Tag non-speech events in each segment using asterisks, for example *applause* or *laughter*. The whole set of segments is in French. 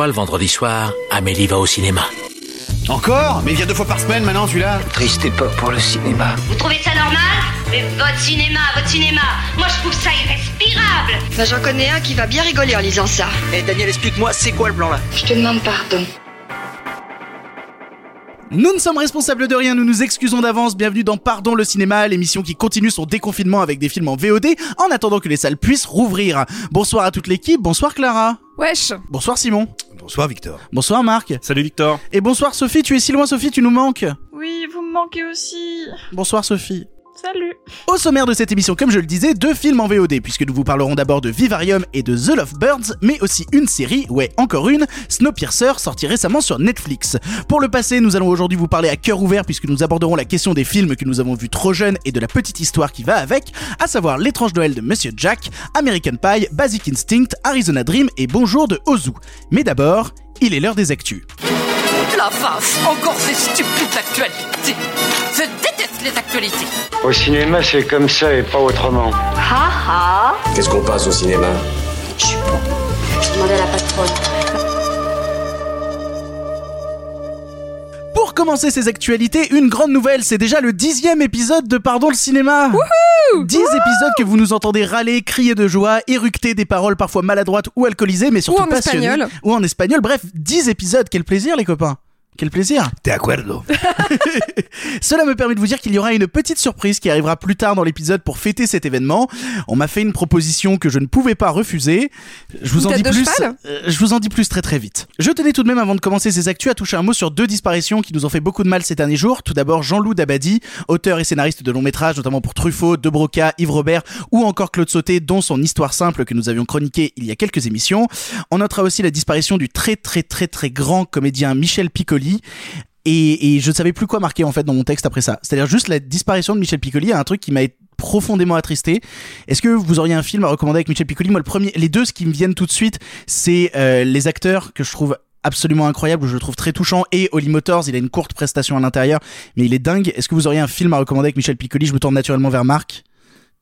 fois le vendredi soir, Amélie va au cinéma. Encore Mais il vient deux fois par semaine maintenant, celui-là Triste époque pour le cinéma. Vous trouvez ça normal Mais votre cinéma, votre cinéma, moi je trouve ça irrespirable Enfin, j'en connais un qui va bien rigoler en lisant ça. Eh Daniel, explique-moi, c'est quoi le plan là Je te demande pardon. Nous ne sommes responsables de rien, nous nous excusons d'avance. Bienvenue dans Pardon le cinéma, l'émission qui continue son déconfinement avec des films en VOD en attendant que les salles puissent rouvrir. Bonsoir à toute l'équipe, bonsoir Clara. Wesh Bonsoir Simon. Bonsoir Victor. Bonsoir Marc. Salut Victor. Et bonsoir Sophie, tu es si loin Sophie, tu nous manques. Oui, vous me manquez aussi. Bonsoir Sophie. Salut. Au sommaire de cette émission, comme je le disais, deux films en VOD, puisque nous vous parlerons d'abord de Vivarium et de The Lovebirds, mais aussi une série, ouais, encore une, Snowpiercer, sortie récemment sur Netflix. Pour le passé, nous allons aujourd'hui vous parler à cœur ouvert, puisque nous aborderons la question des films que nous avons vus trop jeunes et de la petite histoire qui va avec, à savoir L'étrange Noël de Monsieur Jack, American Pie, Basic Instinct, Arizona Dream et Bonjour de Ozu. Mais d'abord, il est l'heure des actus. La vache, encore ces stupides actualités. Je les actualités. Au cinéma, c'est comme ça et pas autrement. Ha ha Qu'est-ce qu'on passe au cinéma? Je demandais à la patronne. Pour commencer ces actualités, une grande nouvelle, c'est déjà le dixième épisode de Pardon le cinéma Dix épisodes que vous nous entendez râler, crier de joie, éructer des paroles parfois maladroites ou alcoolisées, mais surtout en passionnées. espagnol. Ou en espagnol, bref, dix épisodes, quel plaisir les copains quel plaisir T'es acuerdo *laughs* Cela me permet de vous dire qu'il y aura une petite surprise qui arrivera plus tard dans l'épisode pour fêter cet événement. On m'a fait une proposition que je ne pouvais pas refuser. Je vous en dis plus. euh, je vous en dis plus très très vite. Je tenais tout de même avant de commencer ces actus à toucher un mot sur deux disparitions qui nous ont fait beaucoup de mal ces derniers jours. Tout d'abord Jean-Loup Dabadi, auteur et scénariste de longs métrages notamment pour Truffaut, De Broca, Yves Robert ou encore Claude Sauté dont son histoire simple que nous avions chroniqué il y a quelques émissions. On notera aussi la disparition du très très très très grand comédien Michel Piccoli. Et, et je ne savais plus quoi marquer en fait dans mon texte après ça. C'est-à-dire juste la disparition de Michel Piccoli, un truc qui m'a profondément attristé. Est-ce que vous auriez un film à recommander avec Michel Piccoli? Moi, le premier, les deux, ce qui me viennent tout de suite, c'est euh, les acteurs que je trouve absolument incroyable, je le trouve très touchant, et Holly Motors, il a une courte prestation à l'intérieur, mais il est dingue. Est-ce que vous auriez un film à recommander avec Michel Piccoli? Je me tourne naturellement vers Marc.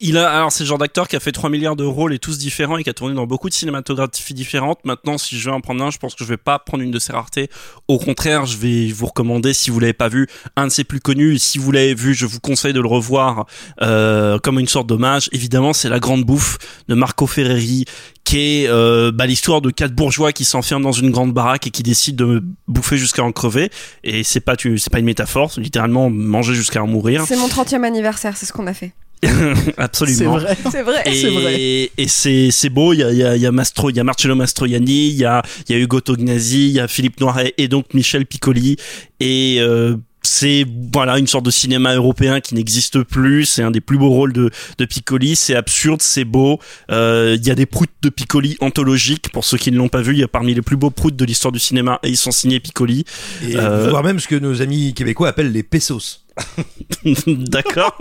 Il a, alors c'est le genre d'acteur qui a fait 3 milliards de rôles et tous différents et qui a tourné dans beaucoup de cinématographies différentes. Maintenant, si je veux en prendre un, je pense que je vais pas prendre une de ses raretés. Au contraire, je vais vous recommander, si vous l'avez pas vu, un de ses plus connus. Si vous l'avez vu, je vous conseille de le revoir, euh, comme une sorte d'hommage. Évidemment, c'est La Grande Bouffe de Marco Ferreri, qui est euh, bah, l'histoire de quatre bourgeois qui s'enferment dans une grande baraque et qui décident de bouffer jusqu'à en crever. Et c'est pas, c'est pas une métaphore, c'est littéralement manger jusqu'à en mourir. C'est mon 30e anniversaire, c'est ce qu'on a fait. *laughs* Absolument. C'est vrai. C'est vrai. Et, C'est vrai. et c'est c'est beau. Il y a il y a il y a Mastro, il y a Marcello Mastroianni, il y a il y a Hugo Tognazzi, il y a Philippe Noiret et donc Michel Piccoli. Et euh, c'est voilà une sorte de cinéma européen qui n'existe plus. C'est un des plus beaux rôles de, de Piccoli. C'est absurde, c'est beau. Euh, Il y a des proutes de Piccoli anthologiques. Pour ceux qui ne l'ont pas vu, il y a parmi les plus beaux proutes de l'histoire du cinéma et ils sont signés Piccoli. Et Euh, voire même ce que nos amis québécois appellent les pesos. *laughs* D'accord.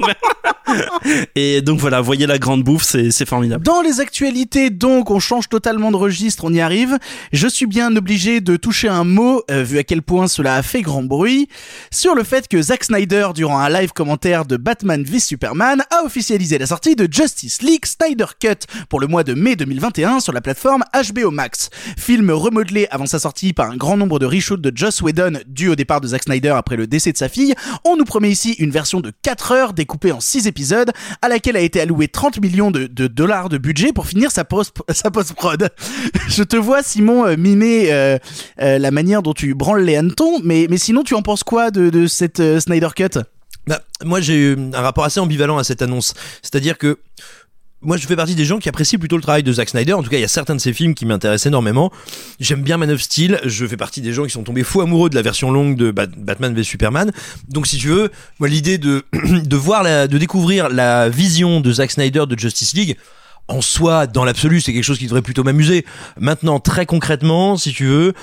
*laughs* et donc voilà, voyez la grande bouffe, c'est formidable. Dans les actualités, donc, on change totalement de registre, on y arrive. Je suis bien obligé de toucher un mot, euh, vu à quel point cela a fait grand bruit, sur le fait que Zack Snyder, durant un live commentaire de Batman v Superman, a officialisé la sortie de Justice League Snyder Cut pour le mois de mai 2021 sur la plateforme HBO Max. Film remodelé avant sa sortie par un grand nombre de reshoots de Joss Whedon, dû au départ de Zack Snyder après le décès de sa fille, on nous promet ici une version de 4 heures découpée en 6 épisodes, à laquelle a été alloué 30 millions de, dollars de budget pour finir sa post sa post-prod. *laughs* Je te vois, Simon, euh, mimer euh, euh, la manière dont tu branles les hannetons, mais, mais sinon, tu en penses quoi de, de cette Snyder Cut? Bah, moi, j'ai eu un rapport assez ambivalent à cette annonce. C'est-à-dire que moi, je fais partie des gens qui apprécient plutôt le travail de Zack Snyder. En tout cas, il y a certains de ses films qui m'intéressent énormément. J'aime bien Man of Steel. Je fais partie des gens qui sont tombés fous amoureux de la version longue de Bat- Batman v Superman. Donc, si tu veux, moi, l'idée de *clears throat* de voir la, de découvrir la vision de Zack Snyder de Justice League. En soi, dans l'absolu, c'est quelque chose qui devrait plutôt m'amuser. Maintenant, très concrètement, si tu veux,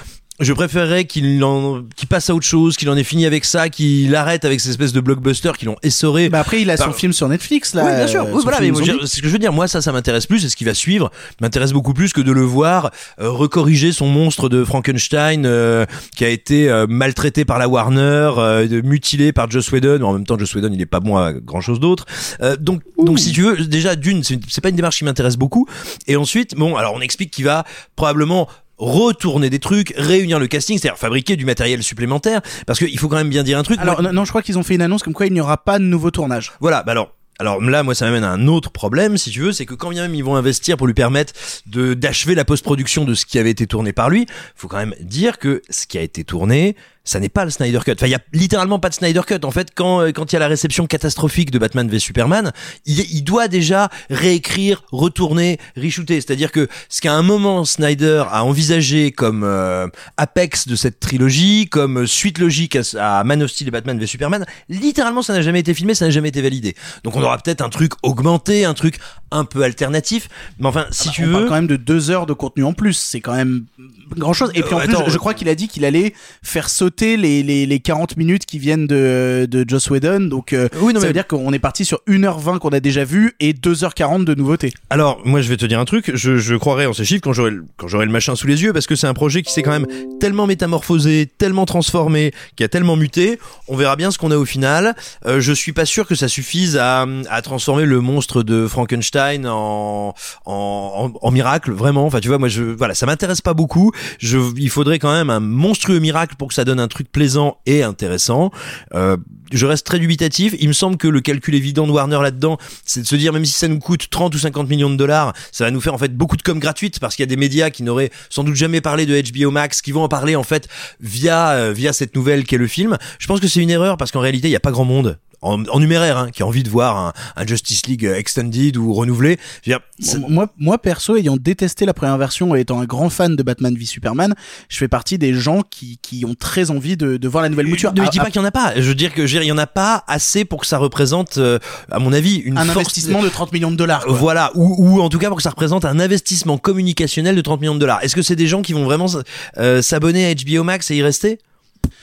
je préférerais qu'il en, qu'il passe à autre chose, qu'il en ait fini avec ça, qu'il arrête avec ces espèces de blockbusters qui l'ont essoré. Bah après, il a son Par- film sur Netflix, là. oui, bien sûr. euh, Oui, voilà, mais c'est ce que je veux dire. Moi, ça, ça m'intéresse plus. Et ce qui va suivre m'intéresse beaucoup plus que de le voir euh, recorriger son monstre de Frankenstein euh, qui a été euh, maltraité par la Warner, euh, de- mutilé par Joss Whedon. En même temps, Joss Whedon, il est pas bon à grand chose d'autre. Euh, donc, donc, si tu veux, déjà d'une, c'est c'est pas une démarche qui m'intéresse beaucoup. Et ensuite, bon, alors on explique qu'il va probablement retourner des trucs, réunir le casting, c'est-à-dire fabriquer du matériel supplémentaire, parce qu'il faut quand même bien dire un truc. Alors Moi- non, non, je crois qu'ils ont fait une annonce comme quoi il n'y aura pas de nouveau tournage. voilà, bah alors. Alors là, moi, ça m'amène à un autre problème, si tu veux, c'est que quand bien même ils vont investir pour lui permettre de d'achever la post-production de ce qui avait été tourné par lui, faut quand même dire que ce qui a été tourné, ça n'est pas le Snyder Cut. Enfin, il y a littéralement pas de Snyder Cut. En fait, quand euh, quand il y a la réception catastrophique de Batman v Superman, il, il doit déjà réécrire, retourner, reshooter. C'est-à-dire que ce qu'à un moment Snyder a envisagé comme euh, apex de cette trilogie, comme suite logique à, à Man of Steel et Batman v Superman, littéralement, ça n'a jamais été filmé, ça n'a jamais été validé. Donc, on aura peut-être un truc augmenté, un truc un peu alternatif. Mais enfin, si tu on veux. parle quand même de deux heures de contenu en plus, c'est quand même grand chose. Et puis en Euh, plus, attends, je crois qu'il a dit qu'il allait faire sauter les, les, les 40 minutes qui viennent de, de Joss Whedon. Donc euh, Oui, non, ça mais- veut dire qu'on est parti sur 1h20 qu'on a déjà vu et 2h40 de nouveautés. Alors, moi, je vais te dire un truc. Je, je croirai en ces chiffres quand j'aurai le- quand j'aurai le machin sous les yeux, parce que c'est un projet qui s'est quand même tellement métamorphosé, tellement transformé, qui a tellement muté. On verra bien ce qu'on a au final. Euh, je suis pas sûr que ça suffise à, à transformer le monstre de Frankenstein en, en, en, en miracle, vraiment. Enfin, tu vois, moi, je, voilà, ça m'intéresse pas beaucoup. Je, il faudrait quand même un monstrueux miracle pour que ça donne un truc plaisant et intéressant. Euh, je reste très dubitatif. Il me semble que le calcul évident de Warner là-dedans, c'est de se dire même si ça nous coûte 30 ou 50 millions de dollars, ça va nous faire en fait beaucoup de com gratuite parce qu'il y a des médias qui n'auraient sans doute jamais parlé de HBO Max, qui vont en parler en fait via euh, via cette nouvelle qu'est le film. Je pense que c'est une erreur parce qu'en réalité il n'y a pas grand monde. En, en numéraire, hein, qui a envie de voir un, un Justice League extended ou renouvelé. Je dire, Moi, moi perso, ayant détesté la première version et étant un grand fan de Batman v Superman, je fais partie des gens qui, qui ont très envie de, de voir la nouvelle mouture. Ne Ah, dis ah, pas qu'il y en a pas. Je veux dire que je veux dire, il y en a pas assez pour que ça représente, euh, à mon avis, une un force- investissement de 30 millions de dollars. quoi. Voilà, ou, ou en tout cas pour que ça représente un investissement communicationnel de 30 millions de dollars. Est-ce que c'est des gens qui vont vraiment euh, s'abonner à HBO Max et y rester?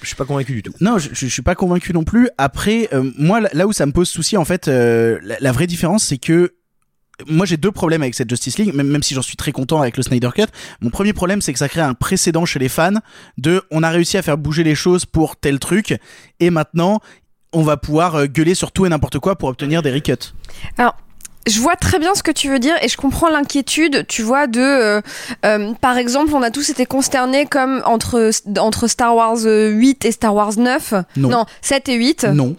Je suis pas convaincu du tout. Non, je, je suis pas convaincu non plus. Après, euh, moi, là- où ça me pose souci, en fait, euh, la, la vraie différence, c'est que moi j'ai deux problèmes avec cette Justice League, même, même si j'en suis très content avec le Snyder Cut. Mon premier problème, c'est que ça crée un précédent chez les fans de on a réussi à faire bouger les choses pour tel truc, et maintenant on va pouvoir euh, gueuler sur tout et n'importe quoi pour obtenir des recuts. Je vois très bien ce que tu veux dire et je comprends l'inquiétude, tu vois, de... euh, euh, par exemple, on a tous été consternés comme entre, entre Star Wars euh, 8 et Star Wars 9. Non. 7 et 8. Non.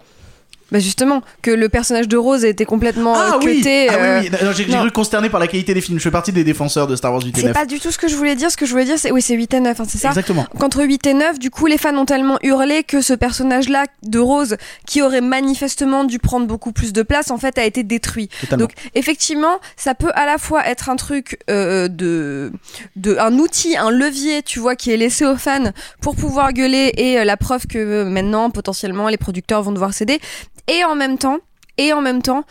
Bah justement, que le personnage de Rose a été complètement Ah euh, oui, cuté, ah euh, oui, oui. Non, j'ai cru consterné par la qualité des films. Je fais partie des défenseurs de Star Wars 8 et C'est 9. pas du tout ce que je voulais dire. Ce que je voulais dire, c'est oui, c'est 8 et 9, hein, c'est ça? Exactement. Qu'entre 8 et 9, du coup, les fans ont tellement hurlé que ce personnage-là de Rose, qui aurait manifestement dû prendre beaucoup plus de place, en fait, a été détruit. Totalement. Donc, effectivement, ça peut à la fois être un truc euh, de, de, un outil, un levier, tu vois, qui est laissé aux fans pour pouvoir gueuler et euh, la preuve que euh, maintenant, potentiellement, les producteurs vont devoir céder. Et en même temps, et en même temps,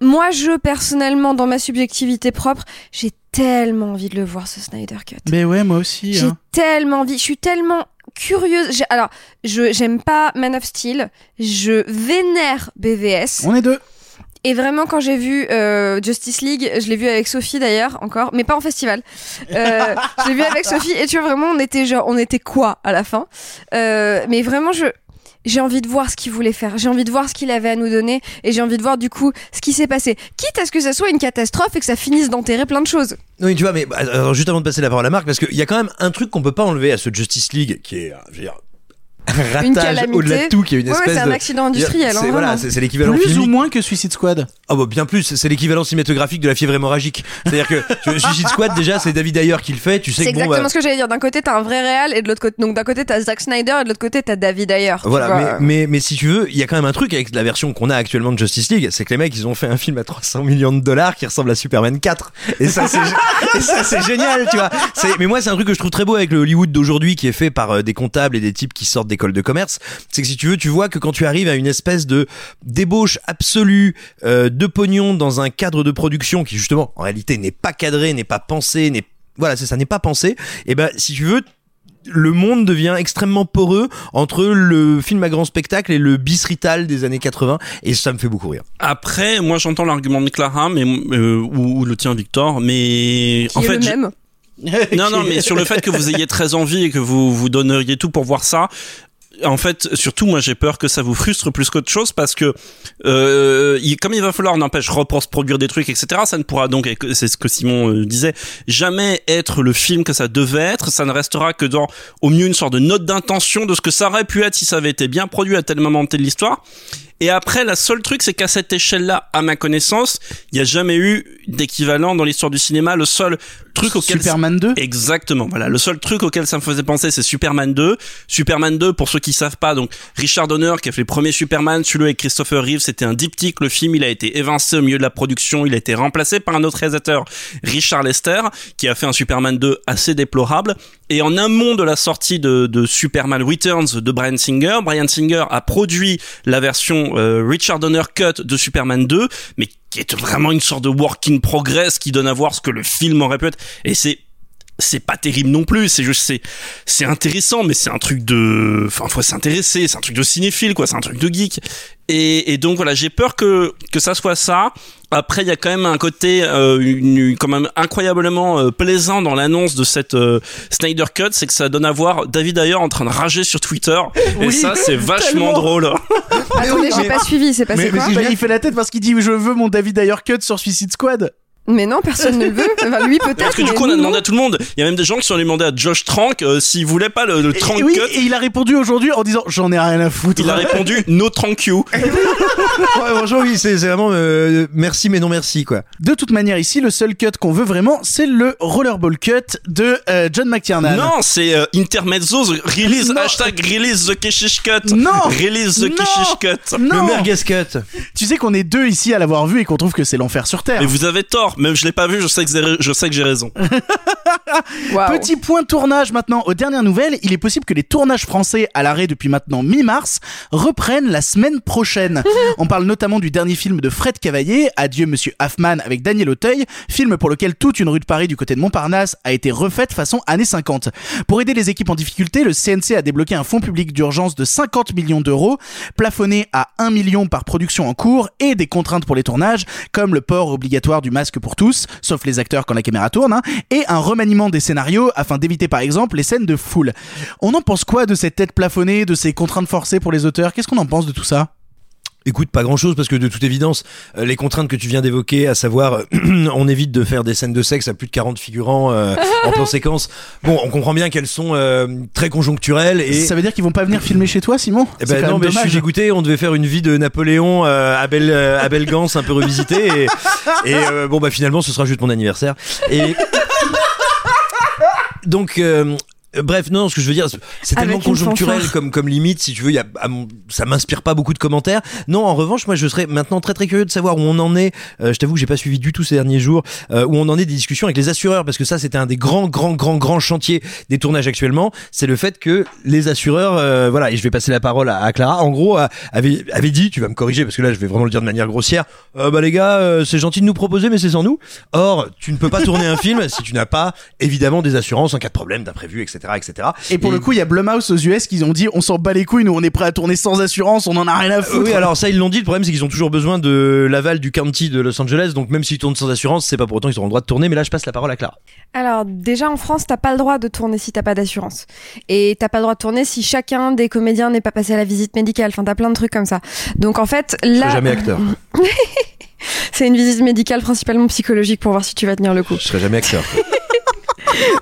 moi, je personnellement, dans ma subjectivité propre, j'ai tellement envie de le voir ce Snyder Cut. Mais ouais, moi aussi. J'ai hein. tellement envie, je suis tellement curieuse. Alors, je j'aime pas Man of Steel, je vénère BVS. On est deux. Et vraiment, quand j'ai vu euh, Justice League, je l'ai vu avec Sophie d'ailleurs, encore, mais pas en festival. Euh, je l'ai vu avec *laughs* Sophie et tu vois vraiment, on était genre, on était quoi à la fin? Euh, Mais vraiment, je j'ai envie de voir ce qu'il voulait faire. J'ai envie de voir ce qu'il avait à nous donner et j'ai envie de voir du coup ce qui s'est passé. Quitte à ce que ça soit une catastrophe et que ça finisse d'enterrer plein de choses. Oui, tu vois, mais bah, alors, juste avant de passer la parole à Marc, parce qu'il y a quand même un truc qu'on peut pas enlever à ce Justice League, qui est, euh, je veux dire, ratage calamité. au-delà de tout, qui est une Ouais, ouais, espèce c'est un de. accident industriel. C'est hein, voilà, vraiment. c'est c'est l'équivalent Plus ou moins que Suicide Squad. Ah bah bien plus, c'est l'équivalent cinématographique de la fièvre hémorragique. C'est-à-dire que Suicide Squad déjà c'est David Ayer qui le fait, tu sais C'est que bon exactement bah, ce que j'allais dire. D'un côté, t'as un vrai réal et de l'autre côté, donc d'un côté, t'as Zack Snyder et de l'autre côté, t'as David Ayer. voilà, vois. mais, mais mais si tu veux, il y a quand même un truc avec la version qu'on a actuellement de Justice League, c'est que les mecs ils ont fait un film à 300 millions de dollars qui ressemble à Superman 4 et ça c'est *laughs* et ça c'est génial, tu vois. C'est mais moi c'est un truc que je trouve très beau avec le Hollywood d'aujourd'hui qui est fait par euh, des comptables et des types qui sortent d'écoles de commerce, c'est que si tu veux, tu vois que quand tu arrives à une espèce de débauche absolue euh, de pognon dans un cadre de production qui justement en réalité n'est pas cadré, n'est pas pensé, n'est voilà, c'est ça n'est pas pensé, et ben si tu veux le monde devient extrêmement poreux entre le film à grand spectacle et le bisrital des années 80 et ça me fait beaucoup rire. Après, moi j'entends l'argument de Clara, mais euh, ou, ou le tien Victor, mais Qui en est fait, le même? *laughs* non non, mais sur le fait que vous ayez très envie et que vous vous donneriez tout pour voir ça. en fait, surtout moi j'ai peur que ça vous frustre plus qu'autre chose parce que euh, il- comme il va falloir n'empêche repense produire des trucs etc. Ça ne pourra donc, c'est ce que Simon euh, disait, jamais être le film que ça devait être. Ça ne restera que dans au mieux une sorte de note d'intention de ce que ça aurait pu être si ça avait été bien produit à tel moment de l'histoire. Et après, la seule truc, c'est qu'à cette échelle-là, à ma connaissance, il n'y a jamais eu d'équivalent dans l'histoire du cinéma. Le seul truc auquel Superman 2 Exactement, voilà. Le seul truc auquel ça me faisait penser, c'est Superman 2. Superman 2, pour ceux qui savent pas, donc Richard Donner qui a fait les premiers Superman, celui avec Christopher Reeve, c'était un diptyque. Le film, il a été évincé au milieu de la production, il a été remplacé par un autre réalisateur, Richard Lester, qui a fait un Superman 2 assez déplorable. Et en amont de la sortie de, Superman Returns de Brian Singer, Brian Singer a produit la version euh, Richard Donner cut de Superman 2, mais qui est vraiment une sorte de work in progress qui donne à voir ce que le film aurait pu être. Et c'est c'est pas terrible non plus c'est juste c'est c'est intéressant mais c'est un truc de enfin faut s'intéresser c'est un truc de cinéphile quoi c'est un truc de geek et, et donc voilà j'ai peur que que ça soit ça après il y a quand même un côté euh, une, une- quand même incroyablement euh, plaisant dans l'annonce de cette euh, Snyder Cut c'est que ça donne à voir David Ayer en train de rager sur Twitter et Oui, ça c'est *laughs* vachement tellement. drôle Attendez, j'ai pas suivi, c'est passé mais- mais quoi si Bah, il fait la tête parce qu'il dit je veux mon David Ayer cut sur Suicide Squad. Mais non, personne ne le veut. Enfin, lui peut-être. parce que du coup on a demandé non. à tout le monde il y a même des gens qui sont allés demander à Josh Trank euh, s'il voulait pas le, le Trank et oui, Cut et il a répondu aujourd'hui en disant j'en ai rien à foutre. il a répondu no thank you *laughs* Ouais, franchement, oui, c'est vraiment euh, merci mais non merci quoi. De toute manière, ici, le seul cut qu'on veut vraiment, c'est le rollerball cut de euh, John McTiernan. Non, c'est euh, Intermezzo, the release, Non. hashtag release the Keshish cut. Non. Release the Non. Keshish cut. Non. Le merguez cut. Tu sais qu'on est deux ici à l'avoir vu et qu'on trouve que c'est l'enfer sur Terre. Mais vous avez tort, même je l'ai pas vu, je sais que j'ai- je sais que j'ai raison. *laughs* Petit point tournage maintenant. Aux dernières nouvelles, il est possible que les tournages français à l'arrêt depuis maintenant mi-mars reprennent la semaine prochaine. *laughs* On parle notamment du dernier film de Fred Cavaillé, Adieu Monsieur Hoffman avec Daniel Auteuil, film pour lequel toute une rue de Paris du côté de Montparnasse a été refaite façon années 50. Pour aider les équipes en difficulté, le CNC a débloqué un fonds public d'urgence de 50 millions d'euros, plafonné à 1 million par production en cours et des contraintes pour les tournages, comme le port obligatoire du masque pour tous, sauf les acteurs quand la caméra tourne, hein, et un remaniement des scénarios afin d'éviter par exemple les scènes de foule. On en pense quoi de cette tête plafonnée, de ces contraintes forcées pour les auteurs? Qu'est-ce qu'on en pense de tout ça? Écoute, pas grand chose parce que de toute évidence, euh, les contraintes que tu viens d'évoquer, à savoir, euh, *clears throat* on évite de faire des scènes de sexe à plus de 40 figurants euh, en plan séquence. Bon, on comprend bien qu'elles sont euh, très conjoncturelles et. Ça veut dire qu'ils vont pas venir filmer chez toi, Simon? Eh ben non, mais je suis dégoûté. On devait faire une vie de Napoléon euh, à Bel à un peu revisité et, et, bon bah finalement ce sera juste mon anniversaire. Et *laughs* donc euh, Bref, non, ce que je veux dire, c'est tellement conjoncturel comme comme limite, si tu veux, il y a, ça m'inspire pas beaucoup de commentaires. Non, en revanche, moi, je serais maintenant très très curieux de savoir où on en est. Euh, je t'avoue que j'ai pas suivi du tout ces derniers jours euh, où on en est des discussions avec les assureurs, parce que ça, c'était un des grands grands grands grands chantiers des tournages actuellement. C'est le fait que les assureurs, euh, voilà, et je vais passer la parole à, à Clara. En gros, euh, avait avait dit, tu vas me corriger parce que là, je vais vraiment le dire de manière grossière. Euh, bah les gars, euh, c'est gentil de nous proposer, mais c'est sans nous. Or, tu ne peux pas tourner un film si tu n'as pas évidemment des assurances en cas de problème, d'imprévu, etc., etc. Et pour le coup, il y a Blumhouse aux US qui ont dit on s'en bat les couilles, nous on est prêt à tourner sans assurance, on en a rien à foutre. Oui, alors ça, ils l'ont dit. Le problème, c'est qu'ils ont toujours besoin de l'aval du county de Los Angeles. Donc, même s'ils tournent sans assurance, c'est pas pour autant qu'ils auront le droit de tourner. Mais là, je passe la parole à Clara. Alors déjà en France, t'as pas le droit de tourner si t'as pas d'assurance. Et t'as pas le droit de tourner si chacun des comédiens n'est pas passé à la visite médicale. Enfin, t'as plein de trucs comme ça. Donc en fait, Je là, jamais acteur. *laughs* c'est une visite médicale principalement psychologique pour voir si tu vas tenir le coup. Je serai jamais acteur. *laughs*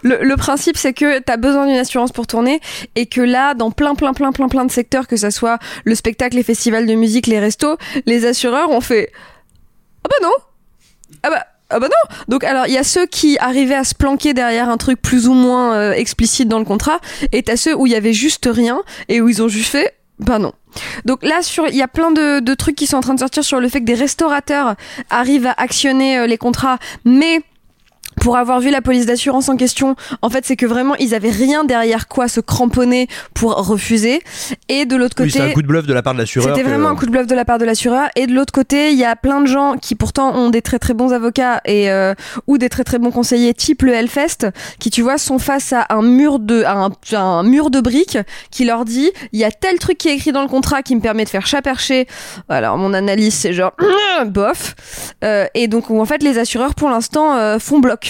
Le, le principe, c'est que t'as besoin d'une assurance pour tourner et que là, dans plein, plein, plein, plein, plein de secteurs, que ça soit le spectacle, les festivals de musique, les restos, les assureurs ont fait ah bah non, ah bah ah bah non Donc alors il y a ceux qui arrivaient à se planquer derrière un truc plus ou moins euh, explicite dans le contrat et t'as ceux où il y avait juste rien et où ils ont juste fait bah non. Donc là sur il y a plein de, de trucs qui sont en train de sortir sur le fait que des restaurateurs arrivent à actionner euh, les contrats mais pour avoir vu la police d'assurance en question, en fait, c'est que vraiment, ils avaient rien derrière quoi se cramponner pour refuser. Et de l'autre Oui, c'est un côté, coup de bluff de la part de l'assureur. c'était vraiment un coup de bluff de la part de l'assureur. Et de l'autre côté, il y a plein de gens qui pourtant ont des très très bons avocats et euh, ou des très très bons conseillers, type le Hellfest, qui tu vois sont face à un mur de à un, à un mur de briques qui leur dit il y a tel truc qui est écrit dans le contrat qui me permet de faire chat perché. Alors mon analyse c'est genre *clears throat* bof. Euh, et donc en fait les assureurs pour l'instant euh, font bloc.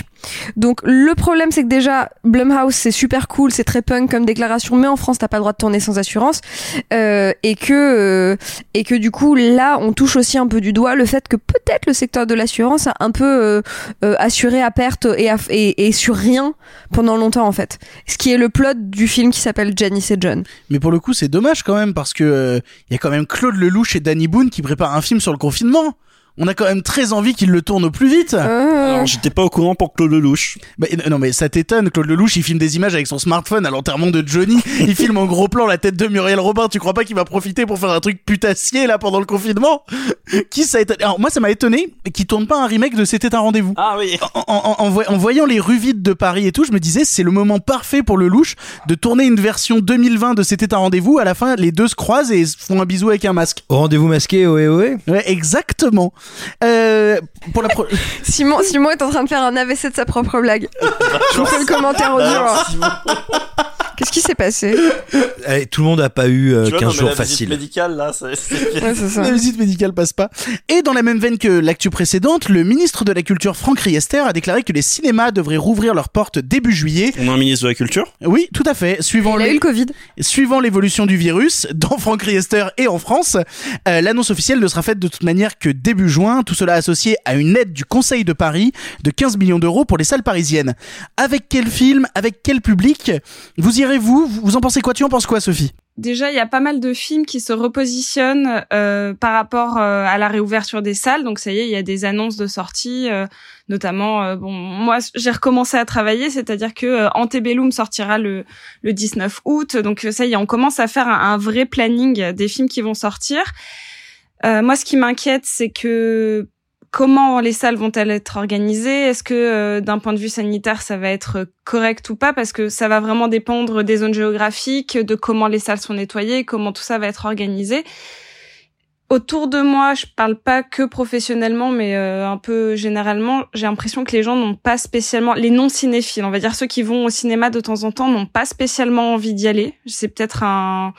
Donc le problème c'est que déjà Blumhouse c'est super cool, c'est très punk comme déclaration, mais en France t'as pas le droit de tourner sans assurance euh, et que euh, et que du coup là on touche aussi un peu du doigt le fait que peut-être le secteur de l'assurance a un peu euh, assuré à perte et, sur rien pendant longtemps en fait. Ce qui est le plot du film qui s'appelle Janice et John. Mais pour le coup, c'est dommage quand même parce que il y a quand même Claude Lelouch et Danny Boone qui préparent un film sur le confinement. On a quand même très envie qu'ils le tournent au plus vite. Euh, Alors, j'étais pas au courant pour Claude Lelouch. Bah, non mais ça t'étonne, Claude Lelouch il filme des images avec son smartphone à l'enterrement de Johnny, *laughs* il filme en gros plan la tête de Muriel Robin, tu crois pas qu'il va profiter pour faire un truc putassier là pendant le confinement? Qui ça étonne? Alors moi ça m'a étonné qu'il tourne pas un remake de C'était un rendez-vous. Ah oui. En, en- en voy- en voyant les rues vides de Paris et tout, je me disais c'est le moment parfait pour Lelouch de tourner une version 2020 de C'était un rendez-vous. À la fin, les deux se croisent et se font un bisou avec un masque. Au rendez-vous masqué, ohé ohé. Ouais, exactement. Euh, pour la pro- *laughs* Simon, Simon est en train de faire un AVC de sa propre blague. *laughs* Je vous fais le commentaire audio. hein. Qu'est-ce qui s'est passé Allez, tout le monde a pas eu euh, Tu vois, 15 non, mais jours la visite faciles. médicale, là, c'est- c'est- Ouais, c'est ça. La visite médicale passe pas. Et dans la même veine que l'actu précédente, le ministre de la Culture Franck Riester a déclaré que les cinémas devraient rouvrir leurs portes début juillet. On a un ministre de la Culture Oui, tout à fait. Suivant Il a les- eu le Covid. Suivant l'évolution du virus, *laughs* dans Franck Riester et en France, euh, l'annonce officielle ne sera faite de toute manière que début juin, tout cela associé à une aide du Conseil de Paris de 15 millions d'euros pour les salles parisiennes. Avec quel film Avec quel public Vous irez vous Vous en pensez quoi? Tu en penses quoi Sophie? Déjà, il y a pas mal de films qui se repositionnent euh, par rapport euh, à la réouverture des salles. Donc ça y est, il y a des annonces de sortie, euh, notamment. euh, bon, moi, j'ai recommencé à travailler, c'est-à-dire que euh, Antebellum sortira le le 19 août. Donc ça y est, on commence à faire un, un vrai planning des films qui vont sortir. Moi, ce qui m'inquiète, c'est que comment les salles vont-elles être organisées? Est-ce que euh, d'un point de vue sanitaire, ça va être correct ou pas? Parce que ça va vraiment dépendre des zones géographiques, de comment les salles sont nettoyées, comment tout ça va être organisé. Autour de moi, je parle pas que professionnellement, mais euh, un peu généralement, j'ai l'impression que les gens n'ont pas spécialement, les non cinéphiles, on va dire ceux qui vont au cinéma de temps en temps, n'ont pas spécialement envie d'y aller. C'est peut-être un,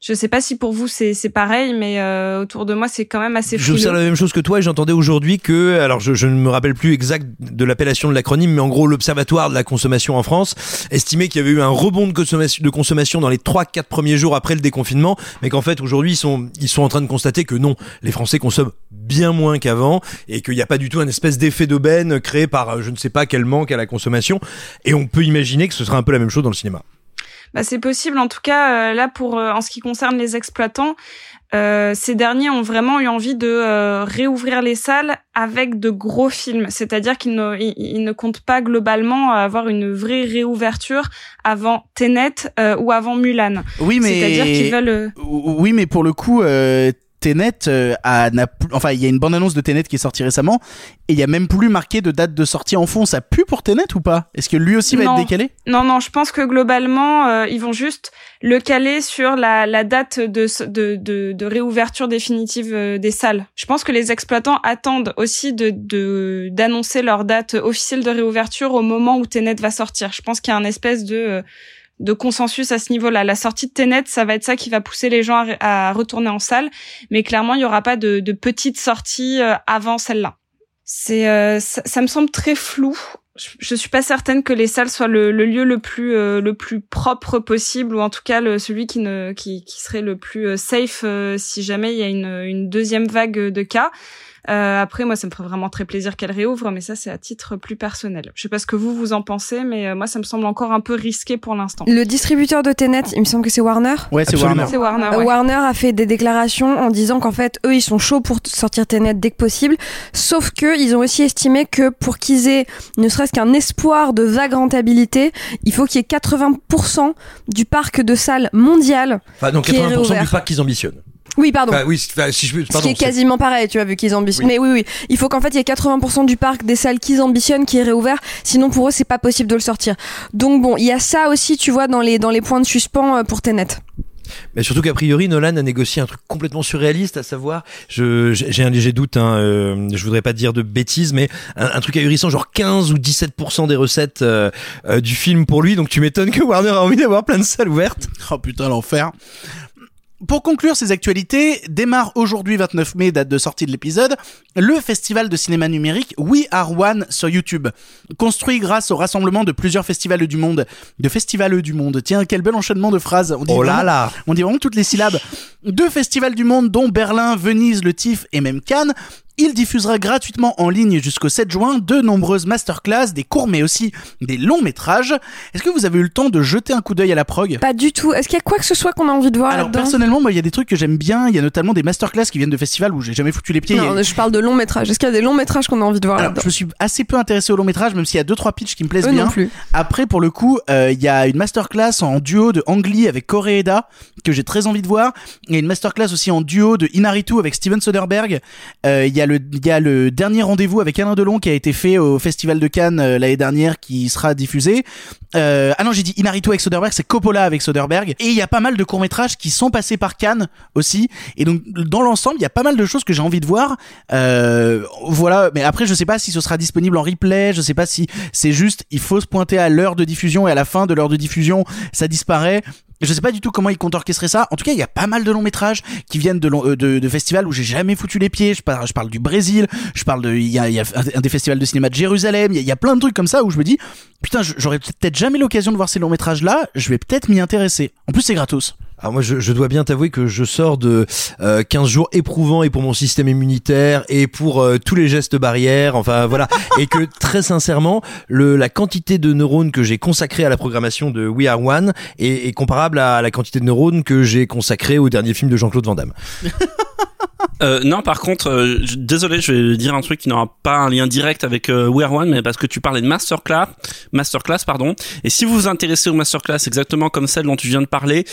je sais pas si pour vous c'est c'est pareil, mais euh, autour de moi c'est quand même assez. J'observe la même chose que toi et j'entendais aujourd'hui que, alors je, je ne me rappelle plus exact de l'appellation de l'acronyme, mais en gros l'Observatoire de la consommation en France estimait qu'il y avait eu un rebond de consommation, de consommation dans les 3-4 premiers jours après le déconfinement, mais qu'en fait aujourd'hui ils sont, ils sont en train de constater que non, les Français consomment bien moins qu'avant et qu'il n'y a pas du tout un espèce d'effet d'aubaine créé par euh, je ne sais pas quel manque à la consommation et on peut imaginer que ce sera un peu la même chose dans le cinéma. Bah, c'est possible. En tout cas, euh, là, pour euh, en ce qui concerne les exploitants, euh, ces derniers ont vraiment eu envie de euh, réouvrir les salles avec de gros films. C'est-à-dire qu'ils ne, ils, ils ne comptent pas globalement avoir une vraie réouverture avant Tenet euh, ou avant Mulan. Oui, mais C'est-à-dire qu'ils veulent. euh, Oui, mais pour le coup, euh, Tenet euh, a, n'a plus- enfin, il y a une bande annonce de Tenet qui est sortie récemment et il y a même plus marqué de date de sortie en fond. Ça pue pour Tenet ou pas? Est-ce que lui aussi va Non. être décalé? Non, non, je pense que globalement, euh, ils vont juste le caler sur la, la date de, de, de réouverture définitive euh, des salles. Je pense que les exploitants attendent aussi de de- d'annoncer leur date officielle de réouverture au moment où Tenet va sortir. Je pense qu'il y a un espèce de euh, de consensus à ce niveau-là. La sortie de Tenet, ça va être ça qui va pousser les gens à, retourner en salle, mais clairement, il y aura pas de, de petite sortie euh, avant celle-là. C'est euh, ça, me semble très flou je, suis pas certaine que les salles soient le, lieu le plus euh, le plus propre possible ou en tout cas celui qui ne qui, serait le plus euh, safe euh, si jamais il y a une deuxième vague de cas. Euh, après moi ça me ferait vraiment très plaisir qu'elle réouvre mais ça c'est à titre plus personnel. Je sais pas ce que vous vous en pensez mais euh, moi ça me semble encore un peu risqué pour l'instant. Le distributeur de Tenet, il me semble que c'est Warner. Ouais, c'est. Warner. C'est Warner. Euh, ouais. Warner a fait des déclarations en disant qu'en fait eux ils sont chauds pour sortir Tenet dès que possible, sauf que ils ont aussi estimé que pour qu'ils aient ne serait-ce qu'un espoir de vague rentabilité, il faut qu'il y ait 80% du parc de salles mondial. Enfin, donc Qui est 80% du parc qu'ils ambitionnent. Oui, pardon. Enfin, oui, si je Ce qui est c'est- quasiment pareil, tu vois, vu qu'ils ambitionnent. Oui. Mais oui, oui, il faut qu'en fait il y ait 80% du parc des salles qu'ils ambitionnent qui est réouvert. Sinon, pour eux, c'est pas possible de le sortir. Donc bon, il y a ça aussi, tu vois, dans les dans les points de suspens euh, pour Tenet. Mais surtout qu'a priori, Nolan a négocié un truc complètement surréaliste, à savoir, je, j'ai j'ai un léger doute, hein, euh, je voudrais pas dire de bêtises, mais un, un truc ahurissant, genre 15 ou 17% des recettes euh, euh, du film pour lui, donc tu m'étonnes que Warner a envie d'avoir plein de salles ouvertes. Oh putain, l'enfer. Pour conclure ces actualités, démarre aujourd'hui 29 mai, date de sortie de l'épisode, le festival de cinéma numérique We Are One sur YouTube. Construit grâce au rassemblement de plusieurs festivals du monde. De festivals du monde. Tiens, quel bel enchaînement de phrases. On dit Oh là vraiment- là on dit vraiment toutes les syllabes. Deux festivals du monde, dont Berlin, Venise, le TIFF et même Cannes. Il diffusera gratuitement en ligne jusqu'au 7 juin de nombreuses masterclass, des courts mais aussi des longs métrages. Est-ce que vous avez eu le temps de jeter un coup d'œil à la prog? Pas du tout. Est-ce qu'il y a quoi que ce soit qu'on a envie de voir Alors personnellement, moi il y a des trucs que j'aime bien, il y a notamment des masterclass qui viennent de festivals où j'ai jamais foutu les pieds. Non, je parle de long métrage. Est-ce qu'il y a des longs métrages qu'on a envie de voir Alors, je me suis assez peu intéressé au long métrage, même s'il y a deux trois pitchs qui me plaisent Eux bien. non plus. Après, pour le coup, euh, il y a une masterclass en duo de Ang Lee avec Koreeda que j'ai très envie de voir. Il y a une masterclass aussi en duo de Inaritu avec Steven Soderbergh. Euh, Il y a il y a le dernier rendez-vous avec Alain Delon qui a été fait au Festival de Cannes euh, l'année dernière qui sera diffusé. Euh, ah non, j'ai dit Inaritu avec Soderbergh, c'est Coppola avec Soderbergh. Et il y a pas mal de courts métrages qui sont passés par Cannes aussi. Et donc dans l'ensemble, il y a pas mal de choses que j'ai envie de voir. Euh, voilà, mais après je sais pas si ce sera disponible en replay, je sais pas si c'est juste il faut se pointer à l'heure de diffusion et à la fin de l'heure de diffusion ça disparaît. Je sais pas du tout comment ils comptent orchestrer ça. En tout cas, il y a pas mal de longs métrages qui viennent de, euh, festivals où j'ai jamais foutu les pieds. Je parle, du Brésil, je parle de, il y a, un des festivals de cinéma de Jérusalem. Il y y a plein de trucs comme ça où je me dis, putain, j'aurais peut-être jamais l'occasion de voir ces longs métrages là. Je vais peut-être m'y intéresser. En plus, c'est gratos. Alors moi, je, je dois bien t'avouer que je sors de euh, 15 jours éprouvants et pour mon système immunitaire et pour euh, tous les gestes barrières, enfin voilà, *laughs* et que très sincèrement, le, la quantité de neurones que j'ai consacré à la programmation de We Are One est, est comparable à la quantité de neurones que j'ai consacré au dernier film de Jean-Claude Van Damme. *laughs* Euh, non, par contre, euh, je- désolé, je vais dire un truc qui n'aura pas un lien direct avec euh, We Are One, mais parce que tu parlais de masterclass, masterclass, pardon. Et si vous vous intéressez aux masterclass exactement comme celle dont tu viens de parler,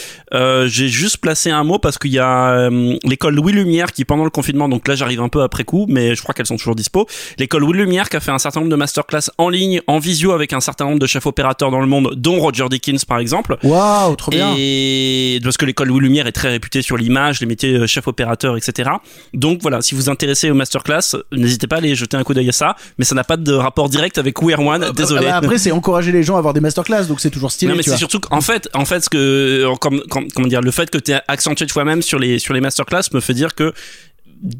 euh, j'ai juste placé un mot parce qu'il y a euh, l'école Louis Lumière qui pendant le confinement, donc là j'arrive un peu après coup, mais je crois qu'elles sont toujours dispo. L'école Louis Lumière qui a fait un certain nombre de masterclass en ligne, en visio avec un certain nombre de chefs opérateurs dans le monde, dont Roger Dickens par exemple. Waouh, trop bien. Et parce que l'école Louis Lumière est très réputée sur l'image, les métiers euh, chef opérateur, etc. Donc voilà, si vous vous intéressez aux masterclass, n'hésitez pas à aller jeter un coup d'œil à ça. Mais ça n'a pas de rapport direct avec We Are One. Désolé. Ah bah, après, c'est encourager les gens à avoir des masterclass, donc c'est toujours stylé. Non mais c'est surtout qu'en fait, en fait, ce que, euh, comme, comme- comment dire, le fait que tu es accentué de toi-même sur les sur les masterclass me fait dire que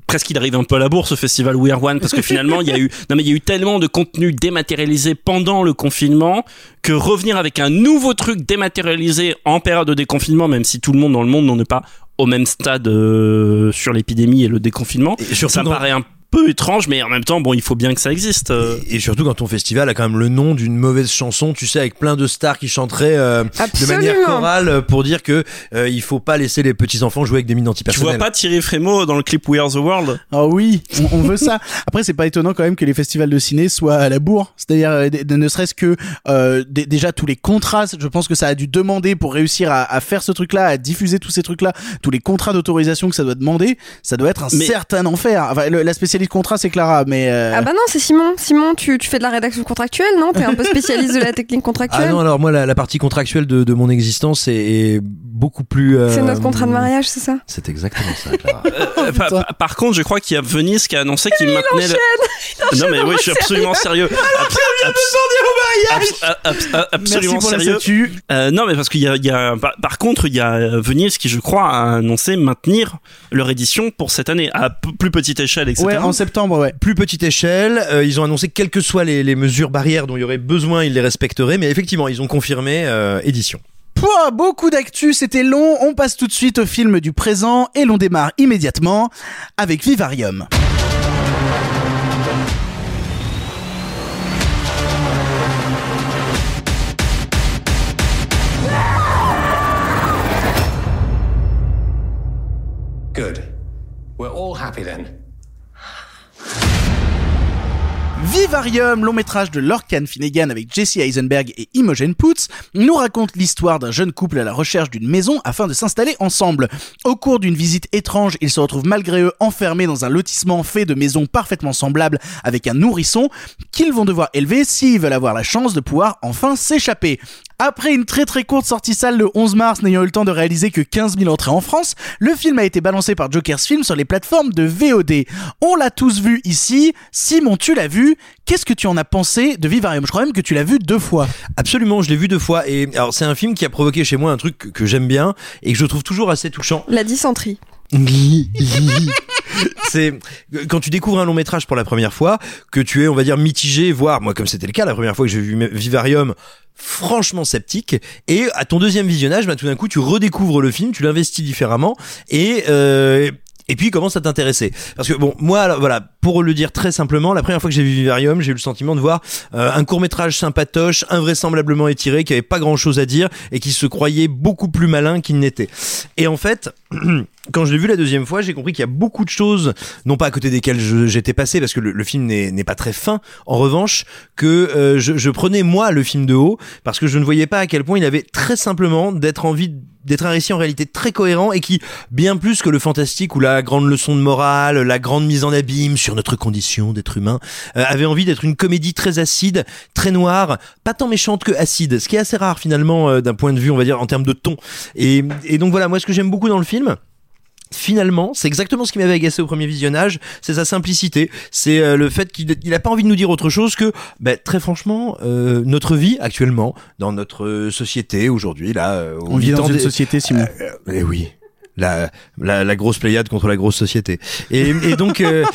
presque il arrive un peu à la bourse ce festival We Are One parce que finalement il y a eu *laughs* non mais il y a eu tellement de contenu dématérialisé pendant le confinement que revenir avec un nouveau truc dématérialisé en période de déconfinement même si tout le monde dans le monde n'en est pas au même stade euh, sur l'épidémie et le déconfinement Et surtout ça me paraît un peu étrange mais en même temps bon il faut bien que ça existe euh. Et surtout quand ton festival a quand même le nom d'une mauvaise chanson, tu sais, avec plein de stars qui chanteraient euh, de manière chorale euh, pour dire que euh, il faut pas laisser les petits enfants jouer avec des mines tu antipersonnelles. vois pas Thierry Frémaux dans le clip We Are the World? Ah oui, on, on veut ça. Après, c'est pas étonnant quand même que les festivals de ciné soient à la bourre. C'est-à-dire, euh, ne serait-ce que euh, déjà tous les contrats. Je pense que ça a dû demander pour réussir à, à faire ce truc-là, à diffuser tous ces trucs-là, tous les contrats d'autorisation que ça doit demander. Ça doit être un Mais- certain enfer. Enfin, le- spécialiste contrat, c'est Clara, mais euh, Ah bah non, c'est Simon. Simon, tu, tu fais de la rédaction contractuelle, non? T'es un peu spécialiste de la technique Ah contractuelle? non, alors moi la, la partie contractuelle de, de mon existence est, est beaucoup plus. euh, c'est notre contrat de mariage, c'est ça? C'est exactement ça, Clara. *laughs* Euh, par, par- par contre, je crois qu'il y a Venise qui a annoncé qu'il maintenait. le... Non mais oui, je suis absolument sérieux. Abs- abs- abs- abs- abs- absolument merci pour la sérieux. Euh, non mais parce qu'il y a, il y a par, par contre, il y a Venise qui, je crois, a annoncé maintenir leur édition pour cette année à p- plus petite échelle, etc. Ouais, en septembre, ouais. Plus petite échelle, euh, ils ont annoncé que quelles que soient les, les mesures barrières dont il y aurait besoin, ils les respecteraient, mais effectivement, ils ont confirmé euh, édition. Pouah, beaucoup d'actu, c'était long. On passe tout de suite au film du présent et l'on démarre immédiatement avec Vivarium. Good. We're all happy then. Vivarium, long métrage de Lorcan Finnegan avec Jesse Eisenberg et Imogen Poots, nous raconte l'histoire d'un jeune couple à la recherche d'une maison afin de s'installer ensemble. Au cours d'une visite étrange, ils se retrouvent malgré eux enfermés dans un lotissement fait de maisons parfaitement semblables avec un nourrisson qu'ils vont devoir élever s'ils veulent avoir la chance de pouvoir enfin s'échapper. Après une très très courte sortie salle le 11 mars, n'ayant eu le temps de réaliser que 15 000 entrées en France, le film a été balancé par Joker's Film sur les plateformes de VOD. On l'a tous vu ici. Simon, tu l'as vu. Qu'est-ce que tu en as pensé de Vivarium? Je crois même que tu l'as vu deux fois. Absolument, je l'ai vu deux fois. Et alors, c'est un film qui a provoqué chez moi un truc que, que j'aime bien et que je trouve toujours assez touchant. La dysenterie. C'est quand tu découvres un long métrage pour la première fois que tu es on va dire mitigé voire moi comme c'était le cas la première fois que j'ai vu Vivarium franchement sceptique. Et à ton deuxième visionnage bah, tout d'un coup tu redécouvres le film tu l'investis différemment. Et euh, et puis il commence à t'intéresser parce que bon moi voilà pour le dire très simplement la première fois que j'ai vu Vivarium j'ai eu le sentiment de voir euh, un court métrage sympatoche invraisemblablement étiré qui avait pas grand chose à dire et qui se croyait beaucoup plus malin qu'il n'était et en fait *clears throat* quand je l'ai vu la deuxième fois, j'ai compris qu'il y a beaucoup de choses, non pas à côté desquelles j'étais passé, parce que le, film n'est pas très fin. En revanche, que euh, je, je prenais moi le film de haut, parce que je ne voyais pas à quel point il avait très simplement d'être envie d'être un récit en réalité très cohérent et qui, bien plus que le fantastique ou la grande leçon de morale, la grande mise en abîme sur notre condition d'être humain, euh, avait envie d'être une comédie très acide, très noire, pas tant méchante que acide, ce qui est assez rare finalement euh, d'un point de vue, on va dire, en termes de ton. Et, et donc voilà, moi ce que j'aime beaucoup dans le film, finalement, c'est exactement ce qui m'avait agacé au premier visionnage, c'est sa simplicité, c'est euh, le fait qu'il il a pas envie de nous dire autre chose que, ben, très franchement, euh, notre vie actuellement, dans notre euh, société aujourd'hui, là, euh, On vit dans temps une des- société, Simon. Eh oui. La, la, la grosse pléiade contre la grosse société. Et, et donc, euh,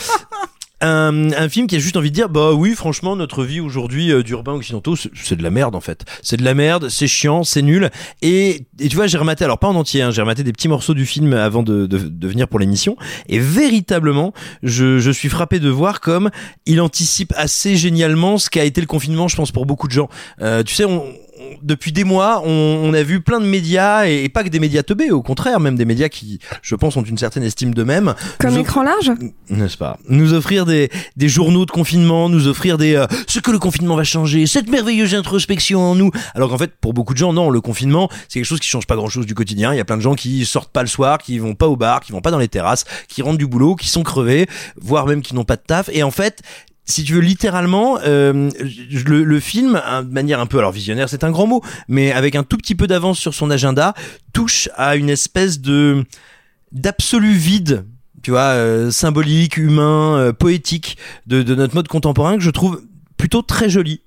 un, un film qui a juste envie de dire, bah oui, franchement, notre vie aujourd'hui euh, d'urbains occidentaux, c'est- de la merde en fait. C'est de la merde, c'est chiant, c'est nul. Et, et tu vois, j'ai rematé, alors pas en entier, hein, j'ai rematé des petits morceaux du film avant de, de, de venir pour l'émission. Et véritablement, je, je suis frappé de voir comme il anticipe assez génialement ce qu'a été le confinement, je pense, pour beaucoup de gens. Euh, tu sais, on, on- depuis des mois, on, on a vu plein de médias, et, et pas que des médias teubés, au contraire, même des médias qui, je pense, ont une certaine estime d'eux-mêmes. Comme écran large? N'est-ce pas? Nous offrir des, des journaux de confinement, nous offrir des euh, ce que le confinement va changer, cette merveilleuse introspection en nous. Alors qu'en fait, pour beaucoup de gens, non, le confinement, c'est quelque chose qui change pas grand-chose du quotidien. Il y a plein de gens qui sortent pas le soir, qui vont pas au bar, qui vont pas dans les terrasses, qui rentrent du boulot, qui sont crevés, voire même qui n'ont pas de taf. Et en fait, si tu veux littéralement euh, le, film hein, de manière un peu alors visionnaire c'est un grand mot mais avec un tout petit peu d'avance sur son agenda touche à une espèce de d'absolu vide tu vois euh, symbolique humain euh, poétique de notre mode contemporain que je trouve plutôt très joli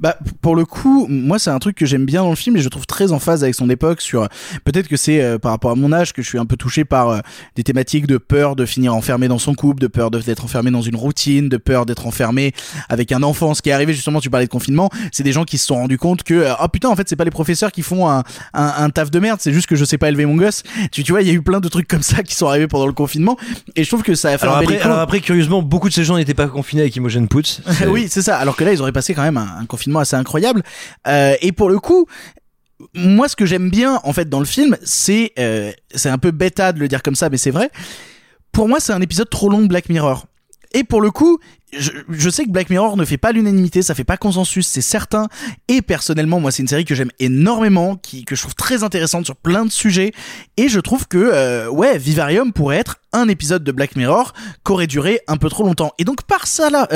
Bah, pour le coup, moi, c'est un truc que j'aime bien dans le film et je trouve très en phase avec son époque sur, peut-être que c'est euh, par rapport à mon âge que je suis un peu touché par euh, des thématiques de peur de finir enfermé dans son couple, de peur d'être enfermé dans une routine, de peur d'être enfermé avec un enfant. Ce qui est arrivé justement, tu parlais de confinement, c'est des gens qui se sont rendus compte que, euh, oh putain, en fait, c'est pas les professeurs qui font un, un, un taf de merde, c'est juste que je sais pas élever mon gosse. Tu, tu vois, il y a eu plein de trucs comme ça qui sont arrivés pendant le confinement et je trouve que ça a fait alors un après, alors après curieusement beaucoup de ces gens n'étaient pas confinés avec Imogen Poots *laughs* oui, c'est ça. Alors que là, ils auraient passé quand même un, un confinement assez incroyable. Euh, et pour le coup, moi, ce que j'aime bien en fait dans le film, c'est euh, c'est un peu bêta de le dire comme ça, mais c'est vrai. Pour moi, c'est un épisode trop long de Black Mirror. Et pour le coup, je, sais que Black Mirror ne fait pas l'unanimité, ça fait pas consensus, c'est certain. Et personnellement, moi, c'est une série que j'aime énormément, qui, que je trouve très intéressante sur plein de sujets. Et je trouve que, euh, ouais, Vivarium pourrait être un épisode de Black Mirror qu'aurait duré un peu trop longtemps. Et donc par ça là,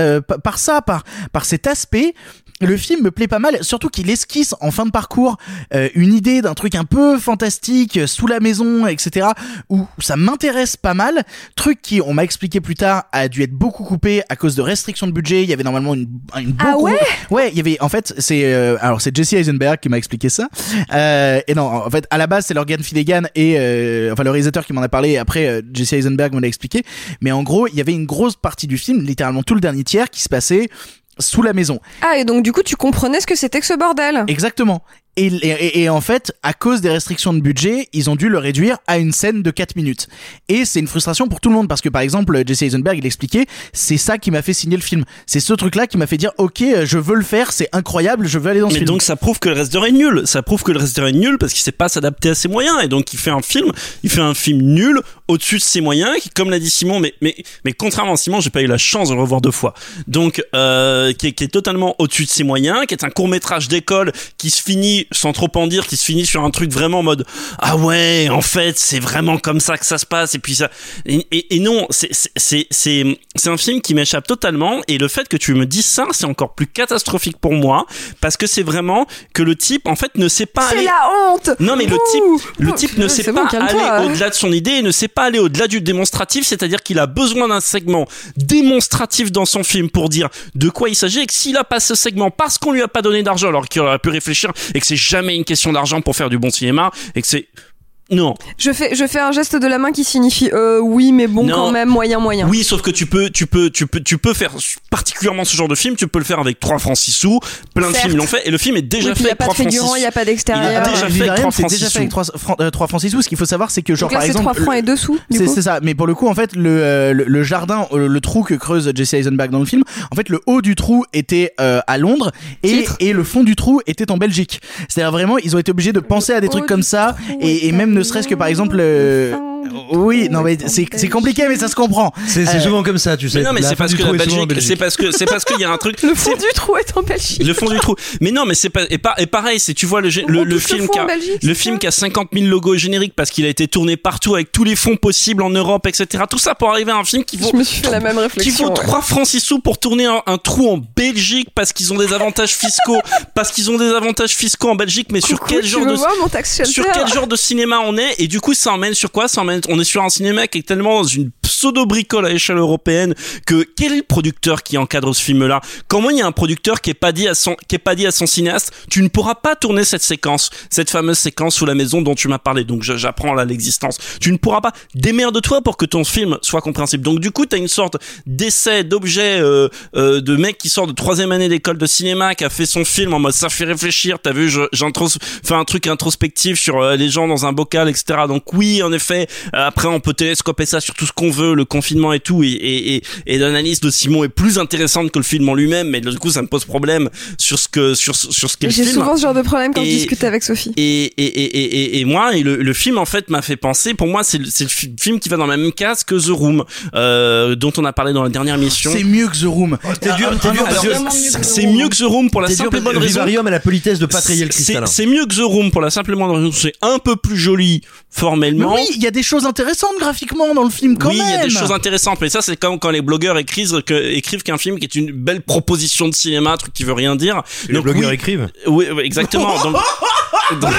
par ça, par par cet aspect, le film me plaît pas mal, surtout qu'il esquisse en fin de parcours euh, une idée d'un truc un peu fantastique euh, sous la maison, etc. Où ça m'intéresse pas mal. Truc qui, on m'a expliqué plus tard, a dû être beaucoup coupé à cause de restrictions de budget. Il y avait normalement une, une Ah beaucoup- ouais? Ouais, il y avait en fait c'est euh, alors c'est Jesse Eisenberg qui m'a expliqué ça. Euh, et non, en fait à la base c'est Lorgan Finnegan et euh, enfin le réalisateur qui m'en a parlé et après euh, Jesse Eisenberg me l'a expliqué. Mais en gros, il y avait une grosse partie du film, littéralement tout le dernier tiers qui se passait sous la maison. Ah, et donc du coup, tu comprenais ce que c'était que ce bordel Exactement. Et, et, et en fait, à cause des restrictions de budget, ils ont dû le réduire à une scène de 4 minutes. Et c'est une frustration pour tout le monde parce que par exemple, Jesse Eisenberg, il expliquait, c'est ça qui m'a fait signer le film. C'est ce truc-là qui m'a fait dire, ok, je veux le faire, c'est incroyable, je veux aller dans ce Mais film. donc ça prouve que le reste est nul. Ça prouve que le reste est nul parce qu'il sait pas s'adapter à ses moyens et donc il fait un film, il fait un film nul au-dessus de ses moyens qui, comme l'a dit Simon, mais mais mais contrairement à Simon, j'ai pas eu la chance de le revoir deux fois. Donc euh, qui, est, qui est totalement au-dessus de ses moyens, qui est un court métrage d'école qui se finit sans trop en dire, qui se finit sur un truc vraiment en mode ah ouais, en fait, c'est vraiment comme ça que ça se passe. Et puis ça, et, et- et non, c'est c'est c'est c'est un film qui m'échappe totalement. Et le fait que tu me dises ça, c'est encore plus catastrophique pour moi parce que c'est vraiment que le type en fait ne sait pas C'est aller. la honte Non mais le type, le type ne sait pas bon, aller au-delà de son idée et ne sait pas aller au-delà du démonstratif, c'est-à-dire qu'il a besoin d'un segment démonstratif dans son film pour dire de quoi il s'agit et que s'il a pas ce segment parce qu'on lui a pas donné d'argent alors qu'il aurait pu réfléchir et que c'est jamais une question d'argent pour faire du bon cinéma et que c'est non. Je fais, je fais un geste de la main qui signifie euh, oui, mais bon, Non. quand même, moyen, moyen. Oui, sauf que tu peux, tu peux, tu peux, tu peux faire particulièrement ce genre de film. Tu peux le faire avec 3 francs 6 sous. Plein de films l'ont fait et le film est déjà Oui, fait il n'y a pas 3 de francs 6 figurant, il n'y a pas d'extérieur. Il a déjà fait Vivarium, avec 3 c'est francs déjà 6 fait avec 3, francs, euh, 3 francs 6 sous. Ce qu'il faut savoir, c'est que genre Donc là, par c'est exemple, 3 francs et 2 sous, c'est ça. Mais pour le coup, en fait, le euh, le, le jardin, euh, le trou que creuse Jesse Eisenberg dans le film, en fait, le haut du trou était euh, à Londres et et le fond du trou était en Belgique. C'est-à-dire vraiment, ils ont été obligés de penser à des trucs comme ça et, et même ne serait-ce que par exemple. euh, oui, non mais c'est compliqué, mais ça se comprend. C'est Euh, souvent comme ça, tu sais. Mais non, mais c'est parce que Belgique, c'est parce que c'est parce qu'il y a un truc. Le fond du trou est en Belgique. le fond du trou. Mais non, mais c'est pas et, pas et pareil, c'est tu vois le, le, film qui a Belgique, le film qui a 50 000 logos génériques parce qu'il a été tourné partout avec tous les fonds possibles en Europe, etc. Tout ça pour arriver à un film qui vaut Je me suis fait la même qui réflexion. vaut ouais. 3 francs 6 sous pour tourner un, un trou en Belgique parce qu'ils ont des avantages fiscaux *laughs* parce qu'ils ont des avantages fiscaux en Belgique mais sur quel genre de sur quel genre de cinéma on est? Et du coup ça emmène sur quoi? Ça on est sur un cinéma qui est tellement dans une pseudo bricole à échelle européenne que quel est le producteur qui encadre ce film là comment il y a un producteur qui est pas dit à son qui est pas dit à son cinéaste? Tu ne pourras pas tourner cette séquence cette fameuse séquence sous la maison dont tu m'as parlé. Donc j'apprends là l'existence. Tu ne pourras pas. Démerde-toi pour que ton film soit compréhensible. Donc du coup tu as une sorte d'essai d'objet euh, euh, de mec qui sort de troisième année d'école de cinéma qui a fait son film en mode ça fait réfléchir t'as vu je- j'intros fait un truc introspectif sur euh, les gens dans un bocal etc donc oui en effet après on peut télescoper ça sur tout ce qu'on veut le confinement et tout et, et, et, et l'analyse de Simon est plus intéressante que le film en lui-même mais du coup ça me pose problème sur ce que sur, sur ce qu'est le J'ai souvent ce genre de problème quand je discute avec Sophie. et, et, et, et, et moi, et le, le film en fait m'a fait penser. Pour moi, c'est le, c'est le fi- film qui va dans la même case que The Room, euh, dont on a parlé dans la dernière mission. C'est mieux que The Room. The c'est Room. mieux que The Room pour la simple et bonne raison. A la politesse de pas le C'est cristal. hein. c'est mieux que The Room pour la simple et bonne raison. C'est un peu plus joli Mais formellement. oui, il y a des choses intéressantes graphiquement dans le film quand oui, même. il y a des choses intéressantes, mais ça c'est comme quand les blogueurs écrivent que, écrivent qu'un film qui est une belle proposition de cinéma, un truc qui veut rien dire. Les blogueurs oui, écrivent. Oui, oui, exactement. Donc, *laughs* donc, donc,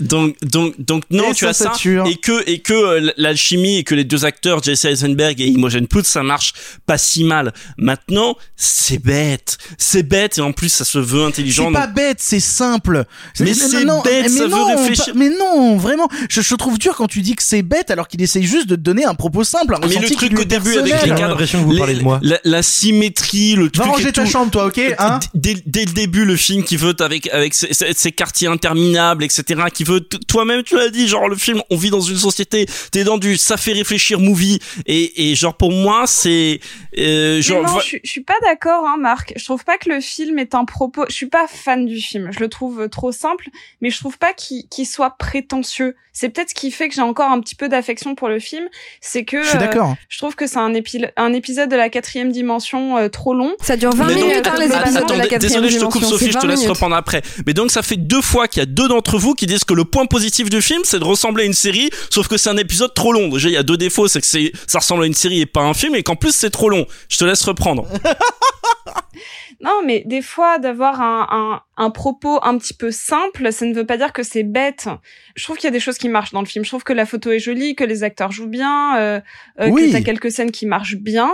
donc, donc, non, Et tu as ça. sature. Et que, et que euh, l'alchimie et que les deux acteurs, Jesse Eisenberg et Imogen Poots, ça marche pas si mal. Maintenant, c'est bête. C'est bête et en plus, ça se veut intelligent. C'est pas bête, c'est simple. Mais c'est bête, ça veut réfléchir. mais non, vraiment. Je, je trouve dur quand tu dis que c'est bête alors qu'il essaye juste de te donner un propos simple, un Mais le truc au début avec les J'ai cadres, l'impression que vous les- parlez de moi. La, la symétrie, le Va truc et ranger ta tout. chambre, toi, ok hein dès, dès le début, le film qui veut avec ces quartiers interminables, etc. Qui veut toi-même, tu l'as dit, genre le film, on vit dans une société, t'es dans du ça fait réfléchir movie et, et genre pour moi c'est euh, genre non, je, suis- je suis pas d'accord, hein, Marc. Je trouve pas que le film est un propos. Je suis pas fan du film. Je le trouve trop simple, mais je trouve pas qu'il soit prétentieux. C'est peut-être ce qui fait que j'ai encore un petit peu d'affection pour le film, c'est que Je suis euh, d'accord. je trouve que c'est un, épi- un épisode de la quatrième dimension euh, trop long. Ça dure 20 Mais donc, minutes, hein, les att- épisodes de la quatrième désolé, je te coupe dimension. Sophie, je te 20 laisse minutes. reprendre après. Mais donc ça fait deux fois qu'il y a deux d'entre vous qui disent que le point positif du film, c'est de ressembler à une série, sauf que c'est un épisode trop long. Déjà, il y a deux défauts, c'est que ça ressemble à une série et pas à un film, et qu'en plus c'est trop long. Je te laisse reprendre. *laughs* Non, mais des fois, d'avoir un, un, un propos un petit peu simple, ça ne veut pas dire que c'est bête. Je trouve qu'il y a des choses qui marchent dans le film. Je trouve que la photo est jolie, que les acteurs jouent bien, euh, euh, Oui. que t'as quelques scènes qui marchent bien.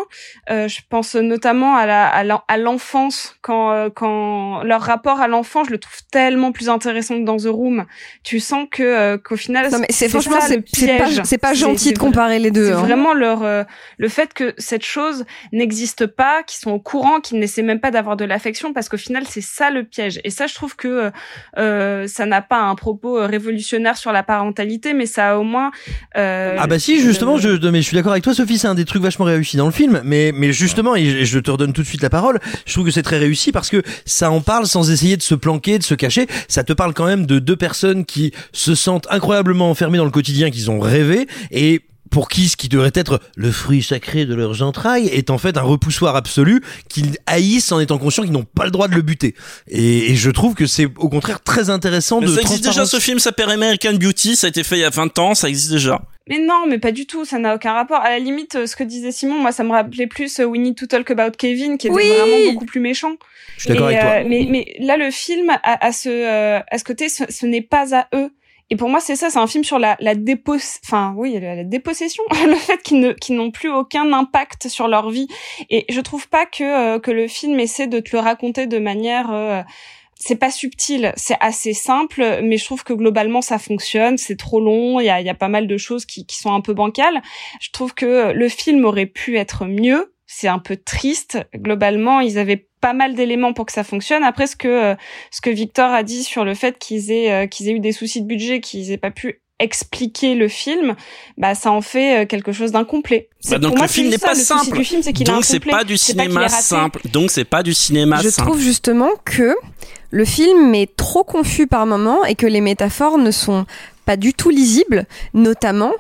Euh, je pense notamment à la à l'en- à l'enfance quand euh, quand leur rapport à l'enfant, je le trouve tellement plus intéressant que dans The Room. Tu sens que euh, qu'au final, c'est franchement c'est pas c'est pas gentil de comparer les deux. c'est hein. vraiment leur euh, le fait que cette chose n'existe pas, qu'ils sont au courant, qu'ils n'essaient même pas d'avoir de l'affection, parce qu'au final c'est ça le piège. Et ça, je trouve que euh, euh, ça n'a pas un propos euh, révolutionnaire sur la parentalité, mais ça a au moins. Ah bah si justement je mais je suis d'accord avec toi Sophie c'est un des trucs vachement réussis dans le film mais mais justement et je te redonne tout de suite la parole je trouve que c'est très réussi parce que ça en parle sans essayer de se planquer de se cacher ça te parle quand même de deux personnes qui se sentent incroyablement enfermées dans le quotidien qu'ils ont rêvé et pour qui ce qui devrait être le fruit sacré de leurs entrailles est en fait un repoussoir absolu qu'ils haïssent en étant conscients qu'ils n'ont pas le droit de le buter. Et, et je trouve que c'est au contraire très intéressant Mais de ça existe déjà ce film, ça s'appelle American Beauty, ça a été fait il y a 20 ans, ça existe déjà. Mais non, mais pas du tout, ça n'a aucun rapport. À la limite, euh, ce que disait Simon, moi, ça me rappelait plus euh, We Need to Talk About Kevin, qui était Oui. vraiment beaucoup plus méchant. Je suis d'accord Et, avec toi. euh, mais, mais là, le film a, a ce, euh, à ce côté, ce, ce n'est pas à eux. Et pour moi, c'est ça, c'est un film sur la, la dépos, enfin, oui, la, dépossession, *laughs* le fait qu'ils n'ont plus aucun impact sur leur vie. Et je trouve pas que, euh, que le film essaie de te le raconter de manière, euh, c'est pas subtil, c'est assez simple, mais je trouve que globalement ça fonctionne. C'est trop long, il y a, pas mal de choses qui sont un peu bancales. Je trouve que le film aurait pu être mieux. C'est un peu triste. Globalement, ils avaient pas mal d'éléments pour que ça fonctionne. Après, ce que euh, ce que Victor a dit sur le fait qu'ils aient euh, qu'ils aient eu des soucis de budget, qu'ils aient pas pu expliquer le film, bah ça en fait euh, quelque chose d'incomplet. Bah, donc pour moi, le film n'est pas le simple. du film, c'est qu'il est Donc c'est pas du pas cinéma simple. Donc c'est pas du cinéma Je simple. trouve justement que le film est trop confus par moments et que les métaphores ne sont pas du tout lisibles, notamment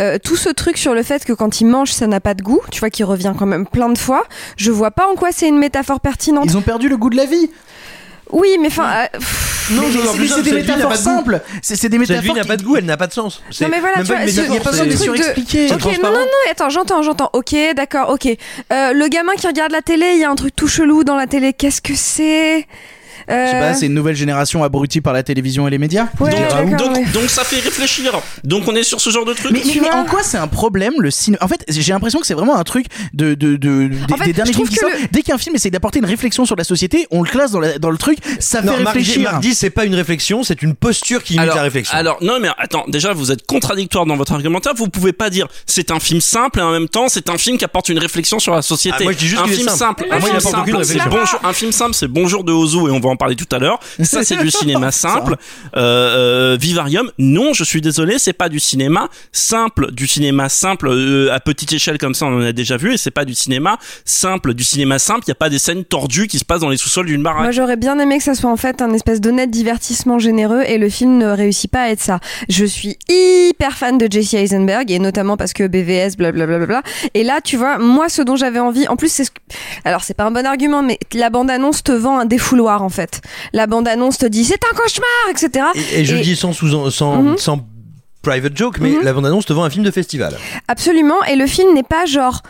euh, tout ce truc sur le fait que quand il mange ça n'a pas de goût, tu vois qui revient quand même plein de fois, je vois pas en quoi c'est une métaphore pertinente. Ils ont perdu le goût de la vie. Oui, mais enfin euh, Non, Mais c'est- cette des métaphores simples. C'est des Cette métaphores. vie n'a pas de goût, elle n'a pas de sens. Non mais voilà, tu vois, une sur- métaphore, y a pas besoin de surexpliquer. Ok, non, non, attends, j'entends, j'entends. Ok, d'accord, ok. Euh, le gamin qui regarde la télé, il y a un truc tout chelou dans la télé. Qu'est-ce que c'est? Euh, Je sais pas, c'est une nouvelle génération abrutie par la télévision et les médias. Ouais, donc, donc, ouais. donc ça fait réfléchir. Donc on est sur ce genre de truc. Mais, mais- Tu mais vois en quoi c'est un problème le cinéma En fait, j'ai l'impression que c'est vraiment un truc de, de, de, des- En fait, des derniers films qui sortent. Dès qu'un film essaye d'apporter une réflexion sur la société, on le classe dans, la- dans le truc, ça Non, fait Marc, réfléchir. Marc dit, c'est pas une réflexion, c'est une posture qui imite alors, la réflexion. alors, non, mais attends, déjà, vous êtes contradictoire dans votre argumentaire. Vous pouvez pas dire c'est un film simple et en même temps c'est un film qui apporte une réflexion sur la société. Ah, moi, je dis juste un film simple. simple. Ah, un moi, il film apporte simple, aucune c'est réflexion. Bonjour- un film simple, c'est Bonjour de Ozu et on va en parler tout à l'heure. *laughs* Ça, c'est du cinéma simple. Euh, euh, Vivarium, non, je suis désolé, c'est pas du cinéma simple. Du cinéma simple euh, à petite échelle comme ça, on en a déjà vu, et c'est pas du cinéma simple. Du cinéma simple, il y a pas des scènes tordues qui se passent dans les sous-sols d'une baraque. Moi, j'aurais bien aimé que ça soit en fait un espèce d'honnête divertissement généreux et le film ne réussit pas à être ça. Je suis hyper fan de Jesse Eisenberg et notamment parce que BVS, blablabla. Bla, et là, tu vois, moi, ce dont j'avais envie, en plus, c'est ce alors c'est pas un bon argument, mais la bande-annonce te vend un défouloir en fait. La bande-annonce te dit c'est un cauchemar, etc. Et, et je dis sans, sous, sans, Mhm. sans private joke, mais Mhm. la bande-annonce te vend un film de festival. Absolument, et le film n'est pas genre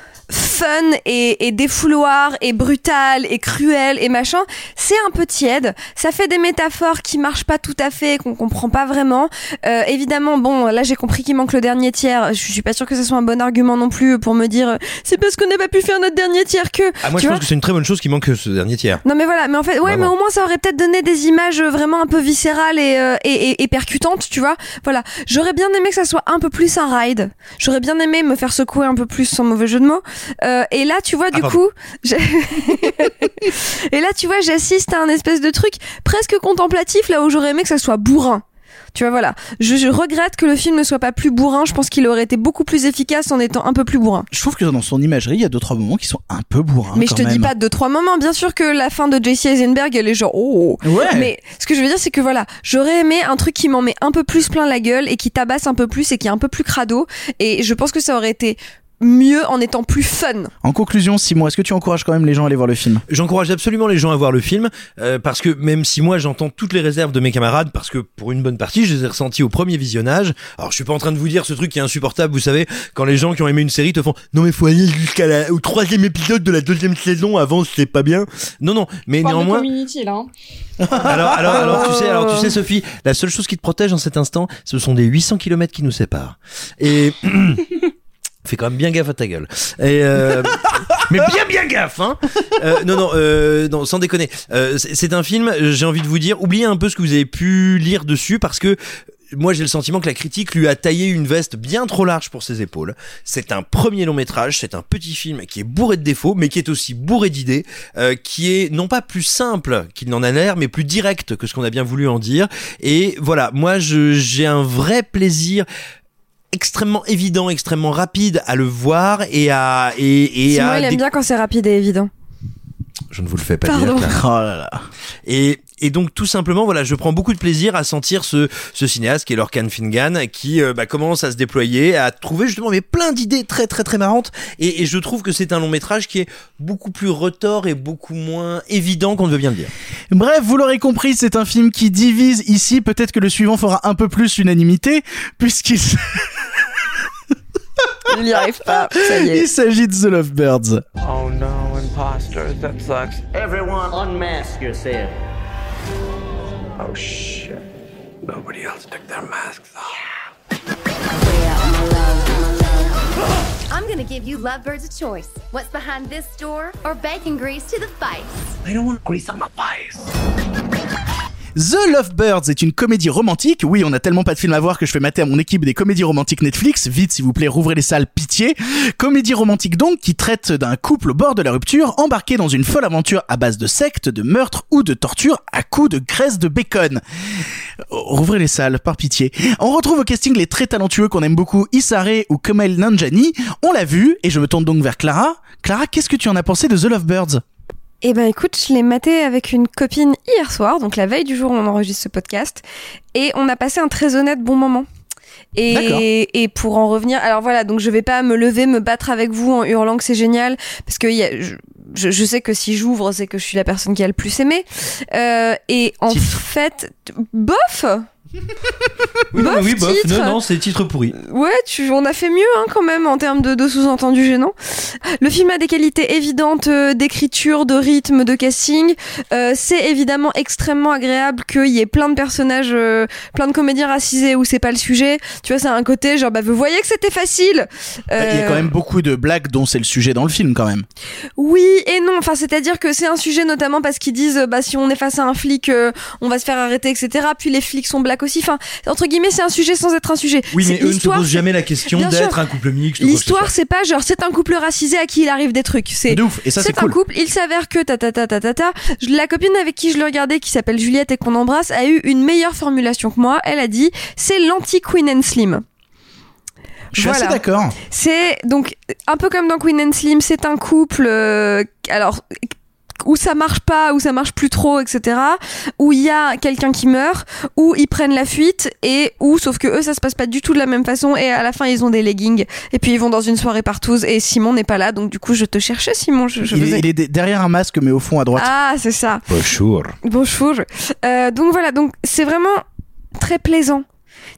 fun et, et défouloir et brutal et cruel et machin. C'est un peu tiède. Ça fait des métaphores qui marchent pas tout à fait, qu'on comprend pas vraiment. Euh, évidemment, bon, là j'ai compris qu'il manque le dernier tiers. Je suis pas sûre que ce soit un bon argument non plus pour me dire euh, c'est parce qu'on n'a pas pu faire notre dernier tiers que. Ah, moi, Tu je pense que c'est une très bonne chose qui manque ce dernier tiers. non mais voilà, mais en fait, ouais, Vraiment. mais au moins ça aurait peut-être donné des images euh, vraiment un peu viscérales et, euh, et, et, et percutantes, tu vois. Voilà, j'aurais bien aimé que ça soit un peu plus un ride. J'aurais bien aimé me faire secouer un peu plus sans mauvais jeu de mots. Euh, et là, tu vois, du Ah, coup, *laughs* et là, tu vois, j'assiste à un espèce de truc presque contemplatif là où j'aurais aimé que ça soit bourrin. Tu vois, voilà. Je, je regrette que le film ne soit pas plus bourrin. Je pense qu'il aurait été beaucoup plus efficace en étant un peu plus bourrin. Je trouve que dans son imagerie, il y a deux trois moments qui sont un peu bourrins. Mais je te dis pas deux trois moments. Bien sûr que la fin de Jesse Eisenberg, elle est genre oh. Ouais. Mais ce que je veux dire, c'est que voilà, j'aurais aimé un truc qui m'en met un peu plus plein la gueule et qui tabasse un peu plus et qui est un peu plus crado. Et je pense que ça aurait été mieux en étant plus fun. En conclusion, Simon, est-ce que tu encourages quand même les gens à aller voir le film? J'encourage absolument les gens à voir le film euh, parce que même si moi j'entends toutes les réserves de mes camarades parce que pour une bonne partie je les ai ressentis au premier visionnage. Alors je suis pas en train de vous dire ce truc qui est insupportable, vous savez, quand les gens qui ont aimé une série te font non mais faut aller jusqu'à la au troisième épisode de la deuxième saison avant c'est pas bien. Non non, mais de néanmoins Community, là. hein. *laughs* alors, alors, alors, tu sais, alors, tu sais, Sophie, la seule chose qui te protège en cet instant, ce sont des 800 km qui nous séparent. Et, *clears throat* fais quand même bien gaffe à ta gueule. Et, euh, *laughs* mais bien, bien gaffe, hein. Euh, non, non, euh, non, sans déconner. Euh, c'est un film, j'ai envie de vous dire, oubliez un peu ce que vous avez pu lire dessus parce que moi j'ai le sentiment que la critique lui a taillé une veste bien trop large pour ses épaules. C'est un premier long métrage, c'est un petit film qui est bourré de défauts, mais qui est aussi bourré d'idées, euh, qui est non pas plus simple qu'il n'en a l'air, mais plus direct que ce qu'on a bien voulu en dire. Et voilà, moi j'ai un vrai plaisir extrêmement évident, extrêmement rapide à le voir et à et, et Simon, à il aime bien quand c'est rapide et évident. je ne vous le fais pas Pardon. dire. Oh là là. Et et donc tout simplement, voilà, je prends beaucoup de plaisir à sentir ce, ce cinéaste qui est Lorcan Fingan, qui euh, bah, commence à se déployer, à trouver justement mais plein d'idées très très très marrantes. Et, et je trouve que c'est un long métrage qui est beaucoup plus retors et beaucoup moins évident qu'on ne veut bien le dire. Bref, vous l'aurez compris, c'est un film qui divise ici. Peut-être que le suivant fera un peu plus unanimité, puisqu'il Il n'y arrive pas. *laughs* Ça y est. il s'agit de The Lovebirds. Oh no, imposters, that sucks. Everyone, unmask yourself. Oh shit. Nobody else took their masks off. *gasps* I'm gonna give you lovebirds a choice. What's behind this door or bacon grease to the face? I don't want grease on my face. The Lovebirds est une comédie romantique. Oui, on a tellement pas de films à voir que je fais mater à mon équipe des comédies romantiques Netflix. Vite, s'il vous plaît, rouvrez les salles, pitié. Comédie romantique donc qui traite d'un couple au bord de la rupture, embarqué dans une folle aventure à base de sectes, de meurtres ou de torture à coups de graisse de bacon. Rouvrez les salles, par pitié. On retrouve au casting les très talentueux qu'on aime beaucoup, Issare ou Kumail Nanjiani. On l'a vu, et je me tourne donc vers Clara. Clara, qu'est-ce que tu en as pensé de The Lovebirds? Eh ben écoute, je l'ai maté avec une copine hier soir, donc la veille du jour où on enregistre ce podcast, et on a passé un très honnête bon moment. Et, et pour en revenir, alors voilà, donc je vais pas me lever, me battre avec vous en hurlant que c'est génial, parce que y a, je, je, je sais que si j'ouvre, c'est que je suis la personne qui a le plus aimé. Euh, et en fait, bof Oui, Bof, oui, bof. titre. Non, non, c'est titre pourri. Ouais, tu, on a fait mieux hein, quand même en termes de, de sous-entendus gênants. Le film a des qualités évidentes euh, d'écriture, de rythme, de casting. Euh, c'est évidemment extrêmement agréable qu'il y ait plein de personnages, euh, plein de comédiens racisés où c'est pas le sujet. Tu vois, c'est un côté genre, bah vous voyez que c'était facile. Il y a quand même beaucoup de blagues dont c'est le sujet dans le film quand même. oui et non. Enfin, c'est-à-dire que c'est un sujet notamment parce qu'ils disent, bah si on est face à un flic, euh, on va se faire arrêter, etc. Puis les flics sont aussi. Enfin, entre guillemets, c'est un sujet sans être un sujet. Oui, mais eux ne se posent jamais la question d'être un couple mixte. L'histoire, c'est pas genre c'est un couple racisé à qui il arrive des trucs. C'est De ouf, et ça, c'est un cool. couple. Il s'avère que ta ta ta ta ta ta. La copine avec qui je le regardais, qui s'appelle Juliette et qu'on embrasse, a eu une meilleure formulation que moi. Elle a dit c'est l'anti Queen and Slim. Je suis Voilà. assez d'accord. C'est donc un peu comme dans Queen and Slim, c'est un couple. euh, alors où ça marche pas, où ça marche plus trop, etc. Où il y a quelqu'un qui meurt, où ils prennent la fuite et où, sauf que eux, ça se passe pas du tout de la même façon et à la fin ils ont des leggings et puis ils vont dans une soirée partouze et Simon n'est pas là, donc du coup je te cherchais Simon. Je, je Il, faisais- il est de- derrière un masque mais au fond à droite. Ah, c'est ça. Bonjour. Bonjour. Euh, donc voilà, donc c'est vraiment très plaisant.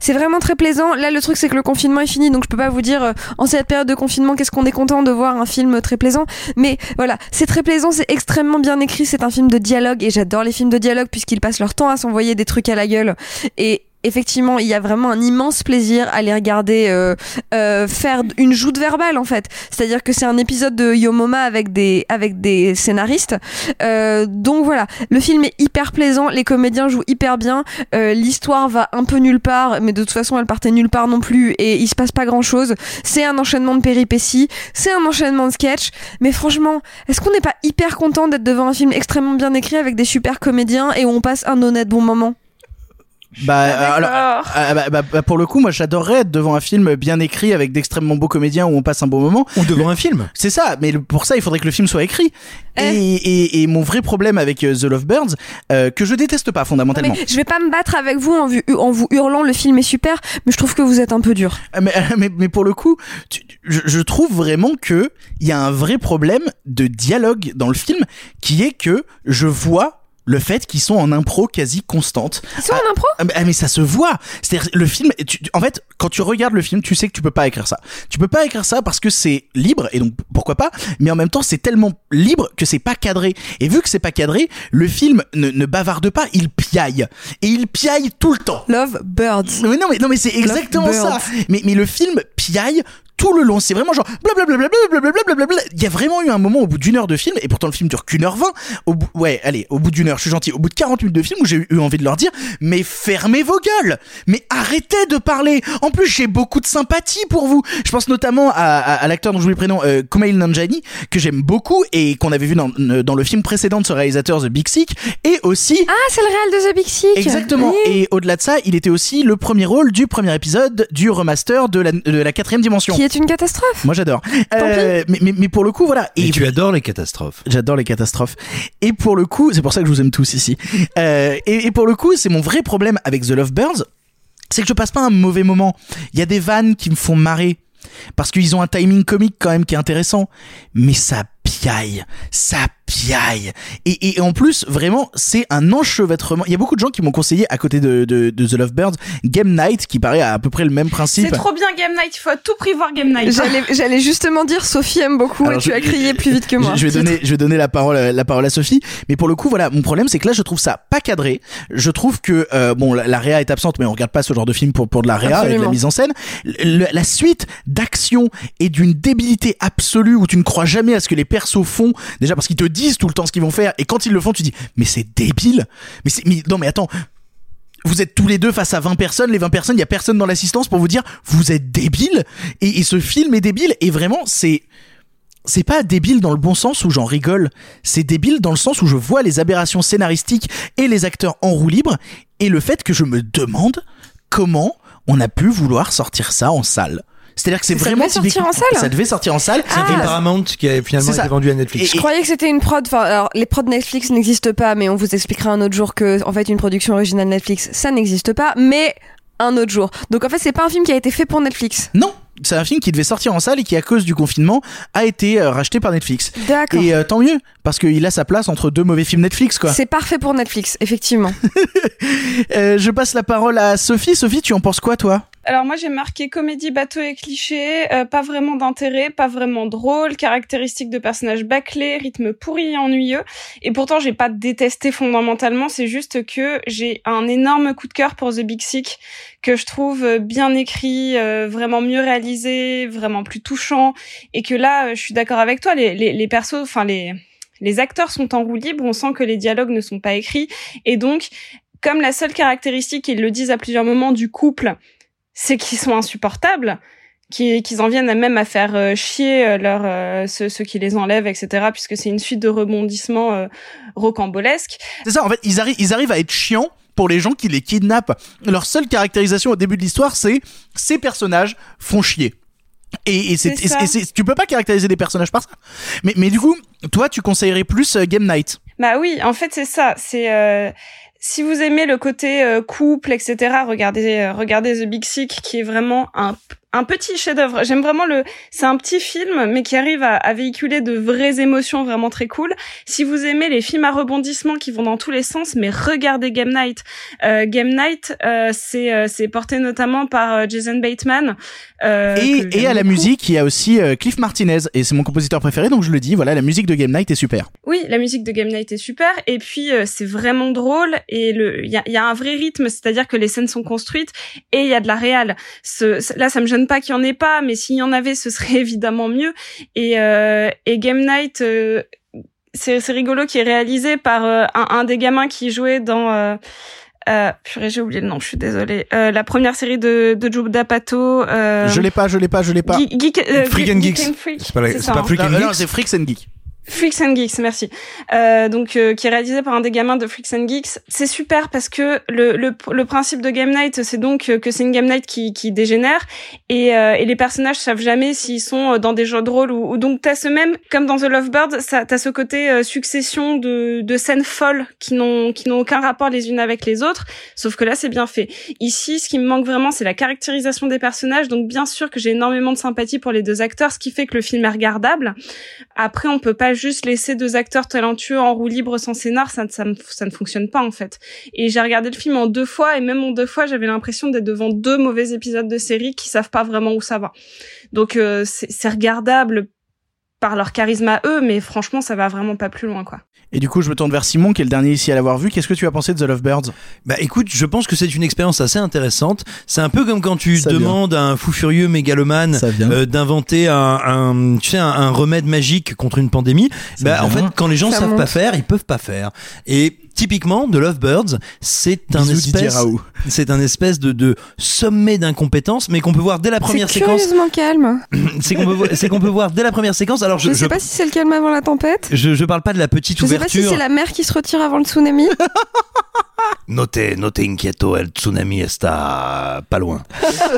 C'est vraiment très plaisant. Là, le truc, c'est que le confinement est fini, donc je peux pas vous dire, euh, en cette période de confinement, qu'est-ce qu'on est content de voir un film très plaisant. Mais voilà, c'est très plaisant, c'est extrêmement bien écrit, c'est un film de dialogue, et j'adore les films de dialogue puisqu'ils passent leur temps à s'envoyer des trucs à la gueule. Et effectivement, il y a vraiment un immense plaisir à les regarder euh, euh, faire une joute verbale en fait. C'est-à-dire que c'est un épisode de Yomoma avec des avec des scénaristes. Euh, donc voilà, le film est hyper plaisant, les comédiens jouent hyper bien, euh, l'histoire va un peu nulle part, mais de toute façon elle partait nulle part non plus et il se passe pas grand chose. C'est un enchaînement de péripéties, c'est un enchaînement de sketchs, mais franchement, est-ce qu'on n'est pas hyper content d'être devant un film extrêmement bien écrit avec des super comédiens et où on passe un honnête bon moment? Bah, alors, ah, bah, bah, bah, pour le coup, moi j'adorerais être devant un film bien écrit avec d'extrêmement beaux comédiens où on passe un bon moment. Ou devant un film. C'est ça, mais le- pour ça il faudrait que le film soit écrit. Eh. Et, et, et mon vrai problème avec euh, The Lovebirds, euh, que je déteste pas fondamentalement. Mais je vais pas me battre avec vous en, vu- en vous hurlant le film est super, mais je trouve que vous êtes un peu dur. Euh, Mais, mais, mais pour le coup, tu- je, je trouve vraiment que il y a un vrai problème de dialogue dans le film qui est que je vois le fait qu'ils sont en impro quasi constante. Ils sont en impro? Ah, mais, ah, mais ça se voit. C'est-à-dire le film. tu- en fait, quand tu regardes le film, tu sais que tu peux pas écrire ça. Tu peux pas écrire ça parce que c'est libre et donc pourquoi pas. Mais en même temps, c'est tellement libre que c'est pas cadré. Et vu que c'est pas cadré, le film ne, ne bavarde pas, il piaille et il piaille tout le temps. Love Birds. Mais non, mais non, mais c'est exactement ça. Mais mais le film piaille tout le long. C'est vraiment genre blablabla. blablabla. Il y a vraiment eu un moment au bout d'une heure de film, et pourtant le film dure qu'une heure vingt. Au bout, ouais, allez, au bout d'une heure, je suis gentil. Au bout de 40 minutes de film où j'ai eu envie de leur dire, mais fermez vos gueules, mais arrêtez de parler. En plus, j'ai beaucoup de sympathie pour vous. Je pense notamment à, à, à l'acteur dont je vous le prénom, euh, Kumail Nanjiani, que j'aime beaucoup et qu'on avait vu dans, dans le film précédent de ce réalisateur, The Big Sick, et aussi Ah, c'est le réel de The Big Sick. Exactement. Oui. Et au-delà de ça, il était aussi le premier rôle du premier épisode du remaster de la, de la quatrième dimension. Qui est c'est une catastrophe. Moi j'adore. Euh, mais, mais, mais pour le coup, voilà. Et, tu adores les catastrophes. J'adore les catastrophes. Et pour le coup, c'est pour ça que je vous aime tous ici. Euh, et, et pour le coup, c'est mon vrai problème avec The Lovebirds, c'est que je passe pas un mauvais moment. Il y a des vannes qui me font marrer. Parce qu'ils ont un timing comique quand même qui est intéressant. Mais ça piaille. Ça piaille. Et, et en plus, vraiment, c'est un enchevêtrement. Il y a beaucoup de gens qui m'ont conseillé, à côté de, de, de The Lovebirds, Game Night, qui paraît à, peu près le même principe. C'est trop bien Game Night, il faut à tout prix voir Game Night. J'allais, j'allais justement dire Sophie aime beaucoup Alors, et tu je- as crié plus vite que moi. Je, je vais donner, je vais donner la parole, la parole à Sophie. Mais pour le coup, voilà, mon problème, c'est que là, je trouve ça pas cadré. Je trouve que euh, bon, la, la réa est absente, mais on regarde pas ce genre de film pour pour de la réa et de la mise en scène. Le- la suite d'action est d'une débilité absolue où tu ne crois jamais à ce que les persos font. Déjà parce qu'ils te disent tout le temps ce qu'ils vont faire et quand ils le font, tu dis mais c'est débile. Mais c'est, mais non, mais attends. Vous êtes tous les deux face à 20 personnes, les 20 personnes, il y a personne dans l'assistance pour vous dire vous êtes débile et, et ce film est débile et vraiment c'est c'est pas débile dans le bon sens où j'en rigole, c'est débile dans le sens où je vois les aberrations scénaristiques et les acteurs en roue libre et le fait que je me demande comment on a pu vouloir sortir ça en salle. C'est-à-dire que c'est Ça vraiment devait sortir en salle Ça devait sortir en salle. C'était Et la- Paramount qui a finalement ça. été vendu à Netflix. Je croyais que c'était une prod. Enfin, alors, les prods Netflix n'existent pas, mais on vous expliquera un autre jour que, en fait, une production originale Netflix, ça n'existe pas, mais un autre jour. Donc, en fait, c'est pas un film qui a été fait pour Netflix. Non, c'est un film qui devait sortir en salle et qui, à cause du confinement, a été euh, racheté par Netflix. D'accord. Et euh, tant mieux, parce qu'il a sa place entre deux mauvais films Netflix, quoi. C'est parfait pour Netflix, effectivement. *laughs* Euh, je passe la parole à Sophie. Sophie, tu en penses quoi, toi? Alors moi j'ai marqué comédie bateau et cliché, euh, pas vraiment d'intérêt, pas vraiment drôle, caractéristiques de personnages bâclés, rythme pourri et ennuyeux. Et pourtant j'ai pas détesté fondamentalement, c'est juste que j'ai un énorme coup de cœur pour The Big Sick que je trouve euh, bien écrit, euh, vraiment mieux réalisé, vraiment plus touchant. Et que là, euh, je suis d'accord avec toi, les, les, les persos, enfin les les acteurs sont en roue libre, on sent que les dialogues ne sont pas écrits, et donc comme la seule caractéristique, ils le disent à plusieurs moments du couple, c'est qu'ils sont insupportables, qu'ils en viennent même à faire euh, chier euh, leur, euh, ceux, ceux qui les enlèvent, etc., puisque c'est une suite de rebondissements rocambolesques. C'est ça, en fait, ils, arri- ils arrivent à être chiants pour les gens qui les kidnappent. Leur seule caractérisation au début de l'histoire, c'est ces personnages font chier. Et, et tu peux pas caractériser des personnages par ça. Mais, mais du coup, toi, tu conseillerais plus Game Night. Bah oui, en fait c'est ça. C'est euh, si vous aimez le côté euh, couple, etc. Regardez, euh, regardez The Big Sick, qui est vraiment un un petit chef-d'œuvre. J'aime vraiment le. C'est un petit film, mais qui arrive à, à véhiculer de vraies émotions vraiment très cool. Si vous aimez les films à rebondissement qui vont dans tous les sens, mais regardez Game Night. Euh, Game Night, euh, c'est euh, c'est porté notamment par euh, Jason Bateman. euh, et, et à la musique, il y a aussi euh, Cliff Martinez. Et c'est mon compositeur préféré, donc je le dis, voilà, la musique de Game Night est super. Oui, la musique de Game Night est super et puis euh, c'est vraiment drôle et le il y a, y a un vrai rythme, c'est-à-dire que les scènes sont construites et il y a de la réal. Ce, ce- là, ça me gêne pas qu'il y en ait pas, mais s'il y en avait, ce serait *laughs* évidemment mieux. Et, euh, et Game Night, euh, c'est rigolo qui est réalisé par euh, un, un des gamins qui jouait dans euh, euh, purée, j'ai oublié le nom, je suis désolée. Euh, la première série de, de Joe D'Apato. Euh, Je l'ai pas, je l'ai pas, je l'ai pas. Geek- Geek- euh, Freak Geek- and Geek Geeks. C'est pas, pas. Freak Non, and non, Geeks c'est Freaks and Geeks. Freaks and Geeks, merci. Euh, donc euh, qui est réalisé par un des gamins de Freaks and Geeks. C'est super parce que le, le, le principe de Game Night, c'est donc euh, que c'est une Game Night qui, qui dégénère et, euh, et les personnages savent jamais s'ils sont euh, dans des jeux de rôle ou, ou donc t'as ce même comme dans The Lovebird, ça t'as ce côté euh, succession de, de scènes folles qui n'ont qui n'ont aucun rapport les unes avec les autres. Sauf que là c'est bien fait. Ici, ce qui me manque vraiment, c'est la caractérisation des personnages. Donc bien sûr que j'ai énormément de sympathie pour les deux acteurs, ce qui fait que le film est regardable. Après, on peut pas juste laisser deux acteurs talentueux en roue libre sans scénar, ça, ça, ne fonctionne pas en fait. Et j'ai regardé le film en deux fois, et même en deux fois, j'avais l'impression d'être devant deux mauvais épisodes de série qui savent pas vraiment où ça va. Donc euh, c'est regardable par leur charisme à eux, mais franchement, ça va vraiment pas plus loin, quoi. Et du coup, je me tourne vers Simon, qui est le dernier ici à l'avoir vu. Qu'est-ce que tu as pensé de The Lovebirds? Bah écoute, je pense que c'est une expérience assez intéressante. C'est un peu comme quand tu Ça vient. demandes à un fou furieux mégalomane euh, d'inventer un, un, tu sais, un, un remède magique contre une pandémie. Ça bah en fait, quand les gens Ça savent monte. pas faire, ils peuvent pas faire. Et typiquement, The Lovebirds, c'est un espèce, c'est un espèce de, de sommet d'incompétence, mais qu'on peut voir dès la première C'est séquence. curieusement calme. *clears throat* C'est qu'on peut, voir- c'est qu'on peut voir dès la première séquence. Alors Je, je, sais pas si c'est le calme avant la tempête. je, je parle pas de la petite Je sais pas si ouverture. c'est la mer qui se retire avant le tsunami. *laughs* Note, note inquieto, el tsunami está pas loin.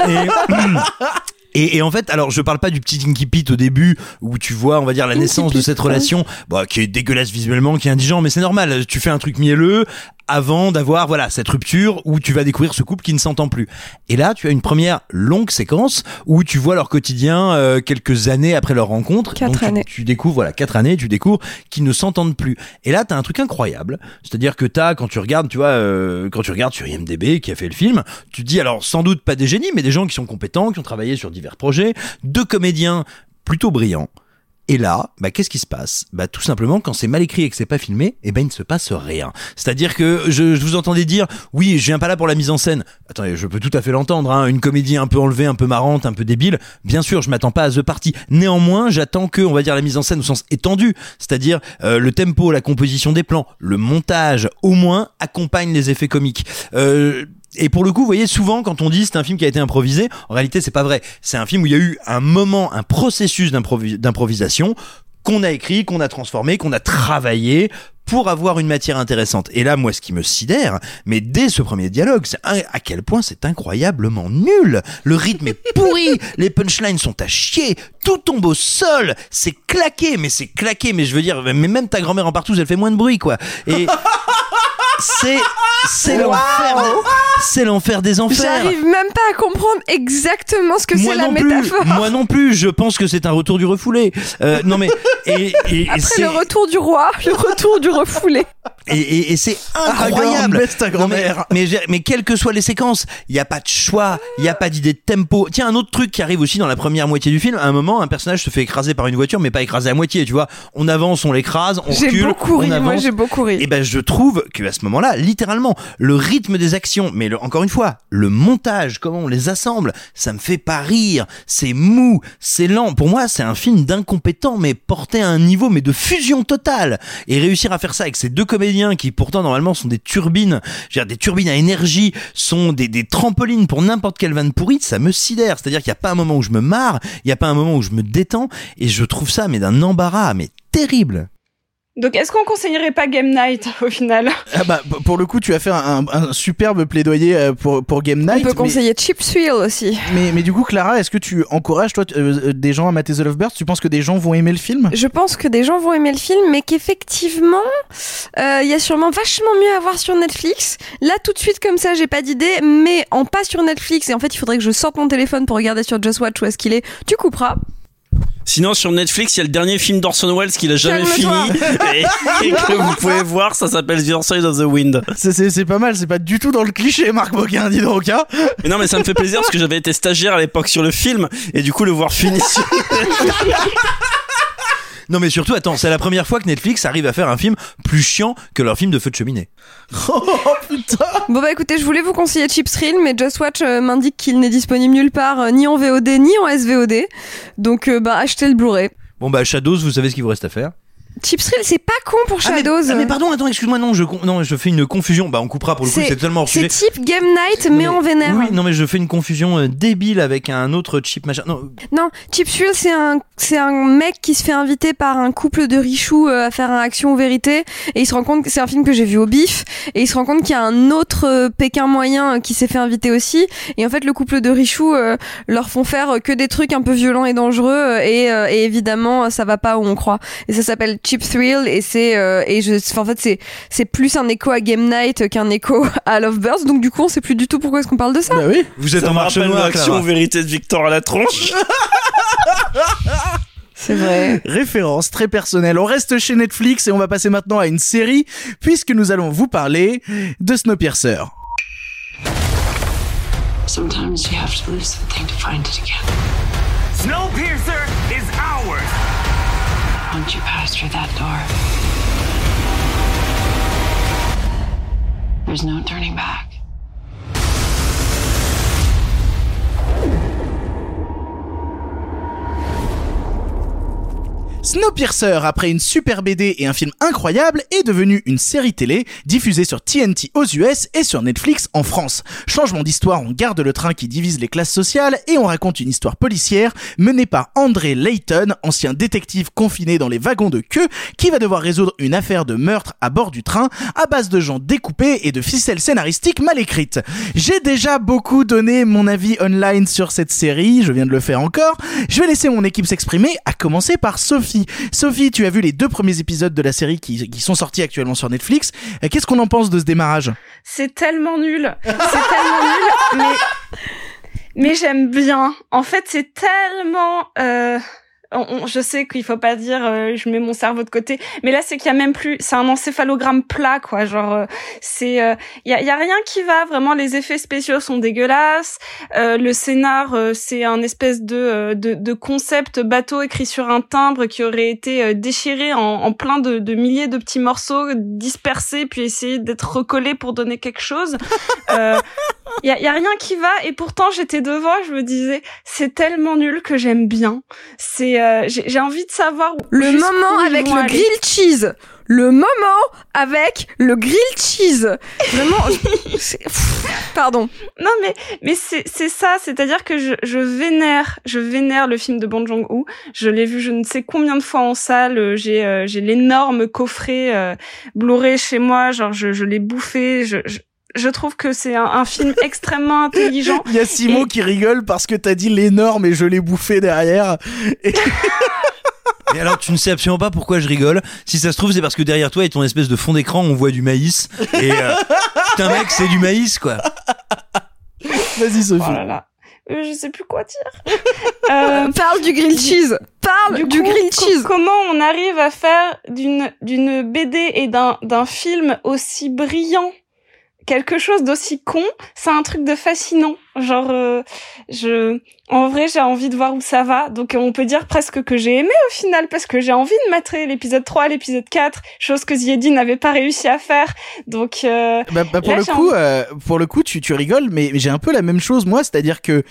Et, *clears throat* et en fait, alors je parle pas du petit Inky Pete au début où tu vois, on va dire, la naissance de cette relation, bah, qui est dégueulasse visuellement, qui est indigent, mais c'est normal. Tu fais un truc mielleux avant d'avoir voilà cette rupture où tu vas découvrir ce couple qui ne s'entend plus. Et là, tu as une première longue séquence où tu vois leur quotidien euh, quelques années après leur rencontre. Quatre Donc, tu- années. Tu, découvres voilà quatre années, tu découvres qu'ils ne s'entendent plus. Et là, t'as un truc incroyable, c'est-à-dire que t'as quand tu regardes, tu vois, euh, quand tu regardes sur IMDb qui a fait le film, tu te dis alors sans doute pas des génies, mais des gens qui sont compétents, qui ont travaillé sur divers projets, deux comédiens plutôt brillants. Et là, bah, qu'est-ce qui se passe? Bah, tout simplement, quand c'est mal écrit et que c'est pas filmé, eh ben, il ne se passe rien. C'est-à-dire que je, vous entendais dire, oui, je viens pas là pour la mise en scène. Attendez, je peux tout à fait l'entendre, hein, une comédie un peu enlevée, un peu marrante, un peu débile. Bien sûr, je m'attends pas à The Party. Néanmoins, j'attends que, on va dire, la mise en scène au sens étendu, c'est-à-dire euh, le tempo, la composition des plans, le montage, au moins, accompagne les effets comiques. Euh, et pour le coup, vous voyez, souvent, quand on dit c'est un film qui a été improvisé, en réalité, c'est pas vrai. C'est un film où il y a eu un moment, un processus d'improvi- d'improvisation qu'on a écrit, qu'on a transformé, qu'on a travaillé pour avoir une matière intéressante. Et là, moi, ce qui me sidère, mais dès ce premier dialogue, c'est à quel point c'est incroyablement nul. Le rythme est *laughs* pourri, les punchlines sont à chier, tout tombe au sol, c'est claqué, mais c'est claqué, mais je veux dire, mais même ta grand-mère en partout, elle fait moins de bruit, quoi. Et *laughs* c'est c'est l'enfer, des- c'est l'enfer des enfers. J'arrive même pas à comprendre exactement ce que c'est Moi la non plus, métaphore. moi non plus, je pense que c'est un retour du refoulé. Euh, non mais et, et, et Après c'est le retour du roi, le retour du refoulé. et, et- et c'est Aragorn, incroyable. ta mais, grand-mère. mais, j'ai- mais quelles que soient les séquences, il y a pas de choix, il y a pas d'idée de tempo. Tiens, un autre truc qui arrive aussi dans la première moitié du film, à un moment, un personnage se fait écraser par une voiture, mais pas écrasé à moitié, tu vois. On avance, on l'écrase, on J'ai recule, beaucoup ri, on moi avance. j'ai beaucoup ri. Et ben je trouve que à ce moment-là, littéralement, le rythme des actions, mais le- encore une fois, le montage, comment on les assemble, ça me fait pas rire. C'est mou, c'est lent. Pour moi, c'est un film d'incompétent, mais porté à un niveau mais de fusion totale. Et réussir à faire ça avec ces deux comédiens qui pourtant normalement sont des turbines, je veux dire, des turbines à énergie, sont des, des trampolines pour n'importe quelle vanne pourrie, ça me sidère. C'est-à-dire qu'il n'y a pas un moment où je me marre, il n'y a pas un moment où je me détends, et je trouve ça mais d'un embarras, mais terrible. Donc, est-ce qu'on conseillerait pas Game Night au final? Ah bah, pour le coup, tu as fait un, un superbe plaidoyer euh, pour, pour Game On Night. peut mais- conseiller Chip Thrill aussi. Mais, mais, du coup, Clara, est-ce que tu encourages toi euh, euh, des gens à mater The Lovebirds? Tu penses que des gens vont aimer le film? Je pense que des gens vont aimer le film, mais qu'effectivement, euh, il y a sûrement vachement mieux à voir sur Netflix. Là, tout de suite, comme ça, j'ai pas d'idée, mais en pas sur Netflix, et en fait, il faudrait que je sorte mon téléphone pour regarder sur Just Watch où est-ce qu'il est. Tu couperas. Sinon, sur Netflix, il y a le dernier film d'Orson Welles qu'il a jamais fini et, et que vous pouvez voir. Ça s'appelle The Side of the Wind. C'est pas mal, c'est pas du tout dans le cliché, Marc Boquin, dis donc. Hein Mais non, mais ça me fait plaisir parce que j'avais été stagiaire à l'époque sur le film et du coup le voir fini. *laughs* Non mais surtout, attends, c'est la première fois que Netflix arrive à faire un film plus chiant que leur film de feu de cheminée. *laughs* oh putain Bon bah écoutez, je voulais vous conseiller Chip Thrill, mais Just Watch euh, m'indique qu'il n'est disponible nulle part, euh, ni en VOD, ni en SVOD. Donc euh, bah achetez le Blu-ray. Bon bah Shadows, vous savez ce qu'il vous reste à faire. Chip Thrill, c'est pas con pour Ah, mais- Shadows. ah, mais, pardon, attends, excuse-moi, non, je non, je fais une confusion. Bah on coupera pour le coup, C'est- totalement C'est type Game Night, mais, en vénère. Oui, non mais je fais une confusion euh, débile avec un autre chip machin. Non, Non, Chip Thrill, c'est un, c'est un mec qui se fait inviter par un couple de richoux euh, à faire un action ou vérité, et il se rend compte que c'est un film que j'ai vu au bif, et il se rend compte qu'il y a un autre euh, Pékin moyen euh, qui s'est fait inviter aussi, et en fait le couple de richoux euh, leur font faire que des trucs un peu violents et dangereux, et, euh, et évidemment ça va pas où on croit. Et ça s'appelle Chip Thrill, et c'est, euh, et je, enfin, en fait c'est, c'est plus un écho à Game Night qu'un écho *laughs* à Lovebirds, donc du coup on sait plus du tout pourquoi est-ce qu'on parle de ça. Bah oui vous êtes Ça en marche noire, vérité de Victor à la tronche. *laughs* C'est vrai. Référence très personnelle. On reste chez Netflix et on va passer maintenant à une série puisque nous allons vous parler de Snowpiercer. Sometimes you have to lose something to find it again. Snowpiercer! Once you pass through that door, there's no turning back. Snowpiercer, après une super BD et un film incroyable, est devenu une série télé diffusée sur TNT aux US et sur Netflix en France. Changement d'histoire, on garde le train qui divise les classes sociales et on raconte une histoire policière menée par André Layton, ancien détective confiné dans les wagons de queue, qui va devoir résoudre une affaire de meurtre à bord du train à base de gens découpés et de ficelles scénaristiques mal écrites. J'ai déjà beaucoup donné mon avis online sur cette série, je viens de le faire encore. Je vais laisser mon équipe s'exprimer, à commencer par Sophie. Sophie, tu as vu les deux premiers épisodes de la série qui, sont sortis actuellement sur Netflix. Euh, Qu'est-ce qu'on en pense de ce démarrage? C'est tellement nul. C'est tellement nul, mais mais j'aime bien. En fait, c'est tellement. Euh... je sais qu'il faut pas dire euh, je mets mon cerveau de côté, mais là c'est qu'il y a même plus, c'est un encéphalogramme plat quoi, genre euh, c'est il y, a, y a rien qui va vraiment. Les effets spéciaux sont dégueulasses, euh, le scénar euh, c'est un espèce de, euh, de de concept bateau écrit sur un timbre qui aurait été euh, déchiré en, plein de, de milliers de petits morceaux dispersés puis essayer d'être recollé pour donner quelque chose. Euh, il y a, y a rien qui va et pourtant j'étais devant je me disais c'est tellement nul que j'aime bien c'est euh, j'ai envie de savoir Le moment avec le aller. grilled cheese. Le moment avec le grilled cheese. Vraiment. *laughs* pff, Pardon. non mais mais c'est c'est ça c'est-à-dire que je je vénère je vénère le film de Bong Joon-ho je l'ai vu je ne sais combien de fois en salle euh, j'ai euh, j'ai l'énorme coffret euh, Blu-ray chez moi genre je je l'ai bouffé je, je je trouve que c'est un, un film extrêmement intelligent *laughs* Il y a Simon Et- qui rigole parce que t'as dit l'énorme et je l'ai bouffé derrière. Et- *laughs* Mais alors, tu ne sais absolument pas pourquoi je rigole. Si ça se trouve, c'est parce que derrière toi et ton espèce de fond d'écran, on voit du maïs. Et euh, *laughs* putain, mec, c'est du maïs, quoi. Vas-y Sophie. Oh là là. Euh, je sais plus quoi dire. Euh, Parle du grilled cheese. Parle du, coup, grilled cheese. Comment on arrive à faire d'une d'une BD et d'un d'un film aussi brillant quelque chose d'aussi con C'est un truc de fascinant. Genre, euh, je, en vrai, j'ai envie de voir où ça va. Donc, on peut dire presque que j'ai aimé au final parce que j'ai envie de mettre l'épisode 3, l'épisode 4, chose que Ziedi n'avait pas réussi à faire. Donc, euh, Bah, bah, pour Là, le coup, envie- euh, pour le coup, tu, tu rigoles, mais j'ai un peu la même chose moi, c'est-à-dire que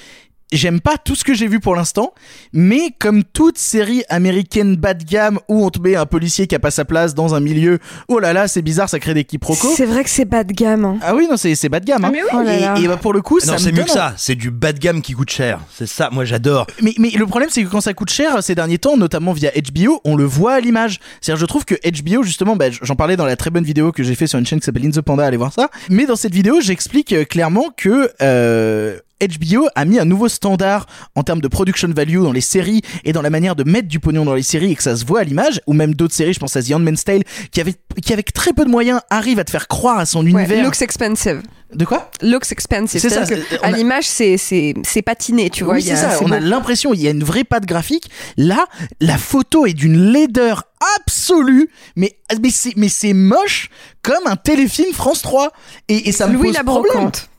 j'aime pas tout ce que j'ai vu pour l'instant, mais comme toute série américaine bas de gamme où on te met un policier qui a pas sa place dans un milieu, oh là là, c'est bizarre, ça crée des quiproquos. C'est vrai que c'est bas de gamme. hein. Ah oui, non, c'est c'est bas de gamme. Ah, Hein. mais oui. Oh là là. Et, et bah pour le coup, ça non, me c'est mieux donne que ça. C'est du bas de gamme qui coûte cher. C'est ça, moi j'adore. Mais, mais le problème, c'est que quand ça coûte cher ces derniers temps, notamment via HBO, on le voit à l'image. C'est-à-dire, je trouve que HBO, justement, bah, j'en parlais dans la très bonne vidéo que j'ai fait sur une chaîne qui s'appelle In the Panda, allez voir ça. Mais dans cette vidéo, j'explique euh, clairement que euh, HBO a mis un nouveau standard en termes de production value dans les séries et dans la manière de mettre du pognon dans les séries et que ça se voit à l'image, ou même d'autres séries, je pense à The Handmaid's Tale, qui avec, qui avec très peu de moyens arrive à te faire croire à son Ouais, univers. looks expensive. De quoi? Looks expensive. C'est ça, à a- l'image, c'est c'est c'est patiné, tu vois. oui, c'est ça. On a l'impression, il y a une vraie patte graphique. Là, la photo est d'une laideur absolue, mais mais c'est mais c'est moche comme un téléfilm France 3 et, et ça me Louis pose la problème. brocante.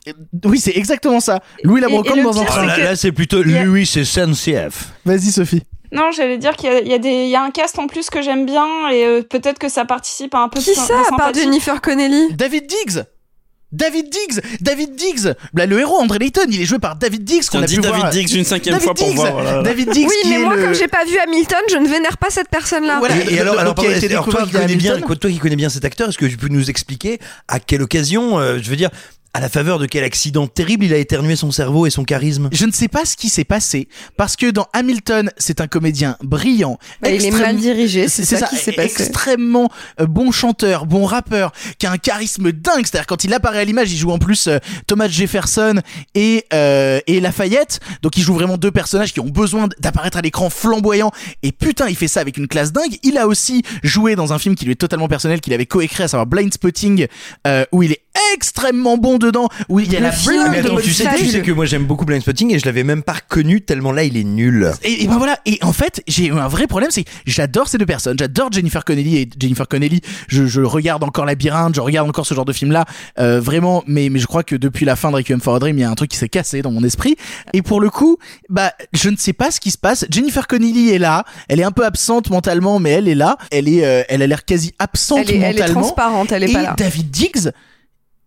Oui, c'est exactement ça. Louis la brocante dans un Oh, train. c'est là, là, c'est plutôt Louis, c'est SNCF. Vas-y Sophie. non, j'allais dire qu'il y a, y y un cast en plus que j'aime bien et euh, peut-être que ça participe à un peu Qui de, ça, à part. Jennifer Connelly David Diggs. David Diggs, David Diggs, Là, le héros André Layton, il est joué par David Diggs qu'on On a dit pu David voir. Diggs une cinquième David fois pour Diggs. voir. voilà. David Diggs Oui, qui mais est moi, le- comme j'ai pas vu Hamilton, je ne vénère pas cette personne-là. Voilà. Et, et alors, alors, qui a pardon, été alors, toi, qui connais bien, toi qui connais bien cet acteur, est-ce que tu peux nous expliquer à quelle occasion, euh, je veux dire, à la faveur de quel accident terrible il a éternué son cerveau et son charisme? Je ne sais pas ce qui s'est passé parce que dans Hamilton, c'est un comédien brillant, Bah, il est extrême- mal dirigé, c'est ça qui s'est passé. Extrêmement euh, bon chanteur, bon rappeur, qui a un charisme dingue. C'est-à-dire quand il apparaît à l'image, il joue en plus euh, Thomas Jefferson et euh, et Lafayette. Donc il joue vraiment deux personnages qui ont besoin d'apparaître à l'écran flamboyant. Et putain, il fait ça avec une classe dingue. Il a aussi joué dans un film qui lui est totalement personnel, qu'il avait coécrit, à savoir Blind Spotting, euh, où il est extrêmement bon dedans, où il y a Le la film Mais de attends, tu sais, tu sais que moi j'aime beaucoup Blind Spotting et je l'avais même pas reconnu tellement là il est nul. Et, et ben voilà. Et en fait, j'ai eu un vrai problème, c'est que j'adore ces deux personnes. J'adore Jennifer Connelly et Jennifer Connelly. Je, je regarde encore Labyrinthe, je regarde encore ce genre de film-là, euh, vraiment. Mais, mais je crois que depuis la fin de Requiem for a Dream, il y a un truc qui s'est cassé dans mon esprit. Et pour le coup, bah, je ne sais pas ce qui se passe. Jennifer Connelly est là. Elle est un peu absente mentalement, mais elle est là. Elle est, euh, elle a l'air quasi absente Elle est, elle est mentalement. transparente, elle est et pas là. David Diggs.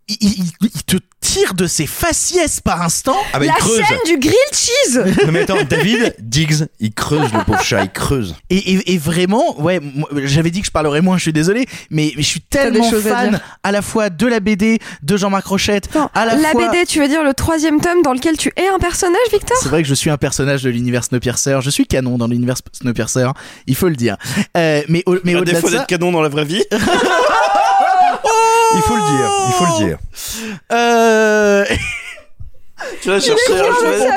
Il, il- il te tire de ses faciès par instant. Ah bah, La creuse. scène du grilled cheese *laughs* Non mais attends, David, Diggs, il creuse le pauvre chat, il creuse. Et, et, et vraiment, ouais, j'avais dit que je parlerais moins, je suis désolé, mais, mais je suis tellement à fan à, la fois de la BD de Jean-Marc Rochette, à la, La fois. BD, tu veux dire le troisième tome dans lequel tu es un personnage, Victor? C'est vrai que je suis un personnage de l'univers Snowpiercer. Je suis canon dans l'univers Snowpiercer, il faut le dire. Euh, mais au, mais au-delà de défaut ça, d'être canon dans la vraie vie. *laughs* Il faut le dire, il faut le dire. euh... *laughs* Tu l'as cherché, hein,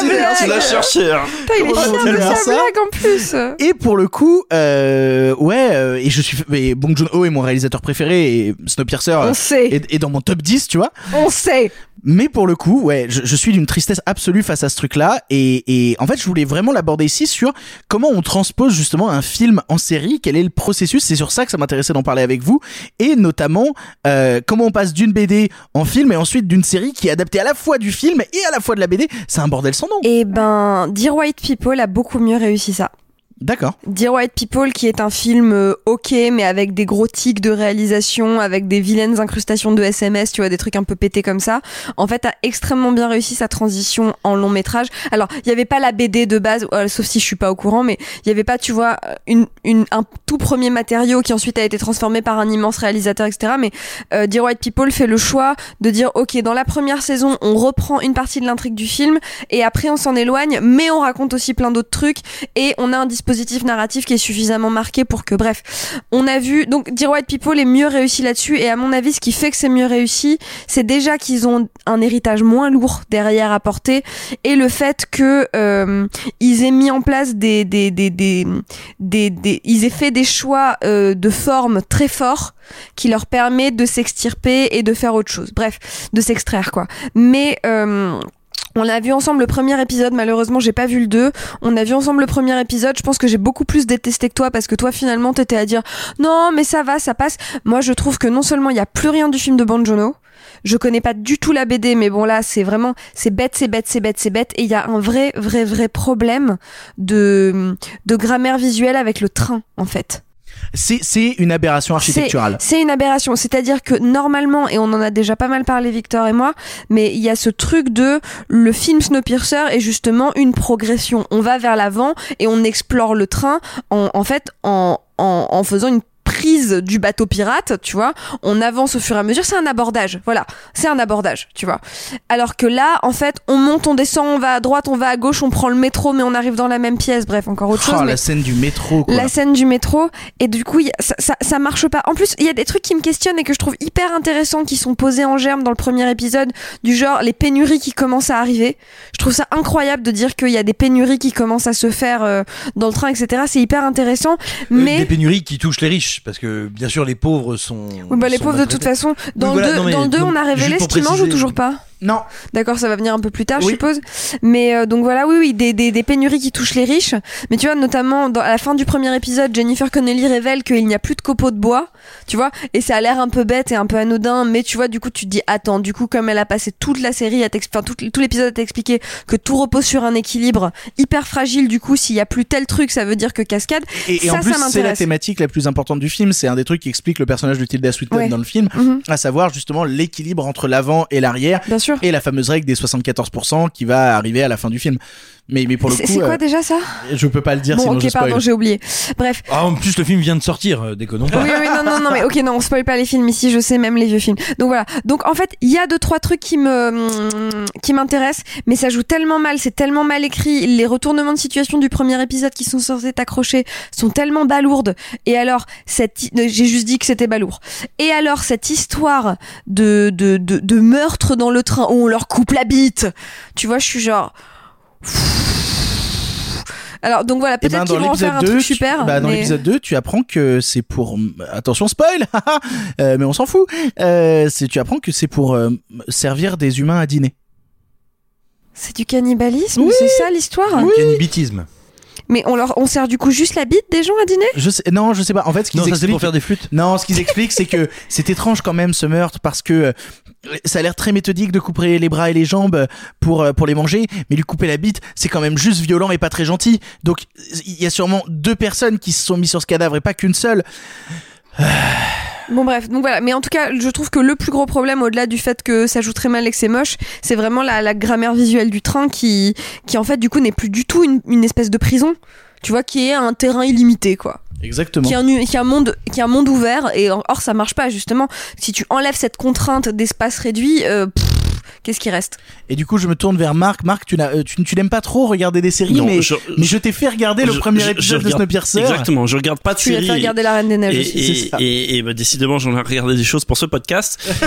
tu l'as- tu l'as cherché. hein. Putain, il est Comment on de sa ça blague en plus Et pour le coup, euh, ouais, euh, et je suis, mais Bong Joon-ho est mon réalisateur préféré et Snowpiercer On euh, sait. est, est dans mon top 10, tu vois. On sait Mais pour le coup, ouais, je, je suis d'une tristesse absolue face à ce truc-là. Et, et en fait, je voulais vraiment l'aborder ici sur comment on transpose justement un film en série, quel est le processus. C'est sur ça que ça m'intéressait d'en parler avec vous. Et notamment, euh, comment on passe d'une BD en film et ensuite d'une série qui est adaptée à la fois du film et à la fois de la BD. C'est un bordel sans nom. Eh ben, Dear White People a beaucoup mieux réussi ça. D'accord. Dear White People, qui est un film euh, ok, mais avec des gros tics de réalisation, avec des vilaines incrustations de SMS, tu vois, des trucs un peu pétés comme ça, en fait, a extrêmement bien réussi sa transition en long métrage. Alors, il n'y avait pas la BD de base, euh, sauf si je suis pas au courant, mais il n'y avait pas, tu vois, une, une, un tout premier matériau qui ensuite a été transformé par un immense réalisateur, etc. Mais euh, Dear White People fait le choix de dire, ok, dans la première saison, on reprend une partie de l'intrigue du film, et après on s'en éloigne, mais on raconte aussi plein d'autres trucs, et on a un dispositif narratif qui est suffisamment marqué pour que, bref, on a vu, donc Dear White People est mieux réussi là-dessus, et à mon avis, ce qui fait que c'est mieux réussi, c'est déjà qu'ils ont un héritage moins lourd derrière à porter, et le fait que euh, ils aient mis en place des, des, des, des, des, des- ils aient fait des choix euh, de forme très forts qui leur permet de s'extirper et de faire autre chose. Bref, de s'extraire quoi. Mais euh, on a vu ensemble le premier épisode, malheureusement j'ai pas vu le 2. On a vu ensemble le premier épisode, je pense que j'ai beaucoup plus détesté que toi parce que toi finalement t'étais à dire non mais ça va, ça passe. Moi je trouve que non seulement il y a plus rien du film de Banjono, je connais pas du tout la BD, mais bon là c'est vraiment c'est bête, c'est bête, c'est bête, c'est bête, et il y a un vrai, vrai, vrai problème de de grammaire visuelle avec le train en fait. C'est, c'est une aberration architecturale. C'est c'est une aberration. C'est-à-dire que normalement, et on en a déjà pas mal parlé, Victor et moi, mais il y a ce truc de le film Snowpiercer est justement une progression. On va vers l'avant et on explore le train en, en fait en, en, en faisant une prise du bateau pirate, tu vois, on avance au fur et à mesure, c'est un abordage, voilà, c'est un abordage, tu vois. Alors que là, en fait, on monte, on descend, on va à droite, on va à gauche, on prend le métro, mais on arrive dans la même pièce, bref, encore autre Oh, chose. mais- la scène du métro, quoi. la scène du métro et du coup il y a- ça, ça, ça marche pas en plus il y a des trucs qui me questionnent et que je trouve hyper intéressants qui sont posés en germe dans le premier épisode du genre les pénuries qui commencent à arriver je trouve ça incroyable de dire qu'il y a des pénuries qui commencent à se faire euh, dans le train etc c'est hyper intéressant mais Euh, Des pénuries qui touchent les riches, parce que bien sûr les pauvres sont. oui, bah, les sont pauvres de toute façon dans Oui, le 2 non, mais dans le deux, on a révélé ce qu'ils mangent ou toujours pas Non. D'accord, ça va venir un peu plus tard, je suppose. Mais euh, donc voilà, oui, oui, des, des, des pénuries qui touchent les riches. Mais tu vois, notamment dans, à la fin du premier épisode, Jennifer Connelly révèle qu'il n'y a plus de copeaux de bois, tu vois, et ça a l'air un peu bête et un peu anodin, mais tu vois, du coup, tu te dis, attends, du coup, comme elle a passé toute la série, à enfin, tout, tout l'épisode à t'expliquer que tout repose sur un équilibre hyper fragile, du coup, s'il y a plus tel truc, ça veut dire que cascade. Et, et ça, en plus, c'est la thématique la plus importante du film. C'est un des trucs qui explique le personnage de Tilda Swinton Ouais. dans le film, Mhm. à savoir justement l'équilibre entre l'avant et l'arrière. Bien sûr. Et la fameuse règle des 74% qui va arriver à la fin du film. Mais, mais pour le C'est coup, c'est quoi euh, déjà ça? je peux pas le dire Bon, sinon ok, je spoil. pardon, j'ai oublié. Bref, Ah, en plus, le film vient de sortir, euh, déconnons pas. Oui, oui, non, non, non, mais ok, non, on spoil pas les films ici, je sais même les vieux films. Donc voilà. Donc en fait, il y a deux, trois trucs qui me, qui m'intéressent, mais ça joue tellement mal, c'est tellement mal écrit. Les retournements de situation du premier épisode qui sont censés t'accrocher sont tellement balourdes. Et alors, cette, hi- j'ai juste dit que c'était balourd. Et alors, cette histoire de, de, de, de meurtre dans le train où on leur coupe la bite. Tu vois, je suis genre, alors donc voilà, Et peut-être ben, qu'ils vont en faire un 2, truc tu- super. bah, dans mais- l'épisode 2, tu apprends que c'est pour attention spoil, *laughs* euh, mais on s'en fout. Euh, c'est tu apprends que c'est pour euh, servir des humains à dîner. C'est du cannibalisme, Oui. c'est ça l'histoire Le cannibitisme. Mais on leur on sert du coup juste la bite des gens à dîner? Je sais, non, je sais pas. En fait, ce qu'ils expliquent, pour faire des flûtes. Non, ce qu'ils expliquent, c'est que c'est étrange quand même ce meurtre parce que ça a l'air très méthodique de couper les bras et les jambes pour euh, pour les manger, mais lui couper la bite, c'est quand même juste violent et pas très gentil. Donc il y a sûrement deux personnes qui se sont mis sur ce cadavre et pas qu'une seule. *sighs* Bon bref, donc voilà. Mais en tout cas, je trouve que le plus gros problème, au-delà du fait que ça joue très mal et que c'est moche, c'est vraiment la, la grammaire visuelle du train qui, qui en fait du coup n'est plus du tout une, une espèce de prison. Tu vois, qui est un terrain illimité, quoi. Exactement. Qui est, un, qui est un monde, qui est un monde ouvert. Et or, or, ça marche pas justement. Si tu enlèves cette contrainte d'espace réduit, euh, pff, qu'est-ce qui reste Et du coup, je me tourne vers Marc. Marc, tu, n'as- euh, tu, tu n'aimes pas trop regarder des séries, Non, mais, je- mais je t'ai fait regarder le premier je- je épisode de regarde- Snowpiercer. Exactement, je regarde pas de Tu lui as série. fait regarder La Reine des Neiges et, aussi. et, et- et, bah, décidément, j'en ai regardé des choses pour ce podcast. *laughs*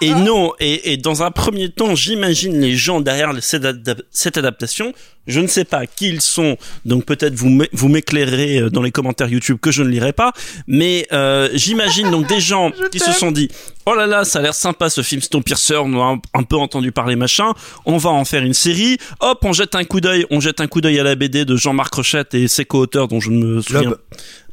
et, et non, et, et dans un premier temps, j'imagine les gens derrière cette, adap- cette adaptation. Je ne sais pas qui ils sont, donc peut-être vous vous m'éclairerez euh, dans les commentaires YouTube que je ne lirai pas. Mais euh, j'imagine donc des *laughs* gens qui se sont dit Oh là là, ça a l'air sympa ce film Snowpiercer, on a un, un peu entendu parler machin, on va en faire une série. Hop, on jette un coup d'œil, on jette un coup d'œil à la BD de Jean-Marc Rochette et ses co-auteurs dont je ne me souviens. Lob.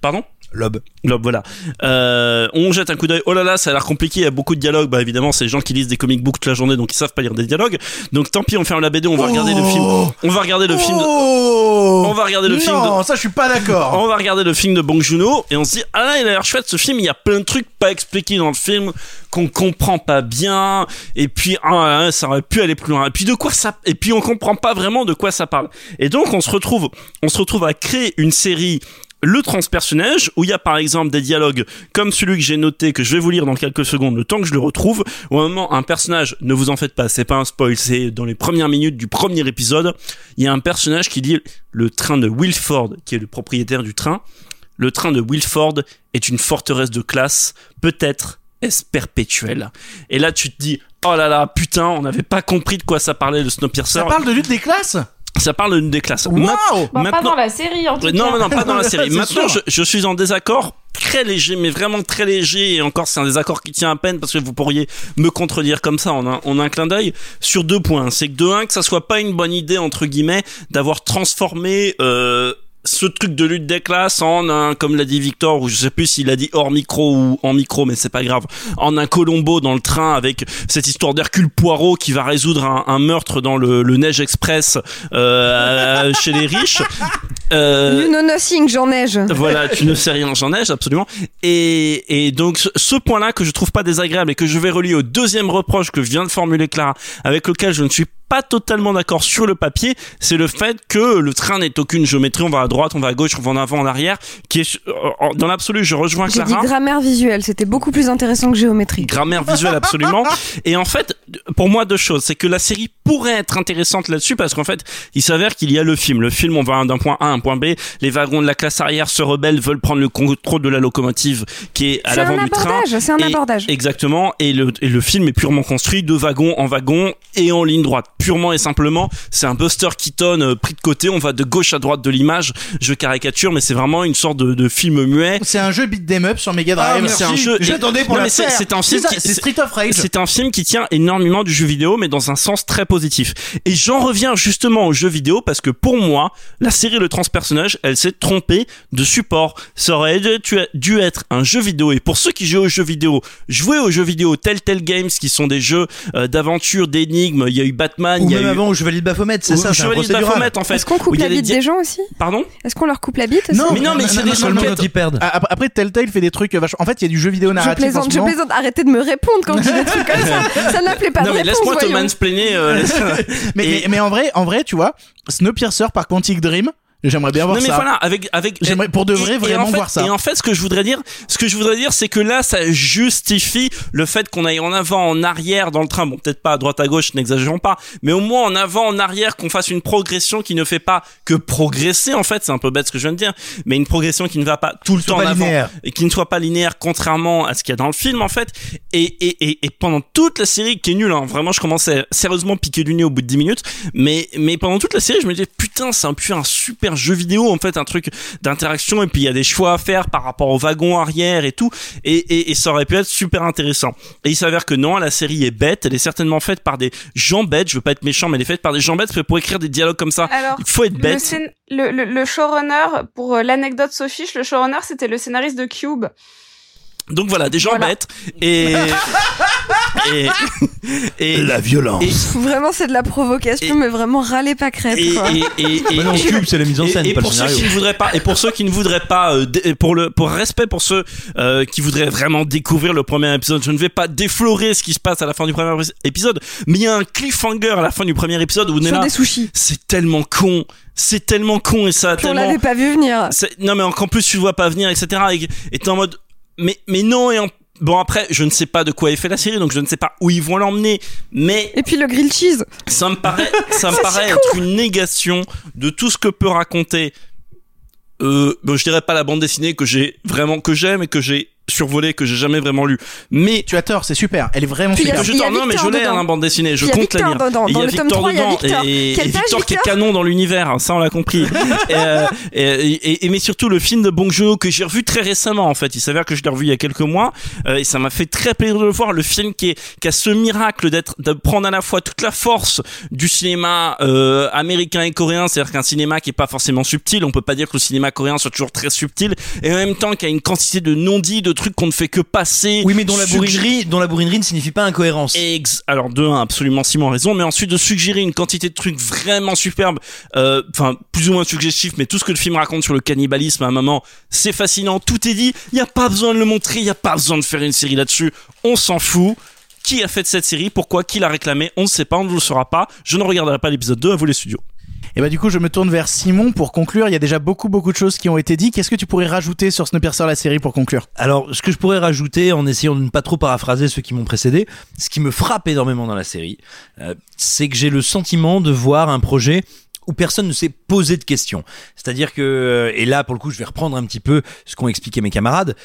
Pardon? Lob. Lob, voilà. Euh, on jette un coup d'œil. Oh là là, ça a l'air compliqué. Il y a beaucoup de dialogues. Bah évidemment, c'est les gens qui lisent des comic books toute la journée, donc ils savent pas lire des dialogues. Donc tant pis, on ferme la BD. On va regarder le film. On va regarder le film. De... Oh On va regarder le non, film. De... ça je suis pas d'accord. On va regarder le film de Bong Joon-ho et on se dit ah là il a l'air chouette ce film il y a plein de trucs pas expliqués dans le film qu'on comprend pas bien et puis ah, ça aurait pu aller plus loin et puis de quoi ça et puis on comprend pas vraiment de quoi ça parle et donc on se retrouve on se retrouve à créer une série le transpersonnage où il y a par exemple des dialogues comme celui que j'ai noté que je vais vous lire dans quelques secondes le temps que je le retrouve où à un moment un personnage ne vous en faites pas c'est pas un spoil c'est dans les premières minutes du premier épisode il y a un personnage qui dit le train de Wilford qui est le propriétaire du train le train de Wilford est une forteresse de classe peut-être est-ce perpétuel et là tu te dis oh là là putain on n'avait pas compris de quoi ça parlait le Snowpiercer. Ça parle de lutte des classes? Ça parle classes Waouh Bah, Pas dans la série, en tout non, cas. non, non, pas dans la série. *laughs* Maintenant, je, suis en désaccord très léger, mais vraiment très léger. Et encore, c'est un désaccord qui tient à peine parce que vous pourriez me contredire comme ça en un, en un clin d'œil sur deux points. C'est que de un, que ça soit pas une bonne idée entre guillemets d'avoir transformé. Euh, ce truc de lutte des classes en un, comme l'a dit Victor, ou je sais plus s'il a dit hors micro ou en micro, mais c'est pas grave, en un Colombo dans le train avec cette histoire d'Hercule Poirot qui va résoudre un, un meurtre dans le, le Neige Express euh, chez les riches. Euh, You know nothing, j'en neige. voilà, tu ne sais rien, j'en neige, absolument. Et, et donc, ce, point-là que je trouve pas désagréable et que je vais relier au deuxième reproche que je viens de formuler, Clara, avec lequel je ne suis pas totalement d'accord sur le papier, c'est le fait que le train n'est aucune géométrie, on va à droite, on va à gauche, on va en avant, en arrière, qui est, dans l'absolu, je rejoins J'ai dit Clara. grammaire visuelle, c'était beaucoup plus intéressant que géométrie. Grammaire visuelle absolument. *laughs* Et en fait, pour moi deux choses, c'est que la série pourrait être intéressante là-dessus parce qu'en fait, il s'avère qu'il y a le film. Le film, on va d'un point A à un point B. Les wagons de la classe arrière se rebellent, veulent prendre le contrôle de la locomotive qui est à l'avant du train. abordage, c'est un Et- abordage. Exactement. Et le, et le film est purement construit de wagon en wagon et en ligne droite. Purement et simplement, c'est un Buster Keaton euh, pris de côté. On va de gauche à droite de l'image. Je caricature, mais c'est vraiment une sorte de, de film muet. C'est un jeu beat 'em up sur Mega Ah, Drive. mais c'est un jeu. J'attendais pour Non, la mais c'est- faire. C'est un C'est film. c'est Street of Rage. C'est un film qui tient énormément du jeu vidéo, mais dans un sens très positif. Et j'en reviens justement au jeu vidéo parce que pour moi, la série Le Transpersonnage, elle s'est trompée de support. Ça aurait dû- dû être un jeu vidéo. Et pour ceux qui jouent aux jeux vidéo, jouez aux jeux vidéo Telltale Games, qui sont des jeux euh, d'aventure, d'énigmes. Il y a eu Batman, Ou il y a même eu. avant au Chevalier de Baphomet, c'est ça, Chevalier de. Baphomet, en fait. Est-ce qu'on coupe la dia- des gens aussi? Pardon? Est-ce qu'on leur coupe la bite aussi Non, Mais non, mais c'est des seulement enquêtes. quand ils perdent. Ah, ap- Après, Telltale fait des trucs vachement. En fait, il y a du jeu vidéo Je narratif. en plaisante, ce je moment. plaisante. Arrêtez de me répondre quand je dis des trucs comme ça. *laughs* Ça n'appelait pas Non, de mais réponse, laisse-moi te voyons. mansplainer. euh, laisse- *laughs* Mais, Et- mais, mais en vrai, en vrai, tu vois, Snowpiercer par Quantic Dream, j'aimerais bien voir non mais ça. voilà avec avec J'aimerais pour de vrai et- et vraiment en fait- voir ça. Et en fait, ce que je voudrais dire, ce que je voudrais dire, c'est que là, ça justifie le fait qu'on aille en avant, en arrière dans le train. Bon, peut-être pas à droite à gauche, n'exagérons pas, mais au moins en avant, en arrière, qu'on fasse une progression qui ne fait pas que progresser. En fait, c'est un peu bête ce que je viens de dire, mais une progression qui ne va pas tout le temps en avant linéaire. et qui ne soit pas linéaire, contrairement à ce qu'il y a dans le film en fait. Et et et, et pendant toute la série, qui est nulle, hein, vraiment, je commençais sérieusement piquer du nez au bout de 10 minutes, mais mais pendant toute la série, je me disais putain, c'est un un super jeu vidéo en fait, un truc d'interaction et puis il y a des choix à faire par rapport au wagon arrière et tout, et, et, et ça aurait pu être super intéressant. Et il s'avère que non, la série est bête, elle est certainement faite par des gens bêtes. Je veux pas être méchant, mais elle est faite par des gens bêtes parce que pour écrire des dialogues comme ça, Alors, il faut être Le, bête. le, le, le showrunner, pour euh, l'anecdote Sophie, le showrunner, c'était le scénariste de Cube. Donc voilà, des gens Voilà. bêtes et *laughs* et, et La violence. Vraiment, c'est de la provocation, mais vraiment râler pas crête. et, quoi. et, et, et- Bah non, et- Cube, c'est la mise en scène, et pas le pour ceux scénario. qui ne voudraient pas et pour ceux qui ne voudraient pas euh, pour le pour respect pour ceux euh, qui voudraient vraiment découvrir le premier épisode je ne vais pas déflorer ce qui se passe à la fin du premier épisode mais il y a un cliffhanger à la fin du premier épisode où on est Sur là des sushis. c'est tellement con c'est tellement con et ça on l'avait pas vu venir. c'est- non mais encore plus tu le vois pas venir etc et et t'es en mode mais mais non et en- Bon après, je ne sais pas de quoi est fait la série, donc je ne sais pas où ils vont l'emmener, mais Et puis le grill cheese. ça me paraît, ça me *laughs* paraît être une négation de tout ce que peut raconter. Euh, bon, je dirais pas la bande dessinée que j'ai vraiment que j'aime et que j'ai survolé que j'ai jamais vraiment lu. Mais Tu as tort, c'est super. Elle est vraiment super. je il y a tors- non mais je Victor l'ai dedans. hein, la bande dessinée, je Il y a compte la lire. dedans. Il y Dans a Victor 3, il y a dedans et, Victor qui est canon dans l'univers, ça on l'a compris. *laughs* et, euh, et, mais surtout le film de Bong Joon-ho que j'ai revu très récemment en fait. Il s'avère que je l'ai revu il y a quelques mois euh, et ça m'a fait très plaisir de le voir. Le film qui, est, qui a ce miracle d'être de prendre à la fois toute la force du cinéma euh, américain et coréen, c'est-à-dire qu'un cinéma qui est pas forcément subtil. On peut pas dire que le cinéma coréen soit toujours très subtil et en même temps qu'il y a une quantité de non-dits, de trucs qu'on ne fait que passer. Oui, mais dont la bourrinerie, dont la bourrinerie ne signifie pas incohérence. Ex alors de un absolument Simon a raison mais ensuite de suggérer une quantité de trucs vraiment superbes euh, enfin plus ou moins suggestifs mais tout ce que le film raconte sur le cannibalisme à un moment c'est fascinant tout est dit il y a pas besoin de le montrer il y a pas besoin de faire une série là-dessus on s'en fout. Qui a fait cette série? Pourquoi? Qui l'a réclamé? On ne sait pas on ne le saura pas. Je ne regarderai pas l'épisode 2 à vous les studios Et bah du coup, je me tourne vers Simon pour conclure. Il y a déjà beaucoup beaucoup de choses qui ont été dites. Qu'est-ce que tu pourrais rajouter sur Snowpiercer la série pour conclure? Alors, ce que je pourrais rajouter, en essayant de ne pas trop paraphraser ceux qui m'ont précédé, ce qui me frappe énormément dans la série, euh, c'est que j'ai le sentiment de voir un projet où personne ne s'est posé de questions. C'est-à-dire que, euh, et là pour le coup je vais reprendre un petit peu ce qu'ont expliqué mes camarades,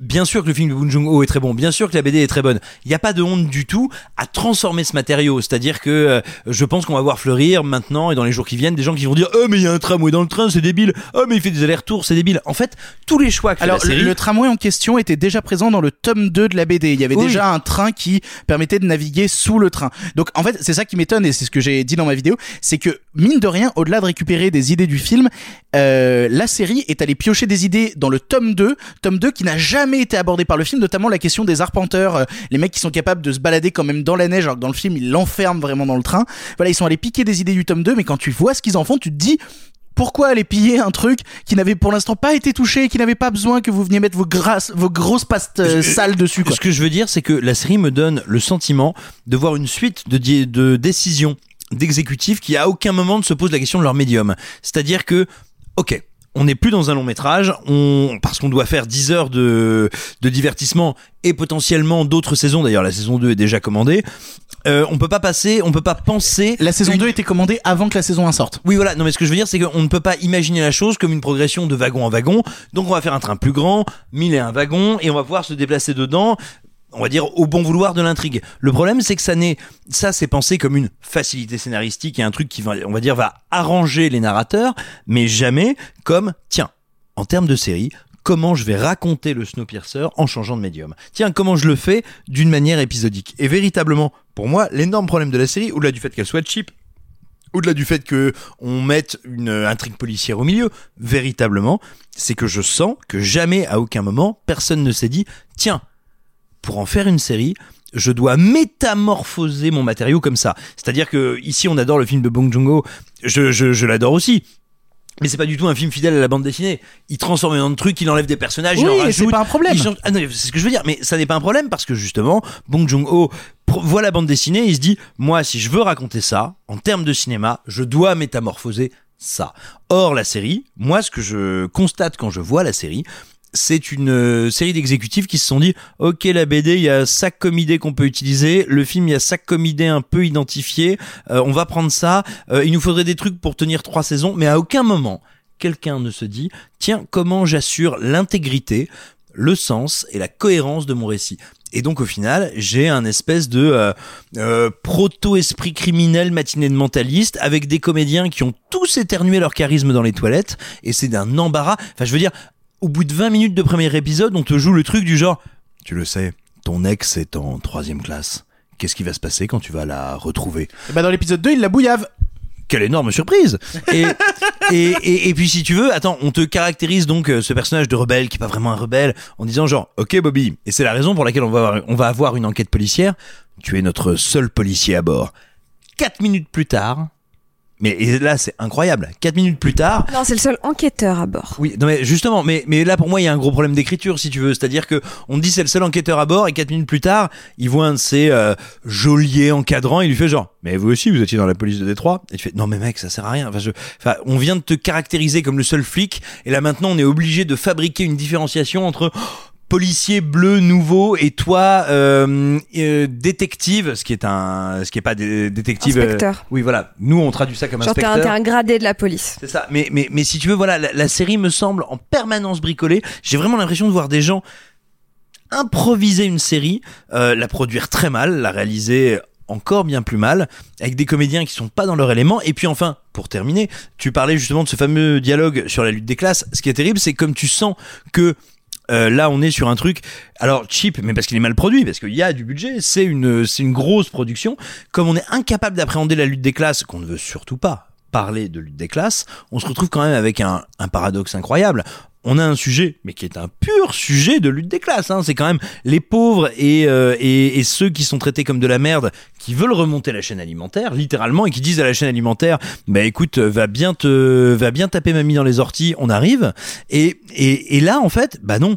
Bien sûr que le film de Bong Joon-ho est très bon, bien sûr que la BD est très bonne. Il n'y a pas de honte du tout à transformer ce matériau. C'est-à-dire que euh, je pense qu'on va voir fleurir maintenant et dans les jours qui viennent des gens qui vont dire oh mais il y a un tramway dans le train, c'est débile. Oh mais il fait des allers-retours, c'est débile. En fait, tous les choix que fait Alors, la série. le tramway en question était déjà présent dans le tome 2 de la BD. Il y avait Oui. déjà un train qui permettait de naviguer sous le train. Donc, en fait, c'est ça qui m'étonne et c'est ce que j'ai dit dans ma vidéo. C'est que, mine de rien, au-delà de récupérer des idées du film, euh, la série est allée piocher des idées dans le tome 2, tome 2 qui n'a jamais été abordé par le film, notamment la question des arpenteurs, euh, les mecs qui sont capables de se balader quand même dans la neige, alors que dans le film, ils l'enferment vraiment dans le train. Voilà, ils sont allés piquer des idées du tome 2, mais quand tu vois ce qu'ils en font, tu te dis, pourquoi aller piller un truc qui n'avait pour l'instant pas été touché, qui n'avait pas besoin que vous veniez mettre vos, grasses, vos grosses pastes euh, sales dessus quoi. Ce que je veux dire, c'est que la série me donne le sentiment de voir une suite de, de décisions d'exécutifs qui à aucun moment ne se posent la question de leur médium. C'est-à-dire que, ok. On n'est plus dans un long métrage, on, parce qu'on doit faire 10 heures de, de divertissement et potentiellement d'autres saisons. D'ailleurs, la saison 2 est déjà commandée. Euh, on peut pas passer, on peut pas penser. La saison une- 2 était commandée avant que la saison 1 sorte. oui, voilà. Non, mais ce que je veux dire, c'est qu'on ne peut pas imaginer la chose comme une progression de wagon en wagon. Donc, on va faire un train plus grand, mille et un wagons, et on va pouvoir se déplacer dedans. On va dire au bon vouloir de l'intrigue. Le problème, c'est que ça n'est, ça, c'est pensé comme une facilité scénaristique et un truc qui va, on va dire, va arranger les narrateurs, mais jamais comme, tiens, en termes de série, comment je vais raconter le Snowpiercer en changeant de médium? Tiens, comment je le fais d'une manière épisodique? Et véritablement, pour moi, l'énorme problème de la série, au-delà du fait qu'elle soit cheap, au-delà du fait que on mette une intrigue policière au milieu, véritablement, c'est que je sens que jamais, à aucun moment, personne ne s'est dit, tiens, pour en faire une série, je dois métamorphoser mon matériau comme ça. C'est-à-dire que ici, on adore le film de Bong Joon-ho, je, je, je l'adore aussi. Mais c'est pas du tout un film fidèle à la bande dessinée. Il transforme dans de trucs, il enlève des personnages, il en Oui, c'est pas un problème. change- Ah non, c'est ce que je veux dire. Mais ça n'est pas un problème parce que justement, Bong Joon-ho voit la bande dessinée, et il se dit, moi, si je veux raconter ça, en termes de cinéma, je dois métamorphoser ça. Or, la série, moi, ce que je constate quand je vois la série, c'est une euh, série d'exécutifs qui se sont dit ok la BD il y a ça comme idée qu'on peut utiliser. Le film il y a ça comme idée un peu identifiée Euh, on va prendre ça. Euh, il nous faudrait des trucs pour tenir trois saisons. Mais à aucun moment quelqu'un ne se dit tiens comment j'assure l'intégrité le sens et la cohérence de mon récit. Et donc au final j'ai un espèce de euh, euh, proto-esprit criminel matiné de mentaliste avec des comédiens qui ont tous éternué leur charisme dans les toilettes. Et c'est d'un embarras. Enfin je veux dire au bout de 20 minutes de premier épisode, on te joue le truc du genre, tu le sais, ton ex est en troisième classe. Qu'est-ce qui va se passer quand tu vas la retrouver? Et bah dans l'épisode 2, il la bouillave. Quelle énorme surprise et, et, et, et puis si tu veux, attends, on te caractérise donc euh, ce personnage de rebelle qui est pas vraiment un rebelle en disant genre, ok Bobby, et c'est la raison pour laquelle on va avoir, on va avoir une enquête policière. tu es notre seul policier à bord. Quatre minutes plus tard, mais et là c'est incroyable. Quatre minutes plus tard, Non, c'est le seul enquêteur à bord. oui, non mais justement, mais, mais là pour moi il y a un gros problème d'écriture si tu veux, c'est-à-dire que on dit c'est le seul enquêteur à bord et quatre minutes plus tard, il voit un de ses euh, geôliers encadrants, il lui fait genre, mais vous aussi vous étiez dans la police de Détroit? Et tu fais non mais mec ça sert à rien. Enfin, je, enfin on vient de te caractériser comme le seul flic et là maintenant on est obligé de fabriquer une différenciation entre oh, policier bleu nouveau et toi euh, euh, détective, ce qui est un, ce qui est pas dé- détective. euh, Inspecteur. oui voilà, nous on traduit ça comme Genre, t'es un, inspecteur. t'es un gradé de la police. C'est ça. Mais, mais, mais si tu veux, voilà, la, la série me semble en permanence bricolée. J'ai vraiment l'impression de voir des gens improviser une série, euh, la produire très mal, la réaliser encore bien plus mal, avec des comédiens qui sont pas dans leur élément. Et puis enfin, pour terminer, tu parlais justement de ce fameux dialogue sur la lutte des classes. Ce qui est terrible, c'est comme tu sens que euh, là, on est sur un truc, alors cheap, mais parce qu'il est mal produit, parce qu'il y a du budget, c'est une, grosse production. Comme on est incapable d'appréhender la lutte des classes, qu'on ne veut surtout pas parler de lutte des classes, on se retrouve quand même avec un, un paradoxe incroyable. On a un sujet, mais qui est un pur sujet de lutte des classes. Hein. C'est quand même les pauvres et, euh, et, ceux qui sont traités comme de la merde, qui veulent remonter la chaîne alimentaire, littéralement, et qui disent à la chaîne alimentaire, bah écoute, va bien te, va bien taper mamie dans les orties, on arrive. Et là, en fait, bah non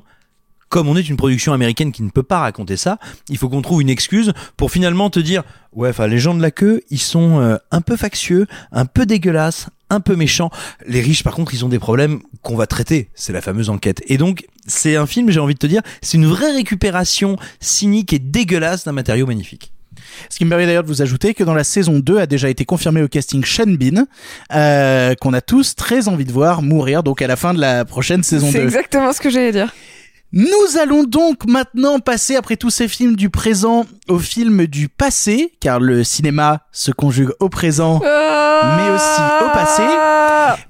comme on est une production américaine qui ne peut pas raconter ça, il faut qu'on trouve une excuse pour finalement te dire ouais, enfin les gens de la queue, ils sont euh, un peu factieux, un peu dégueulasses, un peu méchants. Les riches par contre, ils ont des problèmes qu'on va traiter, c'est la fameuse enquête. Et donc c'est un film, j'ai envie de te dire, c'est une vraie récupération cynique et dégueulasse d'un matériau magnifique. Ce qui me permet d'ailleurs de vous ajouter que dans la saison 2 a déjà été confirmé au casting Sean Bean, euh, qu'on a tous très envie de voir mourir donc à la fin de la prochaine saison 2. C'est exactement ce que j'allais dire. Nous allons donc maintenant passer, après tous ces films du présent, aux films du passé, car le cinéma se conjugue au présent, mais aussi au passé.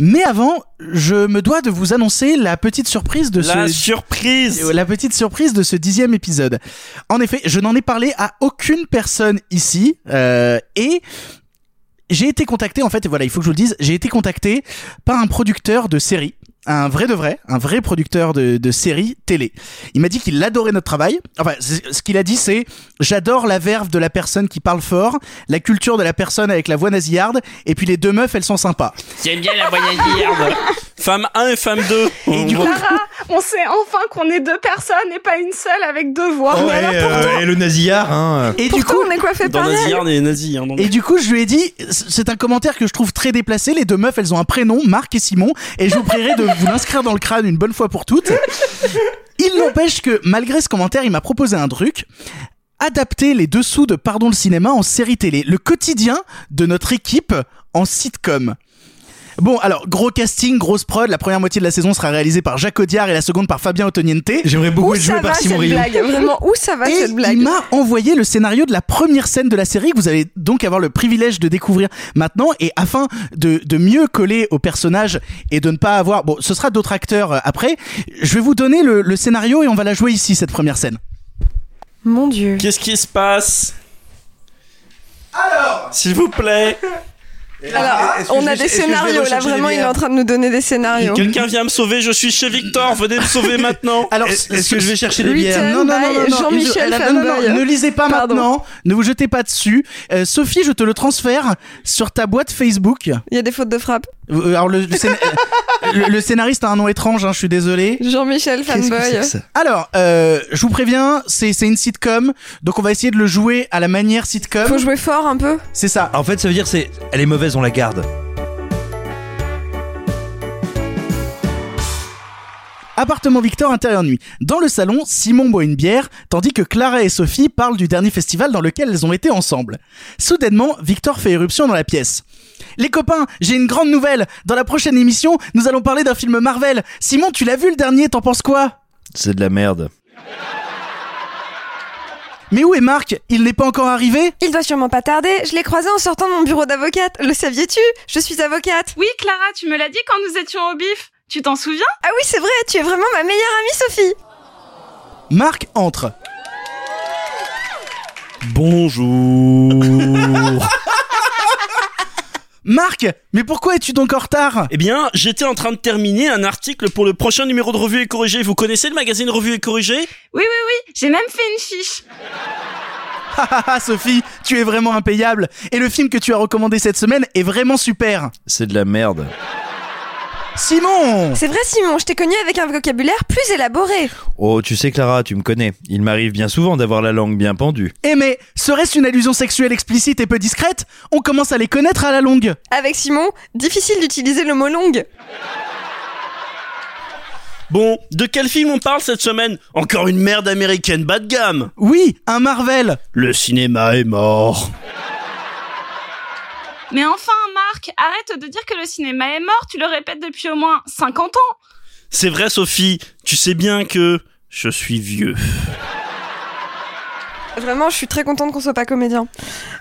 Mais avant, je me dois de vous annoncer la petite surprise de La ce... surprise La petite surprise de ce dixième épisode. En effet, je n'en ai parlé à aucune personne ici, euh, et j'ai été contacté, en fait, et voilà, il faut que je vous le dise, j'ai été contacté par un producteur de série. Un vrai de vrai, un vrai producteur de, de série télé. Il m'a dit qu'il adorait notre travail. Enfin, ce qu'il a dit, c'est j'adore la verve de la personne qui parle fort, la culture de la personne avec la voix nasillarde, et puis les deux meufs, elles sont sympas. J'aime bien la voyageuse. *laughs* femme 1 et femme 2. Et du coup, Clara, on sait enfin qu'on est deux personnes et pas une seule avec deux voix. Oh, alors, et, euh, et le nasillard, hein. et du coup, on est Dans. Nazir, on est nazis. Hein, donc. Et du coup, je lui ai dit, c'est un commentaire que je trouve très déplacé. Les deux meufs, elles ont un prénom, Marc et Simon, et je vous prierai de vous l'inscrire dans le crâne une bonne fois pour toutes. Il n'empêche que, malgré ce commentaire, il m'a proposé un truc. Adapter les dessous de Pardon le cinéma en série télé. Le quotidien de notre équipe en sitcom. Bon, alors, gros casting, grosse prod. La première moitié de la saison sera réalisée par Jacques Audiard et la seconde par Fabien Otoniente. J'aimerais beaucoup être joué par Simon cette Rio. blague Vraiment, où ça va Et cette blague il m'a envoyé le scénario de la première scène de la série que vous allez donc avoir le privilège de découvrir maintenant. Et afin de, de mieux coller au personnage et de ne pas avoir... Bon, ce sera d'autres acteurs euh, après. Je vais vous donner le, le scénario et on va la jouer ici, cette première scène. Mon dieu. Qu'est-ce qui se passe? Alors S'il vous plaît *laughs* Alors, on a des scénarios là, vraiment, il est en train de nous donner des scénarios. Quelqu'un vient me sauver, je suis chez Victor, venez me sauver *laughs* maintenant Alors, Est-ce que je vais chercher des bières non, non, non, non, non, Jean-Michel je- non, non, non, Fanboy. ne lisez pas Pardon. maintenant, ne vous jetez pas dessus. Euh, Sophie, je te le transfère sur ta boîte Facebook. Il y a des fautes de frappe. Euh, Alors le, le, scén- *laughs* le- le scénariste a un nom étrange, hein, je suis désolé. Jean-Michel Fanboy. Alors, euh, je vous préviens, c'est c'est une sitcom, donc on va essayer de le jouer à la manière sitcom. Faut jouer fort un peu. C'est ça. En fait, ça veut dire c'est elle est mauvaise, on la garde. Appartement Victor, intérieur nuit. Dans le salon, Simon boit une bière, tandis que Clara et Sophie parlent du dernier festival dans lequel elles ont été ensemble. Soudainement, Victor fait éruption dans la pièce. Les copains, j'ai une grande nouvelle. Dans la prochaine émission, nous allons parler d'un film Marvel. Simon, tu l'as vu le dernier, t'en penses quoi? C'est de la merde. Mais où est Marc? Il n'est pas encore arrivé? Il doit sûrement pas tarder. Je l'ai croisé en sortant de mon bureau d'avocate. Le saviez-tu? Je suis avocate. Oui, Clara, tu me l'as dit quand nous étions au bif. Tu t'en souviens Ah oui, c'est vrai, tu es vraiment ma meilleure amie, Sophie. Marc entre. Bonjour *laughs* Marc, mais pourquoi es-tu donc en retard? Eh bien, j'étais en train de terminer un article pour le prochain numéro de Revue et Corrigée. Vous connaissez le magazine Revue et Corrigée? Oui, oui, oui, j'ai même fait une fiche. *laughs* Ah, Sophie, tu es vraiment impayable. Et le film que tu as recommandé cette semaine est vraiment super. C'est de la merde. Simon C'est vrai, Simon, je t'ai connu avec un vocabulaire plus élaboré. Oh, tu sais Clara, tu me connais. Il m'arrive bien souvent d'avoir la langue bien pendue. Eh mais, serait-ce une allusion sexuelle explicite et peu discrète? On commence à les connaître à la longue. Avec Simon, difficile d'utiliser le mot longue. Bon, de quel film on parle cette semaine? Encore une merde américaine bas de gamme Oui, un Marvel. Le cinéma est mort. Mais enfin, Marc, arrête de dire que le cinéma est mort, tu le répètes depuis au moins 50 ans. C'est vrai Sophie, tu sais bien que je suis vieux. Vraiment, je suis très contente qu'on soit pas comédien.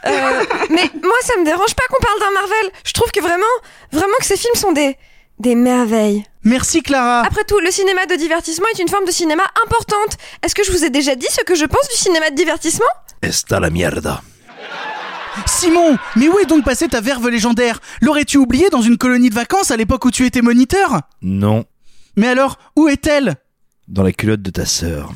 Euh, *laughs* mais moi, ça me dérange pas qu'on parle d'un Marvel. Je trouve que vraiment, vraiment que ces films sont des des merveilles. Merci Clara. Après tout, le cinéma de divertissement est une forme de cinéma importante. Est-ce que je vous ai déjà dit ce que je pense du cinéma de divertissement? Esta la mierda. Simon, mais où est donc passée ta verve légendaire L'aurais-tu oubliée dans une colonie de vacances à l'époque où tu étais moniteur Non, Mais alors, où est-elle dans la culotte de ta sœur.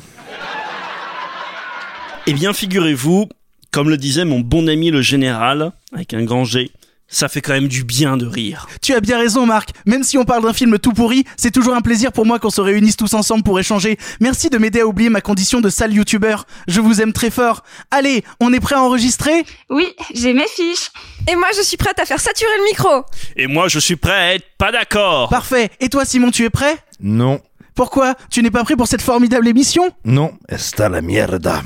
Eh bien, figurez-vous, comme le disait mon bon ami le général, avec un grand G, ça fait quand même du bien de rire. Tu as bien raison Marc, même si on parle d'un film tout pourri, c'est toujours un plaisir pour moi qu'on se réunisse tous ensemble pour échanger. Merci de m'aider à oublier ma condition de sale youtubeur. Je vous aime très fort. Allez, on est prêt à enregistrer? Oui, j'ai mes fiches. Et moi, je suis prête à faire saturer le micro. Et moi, je suis prêt à être pas d'accord. Parfait. Et toi Simon, tu es prêt? Non, Pourquoi? Tu n'es pas prêt pour cette formidable émission? Non, esta la mierda.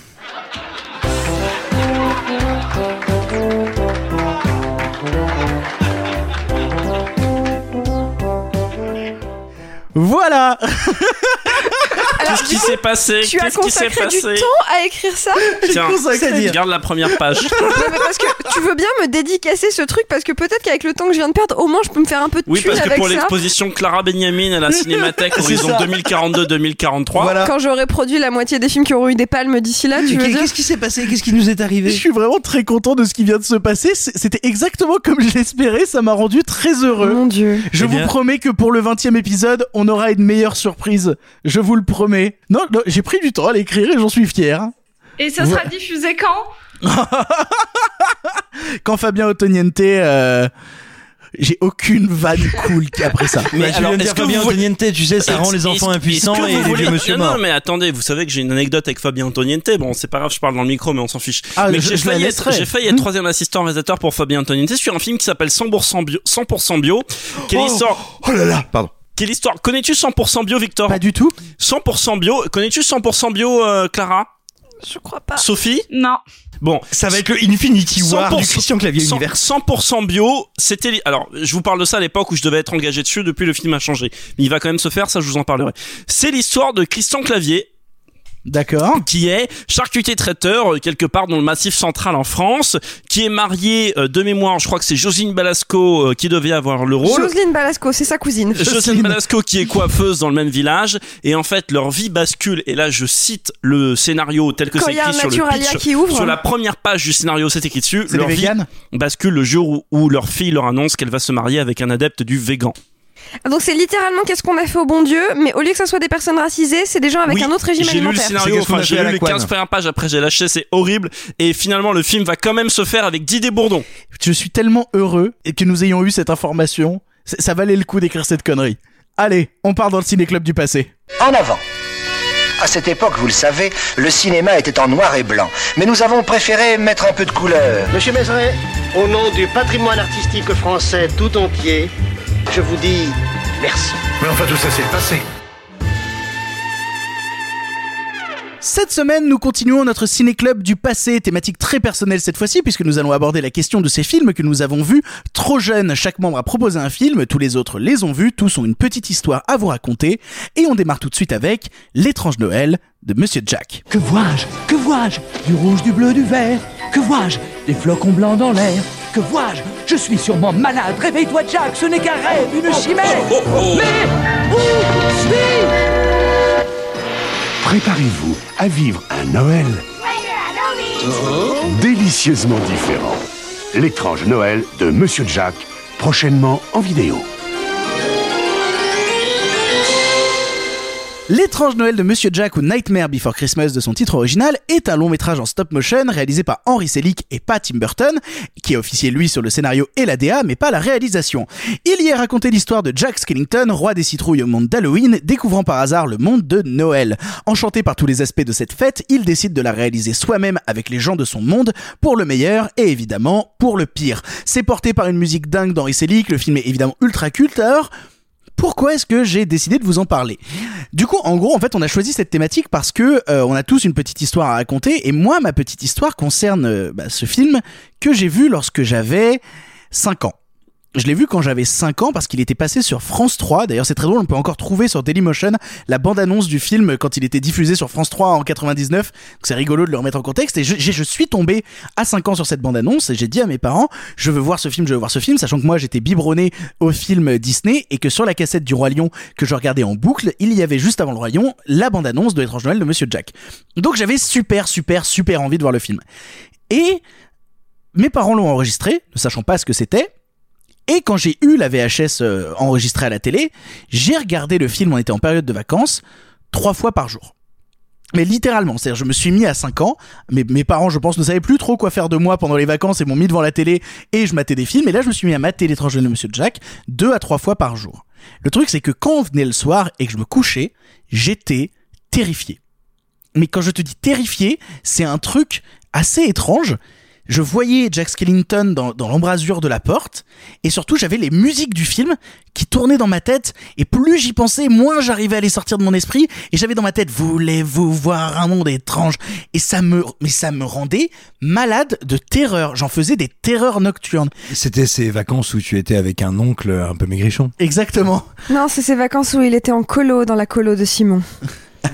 Voilà *laughs* Qu'est-ce qui s'est passé? Tu as Qu'est-ce qui s'est consacré du temps à écrire ça? Tiens, regarde la première page. *laughs* Non, mais parce que tu veux bien me dédicacer ce truc parce que peut-être qu'avec le temps que je viens de perdre, au moins je peux me faire un peu de Oui, parce que pour l'exposition Clara Benjamin à la Cinémathèque *laughs* Horizon 2042-2043. Voilà. Quand j'aurai produit la moitié des films qui auront eu des palmes d'ici là, tu veux dire? Qu'est-ce qui s'est passé? Qu'est-ce qui nous est Je arrivé suis vraiment très content de ce qui vient de se passer. C'était exactement comme je l'espérais. Ça m'a rendu très heureux. Mon dieu. Je Eh vous promets que pour le 20 e épisode, on aura une meilleure surprise. Je vous le promets. Non, non, j'ai pris du temps à l'écrire et j'en suis fier. Et ça sera diffusé quand *laughs* Quand Fabien Otoniente, euh, j'ai aucune vanne cool qui après ça. Mais tu alors, est-ce que Fabien vous Antoniente, tu sais, ça rend les enfants impuissants et les vieux monsieur non, morts. non, mais attendez, vous savez que j'ai une anecdote avec Fabien Antoniente. Bon, c'est pas grave, je parle dans le micro, mais on s'en fiche. Ah, mais j'ai failli, être, j'ai failli être troisième assistant réalisateur pour Fabien Antoniente sur un film qui s'appelle 100% bio. 100% bio. Quelle Oh. Oh là là, pardon. Quelle histoire Connais-tu 100% bio, Victor Pas du tout. 100% bio. Connais-tu 100% bio, euh, Clara? Je crois pas. Sophie? Non. Bon, Ça va être le Infinity War du 100% Christian Clavier 100%, Univers. 100% bio, c'était alors je vous parle de ça à l'époque où je devais être engagé dessus depuis le film a changé. Mais il va quand même se faire, ça je vous en parlerai. C'est l'histoire de Christian Clavier D'accord. qui est charcutier traiteur euh, quelque part dans le massif central en France, qui est marié euh, de mémoire, je crois que c'est Josine Balasco euh, qui devait avoir le rôle. Jocelyne Balasco, c'est sa cousine. Jocelyne Balasco qui est coiffeuse dans le même village et en fait leur vie bascule et là je cite le scénario tel que Quand c'est il y a écrit un sur le pitch qui ouvre. sur la première page du scénario c'est écrit dessus leur vie véganes? bascule le jour où, où leur fille leur annonce qu'elle va se marier avec un adepte du végan. Donc c'est littéralement qu'est-ce qu'on a fait au bon Dieu, mais au lieu que ça soit des personnes racisées, c'est des gens avec Oui, un autre régime J'ai lu le alimentaire. C'est scénario, qu'est-ce qu'on enfin a j'ai à lu la les couenne. 15 premières pages après j'ai lâché, c'est horrible et finalement le film va quand même se faire avec Didier Bourdon. Je suis tellement heureux et que nous ayons eu cette information. Ça valait le coup d'écrire cette connerie. Allez, on part dans le ciné-club du passé. En avant. À cette époque, vous le savez, le cinéma était en noir et blanc. Mais nous avons préféré mettre un peu de couleur. Monsieur Mézeret, au nom du patrimoine artistique français tout entier, je vous dis merci. Mais enfin, tout ça, c'est le passé. Cette semaine, nous continuons notre ciné-club du passé, thématique très personnelle cette fois-ci, puisque nous allons aborder la question de ces films que nous avons vus trop jeunes. Chaque membre a proposé un film, tous les autres les ont vus, tous ont une petite histoire à vous raconter, et on démarre tout de suite avec L'étrange Noël de Monsieur Jack. Que vois-je? Que vois-je? Du rouge, du bleu, du vert Que vois-je? Des flocons blancs dans l'air Que vois-je? Je suis sûrement malade. Réveille-toi Jack, ce n'est qu'un rêve, une chimère. Mais où suis Préparez-vous à vivre un Noël délicieusement différent. L'étrange Noël de Monsieur Jack, prochainement en vidéo. L'étrange Noël de Monsieur Jack ou Nightmare Before Christmas de son titre original est un long métrage en stop motion réalisé par Henry Selick et Pat Tim Burton, qui est officié lui sur le scénario et la DA, mais pas la réalisation. Il y est raconté l'histoire de Jack Skellington, roi des citrouilles au monde d'Halloween, découvrant par hasard le monde de Noël. Enchanté par tous les aspects de cette fête, il décide de la réaliser soi-même avec les gens de son monde, pour le meilleur et évidemment pour le pire. C'est porté par une musique dingue d'Henry Selick, le film est évidemment ultra culte, alors pourquoi est-ce que j'ai décidé de vous en parler? Du coup, en gros, en fait, on a choisi cette thématique parce que euh, on a tous une petite histoire à raconter, et moi, ma petite histoire concerne euh, bah, ce film que j'ai vu lorsque j'avais 5 ans. Je l'ai vu quand j'avais 5 ans parce qu'il était passé sur France 3. D'ailleurs, c'est très drôle, on peut encore trouver sur Dailymotion la bande-annonce du film quand il était diffusé sur France 3 en 99. Donc c'est rigolo de le remettre en contexte. Et je, je suis tombé à 5 ans sur cette bande-annonce et j'ai dit à mes parents, je veux voir ce film, je veux voir ce film, sachant que moi j'étais biberonné au film Disney et que sur la cassette du Roi Lion que je regardais en boucle, il y avait juste avant le Roi Lion la bande-annonce de l'étrange Noël de Monsieur Jack. Donc j'avais super, super, super envie de voir le film. Et mes parents l'ont enregistré, ne sachant pas ce que c'était. Et quand j'ai eu la VHS euh, enregistrée à la télé, j'ai regardé le film, on était en période de vacances, trois fois par jour. Mais littéralement, c'est-à-dire je me suis mis à 5 ans, mais mes parents je pense ne savaient plus trop quoi faire de moi pendant les vacances et m'ont mis devant la télé et je matais des films, et là je me suis mis à mater l'étrange Noël de Monsieur Jack deux à trois fois par jour. Le truc c'est que quand on venait le soir et que je me couchais, j'étais terrifié. Mais quand je te dis terrifié, c'est un truc assez étrange. Je voyais Jack Skellington dans, dans l'embrasure de la porte, et surtout j'avais les musiques du film qui tournaient dans ma tête, et plus j'y pensais, moins j'arrivais à les sortir de mon esprit, et j'avais dans ma tête, voulez-vous voir un monde étrange? Et ça me, mais ça me rendait malade de terreur. J'en faisais des terreurs nocturnes. C'était ces vacances où tu étais avec un oncle un peu maigrichon. Exactement. Non, c'est ces vacances où il était en colo dans la colo de Simon. *laughs*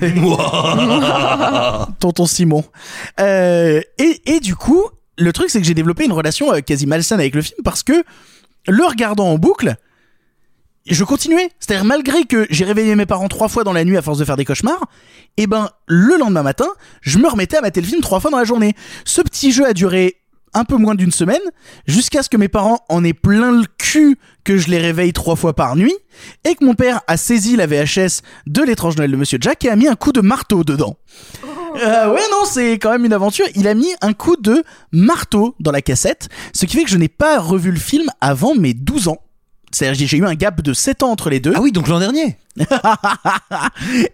Tonton Simon. Euh, et, et du coup, le truc, c'est que j'ai développé une relation euh, quasi malsaine avec le film parce que, le regardant en boucle, je continuais. C'est-à-dire, malgré que j'ai réveillé mes parents trois fois dans la nuit à force de faire des cauchemars, et ben, le lendemain matin, je me remettais à mater le film trois fois dans la journée. Ce petit jeu a duré un peu moins d'une semaine, jusqu'à ce que mes parents en aient plein le cul que je les réveille trois fois par nuit, et que mon père a saisi la VHS de l'étrange Noël de Monsieur Jack et a mis un coup de marteau dedans. Euh, ouais, non, c'est quand même une aventure. Il a mis un coup de marteau dans la cassette, ce qui fait que je n'ai pas revu le film avant mes 12 ans. C'est-à-dire, j'ai- eu un gap de 7 ans entre les deux. Ah oui, donc l'an dernier. *laughs*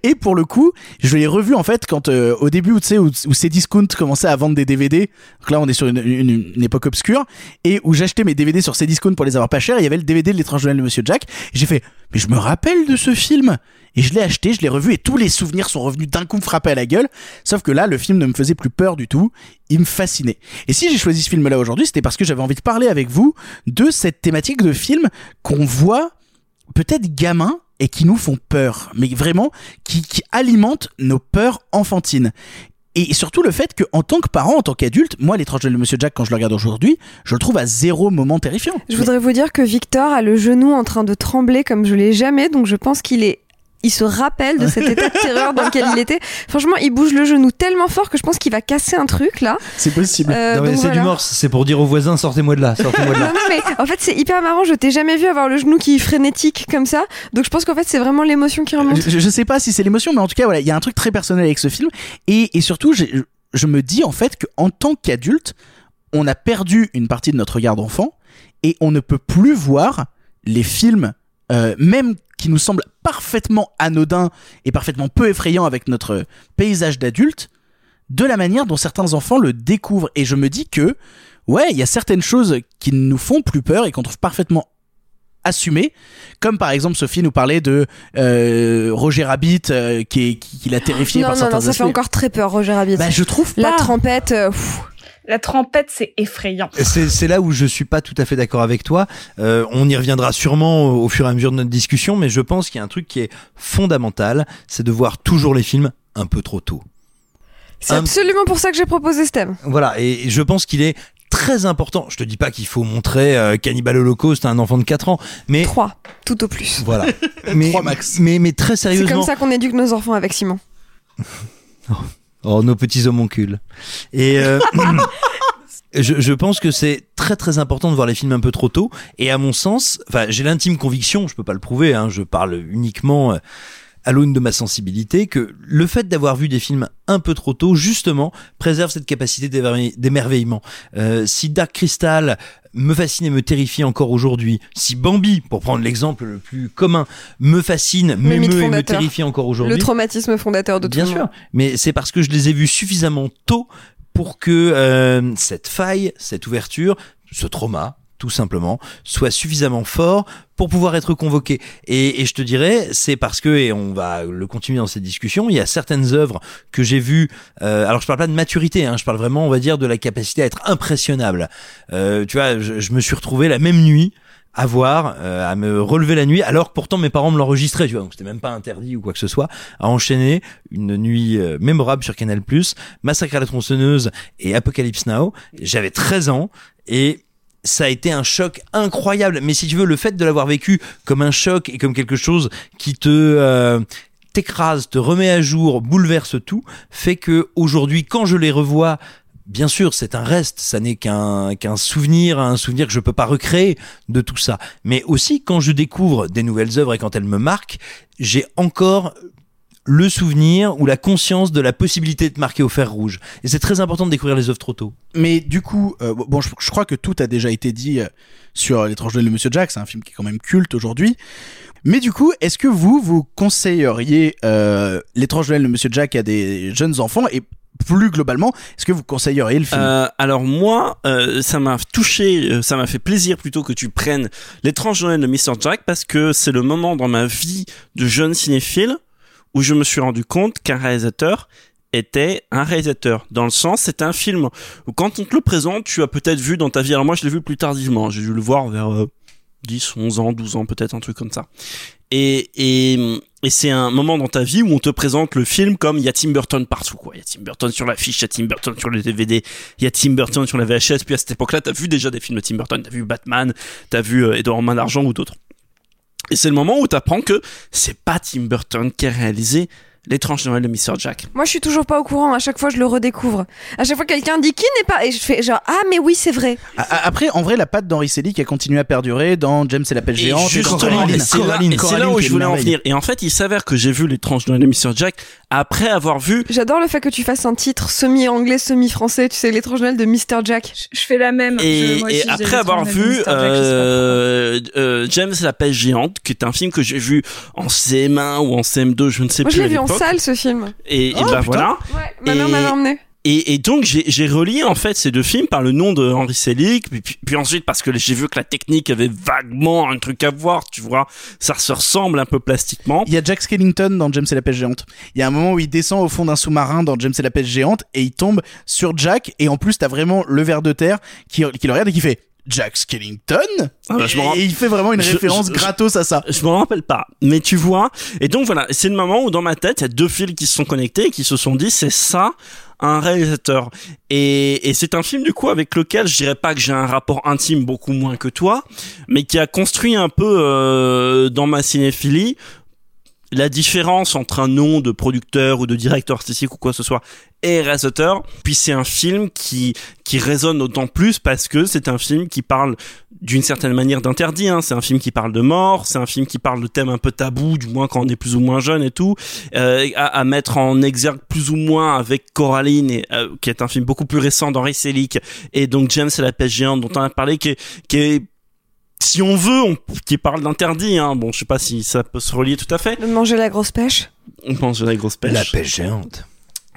Et pour le coup, je l'ai revu en fait quand euh, au début, où, tu sais, où, où Cdiscount commençait à vendre des DVD. Donc là, on est sur une, une- une époque obscure et où j'achetais mes DVD sur Cdiscount pour les avoir pas cher. Il y avait le DVD de l'étrange Noël de Monsieur Jack. J'ai fait, mais je me rappelle de ce film. Et je l'ai acheté, je l'ai revu et tous les souvenirs sont revenus d'un coup me frapper à la gueule. Sauf que là, le film ne me faisait plus peur du tout. Il me fascinait. Et si j'ai choisi ce film-là aujourd'hui, c'était parce que j'avais envie de parler avec vous de cette thématique de film qu'on voit peut-être gamins et qui nous font peur, mais vraiment qui, qui alimentent nos peurs enfantines. Et surtout le fait que en tant que parent, en tant qu'adulte, moi l'étrange de Monsieur Jack quand je le regarde aujourd'hui, je le trouve à zéro moment terrifiant. Je voudrais vous dire que Victor a le genou en train de trembler comme je l'ai jamais, donc je pense qu'il est. Il se rappelle de cet état de terreur dans lequel il était. Franchement, il bouge le genou tellement fort que je pense qu'il va casser un truc là. C'est possible. Euh, non, c'est du morse, c'est pour dire aux voisins sortez-moi de là, sortez-moi de Non, là. *laughs* non, mais en fait, c'est hyper marrant. Je t'ai jamais vu avoir le genou qui est frénétique comme ça. Donc je pense qu'en fait, c'est vraiment l'émotion qui remonte. Je, je sais pas si c'est l'émotion, mais en tout cas, voilà, il y a un truc très personnel avec ce film. Et, et surtout, j'ai- je me dis en fait qu'en tant qu'adulte, on a perdu une partie de notre regard d'enfant et on ne peut plus voir les films, euh, même qui nous semblent parfaitement anodins et parfaitement peu effrayants avec notre paysage d'adulte, de la manière dont certains enfants le découvrent. Et je me dis que, ouais, il y a certaines choses qui nous font plus peur et qu'on trouve parfaitement assumées, comme par exemple Sophie nous parlait de euh, Roger Rabbit euh, qui, est- qui, qui l'a terrifié non, par non, certains non, ça fait encore très peur, Roger Rabbit. Bah, je trouve La pas. trompette. euh, pff. La trompette, c'est effrayant. C'est c'est là où je suis pas tout à fait d'accord avec toi. Euh, on y reviendra sûrement au, fur et à mesure de notre discussion, mais je pense qu'il y a un truc qui est fondamental, c'est de voir toujours les films un peu trop tôt. C'est Un- absolument pour ça que j'ai proposé ce thème. Voilà, et je pense qu'il est très important. Je te dis pas qu'il faut montrer euh, Cannibal Holocaust à un enfant de 4 ans, mais 3, tout au plus. voilà. *laughs* mais, mais mais très C'est sérieusement. comme ça qu'on éduque nos enfants avec Simon. *laughs* Oh, nos petits homoncules. Et euh, *laughs* je, je pense que c'est très très important de voir les films un peu trop tôt. Et à mon sens, enfin, j'ai l'intime conviction, je peux pas le prouver, hein, je parle uniquement euh, à l'aune de ma sensibilité que le fait d'avoir vu des films un peu trop tôt, justement, préserve cette capacité d'émerveille- d'émerveillement. Euh, si Dark Crystal me fascine et me terrifie encore aujourd'hui, si Bambi, pour prendre l'exemple le plus commun, me fascine, m'émeut et me terrifie encore aujourd'hui, Le traumatisme fondateur de tout Bien le sûr, mais c'est parce que je les ai vus suffisamment tôt pour que euh, cette faille, cette ouverture, ce trauma, tout simplement, soit suffisamment fort pour pouvoir être convoqué. Et, et je te dirais, c'est parce que, et on va le continuer dans cette discussion, il y a certaines œuvres que j'ai vues, euh, alors je parle pas de maturité, hein, je parle vraiment, on va dire, de la capacité à être impressionnable. Euh, tu vois, je, je me suis retrouvé la même nuit à voir, euh, à me relever la nuit, alors que pourtant mes parents me l'enregistraient, tu vois, donc c'était même pas interdit ou quoi que ce soit, à enchaîner une nuit euh, mémorable sur Canal+, Massacre à la tronçonneuse et Apocalypse Now. J'avais 13 ans et ça a été un choc incroyable. Mais si tu veux, le fait de l'avoir vécu comme un choc et comme quelque chose qui te euh, t'écrase, te remet à jour, bouleverse tout, fait que aujourd'hui, quand je les revois Bien sûr, c'est un reste, ça n'est qu'un qu'un souvenir, un souvenir que je peux pas recréer de tout ça. Mais aussi, quand je découvre des nouvelles œuvres et quand elles me marquent, j'ai encore le souvenir ou la conscience de la possibilité de marquer au fer rouge. Et c'est très important de découvrir les œuvres trop tôt. Mais du coup, euh, bon, je, je crois que tout a déjà été dit euh, sur L'étrange Noël de Monsieur Jack, c'est un film qui est quand même culte aujourd'hui. Mais du coup, est-ce que vous, vous conseilleriez euh, L'étrange Noël de Monsieur Jack à des jeunes enfants et plus globalement, est-ce que vous conseilleriez le film? Euh, alors moi, euh, ça m'a touché, euh, ça m'a fait plaisir plutôt que tu prennes l'étrange Noël de Mr. Jack parce que c'est le moment dans ma vie de jeune cinéphile où je me suis rendu compte qu'un réalisateur était un réalisateur. Dans le sens, c'est un film où quand on te le présente, tu as peut-être vu dans ta vie. Alors moi, je l'ai vu plus tardivement. J'ai dû le voir vers euh, 10, 11 ans, 12 ans, peut-être un truc comme ça. Et, et, et c'est un moment dans ta vie où on te présente le film comme il y a Tim Burton partout, quoi. Il y a Tim Burton sur l'affiche, il y a Tim Burton sur le DVD, il y a Tim Burton sur la VHS. Puis à cette époque-là, t'as vu déjà des films de Tim Burton, t'as vu Batman, t'as vu euh, Edouard en main d'argent ou d'autres. Et c'est le moment où t'apprends que c'est pas Tim Burton qui a réalisé l'étrange Noël de Mr. Jack. Moi, je suis toujours pas au courant. À chaque fois, je le redécouvre. À chaque fois, quelqu'un dit qui n'est pas? Et je fais genre, ah, mais oui, c'est vrai. A- Après, en vrai, la patte d'Henri Selick a continué à perdurer dans James et la pêche géante. justement, c'est là, là où je voulais en venir. Et en fait, il s'avère que j'ai vu l'étrange Noël de Mr. Jack après avoir vu J'adore le fait que tu fasses un titre semi-anglais, semi-français. Tu sais, l'étrange Noël de Mr. Jack. Je fais la même. Et, Je- moi aussi, et après avoir vu euh, euh, James et la pêche géante, qui est un film que j'ai vu en CM1 ou en CM2, je ne sais Moi, plus en l'époque. salle, ce film. Et, et Oh, bah voilà. Ouais, ma mère Et- m'avait emmené. Et, et donc j'ai j'ai relié en fait ces deux films par le nom de Henry Selick, puis, puis, puis ensuite parce que j'ai vu que la technique avait vaguement un truc à voir, tu vois, ça se ressemble un peu plastiquement. Il y a Jack Skellington dans James et la pêche géante. Il y a un moment où il descend au fond d'un sous-marin dans James et la pêche géante et il tombe sur Jack et en plus t'as vraiment le ver de terre qui, qui le regarde et qui fait Jack Skellington Ah bah, je et, il fait vraiment une Je- référence je- gratos à ça. Je m'en rappelle pas, mais tu vois. Et donc voilà, c'est le moment où dans ma tête, il y a deux fils qui se sont connectés et qui se sont dit, c'est ça un réalisateur. Et, et c'est un film du coup avec lequel je dirais pas que j'ai un rapport intime beaucoup moins que toi, mais qui a construit un peu euh, dans ma cinéphilie la différence entre un nom de producteur ou de directeur artistique ou quoi que ce soit et réalisateur. Puis c'est un film qui qui résonne d'autant plus parce que c'est un film qui parle d'une certaine manière d'interdit. Hein. C'est un film qui parle de mort. C'est un film qui parle de thèmes un peu tabous, du moins quand on est plus ou moins jeune et tout. Euh, à, à mettre en exergue plus ou moins avec Coraline, et, euh, qui est un film beaucoup plus récent d'Henri Selick, et donc James et la pêche géante dont on a parlé, qui est, qui est si on veut, on, qui parle d'interdit. Hein. Bon, je sais pas si ça peut se relier tout à fait. De manger la grosse pêche? On pense à la grosse pêche. La pêche géante.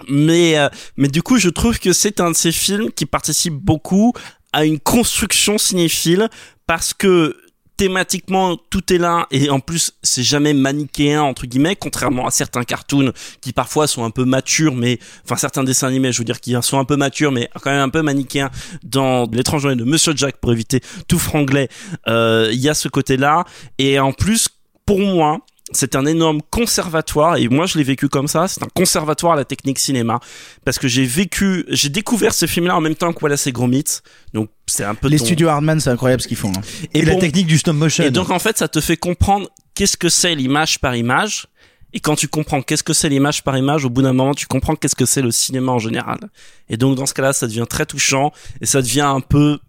Mais, euh, mais du coup, je trouve que c'est un de ces films qui participe beaucoup à une construction cinéphile parce que thématiquement tout est là. Et en plus c'est jamais manichéen entre guillemets contrairement à certains cartoons qui parfois sont un peu matures mais enfin certains dessins animés je veux dire qui sont un peu matures mais quand même un peu manichéens. Dans l'étrange Noël de Monsieur Jack pour éviter tout franglais euh, il y a ce côté là et en plus pour moi c'est un énorme conservatoire et moi je l'ai vécu comme ça c'est un conservatoire à la technique cinéma parce que j'ai vécu j'ai découvert ce film là en même temps que Wallace et Gromit donc c'est un peu Les ton- studios Hardman, c'est incroyable ce qu'ils font. hein. Et, la bon- technique du stop motion. et donc en fait, ça te fait comprendre qu'est-ce que c'est l'image par image. Et quand tu comprends qu'est-ce que c'est l'image par image, au bout d'un moment, tu comprends qu'est-ce que c'est le cinéma en général. Et donc dans ce cas-là, ça devient très touchant et ça devient un peu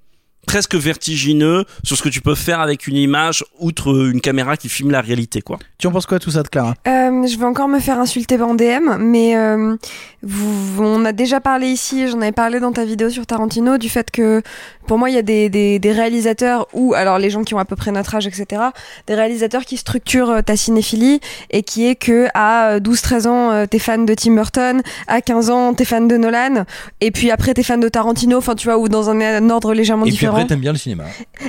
presque vertigineux sur ce que tu peux faire avec une image outre une caméra qui filme la réalité quoi. Tu en penses quoi tout ça de Clara? Euh, je vais encore me faire insulter en DM, mais euh, vous, on a déjà parlé ici, j'en avais parlé dans ta vidéo sur Tarantino, du fait que pour moi il y a des, des, des réalisateurs ou alors les gens qui ont à peu près notre âge, etc. Des réalisateurs qui structurent euh, ta cinéphilie et qui est que à 12-13 ans t'es fan de Tim Burton, à 15 ans t'es fan de Nolan, et puis après t'es fan de Tarantino, enfin tu vois, ou dans un, un ordre légèrement Et différent. T'aimes bien le cinéma.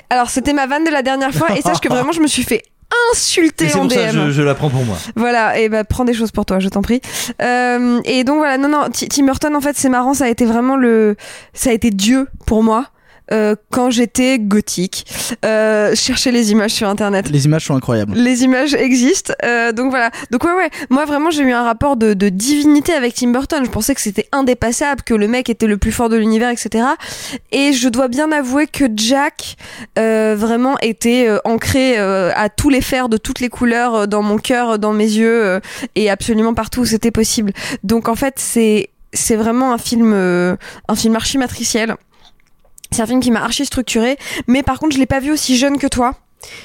Alors c'était ma vanne de la dernière fois et sache que vraiment je me suis fait c'est en pour ça DM. que je, je la prends pour moi. Voilà, et bah prends des choses pour toi, je t'en prie. Euh, et donc voilà, non non, Ti- Tim Burton en fait c'est marrant, ça a été vraiment le, ça a été Dieu pour moi. Euh, quand j'étais gothique, euh, chercher les images sur internet. Les images sont incroyables. Les images existent, euh, donc voilà. Donc ouais ouais, moi vraiment j'ai eu un rapport de, de divinité avec Tim Burton. Je pensais que c'était indépassable, que le mec était le plus fort de l'univers, etc. Et je dois bien avouer que Jack euh, vraiment était euh, ancré euh, à tous les fers de toutes les couleurs euh, dans mon cœur, dans mes yeux euh, et absolument partout où c'était possible. Donc en fait c'est c'est vraiment un film euh, un film archi matriciel. C'est un film qui m'a archi structuré, mais par contre je l'ai pas vu aussi jeune que toi.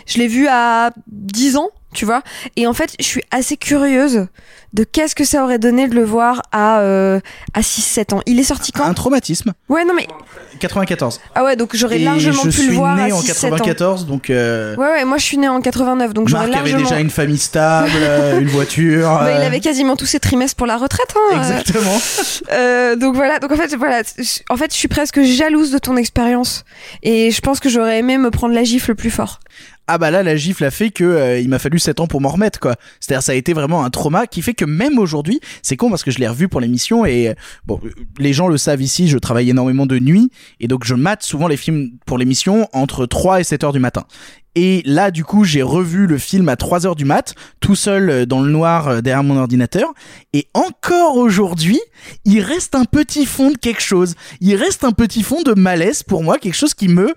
Je l'ai vu à 10 ans, tu vois. Et en fait, je suis assez curieuse de qu'est-ce que ça aurait donné de le voir à, euh, à 6-7 ans. Il est sorti quand? Un traumatisme. Ouais, non mais... 94. Ah ouais, donc j'aurais Et largement je pu suis le voir né à en 6-7 ans. 94, donc euh, Ouais, ouais, moi je suis née en 89, donc j'aurais Marc avait largement... déjà une famille stable, *laughs* euh, une voiture. Bah, il euh, avait quasiment tous ses trimestres pour la retraite. Hein. Exactement. *laughs* Donc voilà, donc en fait voilà, je- en fait je suis presque jalouse de ton expérience et je pense que j'aurais aimé me prendre la gifle plus fort. Ah bah là la gifle a fait que euh, il m'a fallu 7 ans pour m'en remettre quoi. C'est-à-dire ça a été vraiment un trauma qui fait que même aujourd'hui, c'est con parce que je l'ai revu pour l'émission et euh, bon les gens le savent ici, je travaille énormément de nuit et donc je mate souvent les films pour l'émission entre 3 et 7 heures du matin. Et là, du coup, j'ai revu le film à 3 heures du mat, tout seul euh, dans le noir derrière mon ordinateur. Et encore aujourd'hui, il reste un petit fond de quelque chose. Il reste un petit fond de malaise pour moi, quelque chose qui me,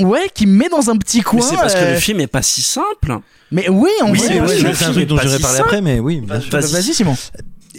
ouais, qui me met dans un petit coin. Mais c'est parce que euh, le film est pas si simple. Mais oui, en Oui, vrai, c'est un truc dont si parlé simple. après, mais oui. Vas-y, Simon.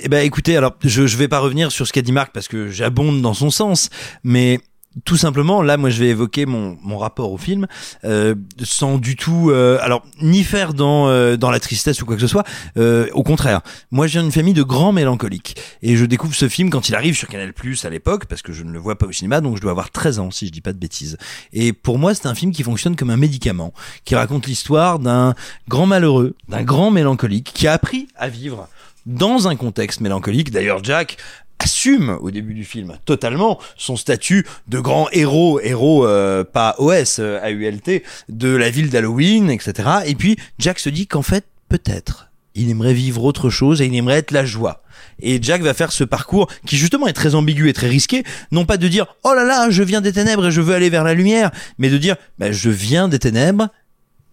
Eh ben, écoutez, alors, je, je vais pas revenir sur ce qu'a dit Marc parce que j'abonde dans son sens, mais tout simplement, là, moi, je vais évoquer mon, mon rapport au film, euh, sans du tout, euh, alors, ni faire dans, euh, dans la tristesse ou quoi que ce soit. euh, au contraire, moi, viens d'une famille de grands mélancoliques et je découvre ce film quand il arrive sur Canal Plus à l'époque, parce que je ne le vois pas au cinéma, donc je dois avoir 13 ans si je dis pas de bêtises. Et pour moi, c'est un film qui fonctionne comme un médicament, qui raconte l'histoire d'un grand malheureux, d'un grand mélancolique qui a appris à vivre dans un contexte mélancolique. D'ailleurs, Jack assume au début du film totalement son statut de grand héros, héros euh, pas OS, euh, AULT, de la ville d'Halloween, etc. Et puis Jack se dit qu'en fait, peut-être, il aimerait vivre autre chose et il aimerait être la joie. Et Jack va faire ce parcours qui justement est très ambigu et très risqué, non pas de dire oh là là, je viens des ténèbres et je veux aller vers la lumière, mais de dire bah, je viens des ténèbres,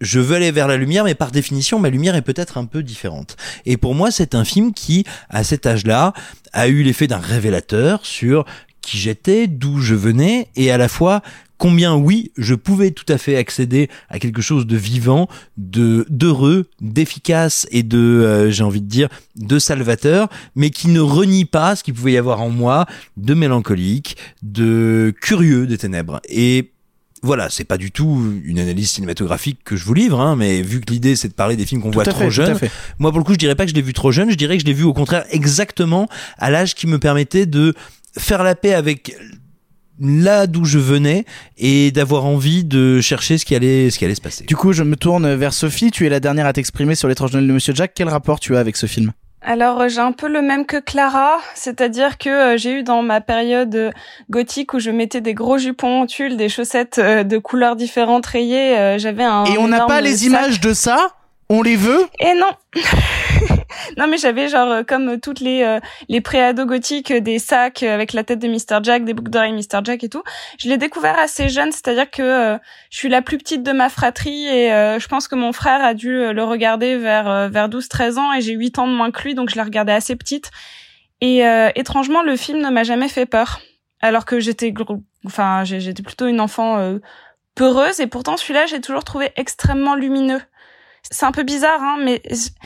je veux aller vers la lumière, mais par définition, ma lumière est peut-être un peu différente. Et pour moi, c'est un film qui, à cet âge-là, a eu l'effet d'un révélateur sur qui j'étais, d'où je venais, et à la fois combien, oui, je pouvais tout à fait accéder à quelque chose de vivant, de d'heureux, d'efficace et de, euh, j'ai envie de dire, de salvateur, mais qui ne renie pas ce qu'il pouvait y avoir en moi de mélancolique, de curieux des ténèbres. Et voilà, c'est pas du tout une analyse cinématographique que je vous livre, hein, mais vu que l'idée c'est de parler des films qu'on voit trop jeunes, moi pour le coup je dirais pas que je l'ai vu trop jeune, je dirais que je l'ai vu au contraire exactement à l'âge qui me permettait de faire la paix avec là d'où je venais et d'avoir envie de chercher ce qui allait ce qui allait se passer. Du coup, je me tourne vers Sophie. Tu es la dernière à t'exprimer sur l'étrange Noël de Monsieur Jack. Quel rapport tu as avec ce film? Alors euh, j'ai un peu le même que Clara, c'est-à-dire que euh, j'ai eu dans ma période euh, gothique où je mettais des gros jupons en tulle, des chaussettes euh, de couleurs différentes rayées, j'avais un Et on n'a pas les sac. images de ça? On les veut? Et non. *laughs* non mais j'avais genre euh, comme toutes les euh, les préados gothiques euh, des sacs euh, avec la tête de Mr Jack, des boucles d'oreilles Mr Jack et tout. Je l'ai découvert assez jeune, c'est-à-dire que euh, je suis la plus petite de ma fratrie et euh, je pense que mon frère a dû euh, le regarder vers euh, vers 12 13 ans et j'ai 8 ans de moins que lui donc je l'ai regardé assez petite. Et euh, étrangement le film ne m'a jamais fait peur alors que j'étais enfin j'étais plutôt une enfant euh, peureuse et pourtant celui-là j'ai toujours trouvé extrêmement lumineux. C'est un peu bizarre, hein, mais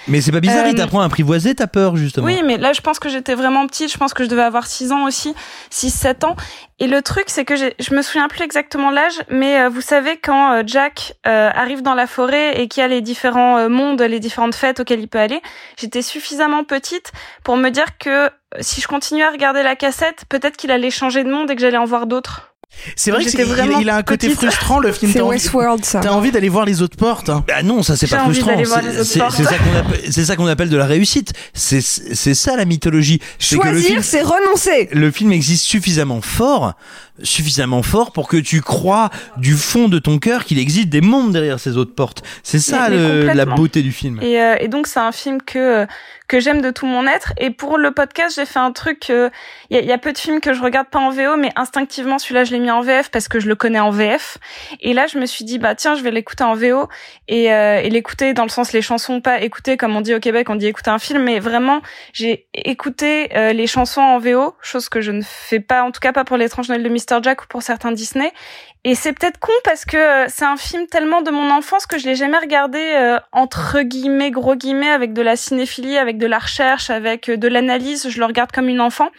Mais c'est pas bizarre, Euh, il t'apprend à apprivoiser ta peur, justement. oui, mais là, je pense que j'étais vraiment petite. Je pense que je devais avoir 6 ans aussi, 6, 7 ans. Et le truc, c'est que je me souviens plus exactement l'âge, mais euh, vous savez, quand euh, Jack euh, arrive dans la forêt et qu'il y a les différents euh, mondes, les différentes fêtes auxquelles il peut aller, j'étais suffisamment petite pour me dire que si je continuais à regarder la cassette, peut-être qu'il allait changer de monde et que j'allais en voir d'autres. C'est vrai qu'il vraiment il a un côté petite. frustrant le film. C'est Westworld, ça. T'as envie d'aller voir les autres portes. hein. Bah non, ça c'est pas frustrant. C'est ça qu'on appelle, ça de la réussite. C'est ça la mythologie. Choisir, film, c'est renoncer. le film existe suffisamment fort, suffisamment fort pour que tu crois du fond de ton cœur qu'il existe des mondes derrière ces autres portes. C'est ça Mais- mais le- la beauté du film. Et, euh, et donc c'est un film que que j'aime de tout mon être. Et pour le podcast, j'ai fait un truc. euh, Il y, a, il y a peu de films que je regarde pas en VO, mais instinctivement celui-là je l'ai mis en VF parce que je le connais en VF. Et là je me suis dit bah tiens je vais l'écouter en VO et, euh, et l'écouter dans le sens les chansons pas écouter comme on dit au Québec on dit écouter un film, mais vraiment j'ai écouté euh, les chansons en VO, chose que je ne fais pas en tout cas pas pour l'étrange Noël de Mr Jack ou pour certains Disney. Et c'est peut-être con parce que euh, c'est un film tellement de mon enfance que je l'ai jamais regardé euh, entre guillemets, gros guillemets, avec de la cinéphilie, avec de la recherche, avec euh, de l'analyse. Je le regarde comme une enfant.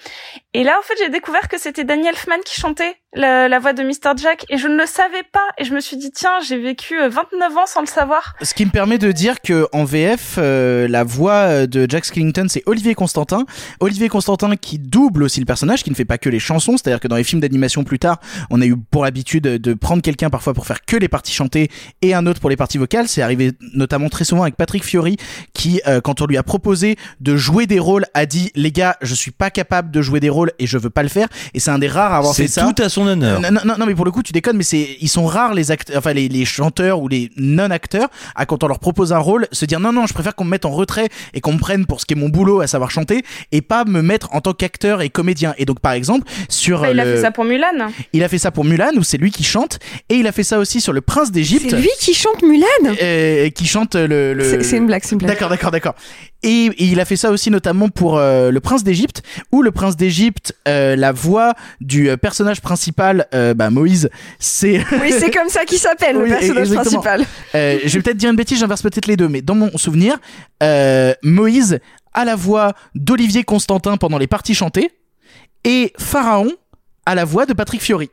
Et là, en fait, j'ai découvert que c'était Daniel Elfman qui chantait la, la voix de Mr. Jack et je ne le savais pas. Et je me suis dit, tiens, j'ai vécu euh, 29 ans sans le savoir. Ce qui me permet de dire que en VF, euh, la voix de Jack Skellington, c'est Olivier Constantin. Olivier Constantin qui double aussi le personnage, qui ne fait pas que les chansons. C'est-à-dire que dans les films d'animation plus tard, on a eu pour l'habitude de prendre quelqu'un parfois pour faire que les parties chantées et un autre pour les parties vocales. C'est arrivé notamment très souvent avec Patrick Fiori, qui, euh, quand on lui a proposé de jouer des rôles, a dit les gars, je suis pas capable de jouer des rôles et je veux pas le faire. Et c'est un des rares à avoir fait ça. tout à son honneur. Non, non, non, non, mais pour le coup, tu déconnes, mais c'est, ils sont rares les acteurs, enfin les, les chanteurs ou les non-acteurs à quand on leur propose un rôle, se dire non, non, je préfère qu'on me mette en retrait et qu'on me prenne pour ce qui est mon boulot, à savoir chanter, et pas me mettre en tant qu'acteur et comédien. Et donc, par exemple, sur Bah, il a fait ça pour Mulan. il a fait ça pour Mulan où c'est lui qui chante, et il a fait ça aussi sur le Prince d'Égypte. C'est lui qui chante Mulan? Euh, qui chante le. le- C'est- c'est une blague, c'est une blague. D'accord, d'accord, d'accord. Et, et il a fait ça aussi notamment pour euh, le Prince d'Égypte, où le Prince d'Égypte, euh, la voix du euh, personnage principal, euh, bah Moïse, c'est. *laughs* Oui, c'est comme ça qu'il s'appelle, le personnage exactement. principal. Euh, je vais peut-être dire une bêtise, j'inverse peut-être les deux, mais dans mon souvenir, euh, Moïse a la voix d'Olivier Constantin pendant les parties chantées et Pharaon a la voix de Patrick Fiori.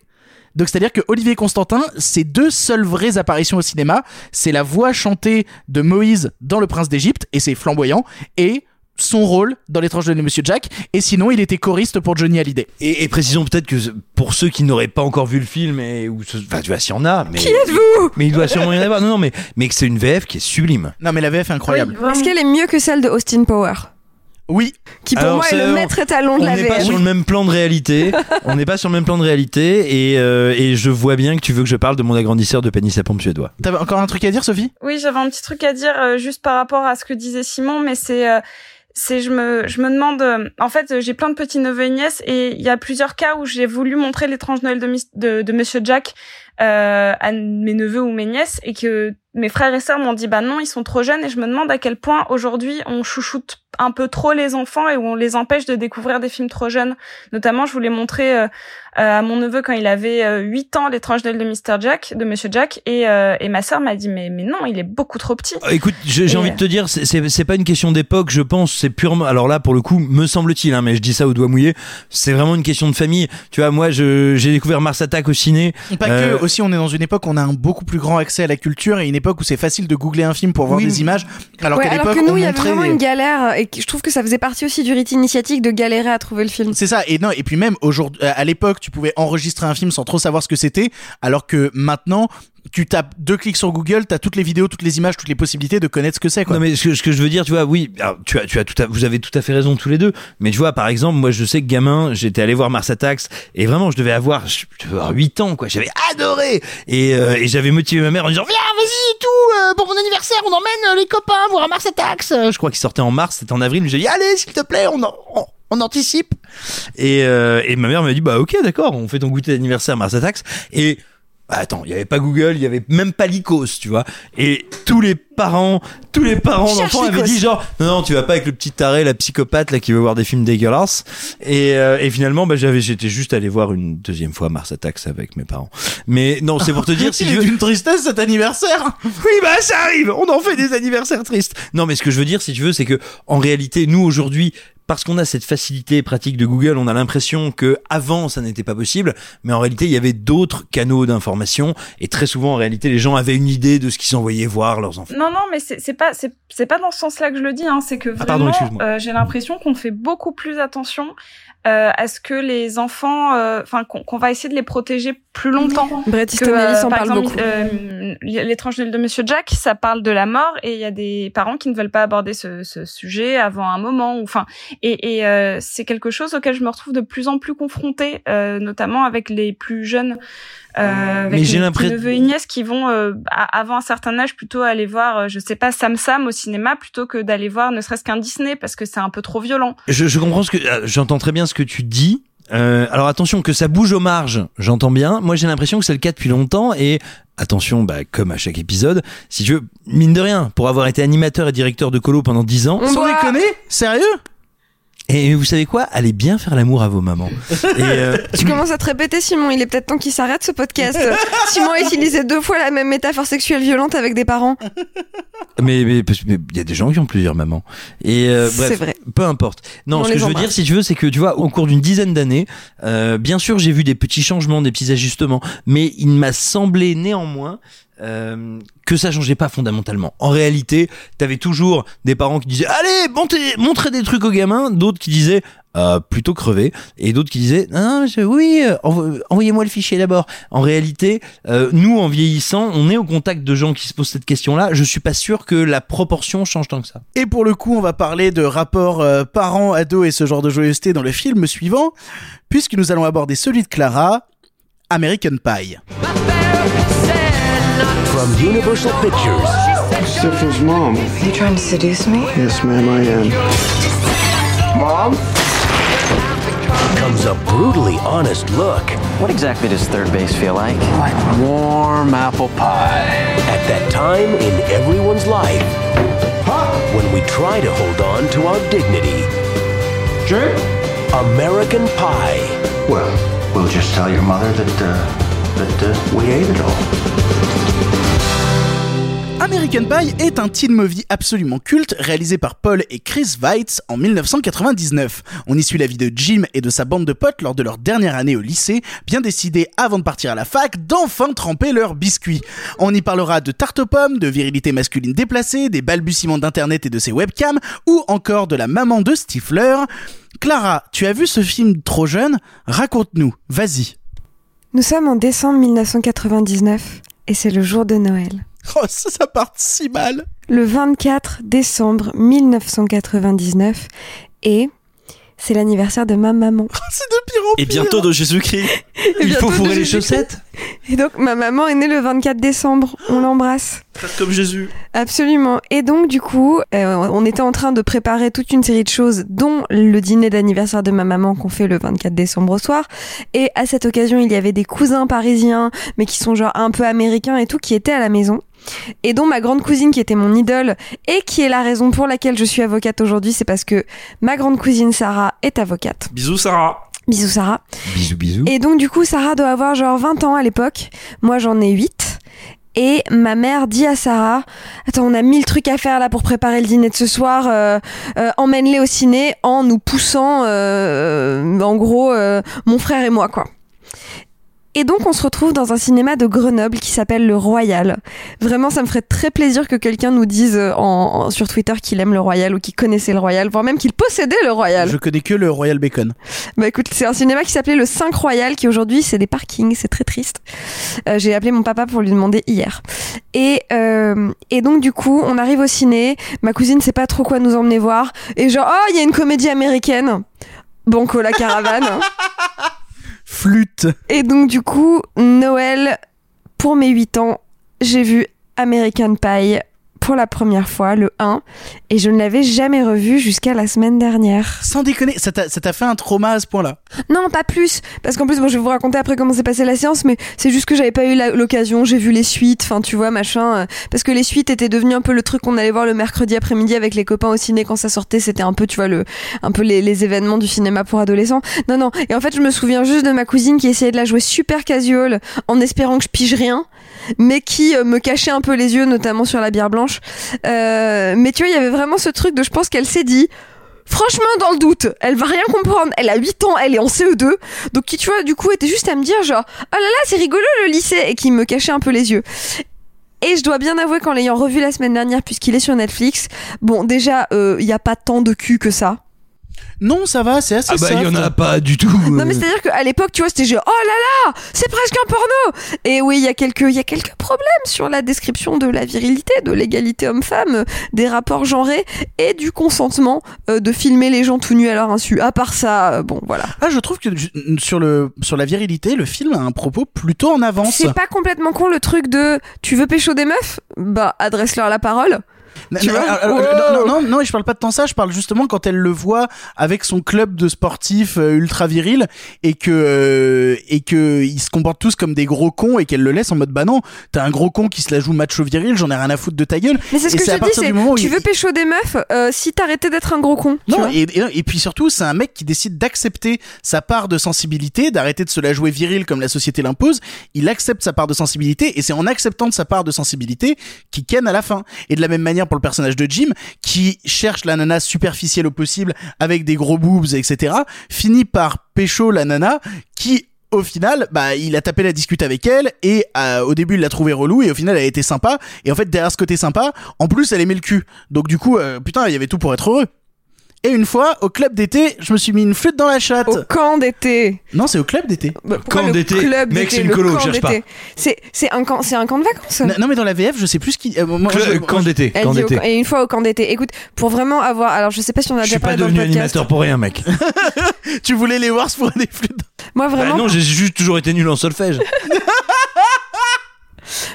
Donc c'est-à-dire que Olivier Constantin, ses deux seules vraies apparitions au cinéma, c'est la voix chantée de Moïse dans Le Prince d'Égypte et c'est flamboyant et son rôle dans l'étrange de Monsieur Jack et sinon il était choriste pour Johnny Hallyday. Et, et précisons peut-être que pour ceux qui n'auraient pas encore vu le film, et, ou ce- enfin tu vois s'il y en a, mais Qui êtes-vous? mais il doit sûrement y en avoir. Non, non, mais mais que c'est une VF qui est sublime. Non mais la VF est incroyable. Est-ce qu'elle est mieux que celle de Austin Power? Oui. Qui pour Alors, moi est le maître étalon de On la n'est pas sur le même plan de réalité. on n'est pas sur le même plan de réalité, et, euh, et je vois bien que tu veux que je parle de mon agrandisseur de pénis à pompe suédois. T'avais encore un truc à dire Sophie? Oui, j'avais un petit truc à dire euh, juste par rapport à ce que disait Simon, mais c'est euh, c'est je me je me demande euh, en fait j'ai plein de petits neveux et nièces et il y a plusieurs cas où j'ai voulu montrer l'étrange Noël de, de de Monsieur Jack euh, à mes neveux ou mes nièces et que mes frères et sœurs m'ont dit bah non ils sont trop jeunes et je me demande à quel point aujourd'hui on chouchoute un peu trop les enfants et où on les empêche de découvrir des films trop jeunes. Notamment, je voulais montrer euh, euh, à mon neveu quand il avait euh, 8 ans l'étrange Noël de Mr. Jack, de Monsieur Jack, et, euh, et ma sœur m'a dit mais mais non, il est beaucoup trop petit. Euh, Écoute, j'ai envie de te dire, c'est- c'est c'est pas une question d'époque, je pense, c'est purement. Alors là, pour le coup, me semble-t-il, hein, mais je dis ça au doigt mouillé, c'est vraiment une question de famille. Tu vois, moi, j'ai découvert Mars Attack au ciné. Pas Euh, que, aussi on est dans une époque où on a un beaucoup plus grand accès à la culture et une époque où c'est facile de googler un film pour voir Oui. des images. Alors Ouais, qu'à l'époque, que nous, on il y avait montrait vraiment des- une galère et que je trouve que ça faisait partie aussi du rite initiatique de galérer à trouver le film. C'est ça, et non, et puis même aujourd'hui, à l'époque, tu pouvais enregistrer un film sans trop savoir ce que c'était, alors que maintenant, tu tapes deux clics sur Google, t'as toutes les vidéos, toutes les images, toutes les possibilités de connaître ce que c'est. Non mais ce que, ce que je veux dire, tu vois, oui, tu as, tu as tout à, vous avez tout à fait raison tous les deux. Mais tu vois, par exemple, moi, je sais que gamin, j'étais allé voir Mars Attacks et vraiment, je devais avoir, je devais avoir 8 ans, quoi. J'avais adoré et, euh, et j'avais motivé ma mère en disant, viens, vas-y tout, euh, pour mon anniversaire, on emmène euh, les copains voir Mars Attacks. Je crois qu'il sortait en mars, c'était en avril. J'ai dit, allez, s'il te plaît, on, on, on anticipe. Et, euh, et ma mère m'a dit, bah ok, d'accord, on fait ton goûter d'anniversaire Mars Attacks et Attends, il y avait pas Google, il y avait même pas l'ICOS, tu vois. Et tous les parents, tous les parents d'enfants avaient dit genre, non, non, tu vas pas avec le petit taré, la psychopathe là qui veut voir des films dégueulasses. Et, euh, et finalement, bah, j'avais, j'étais juste allé voir une deuxième fois Mars Attacks avec mes parents. Mais non, c'est pour te dire si *laughs* tu veux. d'une tristesse cet anniversaire. *laughs* Oui, bah ça arrive. On en fait des anniversaires tristes. Non, mais ce que je veux dire, si tu veux, c'est que en réalité, nous aujourd'hui, parce qu'on a cette facilité pratique de Google, on a l'impression que avant ça n'était pas possible, mais en réalité il y avait d'autres canaux d'information et très souvent en réalité les gens avaient une idée de ce qu'ils envoyaient voir leurs enfants. Non, non, mais c'est pas c'est pas dans ce sens-là que je le dis. Hein. C'est que Ah, vraiment, euh, j'ai l'impression qu'on fait beaucoup plus attention à ce que les enfants, euh, enfin qu'on qu'on va essayer de les protéger plus longtemps. Bret Easton Ellis en par parle exemple, beaucoup. euh, L'étrange de Monsieur Jack, ça parle de la mort et il y a des parents qui ne veulent pas aborder ce, ce sujet avant un moment. Enfin, et, et euh, c'est quelque chose auquel je me retrouve de plus en plus confrontée, euh, notamment avec les plus jeunes. Euh, avec Mais j'ai mes l'impression- petits neveux et nièces qui vont euh, avant un certain âge plutôt aller voir, euh, je sais pas, Sam Sam au cinéma plutôt que d'aller voir ne serait-ce qu'un Disney parce que c'est un peu trop violent. Je, je comprends ce que j'entends très bien ce que tu dis. Euh, alors attention que ça bouge aux marges, j'entends bien. Moi j'ai l'impression que c'est le cas depuis longtemps et attention, bah, comme à chaque épisode, si tu veux, mine de rien, pour avoir été animateur et directeur de colo pendant 10 ans, On Sans déconner Sérieux? Et vous savez quoi? Allez bien faire l'amour à vos mamans. Et, euh, *laughs* Tu commences à te répéter, Simon. Il est peut-être temps qu'il s'arrête ce podcast. *laughs* Simon a utilisé deux fois la même métaphore sexuelle violente avec des parents. mais mais parce- mais il y a des gens qui ont plusieurs mamans. Et euh, bref, C'est vrai. peu importe. Non, On ce que je veux dire, si tu veux, c'est que tu vois, au cours d'une dizaine d'années, euh, bien sûr, j'ai vu des petits changements, des petits ajustements, mais il m'a semblé néanmoins euh, que ça changeait pas fondamentalement. En réalité, t'avais toujours des parents qui disaient allez, montez, montrez des trucs aux gamins, d'autres qui disaient euh, plutôt crever, et d'autres qui disaient non, je- oui, euh, envo- envoyez-moi le fichier d'abord. En réalité, euh, nous, en vieillissant, on est au contact de gens qui se posent cette question-là. Je suis pas sûr que la proportion change tant que ça. Et pour le coup, on va parler de rapport euh, parents-ados et ce genre de joyeuseté dans le film suivant, puisque nous allons aborder celui de Clara, American Pie. From Universal Pictures. Stifler's mom. Are you trying to seduce me? Yes, ma'am, I am. Mom? Comes a brutally honest look What exactly does third base feel like? Like warm apple pie. at that time in everyone's life when we try to hold on to our dignity. Drink? American Pie. Well, we'll just tell your mother that, uh, uh. American Pie est un teen movie absolument culte réalisé par Paul et Chris Weitz en 1999. On y suit la vie de Jim et de sa bande de potes lors de leur dernière année au lycée, bien décidés avant de partir à la fac d'enfin tremper leurs biscuits. On y parlera de tarte aux pommes, de virilité masculine déplacée, des balbutiements d'internet et de ses webcams, ou encore de la maman de Stifler. Clara, tu as vu ce film trop jeune? Raconte-nous, vas-y. Nous sommes en décembre 1999 et c'est le jour de Noël. Oh, ça, ça part si mal. Le 24 décembre 1999 et c'est l'anniversaire de ma maman. *laughs* C'est de pire en Et bientôt de Jésus-Christ. Il faut fourrer les chaussettes Et donc ma maman est née le 24 décembre. On l'embrasse. Comme Jésus. Absolument. Et donc du coup, euh, on était en train de préparer toute une série de choses, dont le dîner d'anniversaire de ma maman qu'on fait le 24 décembre au soir. Et à cette occasion, il y avait des cousins parisiens, mais qui sont genre un peu américains et tout, qui étaient à la maison. Et dont ma grande cousine qui était mon idole et qui est la raison pour laquelle je suis avocate aujourd'hui, c'est parce que ma grande cousine Sarah est avocate. Bisous Sarah. Bisous Sarah. Bisous, bisous. Et donc du coup, Sarah doit avoir genre 20 ans à l'époque. Moi, j'en ai 8. Et ma mère dit à Sarah, attends, on a mille trucs à faire là pour préparer le dîner de ce soir. euh, euh, Emmène-les au ciné en nous poussant, euh, en gros, euh, mon frère et moi, quoi. Et donc on se retrouve dans un cinéma de Grenoble qui s'appelle le Royal. Vraiment, ça me ferait très plaisir que quelqu'un nous dise euh, en, en- sur Twitter qu'il aime le Royal ou qu'il connaissait le Royal, voire même qu'il possédait le Royal. Je connais que le Royal Bacon. Bah écoute, c'est un cinéma qui s'appelait le 5 Royal, qui aujourd'hui c'est des parkings, c'est très triste. Euh, J'ai appelé mon papa pour lui demander hier. Et, euh, et donc du coup, on arrive au ciné, ma cousine sait pas trop quoi nous emmener voir, et genre, oh, il y a une comédie américaine. Banco la caravane. *laughs* Flûte. Et donc du coup, Noël, pour mes 8 ans, j'ai vu American Pie pour la première fois, le 1, et je ne l'avais jamais revu jusqu'à la semaine dernière. Sans déconner, ça t'a fait un trauma à ce point-là? Non, pas plus, parce qu'en plus, bon, je vais vous raconter après comment s'est passée la séance, mais c'est juste que j'avais pas eu l'occasion, j'ai vu les suites, enfin, tu vois, machin, euh, parce que les suites étaient devenues un peu le truc qu'on allait voir le mercredi après-midi avec les copains au ciné quand ça sortait, c'était un peu, tu vois, le, un peu les, les événements du cinéma pour adolescents. Non, non, et en fait, je me souviens juste de ma cousine qui essayait de la jouer super casual, en espérant que je pige rien, mais qui euh, me cachait un peu les yeux, notamment sur la bière blanche. Euh, mais tu vois, il y avait vraiment ce truc de, je pense qu'elle s'est dit, Franchement, dans le doute, elle va rien comprendre. Elle a 8 ans, elle est en CE2. Donc, qui, tu vois, du coup, était juste à me dire, genre, oh là là, c'est rigolo le lycée, et qui me cachait un peu les yeux. Et je dois bien avouer qu'en l'ayant revu la semaine dernière, puisqu'il est sur Netflix, bon, déjà, il n'y a pas tant de cul que ça. Non, ça va, c'est assez Ah bah il y en a pas du tout. Non mais c'est à dire qu'à l'époque tu vois c'était genre oh là là c'est presque un porno. Et oui il y a quelques il y a quelques problèmes sur la description de la virilité de l'égalité homme-femme euh, des rapports genrés et du consentement euh, de filmer les gens tout nus à leur insu. À part ça euh, bon voilà. Ah, je trouve que sur le sur la virilité, le film a un propos plutôt en avance. c'est pas complètement con le truc de tu veux pécho des meufs? Bah adresse-leur la parole Tu vois alors, Wow. non, non, non, non, je parle pas de tant ça, je parle justement quand elle le voit avec son club de sportifs euh, ultra viril et que euh, et que ils se comportent tous comme des gros cons et qu'elle le laisse en mode bah non, t'as un gros con qui se la joue macho viril, j'en ai rien à foutre de ta gueule. mais c'est ce Et que je dis c'est tu il- veux pécho des meufs euh, si t'arrêtais d'être un gros con Non, vois et, et, et puis surtout, c'est un mec qui décide d'accepter sa part de sensibilité, d'arrêter de se la jouer viril comme la société l'impose. Il accepte sa part de sensibilité, et c'est en acceptant de sa part de sensibilité qu'il ken à la fin. Et de la même manière pour le personnage de Jim, qui cherche la nana superficielle au possible, avec des gros boobs, etc., finit par pécho la nana, qui au final, bah, il a tapé la discute avec elle et euh, au début il l'a trouvé relou et au final elle été sympa et en fait derrière ce côté sympa, en plus elle aimait le cul. Donc du coup, euh, putain, il y avait tout pour être heureux. Et une fois, au club d'été, je me suis mis une flûte dans la chatte. Au camp d'été. Non, c'est au club d'été. Bah, pourquoi le club d'été, le camp d'été C'est c'est un camp c'est un camp de vacances. Non, non, mais dans la VF, je sais plus ce qui. euh, moi, Cl- je- camp d'été, Elle camp dit au- d'été. et une fois au camp d'été. Écoute, pour vraiment avoir, alors je sais pas si on a Je déjà suis pas parlé dans le devenu podcast. animateur pour rien, mec. *laughs* tu voulais les voir se pour des flûtes. Moi Bah vraiment, non, j'ai juste toujours été nul en solfège. *laughs*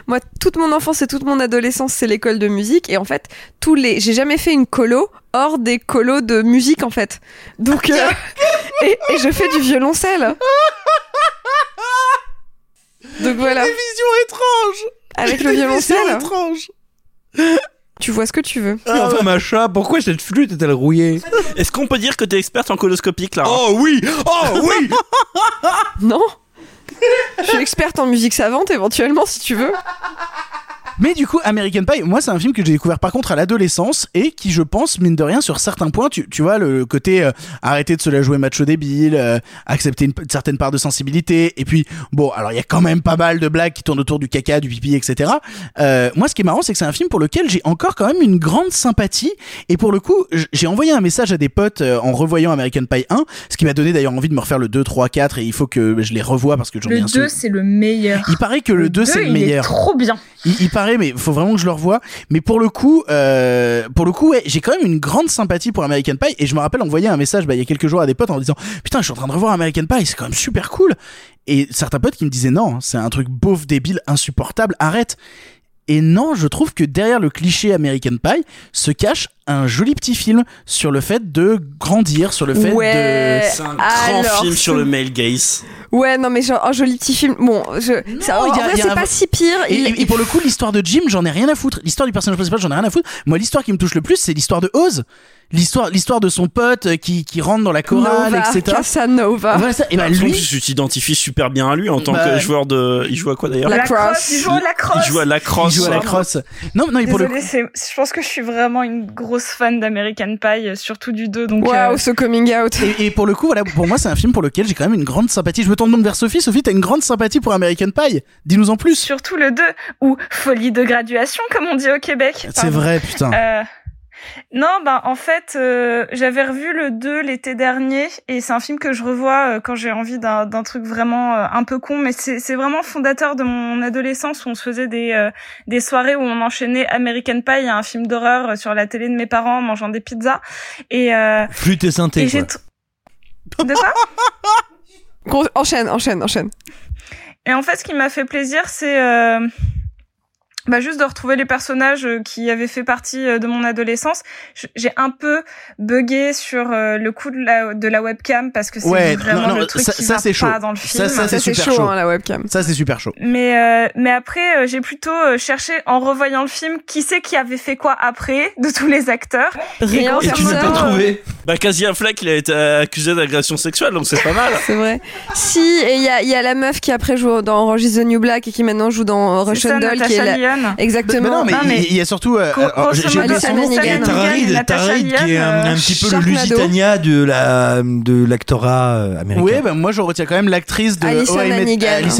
moi toute mon enfance et toute mon adolescence c'est l'école de musique et en fait tous les, j'ai jamais fait une colo hors des colos de musique en fait. Donc euh, *laughs* et, et je fais du violoncelle. Donc voilà. Des visions étranges. Avec le violoncelle. étranges. Tu vois ce que tu veux. Mais enfin, ma chat, pourquoi cette flûte est-elle rouillée Est-ce qu'on peut dire que t'es experte en coloscopie, Clara Oh oui Oh oui Non. Je suis experte en musique savante éventuellement si tu veux. Mais du coup, American Pie, moi, c'est un film que j'ai découvert par contre à l'adolescence et qui, je pense, mine de rien, sur certains points, tu, tu vois, le côté euh, arrêter de se la jouer macho débile, euh, accepter une, certaine part de sensibilité, et puis, bon, alors il y a quand même pas mal de blagues qui tournent autour du caca, du pipi, etc. Euh, moi, ce qui est marrant, c'est que c'est un film pour lequel j'ai encore quand même une grande sympathie, et pour le coup, j'ai envoyé un message à des potes en revoyant American Pie 1, ce qui m'a donné d'ailleurs envie de me refaire le 2, 3, 4, et il faut que je les revoie parce que j'en ai Le un 2, sou- c'est le meilleur. il paraît que le 2 c'est le il meilleur. est trop bien. Il, il paraît, mais faut vraiment que je le revoie. Mais pour le coup, euh, pour le coup, ouais, j'ai quand même une grande sympathie pour American Pie. Et je me rappelle envoyer un message bah, il y a quelques jours à des potes en disant Putain, je suis en train de revoir American Pie, c'est quand même super cool. Et certains potes qui me disaient Non, c'est un truc beauf, débile, insupportable, arrête. Et non, je trouve que derrière le cliché American Pie se cache un joli petit film sur le fait de grandir, sur le fait Ouais. C'est un grand film sur le male gaze. Ouais, non, mais genre, un joli petit film. Bon, je, ça, en vrai, c'est un- pas si pire. Et, Il- et- et pour le coup, l'histoire de Jim, j'en ai rien à foutre. L'histoire du personnage principal, j'en ai rien à foutre. Moi, l'histoire qui me touche le plus, c'est l'histoire de Oz. L'histoire, l'histoire de son pote euh, qui, qui rentre dans la chorale, Nova, etc. Casanova. Voilà ça. Et contre, lui, tu t'identifies super bien à lui en tant Bah, que joueur de. Il joue à quoi d'ailleurs? La La crosse. crosse, il joue à la crosse. Il joue à la crosse. il joue à la crosse. Non, non, pour le c'est, je pense que je suis vraiment une grosse fan d'American Pie, euh, surtout du 2. Donc, Waouh, euh, ce coming out. Et, et pour le coup, voilà, pour moi, c'est un film pour lequel j'ai quand même une grande sympathie. Je me tourne donc vers Sophie. Sophie, t'as une grande sympathie pour American Pie. Dis-nous en plus. surtout le 2, ou folie de graduation, comme on dit au Québec. C'est vrai, putain. Euh, non, ben en fait, euh, j'avais revu le 2 l'été dernier et c'est un film que je revois euh, quand j'ai envie d'un truc vraiment euh, un peu con, mais c'est vraiment fondateur de mon adolescence où on se faisait des euh, des soirées où on enchaînait American Pie, un film d'horreur euh, sur la télé de mes parents en mangeant des pizzas et euh, Flûte et synthé, et de quoi? *laughs* enchaîne, enchaîne, enchaîne. Et en fait, ce qui m'a fait plaisir, c'est euh, bah juste de retrouver les personnages euh, qui avaient fait partie euh, de mon adolescence. J'ai un peu bugué sur euh, le coup de la, de la webcam parce que c'est Ouais, vraiment non, non, le truc ça, qui ça va c'est chaud. pas dans le film. Ça, ça, c'est super chaud. hein, la webcam. Ça c'est super chaud. Mais euh, mais après j'ai plutôt cherché en revoyant le film qui c'est qui avait fait quoi après de tous les acteurs. Rien, Et Et tu l'as pas trouvé Bah, Casey Affleck, il a été accusé d'agression sexuelle, donc c'est pas mal. C'est vrai. Si, et il y a, il y a la meuf qui après joue dans Orange is the New Black et qui maintenant joue dans Russian Doll, qui est la... Lyon. Exactement. Non, mais Non, mais- il y a surtout. euh, Tarid, Tarid qui est un, petit peu le. Lusitania de la de l'actorat euh, américain. Oui, bah, moi je retiens quand même l'actrice de Alison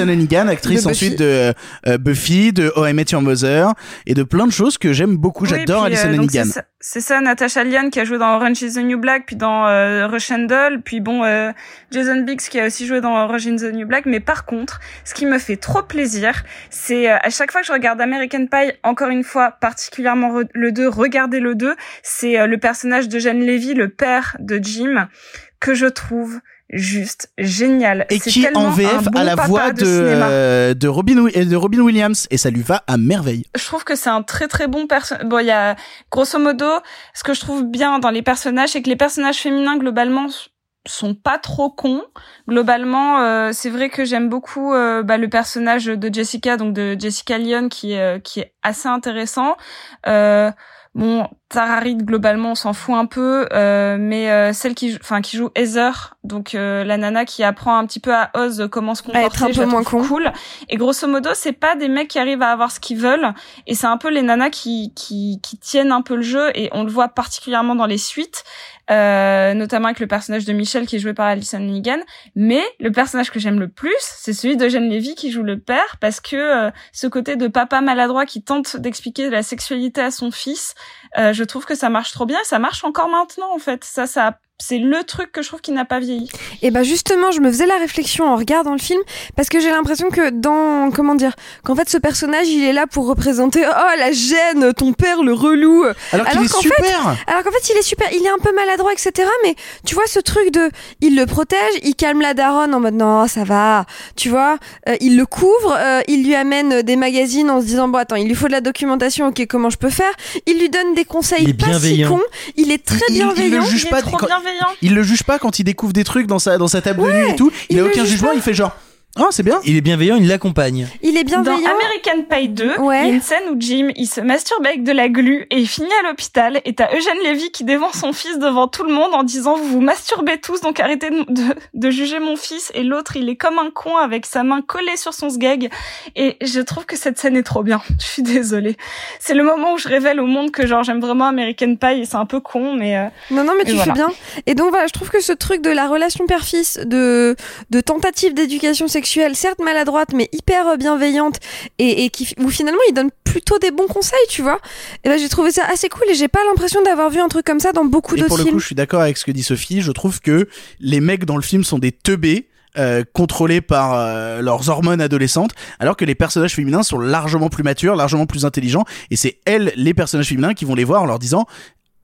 Hannigan. Actrice ensuite de euh, Buffy, de I Met Your Mother et de plein de choses que j'aime beaucoup. J'adore Alison euh, Hannigan. C'est ça- Natasha Lyon qui a joué dans Orange is the New Black, puis dans euh, Russian Doll, puis bon, euh, Jason Biggs qui a aussi joué dans Orange is the New Black. Mais par contre, ce qui me fait trop plaisir, c'est euh, à chaque fois que je regarde American Pie, encore une fois, particulièrement re- le 2, regardez le 2, c'est euh, le personnage de Jeanne Levy, le père de Jim, que je trouve juste génial. Et qui en VF bon a la voix de, cinéma. euh, de, Robin, de Robin Williams et ça lui va à merveille. je trouve que c'est un très très bon personnage. Bon, il y a grosso modo, ce que je trouve bien dans les personnages, c'est que les personnages féminins globalement sont pas trop cons. Globalement, euh, c'est vrai que j'aime beaucoup euh, bah, le personnage de Jessica, donc de Jessica Lyon, qui est qui est assez intéressant. Euh, Bon, Tara Reid, globalement, on s'en fout un peu, euh, mais euh, celle qui, joue- enfin, qui joue Heather, donc euh, la nana qui apprend un petit peu à Oz comment se comporter, être un je peu la moins con. cool. Et grosso modo, c'est pas des mecs qui arrivent à avoir ce qu'ils veulent, et c'est un peu les nanas qui, qui qui tiennent un peu le jeu, et on le voit particulièrement dans les suites, euh, notamment avec le personnage de Michelle qui est joué par Alison Hannigan. Mais le personnage que j'aime le plus, c'est celui d'Eugène Levy qui joue le père, parce que euh, ce côté de papa maladroit qui tente d'expliquer la sexualité à son fils, euh, je trouve que ça marche trop bien, ça marche encore maintenant en fait. Ça, ça, c'est le truc que je trouve qui n'a pas vieilli. Et bah justement, je me faisais la réflexion en regardant le film parce que j'ai l'impression que dans comment dire qu'en fait ce personnage il est là pour représenter oh la gêne, ton père le relou. Alors qu'il est qu'en super. Fait, alors qu'en fait il est super, il est un peu maladroit etc. Mais tu vois ce truc de il le protège, il calme la daronne en mode non ça va, tu vois, euh, il le couvre, euh, il lui amène des magazines en se disant bon attends il lui faut de la documentation ok comment je peux faire, il lui donne des conseils Il est pas si bienveillant. cons, il est très Il- il le bienveillant. juge Il pas est trop quand- bienveillant. Il le juge pas quand il découvre des trucs dans sa dans sa table de nuit et tout. Il, il a aucun juge jugement. pas. Il fait genre ah c'est bien. Il est bienveillant, il l'accompagne. Il est Dans bienveillant. American Pie 2, il Ouais. y a une scène où Jim, il se masturbe avec de la glu et il finit à l'hôpital et t'as Eugène Levy qui dévance son fils devant tout le monde en disant vous vous masturbez tous donc arrêtez de, de, de juger mon fils et l'autre il est comme un con avec sa main collée sur son sgeg et je trouve que cette scène est trop bien. *laughs* Je suis désolée. C'est le moment où je révèle au monde que genre j'aime vraiment American Pie et c'est un peu con mais euh, Non, non, mais Et tu voilà. fais bien. Et donc voilà, je trouve que ce truc de la relation père-fils, de, de tentative d'éducation sexuelle, certes maladroite, mais hyper euh, bienveillante, et, et qui, où finalement il donne plutôt des bons conseils, tu vois. Et ben j'ai trouvé ça assez cool, et j'ai pas l'impression d'avoir vu un truc comme ça dans beaucoup d'autres pour le films. coup, je suis d'accord avec ce que dit Sophie. Je trouve que les mecs dans le film sont des teubés. euh, contrôlés par euh, leurs hormones adolescentes, alors que les personnages féminins sont largement plus matures, largement plus intelligents, et c'est elles, les personnages féminins, qui vont les voir en leur disant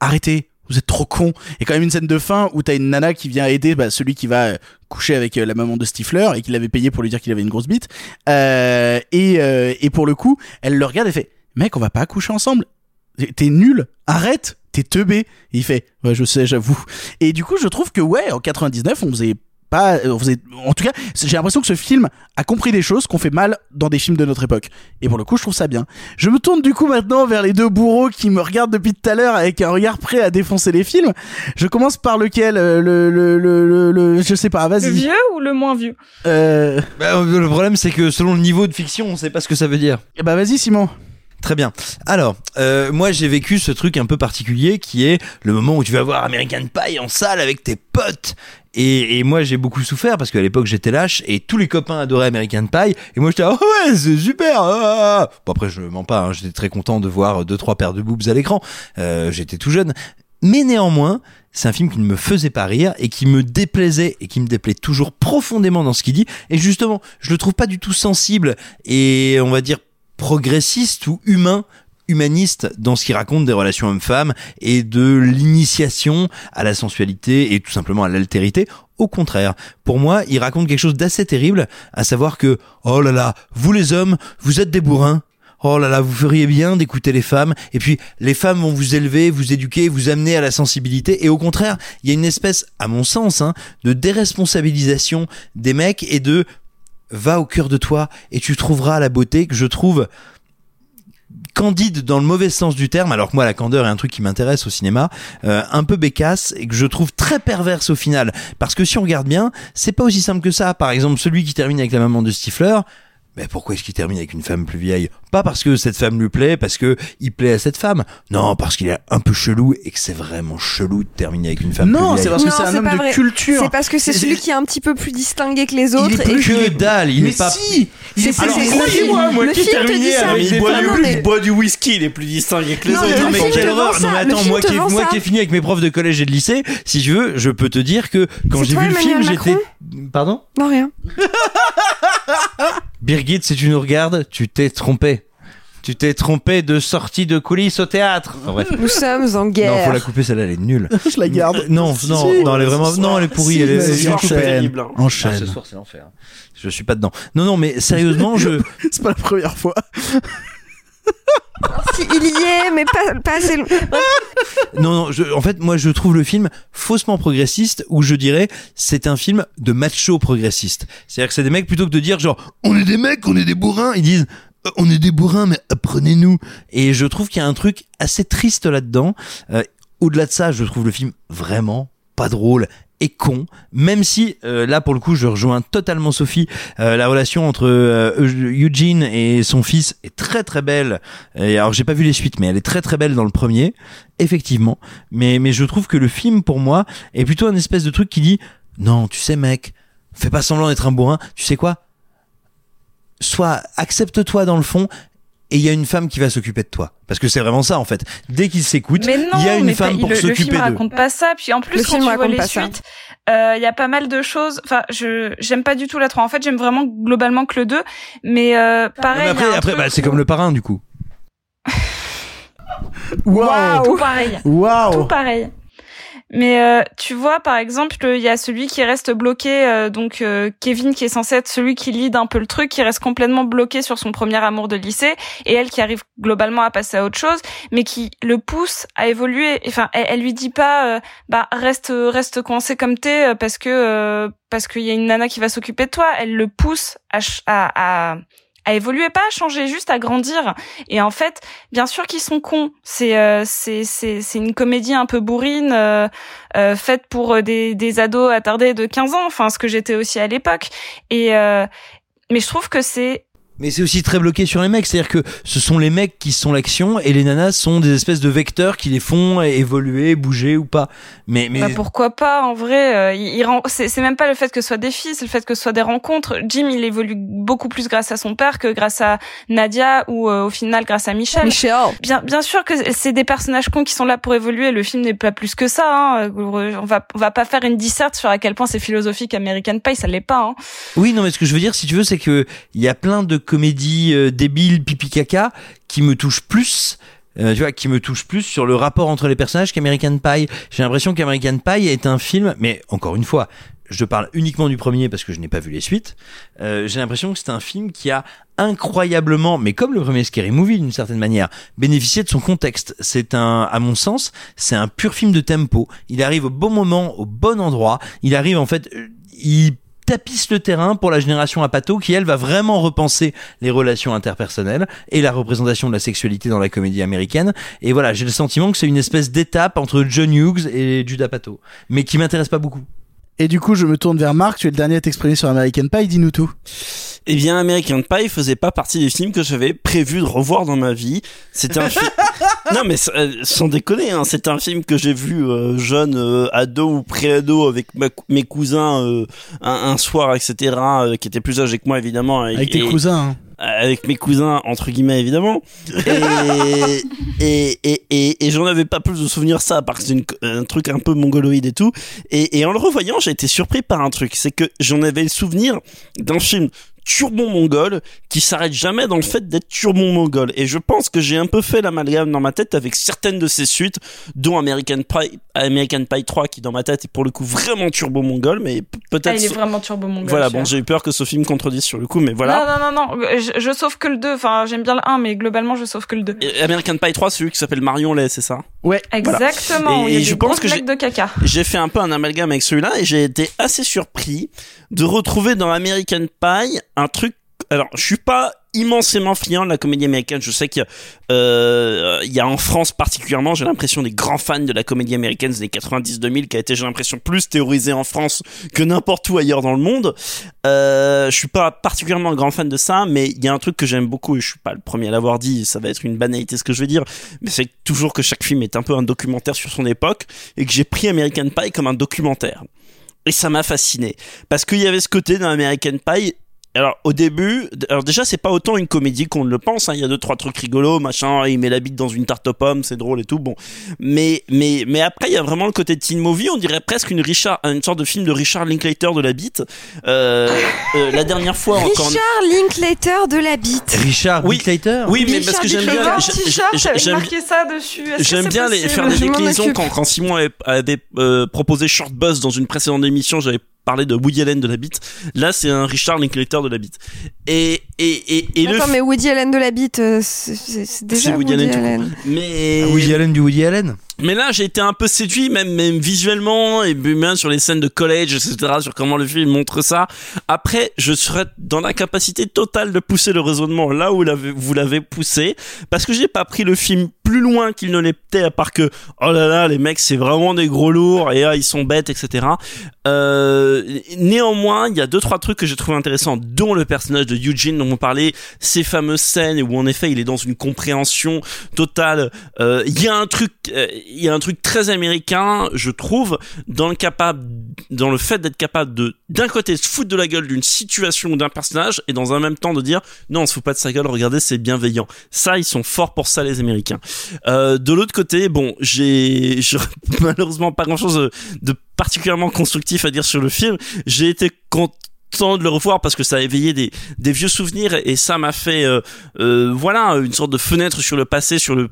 arrêtez, vous êtes trop cons. Et quand même une scène de fin où t'as une nana qui vient aider bah, celui qui va euh, coucher avec euh, la maman de Stifler et qui l'avait payé pour lui dire qu'il avait une grosse bite. Euh, et, euh, pour le coup, elle le regarde et fait mec, on va pas coucher ensemble. T'es nul, arrête, t'es teubé. Il fait je sais, j'avoue. Et du coup, je trouve que ouais, en 99, on faisait pas, euh, on faisait, en tout cas, j'ai l'impression que ce film a compris des choses qu'on fait mal dans des films de notre époque. Et pour le coup, je trouve ça bien. Je me tourne du coup maintenant vers les deux bourreaux qui me regardent depuis tout à l'heure avec un regard prêt à défoncer les films. Je commence par lequel, euh, le, le, le, le, le- je sais pas, le vas-y. vieux ou le moins vieux? Euh, Bah, le problème, c'est que selon le niveau de fiction, on sait pas ce que ça veut dire. eh bah vas-y Simon. Très bien. Alors, euh, moi j'ai vécu ce truc un peu particulier qui est le moment où tu vas voir American Pie en salle avec tes potes. Et, et moi j'ai beaucoup souffert parce qu'à l'époque j'étais lâche et tous les copains adoraient American Pie et moi j'étais ah ouais c'est super. ah, ah, ah. Bon après je mens pas, hein, j'étais très content de voir deux trois paires de boobs à l'écran. Euh, j'étais tout jeune. Mais néanmoins, c'est un film qui ne me faisait pas rire et qui me déplaisait et qui me déplaît toujours profondément dans ce qu'il dit. Et justement, je le trouve pas du tout sensible et on va dire progressiste ou humain humaniste dans ce qu'il raconte des relations hommes-femmes et de l'initiation à la sensualité et tout simplement à l'altérité. Au contraire, pour moi, il raconte quelque chose d'assez terrible, à savoir que, oh là là, vous les hommes, vous êtes des bourrins. oh là là, vous feriez bien d'écouter les femmes. Et puis, les femmes vont vous élever, vous éduquer, vous amener à la sensibilité. Et au contraire, il y a une espèce, à mon sens, hein, de déresponsabilisation des mecs et de va au cœur de toi et tu trouveras la beauté que je trouve candide dans le mauvais sens du terme, alors que moi la candeur est un truc qui m'intéresse au cinéma, euh, un peu bécasse et que je trouve très perverse au final. Parce que si on regarde bien, c'est pas aussi simple que ça. Par exemple, celui qui termine avec la maman de Stifler, mais pourquoi est-ce qu'il termine avec une femme plus vieille? Pas parce que cette femme lui plaît, parce que il plaît à cette femme. Non, parce qu'il est un peu chelou et que c'est vraiment chelou de terminer avec une femme Non, plus c'est vieille. parce que Non, c'est un homme pas de vrai. culture. C'est parce que c'est celui qui est un petit peu plus distingué que les Il autres. est plus et que dalle, il Mais est pas. si il est C'est- c'est- c'est- Croyez-moi, moi Le qui terminé avec bois non, du, non, mais- il boit du whisky, il est plus distingué que les Non, autres. mais Non quelle horreur Non mais attends, moi qui, moi qui ai fini avec mes profs de collège et de lycée, si je veux, je peux te dire que quand C'est j'ai vu le film, j'étais... Macron? Pardon? Non, rien. *laughs* Birgit, si tu nous regardes, tu t'es trompé. Tu t'es trompé de sortie de coulisses au théâtre. Enfin, bref. Nous sommes en guerre. Non, faut la couper, celle-là, elle est nulle. *laughs* Je la garde. Non, Si, non, si. non, elle est vraiment, non, elle est pourrie, Si, elle est, enchaîne. terrible, hein. Ah, Enchaîne. ce soir, c'est l'enfer. Je suis pas dedans. Non, non, mais sérieusement, je, *laughs* C'est pas la première fois. Il y est, mais pas, pas assez non, non, je, en fait, moi, je trouve le film faussement progressiste, ou je dirais, c'est un film de macho progressiste. C'est-à-dire que c'est des mecs, plutôt que de dire genre, on est des mecs, on est des bourrins, ils disent, Euh, on est des bourrins, mais apprenez-nous. Et je trouve qu'il y a un truc assez triste là-dedans. Euh, au-delà de ça, je trouve le film vraiment pas drôle et con, même si euh, là pour le coup je rejoins totalement Sophie, euh, la relation entre euh, Eugene et son fils est très très belle. Et alors j'ai pas vu les suites, mais elle est très très belle dans le premier, effectivement. Mais mais je trouve que le film pour moi est plutôt un espèce de truc qui dit non, tu sais mec, fais pas semblant d'être un bourrin. Tu sais quoi? Soit accepte-toi dans le fond. Et il y a une femme qui va s'occuper de toi. Parce que c'est vraiment ça, en fait. Dès qu'ils s'écoutent, il y a une mais femme pas- pour le, le s'occuper film d'eux. raconte pas ça. Puis en plus, Le quand film tu vois les suites, euh, il y a pas mal de choses. Enfin, je j'aime pas du tout la 3. En fait, j'aime vraiment globalement que le 2. Mais euh, pareil. mais après, après bah, c'est comme le parrain, du coup. *laughs* Waouh Tout pareil. Waouh Tout pareil. Mais euh, tu vois, par exemple, il y a celui qui reste bloqué, euh, donc euh, Kevin qui est censé être celui qui lead un peu le truc, qui reste complètement bloqué sur son premier amour de lycée, et elle qui arrive globalement à passer à autre chose, mais qui le pousse à évoluer. Enfin, elle, elle lui dit pas, bah reste reste coincé comme t'es parce que parce qu'il y a une nana qui va s'occuper de toi. Elle le pousse à à, à à évoluer, pas à changer, juste à grandir. Et en fait, bien sûr qu'ils sont cons. C'est euh, c'est c'est c'est une comédie un peu bourrine euh, euh, faite pour euh, des des ados attardés de 15 ans, enfin ce que j'étais aussi à l'époque. Et euh, mais je trouve que c'est Mais c'est aussi très bloqué sur les mecs, c'est-à-dire que ce sont les mecs qui sont l'action et les nanas sont des espèces de vecteurs qui les font évoluer, bouger ou pas. Mais mais Bah pourquoi pas en vrai euh, il, il rend- c'est c'est même pas le fait que ce soit des filles c'est le fait que ce soit des rencontres Jim il évolue beaucoup plus grâce à son père que grâce à Nadia ou euh, au final grâce à Michel Michel. bien bien sûr que c'est des personnages cons qui sont là pour évoluer le film n'est pas plus que ça hein. on va on va pas faire une disserte sur à quel point c'est philosophique American Pie ça l'est pas hein. oui, non, mais ce que je veux dire, si tu veux, c'est que il y a plein de comédies euh, débiles, pipi caca, qui me touchent plus. euh, tu vois, qui me touchent plus sur le rapport entre les personnages qu'American Pie. J'ai l'impression qu'American Pie est un film, mais encore une fois, je parle uniquement du premier parce que je n'ai pas vu les suites. Euh, J'ai l'impression que c'est un film qui a incroyablement, mais comme le premier Scary Movie d'une certaine manière, bénéficié de son contexte. C'est un, à mon sens, c'est un pur film de tempo. Il arrive au bon moment, au bon endroit. Il arrive en fait, il tapisse le terrain pour la génération Apato qui elle va vraiment repenser les relations interpersonnelles et la représentation de la sexualité dans la comédie américaine et voilà j'ai le sentiment que c'est une espèce d'étape entre John Hughes et Judah Pato mais qui m'intéresse pas beaucoup Et du coup, je me tourne vers Marc, tu es le dernier à t'exprimer sur American Pie, dis-nous tout. Eh bien, American Pie faisait pas partie des films que j'avais prévu de revoir dans ma vie. C'était un film. *laughs* non, mais euh, sans déconner, hein, c'était un film que j'ai vu euh, jeune, euh, ado ou pré-ado avec ma- mes cousins euh, un, un soir, etc., euh, qui étaient plus âgés que moi évidemment. et- Avec tes et- cousins, hein. avec mes cousins entre guillemets évidemment et *laughs* et et, et, et j'en avais pas plus de souvenirs ça parce que c'est un truc un peu mongoloïde et tout et, et en le revoyant j'ai été surpris par un truc c'est que j'en avais le souvenir d'un film turbo-mongol qui s'arrête jamais dans le fait d'être turbo-mongol. Et je pense que j'ai un peu fait l'amalgame dans ma tête avec certaines de ces suites, dont American Pie, American Pie 3, qui dans ma tête est pour le coup vraiment turbo-mongol, mais peut-être... Ah, il est vraiment turbo mongol. Voilà, bon, j'ai eu peur que Sophie me contredise sur le coup, mais voilà. Non, non, non, non. Je, je sauve que le 2. Enfin, j'aime bien le 1, mais globalement, je sauve que le 2. Et American Pie 3, celui qui s'appelle Marion Lay, c'est ça? Ouais. Exactement. Et- je pense que de caca. J'ai fait un peu un amalgame avec celui-là et j'ai été assez surpris de retrouver dans American Pie un truc. Alors, je suis pas immensément friand de la comédie américaine. Je sais qu'il euh, y a en France particulièrement, j'ai l'impression des grands fans de la comédie américaine des 90-2000 qui a été, j'ai l'impression, plus théorisée en France que n'importe où ailleurs dans le monde. Euh, je suis pas particulièrement grand fan de ça, mais il y a un truc que j'aime beaucoup et je suis pas le premier à l'avoir dit. Ça va être une banalité ce que je vais dire, mais c'est toujours que chaque film est un peu un documentaire sur son époque et que j'ai pris American Pie comme un documentaire. Et ça m'a fasciné parce qu'il y avait ce côté dans American Pie. Alors au début, alors déjà c'est pas autant une comédie qu'on ne le pense. hein. Il y a deux trois trucs rigolos, machin. Il met la bite dans une tarte aux pommes, c'est drôle et tout. Bon, mais mais mais après il y a vraiment le côté teen movie. On dirait presque une Richard, une sorte de film de Richard Linklater de la bite. Euh, *laughs* euh, la dernière fois encore. Richard Linklater de la bite. Richard Oui. Linklater Oui, mais Richard parce que j'aime bien. J'aime- marqué ça dessus. J'aime bien les, faire des déclinaisons quand, quand Simon avait, avait, euh, proposé Short Buzz dans une précédente émission, j'avais parlé de Woody Allen de la bite. Là, c'est un Richard Linklater de la bite. Et, et, et, et le Attends, mais Woody Allen de la bite, euh, c'est déjà c'est Woody, Woody, Allen. Mais, Ah, Woody Allen du Woody Allen mais là, j'ai été un peu séduit, même, même visuellement, et même sur les scènes de college, etc., sur comment le film montre ça. Après, je serais dans la capacité totale de pousser le raisonnement là où vous l'avez poussé, parce que j'ai pas pris le film plus loin qu'il ne l'était, à part que, oh là là, les mecs, c'est vraiment des gros lourds, et ah, ils sont bêtes, etc. Euh, néanmoins, il y a deux, trois trucs que j'ai trouvé intéressants, dont le personnage de Eugene dont on parlait, ces fameuses scènes où en effet, il est dans une compréhension totale. Euh, Il y a un truc, euh, il y a un truc très américain, je trouve, dans le capable, dans le fait d'être capable de, d'un côté, se foutre de la gueule d'une situation ou d'un personnage, et dans un même temps de dire, non, on se fout pas de sa gueule, regardez, c'est bienveillant. Ça, ils sont forts pour ça, les Américains. Euh, de l'autre côté, bon, j'ai, *laughs* malheureusement pas grand chose de, de particulièrement constructif à dire sur le film. J'ai été content de le revoir parce que ça a éveillé des, des vieux souvenirs et, et ça m'a fait, euh, euh, voilà, une sorte de fenêtre sur le passé, sur le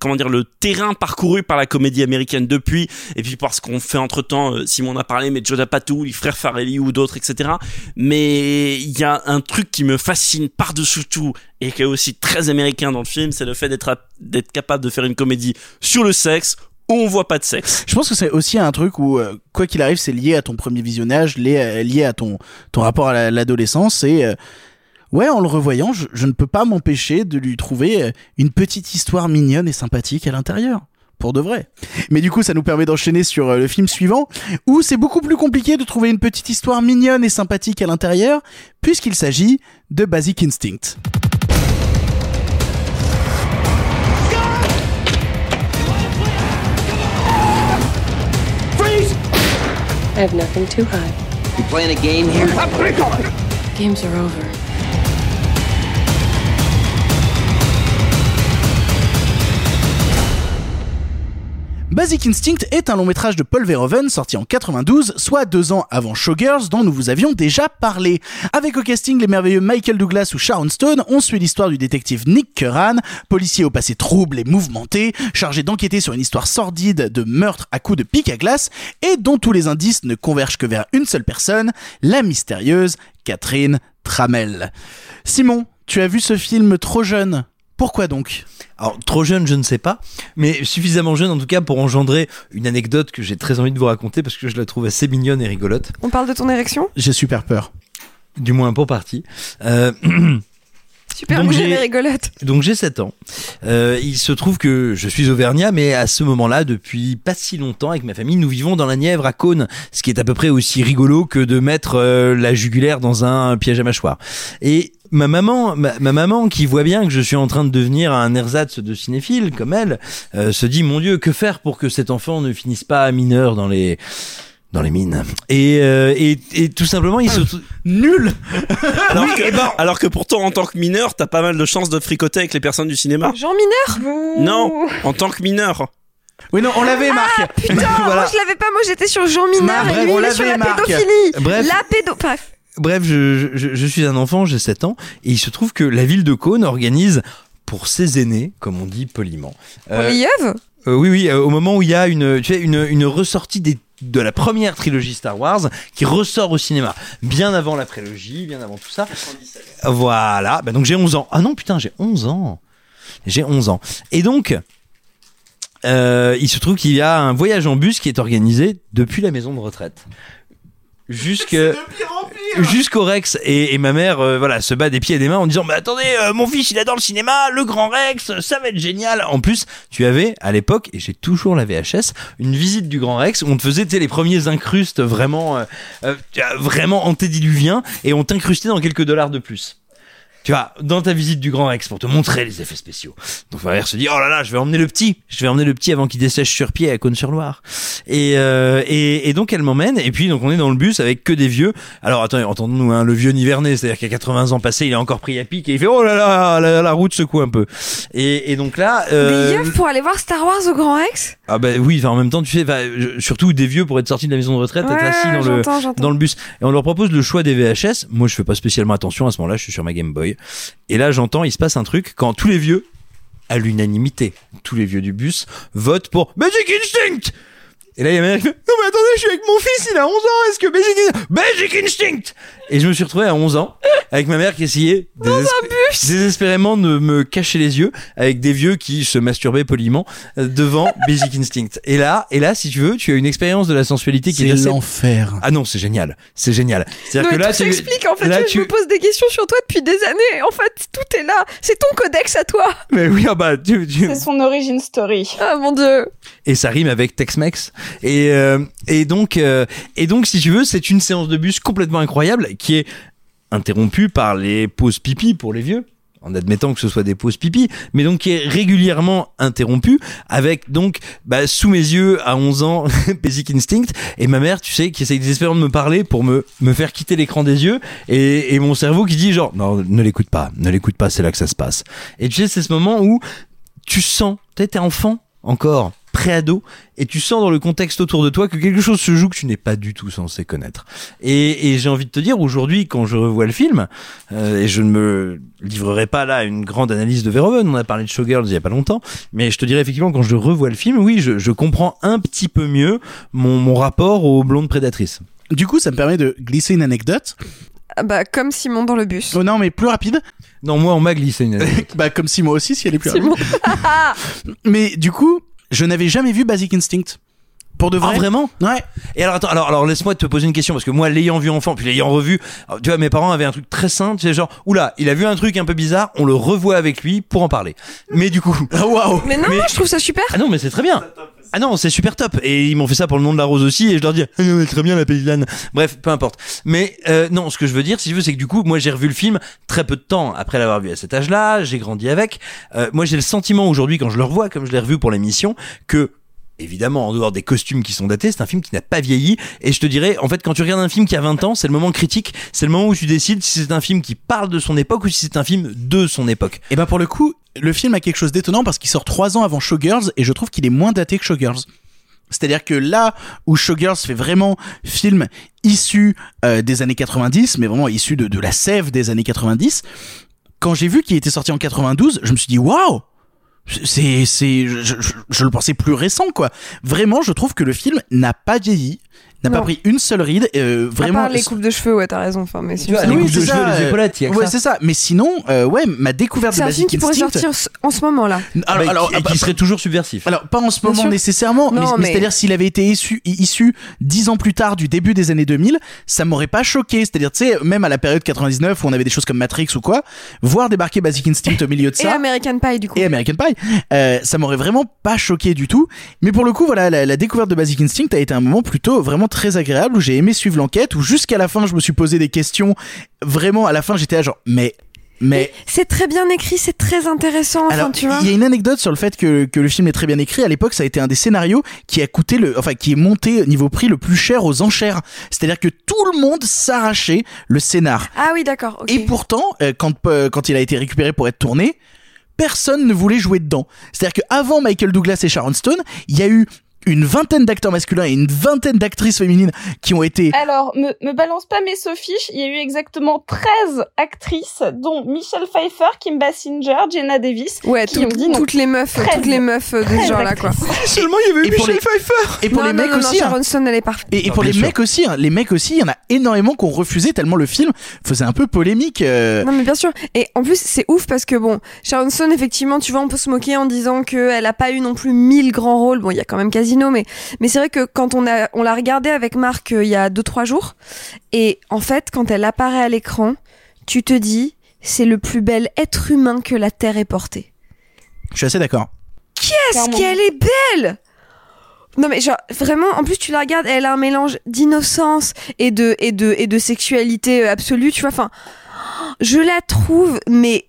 comment dire le terrain parcouru par la comédie américaine depuis et puis parce qu'on fait entre temps Simon en a parlé mais Joe Patou les frères Farelli ou d'autres etc mais il y a un truc qui me fascine par dessous tout et qui est aussi très américain dans le film c'est le fait d'être d'être capable de faire une comédie sur le sexe où on voit pas de sexe. Je pense que c'est aussi un truc où, euh, quoi qu'il arrive, c'est lié à ton premier visionnage, lié, à- ton, ton rapport à la- l'adolescence. Et euh, ouais, en le revoyant, je, je ne peux pas m'empêcher de lui trouver euh, une petite histoire mignonne et sympathique à l'intérieur. Pour de vrai. Mais du coup, ça nous permet d'enchaîner sur euh, le film suivant, où c'est beaucoup plus compliqué de trouver une petite histoire mignonne et sympathique à l'intérieur, puisqu'il s'agit de Basic Instinct. Freeze! I have nothing to hide. You playing a game here? Games are over. Basic Instinct est un long métrage de Paul Verhoeven sorti en 92, soit deux ans avant Showgirls dont nous vous avions déjà parlé. Avec au casting les merveilleux Michael Douglas ou Sharon Stone, on suit l'histoire du détective Nick Curran, policier au passé trouble et mouvementé, chargé d'enquêter sur une histoire sordide de meurtre à coups de pic à glace et dont tous les indices ne convergent que vers une seule personne, la mystérieuse Catherine Tramell. Simon, tu as vu ce film trop jeune? Pourquoi donc? Alors, trop jeune, je ne sais pas, mais suffisamment jeune en tout cas pour engendrer une anecdote que j'ai très envie de vous raconter parce que je la trouve assez mignonne et rigolote. On parle de ton érection? J'ai super peur. Du moins pour partie. Euh, *clears throat* Super Donc, j'ai- rigolote. Donc j'ai 7 ans. Euh, il se trouve que je suis auvergnat, mais à ce moment-là, depuis pas si longtemps, avec ma famille, nous vivons dans la Nièvre à Cône, ce qui est à peu près aussi rigolo que de mettre euh, la jugulaire dans un piège à mâchoire. Et ma maman, ma, ma maman, qui voit bien que je suis en train de devenir un ersatz de cinéphile comme elle, euh, se dit mon Dieu, que faire pour que cet enfant ne finisse pas mineur dans les dans les mines. Et, euh, et, et tout simplement, il se nul. *laughs* Alors, Oui, que, eh ben- alors que pourtant, en tant que mineur, t'as pas mal de chances de fricoter avec les personnes du cinéma. Jean Mineur Non, en tant que mineur. Oui, non, on l'avait, Marc. *laughs* Putain, moi je l'avais pas, moi j'étais sur Jean Mineur Marc, et bref, lui on il est sur la Marc. pédophilie. Bref. La pédo... Bref. bref, je, je- je suis un enfant, j'ai 7 ans, et il se trouve que la ville de Cône organise pour ses aînés, comme on dit poliment. euh, les yeux euh, oui, oui, euh, au moment où il y a une, tu sais, une, une ressortie des de la première trilogie Star Wars qui ressort au cinéma bien avant la prélogie, bien avant tout ça. Voilà, bah donc j'ai 11 ans. Ah non, putain, j'ai 11 ans. J'ai 11 ans. Et donc, euh, il se trouve qu'il y a un voyage en bus qui est organisé depuis la maison de retraite. Jusque jusqu'au Rex. Et, et ma mère euh, voilà se bat des pieds et des mains en disant mais attendez euh, mon fils il adore le cinéma le grand Rex ça va être génial. En plus tu avais à l'époque et j'ai toujours la VHS une visite du grand Rex où on te faisait tu sais, les premiers incrustes vraiment euh, euh, vraiment antédiluviens et on t'incrustait dans quelques dollars de plus tu vois, dans ta visite du Grand Rex pour te montrer les effets spéciaux. Donc ma mère se dit, oh là là, je vais emmener le petit, je vais emmener le petit avant qu'il dessèche sur pied à Cône-sur-Loire. Et, euh, et, et donc elle m'emmène, et puis donc on est dans le bus avec que des vieux. Alors attendez, entendons-nous, hein, le vieux Nivernais, c'est-à-dire qu'à 80 ans passés, il a encore pris à pic et il fait, oh là là, la, la route secoue un peu. Et, et donc là... euh, Des yeux pour aller voir Star Wars au Grand Rex? Ah bah oui, en même temps tu sais, surtout des vieux pour être sortis de la maison de retraite, être assis dans le dans le bus. Et on leur propose le choix des VHS. Moi je fais pas spécialement attention à ce moment-là, je suis sur ma Game Boy. Et là j'entends, il se passe un truc quand tous les vieux, à l'unanimité, tous les vieux du bus votent pour Basic Instinct. Et là il y a qui fait non mais attendez, je suis avec mon fils, il a 11 ans, est-ce que Instinct Basic Instinct Et je me suis retrouvé à 11 ans avec ma mère qui essayait désespé- désespérément de me cacher les yeux avec des vieux qui se masturbaient poliment euh, devant *laughs* Basic Instinct. Et là, et là, si tu veux, tu as une expérience de la sensualité qui est C'est assez... l'enfer. Ah non, c'est génial, c'est génial. C'est-à-dire que mais là, tu s'explique en fait. là, je tu- me pose des questions sur toi depuis des années. En fait, tout est là. C'est ton codex à toi. Mais oui, ah bah, tu, tu- C'est son origin story. Ah mon dieu. et ça rime avec Tex-Mex. Et euh, et donc euh, et donc si tu veux, c'est une séance de bus complètement incroyable qui est interrompue par les pauses pipi pour les vieux. En admettant que ce soit des pauses pipi, mais donc qui est régulièrement interrompue avec donc bah, sous mes yeux à 11 ans *laughs* Basic Instinct et ma mère tu sais qui essaye désespérément de me parler pour me me faire quitter l'écran des yeux et, mon cerveau qui dit genre non ne l'écoute pas ne l'écoute pas c'est là que ça se passe et tu sais c'est ce moment où tu sens, t'es t'es enfant encore, pré-ado, et tu sens dans le contexte autour de toi que quelque chose se joue que tu n'es pas du tout censé connaître. Et, et j'ai envie de te dire, aujourd'hui, quand je revois le film, euh, et je ne me livrerai pas là à une grande analyse de Verhoeven, on a parlé de Showgirls il y a pas longtemps, mais je te dirais effectivement, quand je revois le film, oui, je, je comprends un petit peu mieux mon, mon rapport aux blondes prédatrices. Du coup, ça me permet de glisser une anecdote. Ah Bah comme Simon dans le bus. Oh non, mais plus rapide. Non, moi, on m'a glissé une anecdote. *laughs* bah comme Simon aussi, si elle est plus Simon. rapide. *laughs* Mais du coup, je n'avais jamais vu Basic Instinct. Pour de vrai. Ah, vraiment? Ouais. Et alors attends, alors, alors laisse-moi te poser une question parce que moi l'ayant vu enfant puis l'ayant revu, alors, tu vois mes parents avaient un truc très simple, c'est genre oula, il a vu un truc un peu bizarre, on le revoit avec lui pour en parler. Mais du coup, waouh. Mais non, moi je trouve ça super. Ah non, mais c'est très bien. Ah non, c'est super top. Et ils m'ont fait ça pour le nom de la rose aussi. Et je leur dis, ah non, mais très bien la paysanne. Bref, peu importe. Mais euh, non, ce que je veux dire, si tu veux, c'est que du coup, moi, j'ai revu le film très peu de temps après l'avoir vu à cet âge-là. J'ai grandi avec. Euh, moi, j'ai le sentiment aujourd'hui, quand je le revois, comme je l'ai revu pour l'émission, que Évidemment, en dehors des costumes qui sont datés, c'est un film qui n'a pas vieilli. Et je te dirais, en fait, quand tu regardes un film qui a 20 ans, c'est le moment critique. C'est le moment où tu décides si c'est un film qui parle de son époque ou si c'est un film de son époque. Et bah pour le coup, le film a quelque chose d'étonnant parce qu'il sort trois ans avant Showgirls et je trouve qu'il est moins daté que Showgirls. C'est-à-dire que là où Showgirls fait vraiment film issu euh, des années 90, mais vraiment issu de, de la sève des années 90, quand j'ai vu qu'il était sorti en 92, je me suis dit waouh c'est c'est je, je, je le pensais plus récent quoi. Vraiment, je trouve que le film n'a pas vieilli, n'a pas pris une seule ride. euh, À vraiment. part les coupes de cheveux, ouais, t'as raison. Enfin, mais Tu vois, sinon, les Oui, coupes de c'est cheveux, ça, les euh, épaulettes, y a que ouais, ça. c'est ça. Mais sinon, euh, ouais, ma découverte de c'est un Basic film qui pourrait Instinct- sortir s- en ce moment là. Alors, Ah, mais alors, qui- et ah, qui serait toujours subversif. Alors pas en ce Bien moment sûr. nécessairement, mais, Non, mais mais- c'est-à-dire s'il avait été issu, issu dix ans plus tard du début des années 2000, ça m'aurait pas choqué. C'est-à-dire tu sais même à la période 99 où on avait des choses comme Matrix ou quoi, voir débarquer Basic Instinct au milieu de Et ça. American Pie du coup. Et American Pie, euh, ça m'aurait vraiment pas choqué du tout. Mais pour le coup, voilà, la, la découverte de Basic Instinct a été un moment plutôt vraiment très agréable où j'ai aimé suivre l'enquête, où jusqu'à la fin je me suis posé des questions. Vraiment, à la fin j'étais là genre, mais, mais C'est très bien écrit, c'est très intéressant. Enfin, alors, tu vois. il y a une anecdote sur le fait que, que le film est très bien écrit. À l'époque, ça a été un des scénarios qui a coûté le, enfin, qui est monté niveau prix le plus cher aux enchères. C'est-à-dire que tout le monde s'arrachait le scénar. Ah oui, d'accord. Et pourtant, euh, quand, euh, quand il a été récupéré pour être tourné, personne ne voulait jouer dedans. C'est-à-dire qu'avant Michael Douglas et Sharon Stone, il y a eu une vingtaine d'acteurs masculins et une vingtaine d'actrices féminines qui ont été Alors, me, me balance pas mes sophiches, il y a eu exactement 13 actrices, dont Michelle Pfeiffer, Kim Basinger, Jenna Davis, Ouais, qui tout- ont dit non. toutes les meufs, 13. toutes les meufs de ce 13 genre-là, quoi. *laughs* Seulement, il y avait Et pour Michel les- Pfeiffer et pour non, les non, mecs non, non, aussi. hein. Sharon Stone, elle est parfaite. Et, pour les sûr. mecs aussi, hein, les mecs aussi, il y en a énormément qui ont refusé tellement le film faisait un peu polémique. euh. Non mais bien sûr. Et en plus c'est ouf parce que bon, Sharon Stone effectivement, tu vois, on peut se moquer en disant qu'elle a pas eu non plus mille grands rôles. Bon, il y a quand même Mais mais c'est vrai que quand on a on l'a regardé avec Marc euh, il y a deux trois jours, et en fait quand elle apparaît à l'écran, tu te dis c'est le plus bel être humain que la terre ait porté. Je suis assez d'accord. Qu'est-ce qu'elle est belle non mais genre vraiment en plus tu la regardes elle a un mélange d'innocence et de et de et de sexualité absolue tu vois enfin je la trouve mais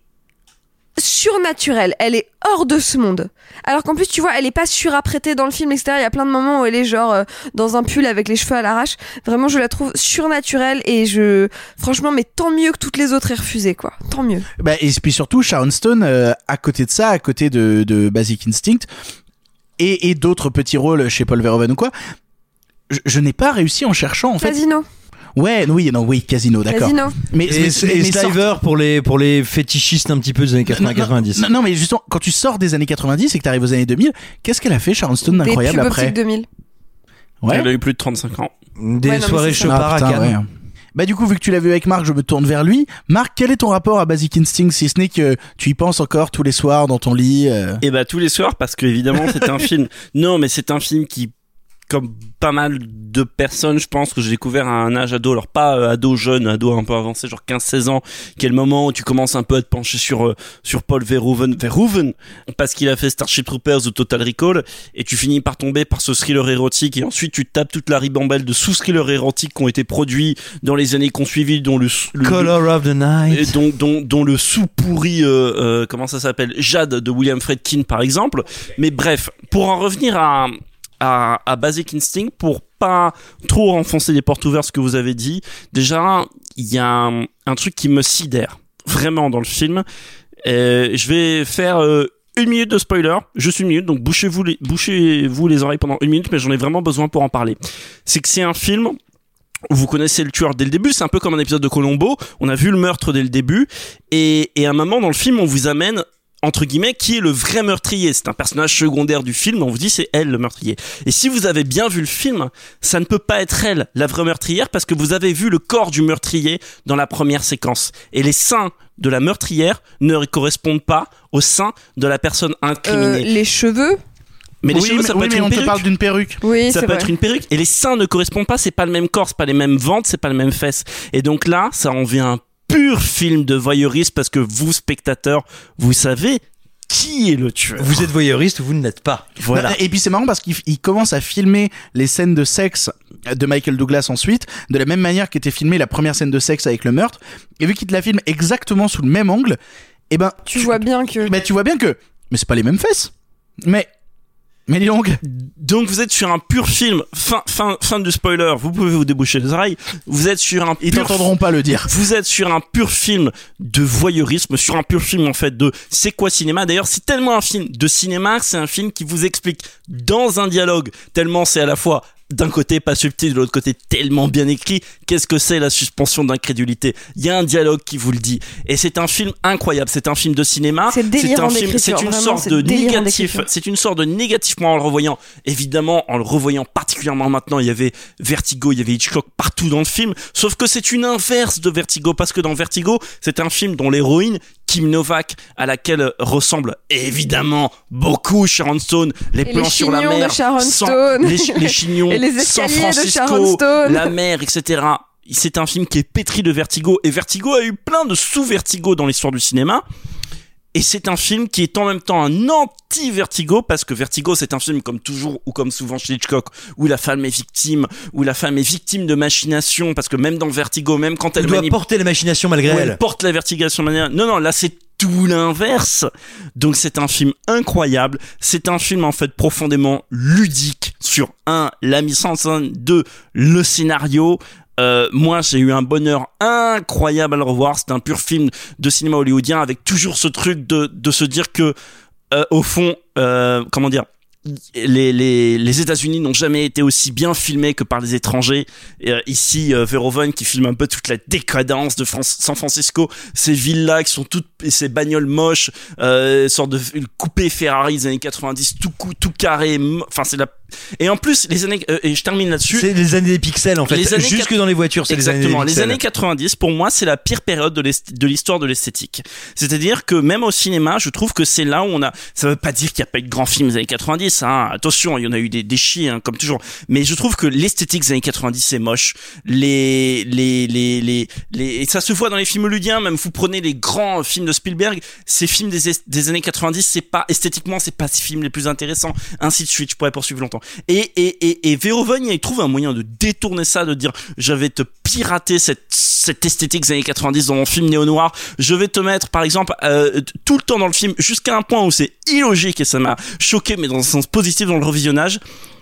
surnaturelle. Elle est hors de ce monde. Alors qu'en plus tu vois elle est pas surapprêtée dans le film etc il y a plein de moments où elle est genre euh, dans un pull avec les cheveux à l'arrache. Vraiment je la trouve surnaturelle et je franchement mais tant mieux que toutes les autres aient refusé quoi. Tant mieux. Bah, et puis surtout, Sharon Stone, euh, à côté de ça, à côté de, de Basic Instinct, et, et d'autres petits rôles chez Paul Verhoeven ou quoi, je, je n'ai pas réussi en cherchant, en fait. Ouais, oui, non, oui, Casino, d'accord. Casino Mais, Et, mais- et mais Sliver pour les pour les fétichistes un petit peu des années 80-90. Non, non, mais justement, quand tu sors des années 90 et que t'arrives aux années 2000, qu'est-ce qu'elle a fait, Sharon Stone, d'incroyable après optiques 2000 Ouais. Elle a eu plus de 35 ans. Des Ouais, non, mais soirées c'est ça. Chopard Ah, à Cannes. ouais. Bah du coup, vu que tu l'as vu avec Marc, je me tourne vers lui. Marc, quel est ton rapport à Basic Instinct, si ce n'est que tu y penses encore tous les soirs dans ton lit euh Et bah tous les soirs parce que évidemment c'est un *laughs* film. Non mais c'est un film qui comme pas mal de personnes, je pense que j'ai découvert à un âge ado, alors pas euh, ado jeune, ado un peu avancé, genre 15-16 ans, qui est le moment où tu commences un peu à te pencher sur euh, sur Paul Verhoeven, Verhoeven, parce qu'il a fait Starship Troopers ou Total Recall, et tu finis par tomber par ce thriller érotique, et ensuite tu tapes toute la ribambelle de sous-thrillers érotiques qui ont été produits dans les années qui ont suivi, dont le, le- Color of the Night. dont, dont, dont le sous pourri euh, euh, comment ça s'appelle Jade de William Friedkin par exemple mais bref pour en revenir à à, Basic Instinct pour pas trop enfoncer les portes ouvertes ce que vous avez dit. Déjà il y a un, truc qui me sidère vraiment dans le film. Je vais faire euh, une minute de spoiler, juste une minute, donc bouchez-vous les, bouchez-vous les oreilles pendant une minute, mais j'en ai vraiment besoin pour en parler. C'est que c'est un film vous connaissez le tueur dès le début, c'est un peu comme un épisode de Colombo, on a vu le meurtre dès le début, et, et à un moment dans le film, on vous amène entre guillemets, qui est le vrai meurtrier. C'est un personnage secondaire du film, on vous dit c'est elle le meurtrier. Et si vous avez bien vu le film, ça ne peut pas être elle, la vraie meurtrière, parce que vous avez vu le corps du meurtrier dans la première séquence. Et les seins de la meurtrière ne correspondent pas aux seins de la personne Euh, incriminée. les cheveux? Mais les oui, cheveux, mais, ça peut oui, être mais une on te perruque. parle d'une perruque. Oui, ça c'est peut vrai. être une perruque et les seins ne correspondent pas c'est pas le même corps c'est pas les mêmes ventres c'est pas les mêmes fesses et donc là ça en vient un pur film de voyeurisme parce que vous spectateurs vous savez qui est le tueur Vous êtes voyeuriste ou vous ne l'êtes pas. voilà Et puis c'est marrant parce qu'il il commence à filmer les scènes de sexe de Michael Douglas ensuite, de la même manière qu'était filmée la première scène de sexe avec le meurtre. Et vu qu'il te la filme exactement sous le même angle, et ben Tu vois bien que. bah, tu vois bien que mais c'est pas les mêmes fesses. Mais mais dis donc. donc vous êtes sur un pur film fin fin fin du spoiler vous pouvez vous déboucher les oreilles vous êtes sur un Ils t'entendront pas le dire. Vous êtes sur un pur film de voyeurisme, sur un pur film en fait de c'est quoi cinéma? D'ailleurs, c'est tellement un film de cinéma, c'est un film qui vous explique dans un dialogue, tellement c'est à la fois d'un côté pas subtil, de l'autre côté tellement bien écrit, qu'est-ce que c'est la suspension d'incrédulité? Il y a un dialogue qui vous le dit. Et c'est un film incroyable, c'est un film de cinéma. C'est un film, c'est une sorte de négatif, c'est une sorte de négatif moi en le revoyant. Évidemment, en le revoyant particulièrement maintenant, il y avait Vertigo, il y avait Hitchcock partout dans le film, sauf que c'est une inverse de Vertigo parce que dans Vertigo, c'est un film dont l'héroïne Kim Novak, à laquelle ressemble évidemment beaucoup Sharon Stone, les Et plans les sur la chignons de mer, Sharon sans- Stone. les, chi- les chignons, *laughs* Et les San de Francisco, Sharon Stone. la mer, etc. C'est un film qui est pétri de vertigo et Vertigo a eu plein de sous-vertigo dans l'histoire du cinéma. Et c'est un film qui est en même temps un anti-Vertigo parce que Vertigo c'est un film comme toujours ou comme souvent chez Hitchcock où la femme est victime, où la femme est victime de machination parce que même dans Vertigo, même quand elle Elle doit porter les machinations malgré elle. elle porte la vertigation manière. Non, non, là c'est tout l'inverse. Donc c'est un film incroyable. C'est un film en fait profondément ludique sur un la mise en scène, deux le scénario. Euh, moi, j'ai eu un bonheur incroyable à le revoir. C'est un pur film de cinéma hollywoodien avec toujours ce truc de de se dire que euh, au fond, euh, comment dire, les, les, les États-Unis n'ont jamais été aussi bien filmés que par les étrangers. Ici, euh, Verhoeven qui filme un peu toute la décadence de San Francisco, ces villas qui sont toutes, ces bagnoles moches, euh, sorte de coupé Ferrari des années 90, tout tout carré. Enfin, c'est la. Et en plus, les années euh, et je termine là-dessus. C'est les années des pixels en fait. Les années Jusque dans les voitures, c'est les années Exactement. Les années 90, pour moi, c'est la pire période de l'histoire de l'esthétique. C'est-à-dire que même au cinéma, je trouve que c'est là où on a. Ça veut pas dire qu'il n'y a pas eu de grands films des années 90. Hein. Attention, il y en a eu des déchets, hein, comme toujours. Mais je trouve que l'esthétique des années 90 c'est moche. Les, les, les, les, les, et ça se voit dans les films hollywoodiens. Même vous prenez les grands films de Spielberg, ces films des, des années 90, c'est pas esthétiquement, c'est pas ces films les plus intéressants. Ainsi de suite. Je pourrais poursuivre longtemps. Et, et, et, et il trouve un moyen de détourner ça, de dire, je vais te pirater cette, cette esthétique des années 90 dans mon film néo-noir. Je vais te mettre, par exemple, euh, tout le temps dans le film, jusqu'à un point où c'est illogique et ça m'a choqué, mais dans un sens positif dans le revisionnage.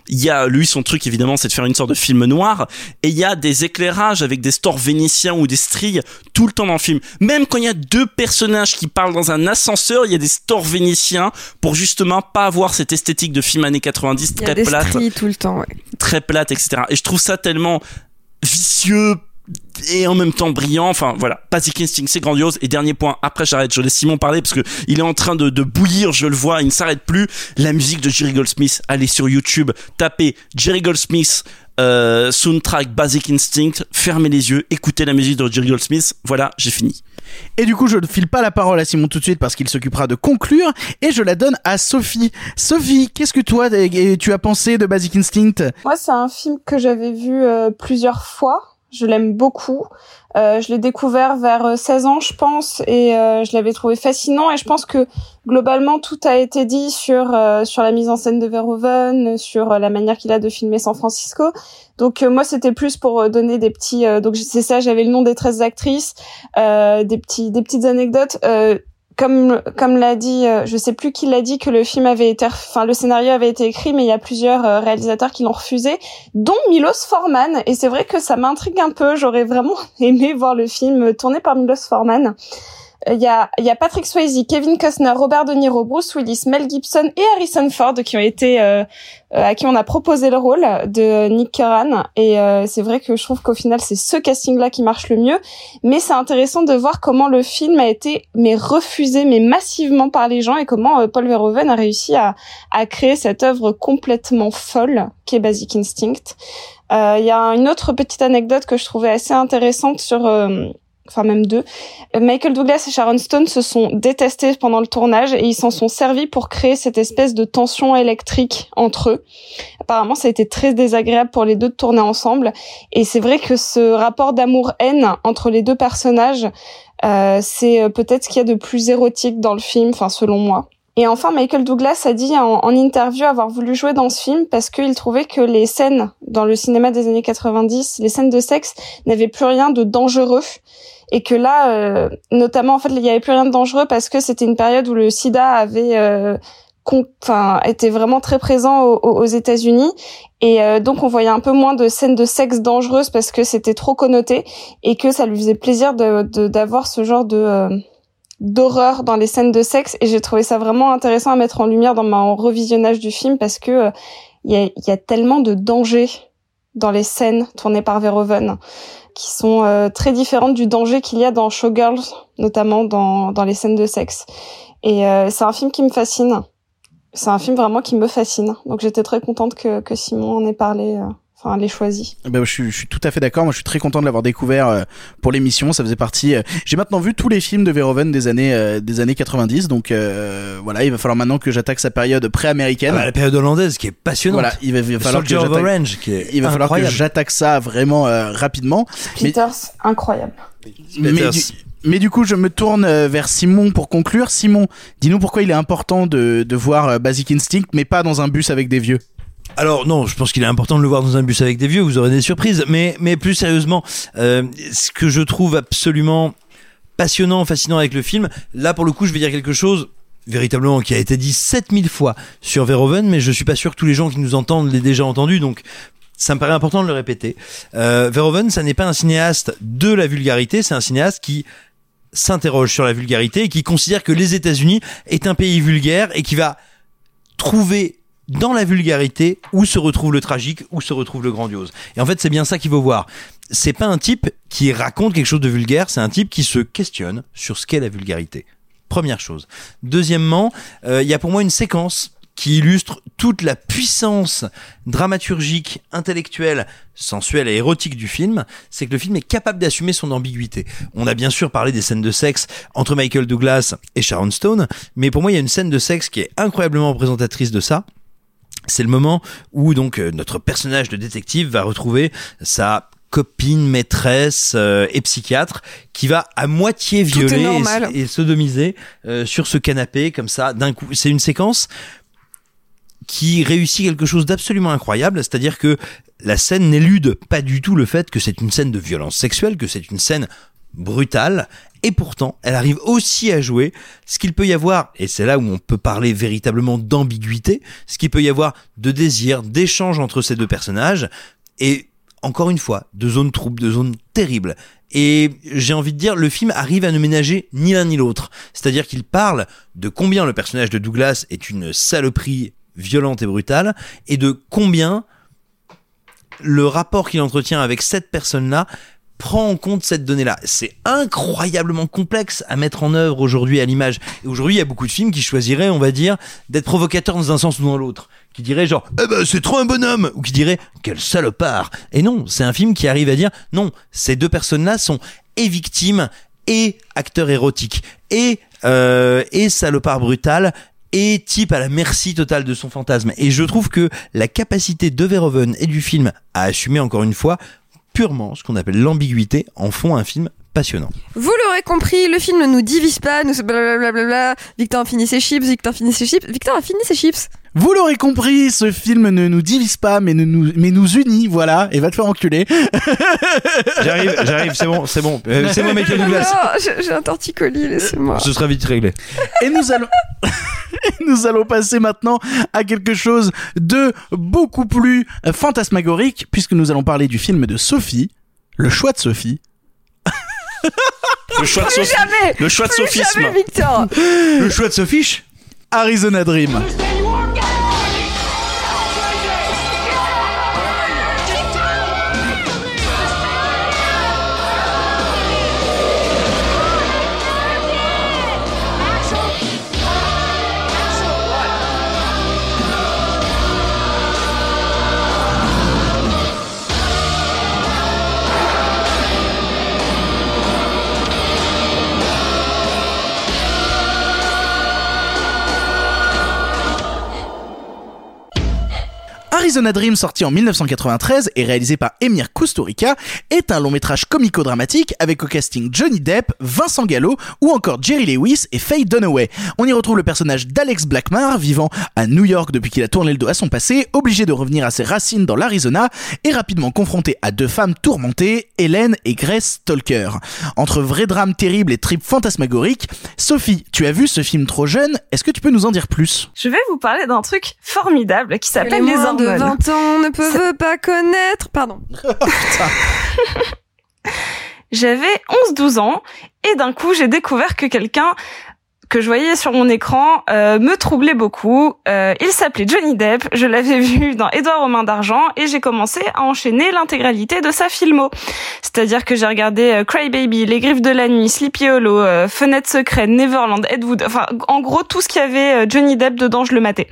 Il y a, lui, son truc, évidemment, c'est de faire une sorte de film noir. Et il y a des éclairages avec des stores vénitiens ou des stries tout le temps dans le film. Même quand il y a deux personnages qui parlent dans un ascenseur, il y a des stores vénitiens pour justement pas avoir cette esthétique de film années 90 Il y a très plate tout le temps, ouais. très plate, etc. Et je trouve ça tellement vicieux et en même temps brillant. Enfin voilà, Basic Instinct, c'est grandiose. Et dernier point, après j'arrête, je laisse Simon parler parce que il est en train de, de bouillir, je le vois, il ne s'arrête plus. La musique de Jerry Goldsmith, allez sur YouTube, tapez Jerry Goldsmith. Euh, soundtrack Basic Instinct, fermez les yeux, écoutez la musique de Jerry Goldsmith. Voilà, j'ai fini. Et du coup, je ne file pas la parole à Simon tout de suite parce qu'il s'occupera de conclure et je la donne à Sophie. Sophie, qu'est-ce que toi tu as pensé de Basic Instinct? Moi, c'est un film que j'avais vu euh, plusieurs fois. Je l'aime beaucoup. Euh, je l'ai découvert vers euh, 16 ans, je pense, et euh, je l'avais trouvé fascinant. Et je pense que globalement, tout a été dit sur euh, sur la mise en scène de Verhoeven, sur euh, la manière qu'il a de filmer San Francisco. Donc euh, moi, c'était plus pour euh, donner des petits. euh, donc c'est ça, j'avais le nom des 13 actrices, euh, des petits des petites anecdotes. Comme comme l'a dit, euh, je sais plus qui l'a dit que le film avait été, enfin le scénario avait été écrit, mais il y a plusieurs euh, réalisateurs qui l'ont refusé, dont Milos Forman. Et c'est vrai que ça m'intrigue un peu. J'aurais vraiment *laughs* aimé voir le film tourné par Milos Forman. Euh, Il y a, y a Patrick Swayze, Kevin Costner, Robert De Niro, Bruce Willis, Mel Gibson et Harrison Ford qui ont été euh, euh, à qui on a proposé le rôle de Nick Curran. Et euh, c'est vrai que je trouve qu'au final c'est ce casting-là qui marche le mieux. Mais c'est intéressant de voir comment le film a été mais refusé mais massivement par les gens et comment euh, Paul Verhoeven a réussi à, à créer cette œuvre complètement folle qui est Basic Instinct. Euh, Il y a une autre petite anecdote que je trouvais assez intéressante sur euh, enfin même deux. Euh, Michael Douglas et Sharon Stone se sont détestés pendant le tournage et ils s'en sont servis pour créer cette espèce de tension électrique entre eux. Apparemment, ça a été très désagréable pour les deux de tourner ensemble et c'est vrai que ce rapport d'amour-haine entre les deux personnages, euh, c'est euh, peut-être ce qu'il y a de plus érotique dans le film, enfin selon moi. Et enfin, Michael Douglas a dit en, en interview avoir voulu jouer dans ce film parce qu'il trouvait que les scènes dans le cinéma des années 90, les scènes de sexe, n'avaient plus rien de dangereux et que là, euh, notamment en fait, il y avait plus rien de dangereux parce que c'était une période où le SIDA avait euh, était vraiment très présent au- au- aux États-Unis. Et euh, donc on voyait un peu moins de scènes de sexe dangereuses parce que c'était trop connoté et que ça lui faisait plaisir de de- d'avoir ce genre de euh, d'horreur dans les scènes de sexe. Et j'ai trouvé ça vraiment intéressant à mettre en lumière dans mon revisionnage du film parce que euh, il y, a, y a tellement de dangers dans les scènes tournées par Verhoeven qui sont euh, très différentes du danger qu'il y a dans Showgirls, notamment dans, dans les scènes de sexe. Et euh, c'est un film qui me fascine. C'est un film vraiment qui me fascine. Donc j'étais très contente que, que Simon en ait parlé, euh, enfin l'ait choisi. Ben, je, suis, je suis tout à fait d'accord. Moi, je suis très content de l'avoir découvert euh, pour l'émission. Ça faisait partie. euh, J'ai maintenant vu tous les films de Verhoeven des années euh, des années 90. Donc euh, voilà, il va falloir maintenant que j'attaque sa période pré-américaine. Ah la période hollandaise qui est passionnante. Voilà, il va, il va falloir que Soldier j'attaque. Orange qui est il va falloir que incroyable. j'attaque ça vraiment euh, rapidement. Mais- Peters, incroyable. mais, du, mais du coup, je me tourne vers Simon pour conclure. Simon, dis-nous pourquoi il est important de, de voir Basic Instinct, mais pas dans un bus avec des vieux. Alors non, je pense qu'il est important de le voir dans un bus avec des vieux, vous aurez des surprises. Mais, mais plus sérieusement, euh, ce que je trouve absolument passionnant, fascinant avec le film, là pour le coup je vais dire quelque chose véritablement qui a été dit 7000 fois sur Verhoeven, mais je suis pas sûr que tous les gens qui nous entendent l'aient déjà entendu, donc ça me paraît important de le répéter. Euh, Verhoeven, ça n'est pas un cinéaste de la vulgarité, c'est un cinéaste qui s'interroge sur la vulgarité et qui considère que les États-Unis est un pays vulgaire et qui va trouver dans la vulgarité où se retrouve le tragique, où se retrouve le grandiose. Et en fait, c'est bien ça qu'il faut voir. C'est pas un type qui raconte quelque chose de vulgaire, c'est un type qui se questionne sur ce qu'est la vulgarité. Première chose. Deuxièmement, euh, il y a pour moi une séquence qui illustre toute la puissance dramaturgique, intellectuelle, sensuelle et érotique du film, c'est que le film est capable d'assumer son ambiguïté. On a bien sûr parlé des scènes de sexe entre Michael Douglas et Sharon Stone, mais pour moi il y a une scène de sexe qui est incroyablement représentatrice de ça. C'est le moment où donc euh, notre personnage de détective va retrouver sa copine, maîtresse euh, et psychiatre qui va à moitié violer et sodomiser euh, sur ce canapé comme ça d'un coup. C'est une séquence qui réussit quelque chose d'absolument incroyable, c'est-à-dire que la scène n'élude pas du tout le fait que c'est une scène de violence sexuelle, que c'est une scène brutale, et pourtant elle arrive aussi à jouer ce qu'il peut y avoir, et c'est là où on peut parler véritablement d'ambiguïté, ce qu'il peut y avoir de désir, d'échange entre ces deux personnages, et encore une fois, de zones troubles, de zones terribles. Et j'ai envie de dire, le film arrive à ne ménager ni l'un ni l'autre. C'est-à-dire qu'il parle de combien le personnage de Douglas est une saloperie violente et brutale, et de combien le rapport qu'il entretient avec cette personne-là prend en compte cette donnée-là. C'est incroyablement complexe à mettre en œuvre aujourd'hui à l'image. Et aujourd'hui, il y a beaucoup de films qui choisiraient, on va dire, d'être provocateurs dans un sens ou dans l'autre. Qui diraient genre, eh ben, c'est trop un bonhomme! Ou qui diraient, quel salopard! Et non, c'est un film qui arrive à dire, non, ces deux personnes-là sont et victimes, et acteurs érotiques, et, euh, et salopard brutal, et type à la merci totale de son fantasme. Et je trouve que la capacité de Verhoeven et du film à assumer encore une fois purement ce qu'on appelle l'ambiguïté en font un film passionnant. Vous l'aurez compris, le film ne nous divise pas, nous blablabla. Victor a fini ses chips, Victor a fini ses chips, Victor a fini ses chips. Vous l'aurez compris, ce film ne nous divise pas, mais, ne nous, mais nous unit, voilà, et va te faire enculer. *laughs* J'arrive, j'arrive, c'est bon, c'est bon. Euh, c'est moi, Michael *laughs* Douglas. Non, j'ai- j'ai un torticolis, laissez-moi. Ce sera vite réglé. Et nous allons, *laughs* nous allons passer maintenant à quelque chose de beaucoup plus fantasmagorique, puisque nous allons parler du film de Sophie, le choix de Sophie. Le choix de Sophie. Le choix de sophisme. Victor Le choix de Sophie Arizona Dream. Arizona Dream, sorti en 1993 et réalisé par Emir Kusturica, est un long métrage comico-dramatique avec au casting Johnny Depp, Vincent Gallo ou encore Jerry Lewis et Faye Dunaway. On y retrouve le personnage d'Alex Blackmar, vivant à New York depuis qu'il a tourné le dos à son passé, obligé de revenir à ses racines dans l'Arizona et rapidement confronté à deux femmes tourmentées, Hélène et Grace Stalker. Entre vrai drame terrible et trip fantasmagorique, Sophie, tu as vu ce film trop jeune, est-ce que tu peux nous en dire plus? Je vais vous parler d'un truc formidable qui s'appelle les. 20 ans ne peuvent pas connaître. Pardon. *laughs* J'avais 11-12 ans et d'un coup j'ai découvert que quelqu'un que je voyais sur mon écran euh, me troublait beaucoup. Euh, il s'appelait Johnny Depp, je l'avais vu dans Édouard aux mains d'argent et j'ai commencé à enchaîner l'intégralité de sa filmo. C'est-à-dire que j'ai regardé euh, Cry Baby, Les Griffes de la Nuit, Sleepy Hollow, euh, Fenêtre secrète, Neverland, Ed Wood, enfin en gros tout ce qu'il y avait euh, Johnny Depp dedans, je le matais.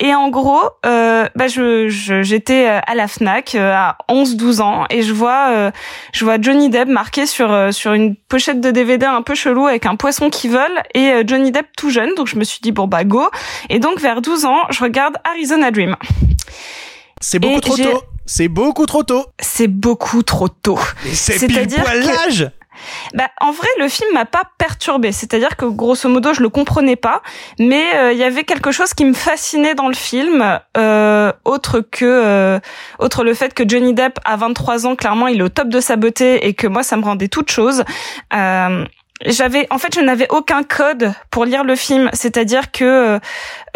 Et en gros, euh, bah je j'étais à la Fnac à 11-12 ans et je vois je vois Johnny Depp marqué sur sur une pochette de DVD un peu chelou avec un poisson qui vole et euh, Johnny Depp tout jeune. Donc je me suis dit bon bah go. Et donc vers 12 ans, je regarde Arizona Dream. C'est beaucoup trop tôt. C'est beaucoup trop tôt. C'est beaucoup trop tôt. c'est pile poil l'âge. Bah, en vrai, le film m'a pas perturbé. C'est-à-dire que grosso modo, je le comprenais pas, mais euh, il y avait quelque chose qui me fascinait dans le film, euh, autre que euh, autre le fait que Johnny Depp à 23 ans, clairement, il est au top de sa beauté et que moi, ça me rendait toute chose. J'avais en fait je n'avais aucun code pour lire le film. C'est-à-dire que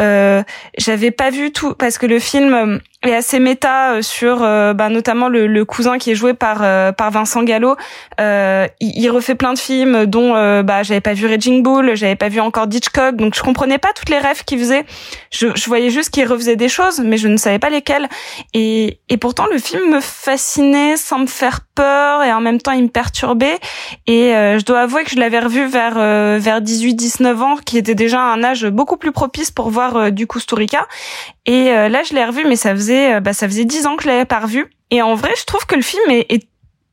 euh, j'avais pas vu tout parce que le film est assez méta euh, sur euh, bah, notamment le, le cousin qui est joué par euh, par Vincent Gallo. Euh, il, il refait plein de films dont euh, bah j'avais pas vu Raging Bull, j'avais pas vu encore Hitchcock, donc je comprenais pas toutes les rêves qu'il faisait. Je, je voyais juste qu'il refaisait des choses, mais je ne savais pas lesquelles. Et et pourtant le film me fascinait sans me faire peur et en même temps il me perturbait. Et euh, je dois avouer que je l'avais revu vers vers 18-19 ans, qui était déjà un âge beaucoup plus propice pour voir du Kusturica. Et là, je l'ai revu, mais ça faisait, euh, bah, ça faisait dix ans que je l'avais pas revu. Et en vrai, je trouve que le film est,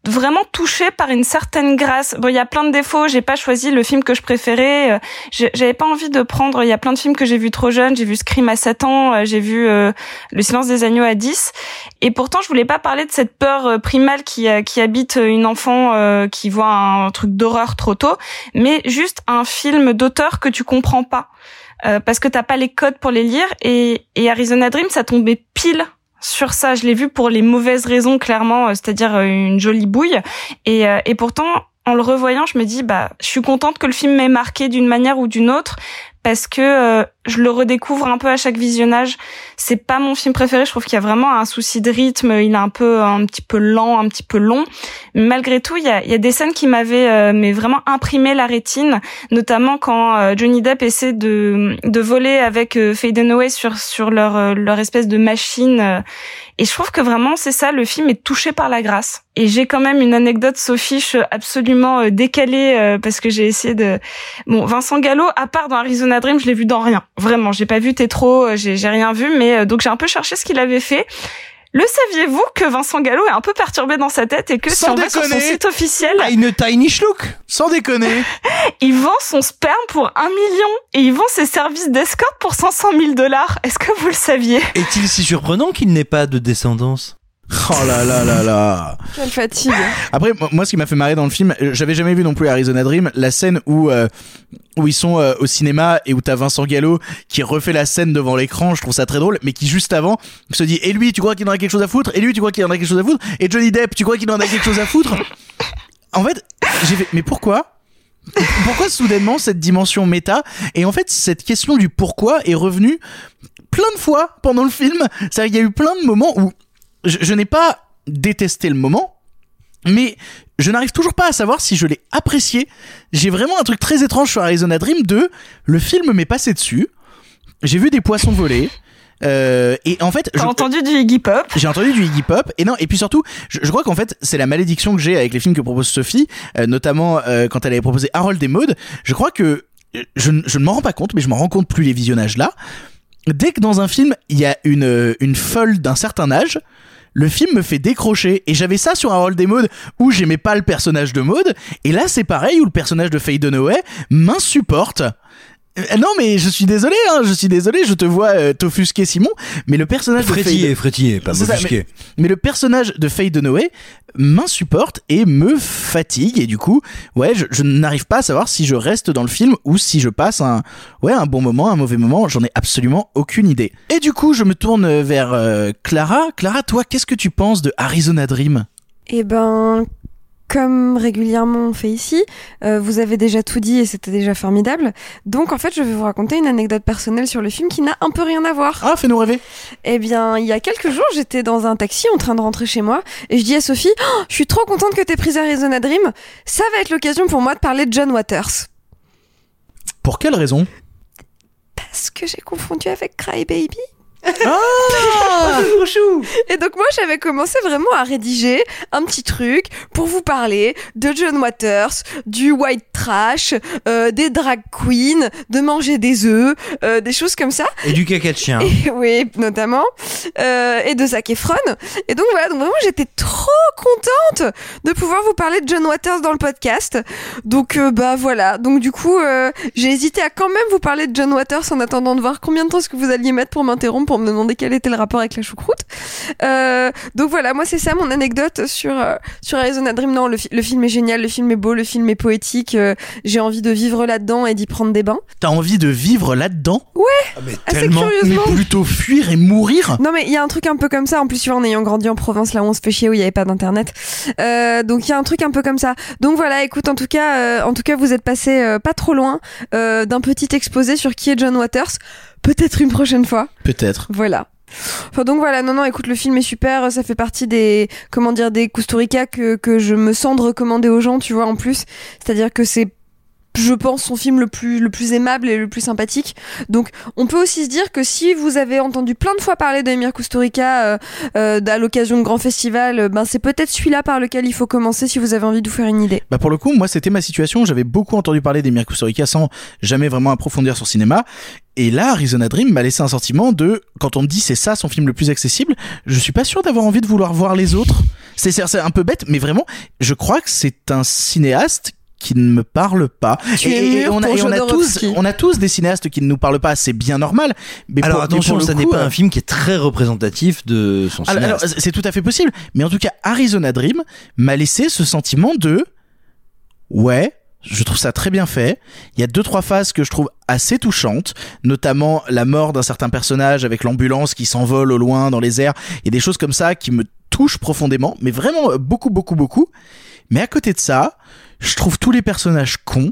vraiment touché par une certaine grâce. Bon, il y a plein de défauts. J'ai pas choisi le film que je préférais. Euh, J'avais pas envie de prendre. Il y a plein de films que j'ai vus trop jeunes. J'ai vu Scream à 7 ans. euh, J'ai vu Le Silence des agneaux à 10. Et pourtant, je voulais pas parler de cette peur primale qui, habite une enfant qui voit un truc d'horreur trop tôt, mais juste un film d'auteur que tu comprends pas. Euh, parce que t'as pas les codes pour les lire. Et, et Arizona Dream ça tombait pile sur ça. Je l'ai vu pour les mauvaises raisons clairement euh, c'est-à-dire euh, une jolie bouille. Et, et pourtant en le revoyant je me dis bah je suis contente que le film m'ait marqué d'une manière ou d'une autre parce que euh, je le redécouvre un peu à chaque visionnage. C'est pas mon film préféré. Je trouve qu'il y a vraiment un souci de rythme. Il est un peu un petit peu lent un petit peu long. Mais malgré tout il y a, y a des scènes qui m'avaient euh, mais vraiment imprimé la rétine notamment quand euh, Johnny Depp essaie de de voler avec euh, Faye Dunaway sur sur leur euh, leur espèce de machine euh, et je trouve que vraiment c'est ça le film est touché par la grâce. Et j'ai quand même une anecdote Sophie absolument euh, décalée euh, parce que j'ai essayé de bon Vincent Gallo à part dans Arizona Dream je l'ai vu dans rien. Vraiment j'ai pas vu Tétro euh, j'ai rien vu mais donc j'ai un peu cherché ce qu'il avait fait le saviez-vous que Vincent Gallo est un peu perturbé dans sa tête et que si on va sur son site officiel, Ah, une tiny schlook. Sans déconner. *laughs* il vend son sperme pour un million et il vend ses services d'escorte pour 500 000 dollars. Est-ce que vous le saviez? Est-il si surprenant qu'il n'ait pas de descendance? *laughs* Oh là là là là. Quelle fatigue. Après, mo- moi, ce qui m'a fait marrer dans le film, j'avais jamais vu non plus Arizona Dream, la scène où euh, où ils sont euh, au cinéma et où t'as Vincent Gallo qui refait la scène devant l'écran, je trouve ça très drôle, mais qui juste avant se dit et lui, tu crois qu'il en a quelque chose à foutre? Et lui, tu crois qu'il en a quelque chose à foutre? Et Johnny Depp, tu crois qu'il en a quelque chose à foutre? En fait, j'ai fait mais pourquoi? Pourquoi soudainement cette dimension méta? Et en fait, cette question du pourquoi est revenue plein de fois pendant le film. C'est-à-dire qu'il y a eu plein de moments où je, je n'ai pas détesté le moment, mais je n'arrive toujours pas à savoir si je l'ai apprécié. J'ai vraiment un truc très étrange sur Arizona Dream 2. Le film m'est passé dessus. J'ai vu des poissons voler. Euh, et en fait, je- entendu du Iggy Pop? J'ai entendu du Iggy Pop et non et puis surtout je, je crois qu'en fait c'est la malédiction que j'ai avec les films que propose Sophie euh, notamment euh, quand elle avait proposé Harold et Maud je crois que je, ne- je ne m'en rends pas compte mais je m'en rends compte plus les visionnages là dès que dans un film il y a une une folle d'un certain âge le film me fait décrocher. Et j'avais ça sur Harold et Maud où j'aimais pas le personnage de Maud et là c'est pareil où le personnage de Faye Dunaway m'insupporte non mais je suis désolé, hein, je suis désolé, je te vois euh, t'offusquer Simon, mais le personnage Frétiller, de Faye... frétiller, pas ça, mais, mais le personnage de Faye Dunaway m'insupporte et me fatigue et du coup, ouais, je, je n'arrive pas à savoir si je reste dans le film ou si je passe un, ouais, un bon moment, un mauvais moment, j'en ai absolument aucune idée. Et du coup, je me tourne vers euh, Clara. Clara, toi, qu'est-ce que tu penses de Arizona Dream? Eh ben, comme régulièrement on fait ici, euh, vous avez déjà tout dit et c'était déjà formidable. Donc en fait, je vais vous raconter une anecdote personnelle sur le film qui n'a un peu rien à voir. Ah, fais-nous rêver. Eh bien, il y a quelques jours, j'étais dans un taxi en train de rentrer chez moi et je dis à Sophie, Oh, je suis trop contente que t'aies pris Arizona Dream. Ça va être l'occasion pour moi de parler de John Waters. Pour quelle raison? Parce que j'ai confondu avec Cry Baby. Ah *laughs* Et donc moi j'avais commencé vraiment à rédiger un petit truc pour vous parler de John Waters, du white trash, euh, des drag queens, de manger des œufs, euh, des choses comme ça. Et du caca de chien. Et, *laughs* oui, notamment. Euh, et de Zac Efron. Et donc voilà, donc vraiment j'étais trop contente de pouvoir vous parler de John Waters dans le podcast. Donc euh, bah voilà, donc du coup euh, j'ai hésité à quand même vous parler de John Waters en attendant de voir combien de temps est-ce que vous alliez mettre pour m'interrompre pour me demander quel était le rapport avec la choucroute. Euh, donc voilà, moi c'est ça mon anecdote sur euh, sur Arizona Dream. Non, le, fi- le film est génial, le film est beau, le film est poétique. euh, j'ai envie de vivre là-dedans et d'y prendre des bains. T'as envie de vivre là-dedans? Ouais, Assez assez curieusement. Mais plutôt fuir et mourir? Non mais il y a un truc un peu comme ça. En plus, tu vois, en ayant grandi en province, là où on se fait chier, où il n'y avait pas d'internet. Euh, donc il y a un truc un peu comme ça. Donc voilà, écoute, en tout cas, euh, en tout cas, vous êtes passé euh, pas trop loin euh, d'un petit exposé sur qui est John Waters. Peut-être une prochaine fois. Peut-être. Voilà. Enfin donc voilà, non non, écoute, le film est super, ça fait partie des comment dire des Kusturica que que je me sens de recommander aux gens, tu vois en plus. C'est-à-dire que c'est je pense son film le plus le plus aimable et le plus sympathique. Donc on peut aussi se dire que si vous avez entendu plein de fois parler d'Emir Kusturica euh, euh, à l'occasion de grands festivals, euh, ben c'est peut-être celui-là par lequel il faut commencer si vous avez envie de vous faire une idée. Bah pour le coup, moi c'était ma situation. J'avais beaucoup entendu parler d'Emir Kusturica sans jamais vraiment approfondir son cinéma. Et là, Arizona Dream m'a laissé un sentiment de quand on me dit c'est ça son film le plus accessible, je suis pas sûr d'avoir envie de vouloir voir les autres. C'est un peu bête, mais vraiment, je crois que c'est un cinéaste qui ne me parle pas. Tu es et, on a, pour et on a tous, on a tous des cinéastes qui ne nous parlent pas. C'est bien normal. Mais Alors pour- mais attention, pour le ça n'est pas euh, un film qui est très représentatif de son alors, cinéaste. alors, c'est tout à fait possible. Mais en tout cas, Arizona Dream m'a laissé ce sentiment de ouais. Je trouve ça très bien fait. Il y a deux trois phases que je trouve assez touchantes, notamment la mort d'un certain personnage avec l'ambulance qui s'envole au loin dans les airs. Il y a des choses comme ça qui me touchent profondément, mais vraiment euh, beaucoup beaucoup beaucoup. Mais à côté de ça, je trouve tous les personnages cons.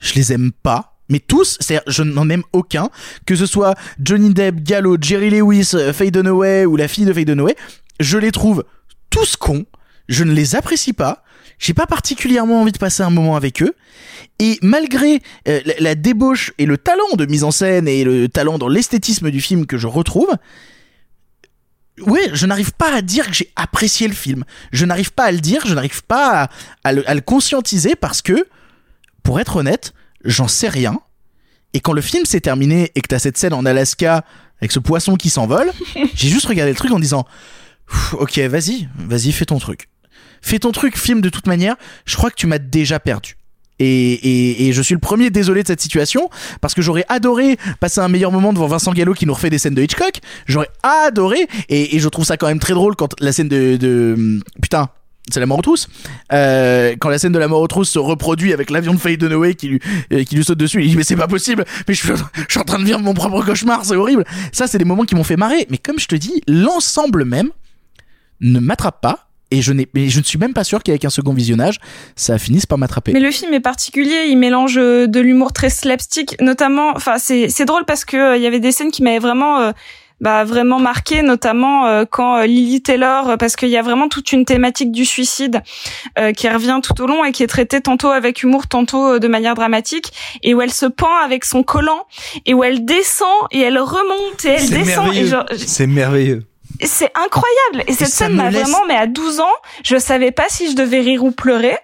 Je les aime pas. Mais tous, c'est-à-dire, je n'en aime aucun, que ce soit Johnny Depp, Gallo, Jerry Lewis, euh, Faye Dunaway ou la fille de Faye Dunaway, je les trouve tous cons, je ne les apprécie pas, j'ai pas particulièrement envie de passer un moment avec eux, et malgré euh, la, la débauche et le talent de mise en scène et le talent dans l'esthétisme du film que je retrouve, ouais, je n'arrive pas à dire que j'ai apprécié le film. Je n'arrive pas à le dire, je n'arrive pas à, à le, à le conscientiser parce que, pour être honnête, j'en sais rien. Et quand le film s'est terminé et que t'as cette scène en Alaska avec ce poisson qui s'envole, *laughs* j'ai juste regardé le truc en disant, ok, vas-y, vas-y, fais ton truc. Fais ton truc, film de toute manière, je crois que tu m'as déjà perdu. Et, et, je suis le premier désolé de cette situation parce que j'aurais adoré passer un meilleur moment devant Vincent Gallo qui nous refait des scènes de Hitchcock. J'aurais adoré et, et je trouve ça quand même très drôle quand la scène de, de putain c'est la mort aux trousses. Euh, quand la scène de la mort aux trousses se reproduit avec l'avion de Faye Dunaway qui lui, euh, qui lui saute dessus, il dit mais c'est pas possible, mais je suis en train de vivre mon propre cauchemar, c'est horrible. Ça, c'est des moments qui m'ont fait marrer. Mais comme je te dis, l'ensemble même ne m'attrape pas. Et je, n'ai, mais je ne suis même pas sûr qu'avec un second visionnage, ça finisse par m'attraper. Mais le film est particulier, il mélange euh, de l'humour très slapstick, notamment. Enfin, c'est c'est drôle parce que euh, il y avait des scènes qui m'avaient vraiment. euh, bah, vraiment marqué, notamment euh, quand euh, Lily Taylor, parce qu'il y a vraiment toute une thématique du suicide euh, qui revient tout au long et qui est traitée tantôt avec humour, tantôt euh, de manière dramatique, et où elle se pend avec son collant, et où elle descend et elle remonte et elle descend. Et merveilleux. genre, C'est merveilleux. C'est incroyable. Et cette ça scène m'a laisse- vraiment, mais à 12 ans, je savais pas si je devais rire ou pleurer.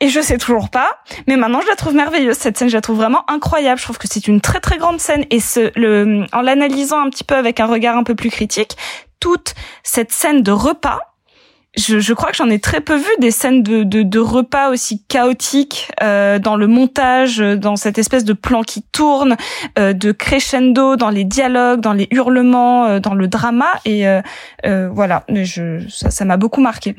Et je sais toujours pas, mais maintenant je la trouve merveilleuse cette scène, je la trouve vraiment incroyable. Je trouve que c'est une très très grande scène et ce, le, en l'analysant un petit peu avec un regard un peu plus critique, toute cette scène de repas, je, crois que j'en ai très peu vu des scènes de, repas aussi chaotiques euh, dans le montage, euh, dans cette espèce de plan qui tourne, euh, de crescendo dans les dialogues, dans les hurlements, dans le drama et voilà, Mais je, ça ça m'a beaucoup marqué.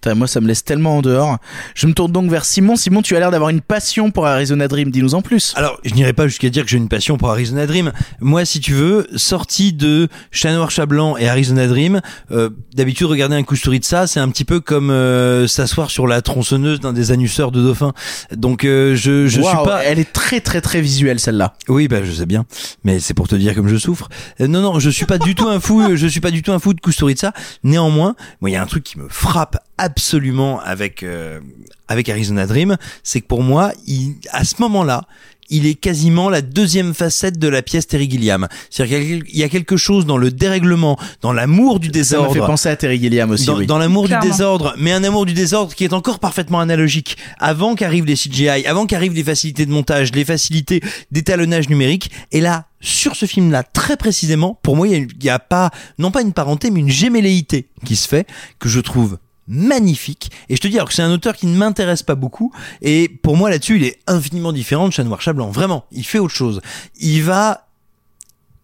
Putain, moi, ça me laisse tellement en dehors. Je me tourne donc vers Simon. Simon, tu as l'air d'avoir une passion pour Arizona Dream. Dis-nous en plus. Alors, je n'irai pas jusqu'à dire que j'ai une passion pour Arizona Dream. Moi, si tu veux, sorti de Chat Noir, Chat Blanc et Arizona Dream, euh, d'habitude, regarder un Kusturica, c'est un petit peu comme euh, s'asseoir sur la tronçonneuse d'un des annusseurs de dauphin. Donc, euh, je, je suis pas... Elle est très très très visuelle celle-là. Oui, bah je sais bien, mais c'est pour te dire comme je souffre. Euh, non, non, je suis pas du tout un fou. Je suis pas du tout un fou de Kusturica. Néanmoins, moi, il y a un truc qui me frappe absolument avec euh, avec Arizona Dream, c'est que pour moi, il, à ce moment-là, il est quasiment la deuxième facette de la pièce Terry Gilliam. C'est-à-dire qu'il y a quel- il y a quelque chose dans le dérèglement, dans l'amour du Ça désordre. me fait penser à Terry Gilliam aussi. Dans, oui. dans l'amour du désordre, mais un amour du désordre qui est encore parfaitement analogique. Avant qu'arrivent les CGI, avant qu'arrivent les facilités de montage, les facilités d'étalonnage numérique, et là, sur ce film-là, très précisément, pour moi, il y, a une- il y a pas, non pas une parenté, mais une gémelléité qui se fait, que je trouve magnifique. Et je te dis, alors que c'est un auteur qui ne m'intéresse pas beaucoup, et pour moi là-dessus, il est infiniment différent de Chat Noir Chat Blanc. Vraiment, il fait autre chose. Il va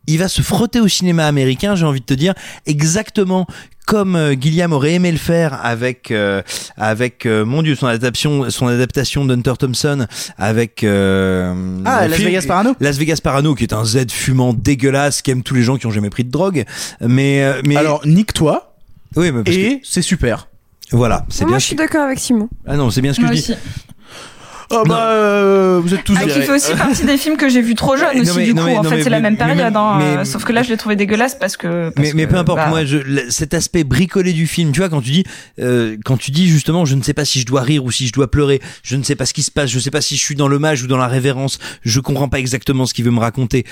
il va se frotter au cinéma américain, j'ai envie de te dire, exactement comme euh, Gilliam aurait aimé le faire avec euh, avec euh, mon dieu son adaptation son adaptation d'Hunter Thompson avec euh, Ah, Las film- Vegas Parano Las Vegas Parano qui est un Z fumant dégueulasse qui aime tous les gens qui ont jamais pris de drogue mais euh, mais Alors, nique-toi. oui mais parce Et c'est super. Voilà c'est Moi, bien je suis d'accord avec Simon. ah non c'est bien ce que Moi je dis aussi. Oh bah, euh, vous êtes tous Ah, qui fait aussi partie des films que j'ai vus trop jeune Non, aussi, mais- du coup. mais- en fait, c'est la même période. mais- hein, mais- euh, Sauf que là, je l'ai trouvé dégueulasse parce que. parce mais, que, peu importe, bah, moi, je, cet aspect bricolé du film, tu vois, quand tu dis, euh, quand tu dis justement, je ne sais pas si je dois rire ou si je dois pleurer, je ne sais pas ce qui se passe, je ne sais pas si je suis dans l'hommage ou dans la révérence, je comprends pas exactement ce qu'il veut me raconter.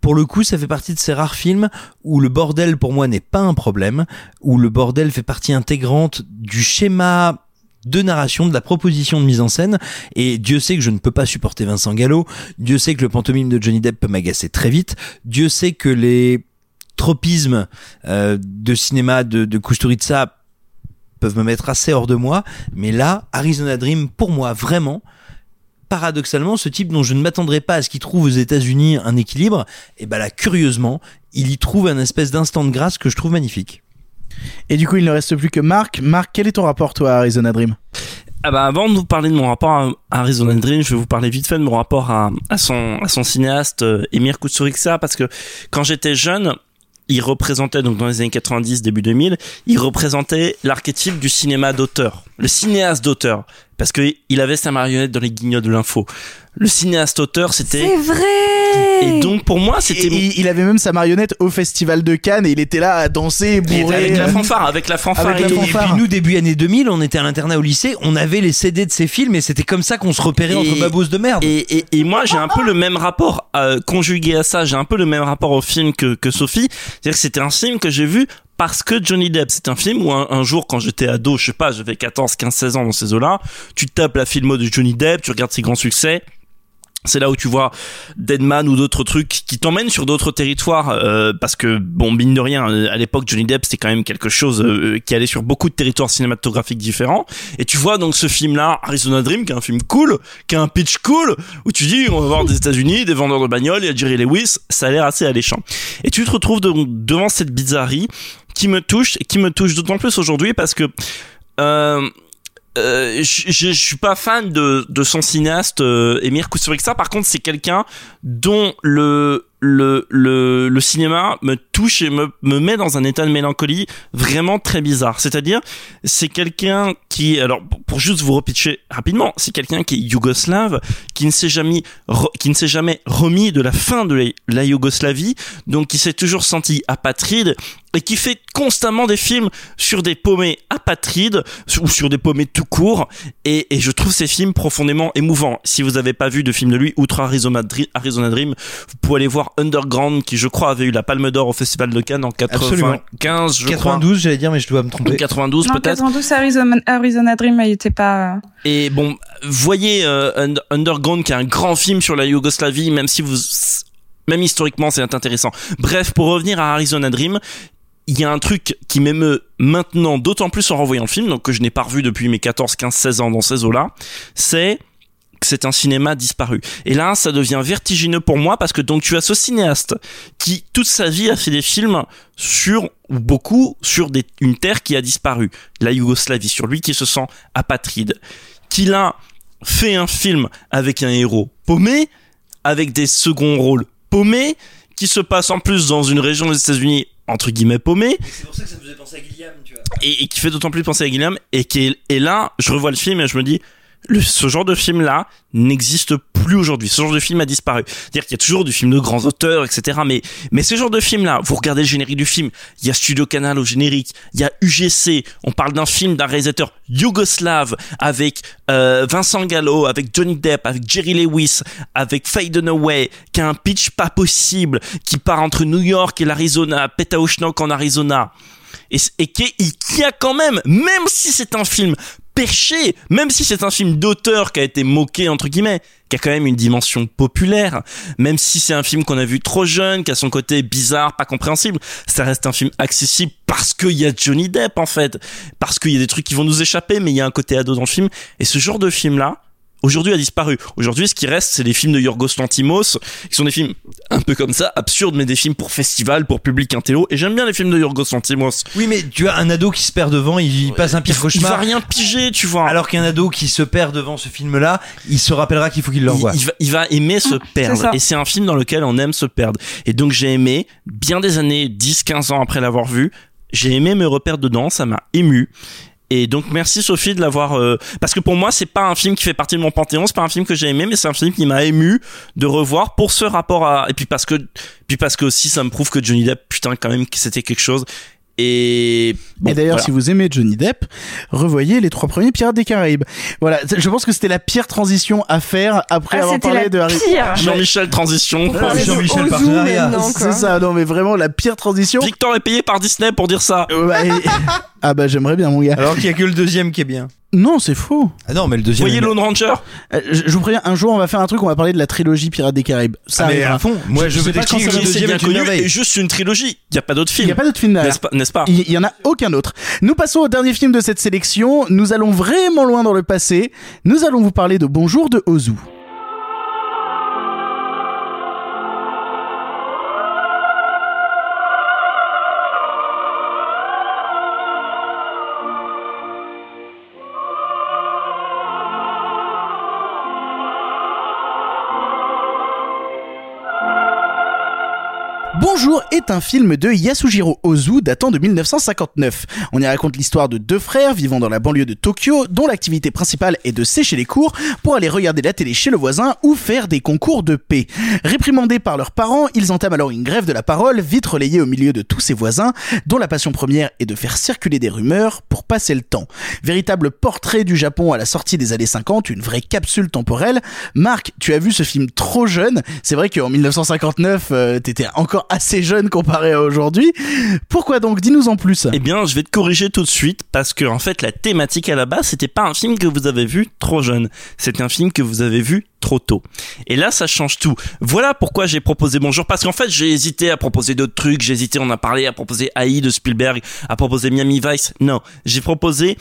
Pour le coup, ça fait partie de ces rares films où le bordel pour moi n'est pas un problème, où le bordel fait partie intégrante du schéma de narration, de la proposition de mise en scène. Et Dieu sait que je ne peux pas supporter Vincent Gallo. Dieu sait que le pantomime de Johnny Depp peut m'agacer très vite. Dieu sait que les tropismes euh, de cinéma de, de Kusturica peuvent me mettre assez hors de moi. Mais là, Arizona Dream, pour moi, vraiment, paradoxalement, ce type dont je ne m'attendrais pas à ce qu'il trouve aux États-Unis un équilibre, et ben là, curieusement, il y trouve un espèce d'instant de grâce que je trouve magnifique. Et du coup, il ne reste plus que Marc. Marc, quel est ton rapport, toi, à Arizona Dream? Ah bah avant de vous parler de mon rapport à Arizona Dream, je vais vous parler vite fait de mon rapport à, à son à son cinéaste euh, Emir Kusturica parce que quand j'étais jeune, il représentait donc dans les années 90 début 2000, il représentait l'archétype du cinéma d'auteur, le cinéaste d'auteur parce que il avait sa marionnette dans les guignols de l'info. Le cinéaste auteur, c'était C'est vrai et donc pour moi, c'était il, il avait même sa marionnette au festival de Cannes et il était là à danser, bourré. avec la fanfare, avec la fanfare Avec la et tout. Et puis nous, début année 2000, on était à l'internat au lycée, on avait les CD de ces films et c'était comme ça qu'on se repérait entre babos de merde. Et, et, et moi, j'ai un peu le même rapport euh, conjugué à ça. J'ai un peu le même rapport au film que, que Sophie. C'est-à-dire que c'était un film que j'ai vu parce que Johnny Depp. C'est un film où un, jour, quand j'étais ado, je sais pas, j'avais 14, 15, 16 ans dans ces eaux-là, tu tapes la filmo de Johnny Depp, tu regardes ses grands succès. C'est là où tu vois Deadman ou d'autres trucs qui t'emmènent sur d'autres territoires euh, parce que bon mine de rien euh, à l'époque Johnny Depp c'était quand même quelque chose euh, qui allait sur beaucoup de territoires cinématographiques différents et tu vois donc ce film là Arizona Dream qui est un film cool qui a un pitch cool où tu dis on va voir des États-Unis des vendeurs de bagnoles il y Jerry Lewis ça a l'air assez alléchant et tu te retrouves de- devant cette bizarrerie qui me touche et qui me touche d'autant plus aujourd'hui parce que euh, euh, je, suis pas fan de, de son cinéaste euh, Emir Kusturica. Par contre, c'est quelqu'un dont le le, le le cinéma me touche et me me met dans un état de mélancolie vraiment très bizarre. C'est-à-dire, c'est quelqu'un qui, alors pour- juste vous repitcher rapidement, c'est quelqu'un qui est yougoslave, qui ne s'est jamais qui ne s'est jamais remis de la fin de la, la Yougoslavie, donc qui s'est toujours senti apatride et qui fait constamment des films sur des paumés apatrides ou sur des paumés tout court et, et je trouve ces films profondément émouvants. Si vous n'avez pas vu de film de lui, outre Arizona Dream, vous pouvez aller voir Underground qui je crois avait eu la Palme d'Or au Festival de Cannes en 95, je 92, j'allais dire, mais je dois me tromper. 92 Non, peut-être. 92, Arizona, Arizona Dream, il était pas. euh, Et bon, voyez euh, Und- Underground qui est un grand film sur la Yougoslavie, même si vous, même historiquement, c'est intéressant. Bref, pour revenir à Arizona Dream, il y a un truc qui m'émeut maintenant, d'autant plus en revoyant le film, donc que je n'ai pas revu depuis mes 14, 15, 16 ans dans ces eaux-là, c'est que c'est un cinéma disparu. Et là, ça devient vertigineux pour moi parce que donc tu as ce cinéaste qui toute sa vie a fait des films sur ou beaucoup sur des, une terre qui a disparu, la Yougoslavie, sur lui qui se sent apatride, qu'il a fait un film avec un héros paumé, avec des seconds rôles paumés, qui se passe en plus dans une région des États-Unis entre guillemets paumée C'est pour ça que ça me faisait penser à Guillaume, tu vois. et, et qui fait d'autant plus penser à Guillaume et qui est, et là je revois le film et je me dis le, ce genre de film là n'existe plus aujourd'hui. Ce genre de film a disparu. C'est-à-dire qu'il y a toujours du film de grands auteurs etc mais mais ce genre de film là vous regardez le générique du film il y a Studio Canal au générique il y a UGC on parle d'un film d'un réalisateur yougoslave avec euh, Vincent Gallo avec Johnny Depp avec Jerry Lewis avec Faye Dunaway qui a un pitch pas possible qui part entre New York et l'Arizona Petauschnok en Arizona. Et, et qui, qui a quand même, même si c'est un film même si c'est un film d'auteur qui a été moqué entre guillemets, qui a quand même une dimension populaire, même si c'est un film qu'on a vu trop jeune, qui a son côté bizarre, pas compréhensible, ça reste un film accessible parce qu'il y a Johnny Depp en fait, parce qu'il y a des trucs qui vont nous échapper, mais il y a un côté ado dans le film, et ce genre de film là, aujourd'hui a disparu. Aujourd'hui, ce qui reste, c'est les films de Yorgos Lantimos, qui sont des films un peu comme ça, absurdes, mais des films pour festival, pour public intello. Et j'aime bien les films de Yorgos Lantimos. Oui, mais tu as un ado qui se perd devant, il, il passe un pire Il cauchemar. va rien piger, tu vois. Alors qu'un ado qui se perd devant ce film-là, il se rappellera qu'il faut qu'il le revoie. Il, il va, il va aimer se c'est perdre. Et c'est un film dans lequel on aime se perdre. Et donc j'ai aimé, bien des années, 10, 15 ans après l'avoir vu, j'ai aimé me reperdre dedans, ça m'a ému. Et donc merci Sophie de l'avoir euh, parce que pour moi c'est pas un film qui fait partie de mon panthéon, c'est pas un film que j'ai aimé, mais c'est un film qui m'a ému de revoir pour ce rapport à et puis parce que puis parce que aussi ça me prouve que Johnny Depp putain quand même que c'était quelque chose. Et, bon, et d'ailleurs, voilà. si vous aimez Johnny Depp, revoyez les trois premiers Pirates des Caraïbes. Voilà, je pense que c'était la pire transition à faire après Ah, avoir parlé la de Harry. Jean-Michel transition. Ah, Jean-Michel Partenariat. quoi. C'est ça, non mais vraiment la pire transition. Victor est payé par Disney pour dire ça. Et- *laughs* ah bah j'aimerais bien mon gars. Alors qu'il y a que le deuxième qui est bien. Non, c'est faux. Ah non, mais le deuxième. Voyez est- Lone Ranger. Euh, je, je vous préviens, un jour on va faire un truc, on va parler de la trilogie Pirates des Caraïbes. Ça Ah, mais arrivera. à fond. Moi, je, sais veux pas quand ça va- le c'est bien connu et juste une trilogie. Il y a pas d'autres Il films. n'y a pas d'autre film derrière. N'est-ce pas, n'est-ce pas Il y en a aucun autre. Nous passons au dernier film de cette sélection. Nous allons vraiment loin dans le passé. Nous allons vous parler de Bonjour de Ozu. Est un film de Yasujiro Ozu datant de 1959. On y raconte l'histoire de deux frères vivant dans la banlieue de Tokyo dont l'activité principale est de sécher les cours pour aller regarder la télé chez le voisin ou faire des concours de paix. Réprimandés par leurs parents, ils entament alors une grève de la parole vite relayée au milieu de tous ces voisins dont la passion première est de faire circuler des rumeurs pour passer le temps. Véritable portrait du Japon à la sortie des années 50, une vraie capsule temporelle. Marc, tu as vu ce film trop jeune. C'est vrai qu'en 1959, euh, t'étais encore assez jeune comparé à aujourd'hui. Pourquoi donc Dis-nous en plus. Eh bien, je vais te corriger tout de suite parce que en fait, la thématique à la base, c'était pas un film que vous avez vu trop jeune. C'est un film que vous avez vu trop tôt. Et là, ça change tout. Voilà pourquoi j'ai proposé Bonjour parce qu'en fait, j'ai hésité à proposer d'autres trucs. J'ai hésité, on a parlé, à proposer AI de Spielberg, à proposer Miami Vice. Non, j'ai proposé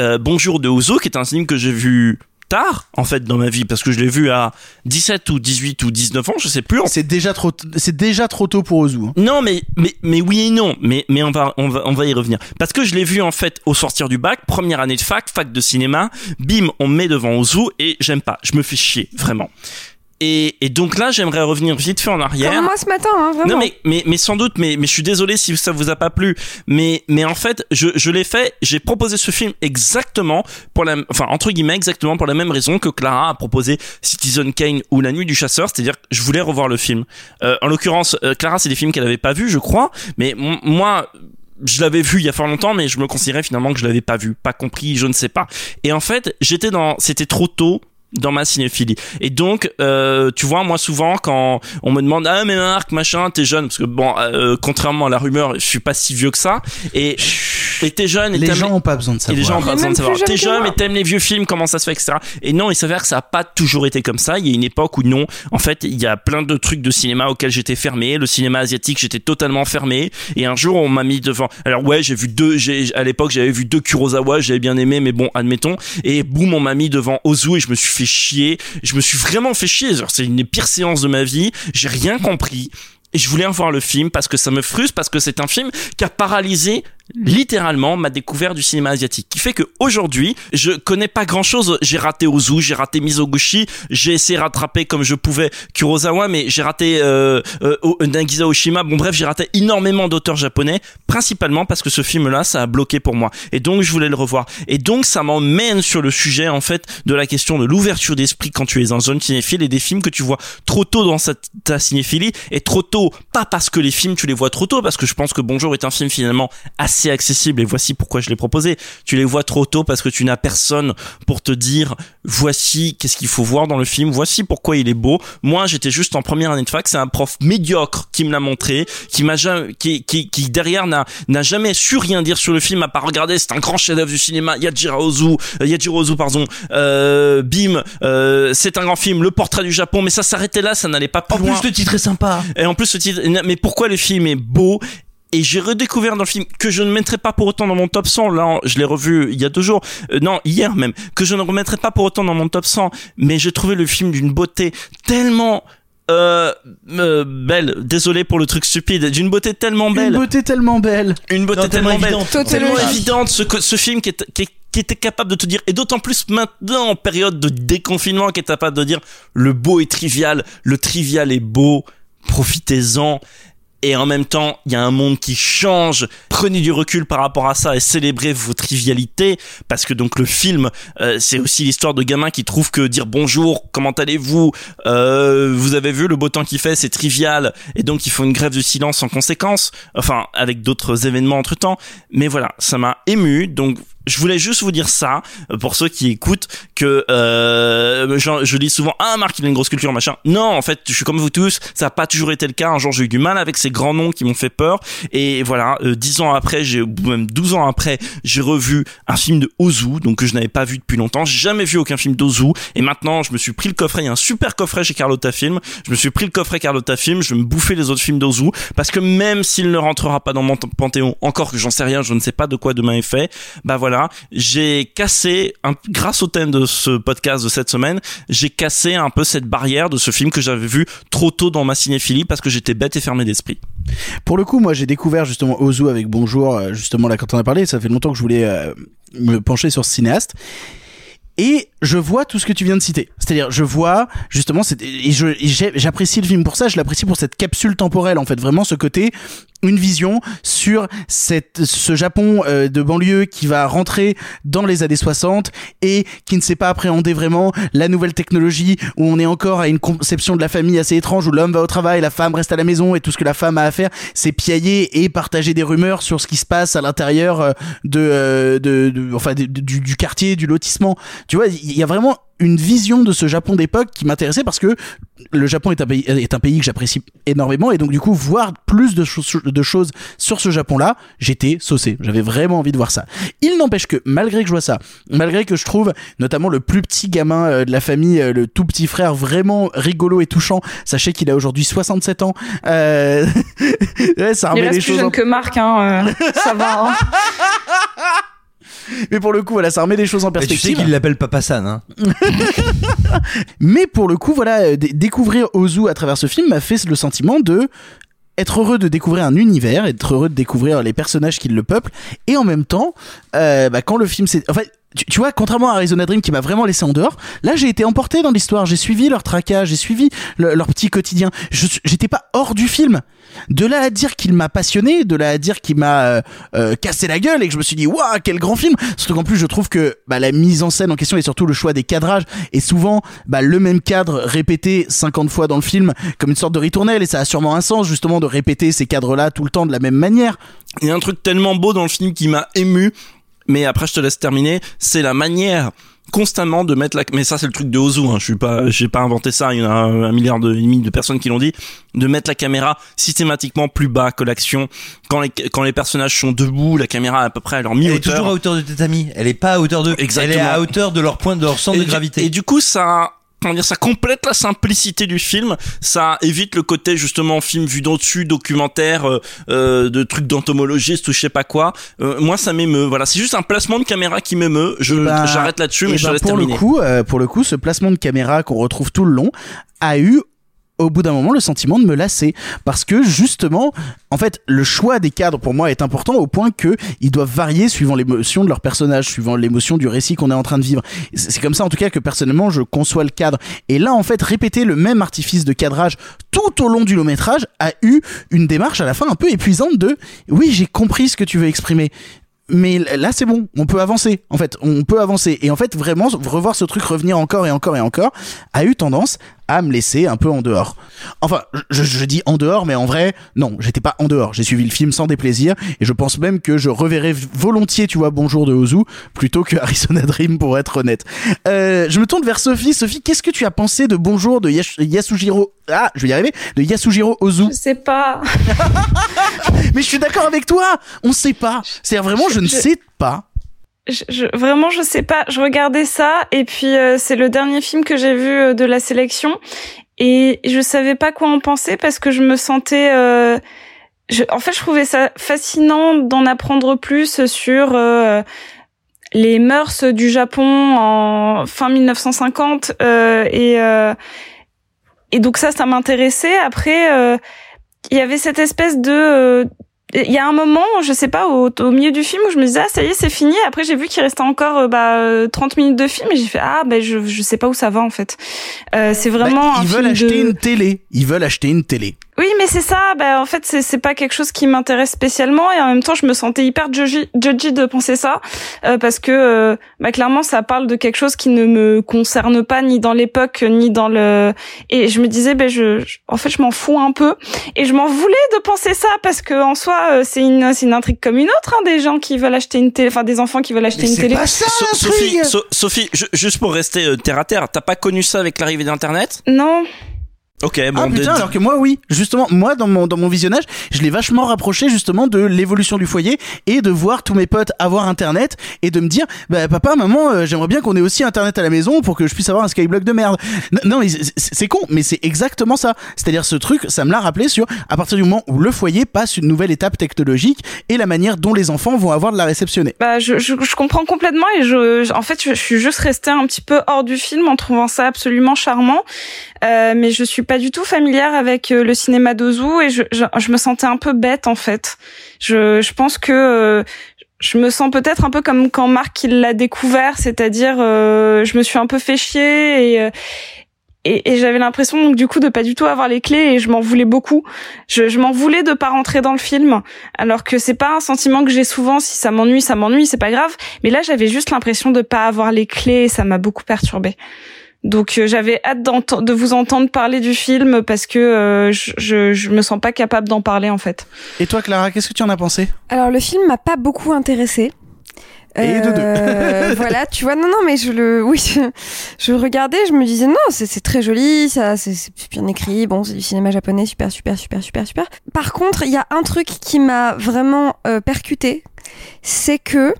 euh, Bonjour de Ozu, qui est un film que j'ai vu tard en fait dans ma vie parce que je l'ai vu à 17 ou 18 ou 19 ans je sais plus C'est déjà trop, c'est déjà trop tôt pour Ozu. hein. non, mais, mais, mais oui et non. Mais, mais on va, on va, on va y revenir. Parce que je l'ai vu, en fait, au sortir du bac, première année de fac, fac de cinéma. Bim, on me met devant Ozu et j'aime pas. Je me fais chier, vraiment. Et, et donc là, j'aimerais revenir vite fait en arrière. Comme moi ce matin, hein, vraiment. Non mais, mais mais sans doute mais mais je suis désolé si ça vous a pas plu mais mais en fait je je l'ai fait j'ai proposé ce film exactement pour la enfin entre guillemets exactement pour la même raison que Clara a proposé Citizen Kane ou La Nuit du chasseur c'est-à-dire que je voulais revoir le film euh, en l'occurrence euh, Clara c'est des films qu'elle avait pas vus je crois mais moi je l'avais vu il y a fort longtemps, mais je me considérais finalement que je l'avais pas vu, pas compris, je ne sais pas. Et en fait, j'étais dans, c'était trop tôt dans ma cinéphilie. Et donc, euh, tu vois, moi souvent quand on me demande ah mais Marc machin, t'es jeune parce que bon, euh, contrairement à la rumeur, je suis pas si vieux que ça. Et et t'es jeune. Et Les gens ont pas besoin de et savoir. les gens ont pas besoin de savoir. T'es jeune, mais t'aimes les vieux films, comment ça se fait, etc. Et non, il s'avère que ça a pas toujours été comme ça. Il y a une époque où non. En fait, il y a plein de trucs de cinéma auxquels j'étais fermé. Le cinéma asiatique, j'étais totalement fermé. Et un jour, on m'a mis devant. Alors ouais, j'ai vu deux. J'ai à l'époque, j'avais vu deux Kurosawa, j'avais bien aimé, mais bon, admettons. Et boum, on m'a mis devant Ozu et je me suis fait chier. Je me suis vraiment fait chier. C'est une des pires séances de ma vie. J'ai rien compris. Et je voulais revoir le film parce que ça me frustre, parce que c'est un film qui a paralysé littéralement ma découverte du cinéma asiatique. Qui fait que aujourd'hui, je connais pas grand chose. J'ai raté Ozu, j'ai raté Mizoguchi, j'ai essayé de rattraper comme je pouvais Kurosawa, mais j'ai raté euh, euh, Nagisa Oshima. Bon bref, j'ai raté énormément d'auteurs japonais, principalement parce que ce film-là, ça a bloqué pour moi. Et donc je voulais le revoir. Et donc ça m'emmène sur le sujet en fait de la question de l'ouverture d'esprit quand tu es en zone cinéphile et des films que tu vois trop tôt dans ta cinéphilie et trop tôt, pas parce que les films tu les vois trop tôt, parce que je pense que Bonjour est un film finalement assez accessible et voici pourquoi je l'ai proposé. Tu les vois trop tôt parce que tu n'as personne pour te dire voici qu'est-ce qu'il faut voir dans le film, voici pourquoi il est beau. Moi, j'étais juste en première année de fac, c'est un prof médiocre qui me l'a montré, qui m'a jamais, qui, qui, qui derrière n'a, n'a jamais su rien dire sur le film à part regarder, c'est un grand chef-d'œuvre du cinéma, Yajiro Ozu, euh, Yajiro Ozu, pardon, euh, Bim, euh, c'est un grand film, le portrait du Japon, mais ça s'arrêtait là, ça n'allait pas plus En loin. plus, le titre est sympa. Et en plus, ce titre, mais pourquoi le film est beau et j'ai redécouvert dans le film que je ne mettrai pas pour autant dans mon top 100. Là, je l'ai revu il y a deux jours, Euh, non hier même, que je ne remettrai pas pour autant dans mon top 100. Mais j'ai trouvé le film d'une beauté tellement euh, euh, belle. Désolé pour le truc stupide. D'une beauté tellement belle. Une beauté tellement belle. Une beauté Non, tellement, tellement belle, évidente. tellement Tautologie. évidente. Ce, ce film qui, est, qui, est- qui était capable de te dire, et d'autant plus maintenant en période de déconfinement, qui est capable de dire le beau est trivial, le trivial est beau, profitez-en. Et en même temps, il y a un monde qui change. Prenez du recul par rapport à ça et célébrez vos trivialités parce que donc le film, euh, c'est aussi l'histoire de gamins qui trouvent que dire bonjour, comment allez-vous, euh, vous avez vu le beau temps qu'il fait, c'est trivial et donc il faut une grève de silence en conséquence. Enfin, avec d'autres événements entre temps. Mais voilà, ça m'a ému. Donc je voulais juste vous dire ça euh, pour ceux qui écoutent que euh, je, je dis souvent ah Marc il a une grosse culture machin. Non en fait je suis comme vous tous ça n'a pas toujours été le cas. Un jour j'ai eu du mal avec ces grands noms qui m'ont fait peur. Et voilà euh, dix ans après j'ai même 12 ans après j'ai revu un film de Ozu donc que je n'avais pas vu depuis longtemps. J'ai jamais vu aucun film d'Ozu. Et maintenant je me suis pris le coffret. Il y a un super coffret chez Carlotta Film. Je me suis pris le coffret Carlotta Film. Je vais me bouffer les autres films d'Ozu. Parce que même s'il ne rentrera pas dans mon panthéon encore que j'en sais rien je ne sais pas de quoi demain est fait bah voilà j'ai cassé, un, grâce au thème de ce podcast de cette semaine, j'ai cassé un peu cette barrière de ce film que j'avais vu trop tôt dans ma cinéphilie parce que j'étais bête et fermé d'esprit. Pour le coup, moi j'ai découvert justement Ozu avec Bonjour, euh, justement là quand on a parlé, ça fait longtemps que je voulais euh, me pencher sur ce cinéaste. Et je vois tout ce que tu viens de citer. C'est-à-dire, je vois justement, et j'apprécie le film pour ça. Je l'apprécie pour cette capsule temporelle, en fait, vraiment ce côté, une vision sur ce Japon euh, de banlieue qui va rentrer dans les années 60 et qui ne sait pas appréhender vraiment la nouvelle technologie où on est encore à une conception de la famille assez étrange où l'homme va au travail, la femme reste à la maison et tout ce que la femme a à faire, c'est piailler et partager des rumeurs sur ce qui se passe à l'intérieur euh, euh, de, enfin, du, du quartier, du lotissement. Tu vois, il y a vraiment une vision de ce Japon d'époque qui m'intéressait parce que le Japon est un pays, est un pays que j'apprécie énormément et donc du coup voir plus de, de choses sur ce Japon-là, j'étais saucé. J'avais vraiment envie de voir ça. Il n'empêche que malgré que je vois ça, malgré que je trouve notamment le plus petit gamin euh, de la famille, euh, le tout petit frère vraiment rigolo et touchant, sachez qu'il a aujourd'hui 67 ans. Euh... *laughs* ouais, ça remet Il reste les plus choses jeune que Marc, hein, euh, ça va. Hein. *laughs* Mais pour le coup, voilà, ça remet des choses en perspective. tu sais qu'il l'appelle Papa San, hein. *laughs* Mais pour le coup, voilà, euh, découvrir Ozu à travers ce film m'a fait le sentiment de être heureux de découvrir un univers, être heureux de découvrir les personnages qui le peuplent, et en même temps, euh, bah, quand le film s'est... En fait, tu, vois, contrairement à Arizona Dream qui m'a vraiment laissé en dehors, là j'ai été emporté dans l'histoire, j'ai suivi leur traquage, j'ai suivi leur petit quotidien. J'étais pas hors du film. De là à dire qu'il m'a passionné, de là à dire qu'il m'a euh, euh, cassé la gueule et que je me suis dit waouh quel grand film. Surtout qu'en plus je trouve que bah, la mise en scène en question et surtout le choix des cadrages est souvent bah, le même cadre répété 50 fois dans le film comme une sorte de ritournelle et ça a sûrement un sens justement de répéter ces cadres là tout le temps de la même manière. Il y a un truc tellement beau dans le film qui m'a ému mais après je te laisse terminer, c'est la manière constamment de mettre la mais ça c'est le truc de Ozu hein. je suis pas j'ai pas inventé ça. Il y en a un, milliard de demi de personnes qui l'ont dit. De mettre la caméra systématiquement plus bas que l'action. Quand les quand les personnages sont debout la caméra à peu près à leur mi-hauteur elle est toujours à hauteur de tes amis. Elle est pas à hauteur de Exactement. elle est à hauteur de leur point de leur centre de gravité. et du coup ça comment dire, ça complète la simplicité du film, ça évite le côté justement film vu d'au-dessus, documentaire, euh, euh de trucs d'entomologiste ou je sais pas quoi. Euh, moi, ça m'émeut. Voilà, c'est juste un placement de caméra qui m'émeut. Je ben, j'arrête là-dessus, mais eh je ben, laisse pour terminer. Le coup, euh, pour le coup, ce placement de caméra qu'on retrouve tout le long a eu au bout d'un moment le sentiment de me lasser. Parce que justement en fait le choix des cadres pour moi est important au point que ils doivent varier suivant l'émotion de leur personnage suivant l'émotion du récit qu'on est en train de vivre. C'est comme ça en tout cas que personnellement je conçois le cadre. Et là en fait répéter le même artifice de cadrage tout au long du long métrage a eu une démarche à la fin un peu épuisante de oui j'ai compris ce que tu veux exprimer. Mais là c'est bon, on peut avancer. En fait, on peut avancer. Et en fait, vraiment, revoir ce truc revenir encore et encore et encore a eu tendance à me laisser un peu en dehors. Enfin, je, je dis en dehors, mais en vrai, non, j'étais pas en dehors. J'ai suivi le film sans déplaisir et je pense même que je reverrai volontiers, tu vois, Bonjour de Ozu plutôt que Arizona Dream pour être honnête. Euh, je me tourne vers Sophie. Sophie, qu'est-ce que tu as pensé de Bonjour de Yasujiro Ah, je vais y arriver. De Yasujiro Ozu? Je sais pas. *laughs* mais je suis d'accord avec toi. On sait pas. C'est vraiment, je, je ne sais pas je, vraiment, je sais pas. Je regardais ça et puis euh, c'est le dernier film que j'ai vu euh, de la sélection et je savais pas quoi en penser parce que je me sentais. Euh, je, en fait, je trouvais ça fascinant d'en apprendre plus sur euh, les mœurs du Japon en fin 1950 et et donc ça, ça m'intéressait. Après, il y avait cette espèce de il y a un moment, je sais pas, au, au milieu du film où je me disais ah ça y est c'est fini. Après j'ai vu qu'il restait encore euh, bah, euh, 30 minutes de film et j'ai fait ah ben je je sais pas où ça va en fait. Euh, c'est vraiment Bah, un ils veulent film acheter de- une télé. Ils veulent acheter une télé. Oui, mais c'est ça. Bah, en fait, c'est c'est pas quelque chose qui m'intéresse spécialement, et en même temps, je me sentais hyper judgy, judgy de penser ça, euh, parce que euh, bah, clairement, ça parle de quelque chose qui ne me concerne pas ni dans l'époque ni dans le. Et je me disais, ben je, je- en fait, je m'en fous un peu, et je m'en voulais de penser ça parce que en soi, euh, c'est une c'est une intrigue comme une autre, hein, des gens qui veulent acheter une télé, enfin des enfants qui veulent acheter une télé. So- Sophie, So- Sophie, ju- juste pour rester euh, terre à terre, t'as pas connu ça avec l'arrivée d'Internet? Non. Ok, bon, Ah putain, alors que moi oui, justement, moi dans mon dans mon visionnage, je l'ai vachement rapproché justement de l'évolution du foyer et de voir tous mes potes avoir internet et de me dire bah papa, maman, euh, j'aimerais bien qu'on ait aussi internet à la maison pour que je puisse avoir un skyblock de merde. N- Non, mais c'est- con, mais c'est exactement ça. C'est-à-dire ce truc, ça me l'a rappelé sur à partir du moment où le foyer passe une nouvelle étape technologique et la manière dont les enfants vont avoir de la réceptionner. Bah, je, je, je comprends complètement et je, je- en fait, je, je suis juste restée un petit peu hors du film en trouvant ça absolument charmant. Euh, mais je suis pas du tout familière avec euh, le cinéma d'Ozu et je, je, je me sentais un peu bête en fait. Je, je pense que euh, je me sens peut-être un peu comme quand Marc il l'a découvert, c'est-à-dire euh, je me suis un peu fait chier et euh, et, et j'avais l'impression donc du coup de pas du tout avoir les clés et je m'en voulais beaucoup. Je, je m'en voulais de pas rentrer dans le film, alors que c'est pas un sentiment que j'ai souvent. Si ça m'ennuie, ça m'ennuie, c'est pas grave. Mais là, j'avais juste l'impression de pas avoir les clés et ça m'a beaucoup perturbée. Donc euh, j'avais hâte de vous entendre parler du film parce que euh, je, je, je me sens pas capable d'en parler en fait. Et toi Clara, qu'est-ce que tu en as pensé? Alors le film m'a pas beaucoup intéressé. Et de deux. *laughs* voilà, tu vois, non, non, mais je le, oui, je, je regardais, je me disais non, c'est c'est très joli, ça, c'est c'est bien écrit, bon, c'est du cinéma japonais, super, super, super, super, super. Par contre, il y a un truc qui m'a vraiment euh, percuté, c'est que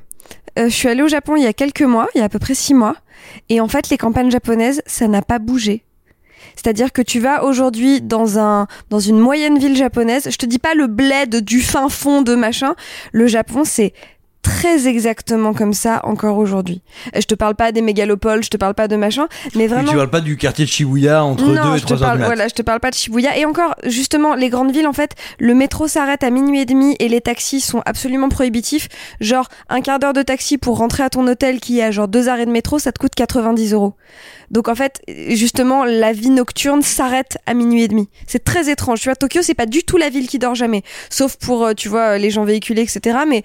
euh, je suis allée au Japon il y a quelques mois, il y a à peu près six mois, et en fait, les campagnes japonaises, ça n'a pas bougé. C'est-à-dire que tu vas aujourd'hui dans un dans une moyenne ville japonaise, je te dis pas le bled du fin fond de machin, le Japon c'est très exactement comme ça encore aujourd'hui. Euh, Je te parle pas des mégalopoles, je te parle pas de machin, mais Et vraiment tu parles pas du quartier de Shibuya entre 2 et je te 3 heures parle, du mat. voilà, je te parle pas de Shibuya. Et encore, justement, les grandes villes, en fait, le métro s'arrête à minuit et demi et les taxis sont absolument prohibitifs. Genre, un quart d'heure de taxi pour rentrer à ton hôtel qui a genre deux arrêts de métro, ça te coûte 90 euros. Donc en fait, justement, la vie nocturne s'arrête à minuit et demi. C'est très étrange. Tu vois, Tokyo, c'est pas du tout la ville qui dort jamais, sauf pour, euh, tu vois, les gens véhiculés, etc. Mais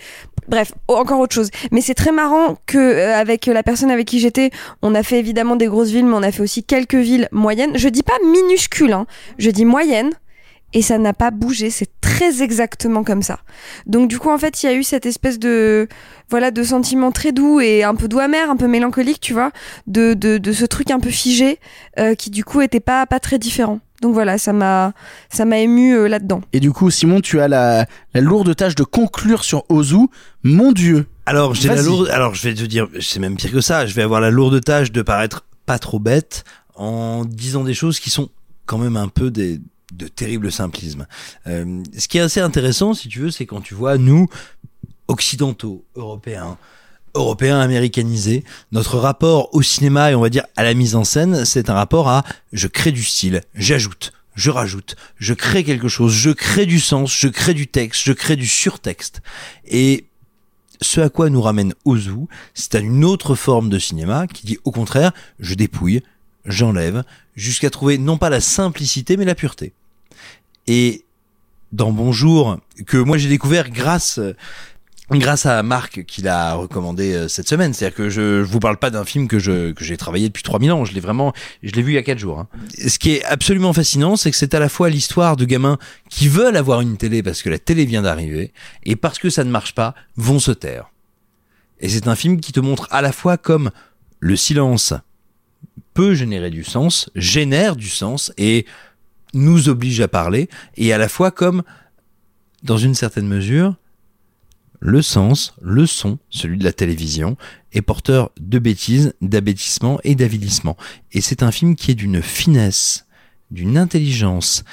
bref, encore autre chose. Mais c'est très marrant que euh, avec la personne avec qui j'étais, on a fait évidemment des grosses villes, mais on a fait aussi quelques villes moyennes. Je dis pas minuscules, hein. Je dis moyennes. Et ça n'a pas bougé, c'est très exactement comme ça. Donc du coup en fait il y a eu cette espèce de voilà de sentiment très doux et un peu doux amer, un peu mélancolique, tu vois, de, de, de ce truc un peu figé euh, qui du coup était pas pas très différent. Donc voilà, ça m'a ça m'a ému euh, là-dedans. Et du coup, Simon, tu as la, la lourde tâche de conclure sur Ozu. Mon Dieu. Alors, j'ai la lourde. Alors, je vais te dire, c'est même pire que ça. Je vais avoir la lourde tâche de paraître pas trop bête en disant des choses qui sont quand même un peu des de terribles simplismes. Euh, ce qui est assez intéressant, si tu veux, c'est quand tu vois nous occidentaux, européens, européens américanisés, notre rapport au cinéma et on va dire à la mise en scène, c'est un rapport à je crée du style, j'ajoute, je rajoute, je crée quelque chose, je crée du sens, je crée du texte, je crée du surtexte. Et ce à quoi nous ramène Ozu, c'est à une autre forme de cinéma qui dit au contraire, je dépouille, j'enlève, jusqu'à trouver non pas la simplicité mais la pureté. Et dans Bonjour, que moi j'ai découvert grâce grâce à Marc qui l'a recommandé euh, cette semaine. C'est-à-dire que je, je vous parle pas d'un film que je que j'ai travaillé depuis 3000 ans. Je l'ai vraiment, je l'ai vu il y a 4 jours. hein. Ce qui est absolument fascinant, c'est que c'est à la fois l'histoire de gamins qui veulent avoir une télé parce que la télé vient d'arriver et parce que ça ne marche pas, vont se taire. Et c'est un film qui te montre à la fois comme le silence peut générer du sens, génère du sens et nous oblige à parler, et à la fois comme, dans une certaine mesure, le sens, le son, celui de la télévision, est porteur de bêtises, d'abêtissement et d'avilissement. Et c'est un film qui est d'une finesse, d'une intelligence,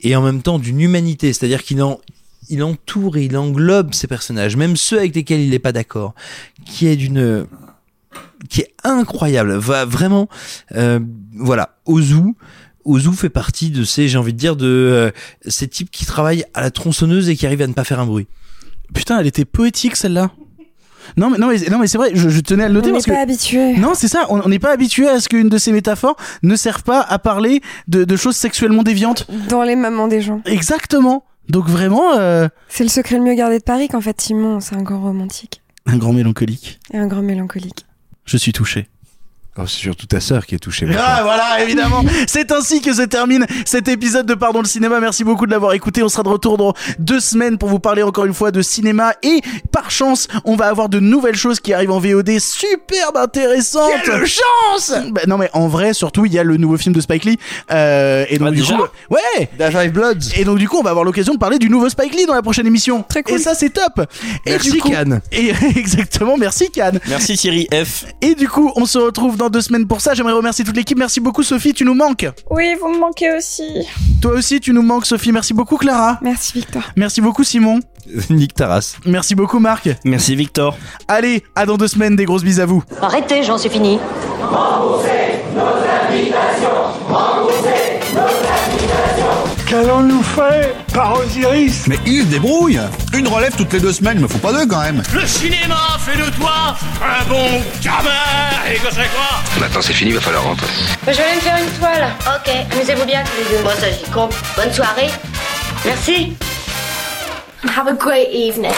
et en même temps d'une humanité, c'est-à-dire qu'il en, il entoure et il englobe ces personnages, même ceux avec lesquels il n'est pas d'accord, qui est d'une, qui est incroyable, va vraiment, euh, voilà, Ozu, Ozu fait partie de ces, j'ai envie de dire, de euh, ces types qui travaillent à la tronçonneuse et qui arrivent à ne pas faire un bruit. Putain, elle était poétique celle-là. Non mais non mais, non mais c'est vrai, je, je tenais à le noter On n'est parce que pas habitué. non c'est ça, on on n'est pas habitué à ce qu'une de ces métaphores ne serve pas à parler de, de choses sexuellement déviantes. Dans les mamans des gens. Exactement. Donc vraiment euh, C'est le secret le mieux gardé de Paris qu'en fait Simon, c'est un grand romantique un grand mélancolique. et un grand mélancolique. Je suis touché. Oh, c'est surtout ta sœur qui est touchée. Ah voilà, évidemment. *laughs* C'est ainsi que se termine cet épisode de Pardon le cinéma. Merci beaucoup de l'avoir écouté. On sera de retour dans deux semaines pour vous parler encore une fois de cinéma et par chance, on va avoir de nouvelles choses qui arrivent en VOD superbe intéressantes. Quelle chance Bah, Non mais en vrai, surtout il y a le nouveau film de Spike Lee euh, et donc Ah, du déjà? Coup, ouais. Da Five Bloods. Et donc du coup, on va avoir l'occasion de parler du nouveau Spike Lee dans la prochaine émission. Très cool. Et ça c'est top. Et Merci, du coup, Cannes. Et *laughs* exactement, merci Cannes. Merci Thierry F. Et du coup, on se retrouve dans deux semaines pour ça. J'aimerais remercier toute l'équipe. Merci beaucoup Sophie, tu nous manques. Oui, vous me manquez aussi. Toi aussi, tu nous manques Sophie. Merci beaucoup Clara. Merci Victor. Merci beaucoup Simon. *laughs* Nick Taras. Merci beaucoup Marc. Merci Victor. Allez, à dans deux semaines, des grosses bises à vous. Arrêtez, j'en suis fini. Qu'allons-nous faire par Osiris Mais il se débrouille Une relève toutes les deux semaines, me faut pas deux quand même Le cinéma fait de toi un bon gamin Et que c'est quoi? Maintenant c'est fini, va falloir rentrer. Je vais aller me faire une toile. Ok, amusez-vous bien tous les deux. Bon, ça j'y compte. Bonne soirée. Merci. Have a great evening.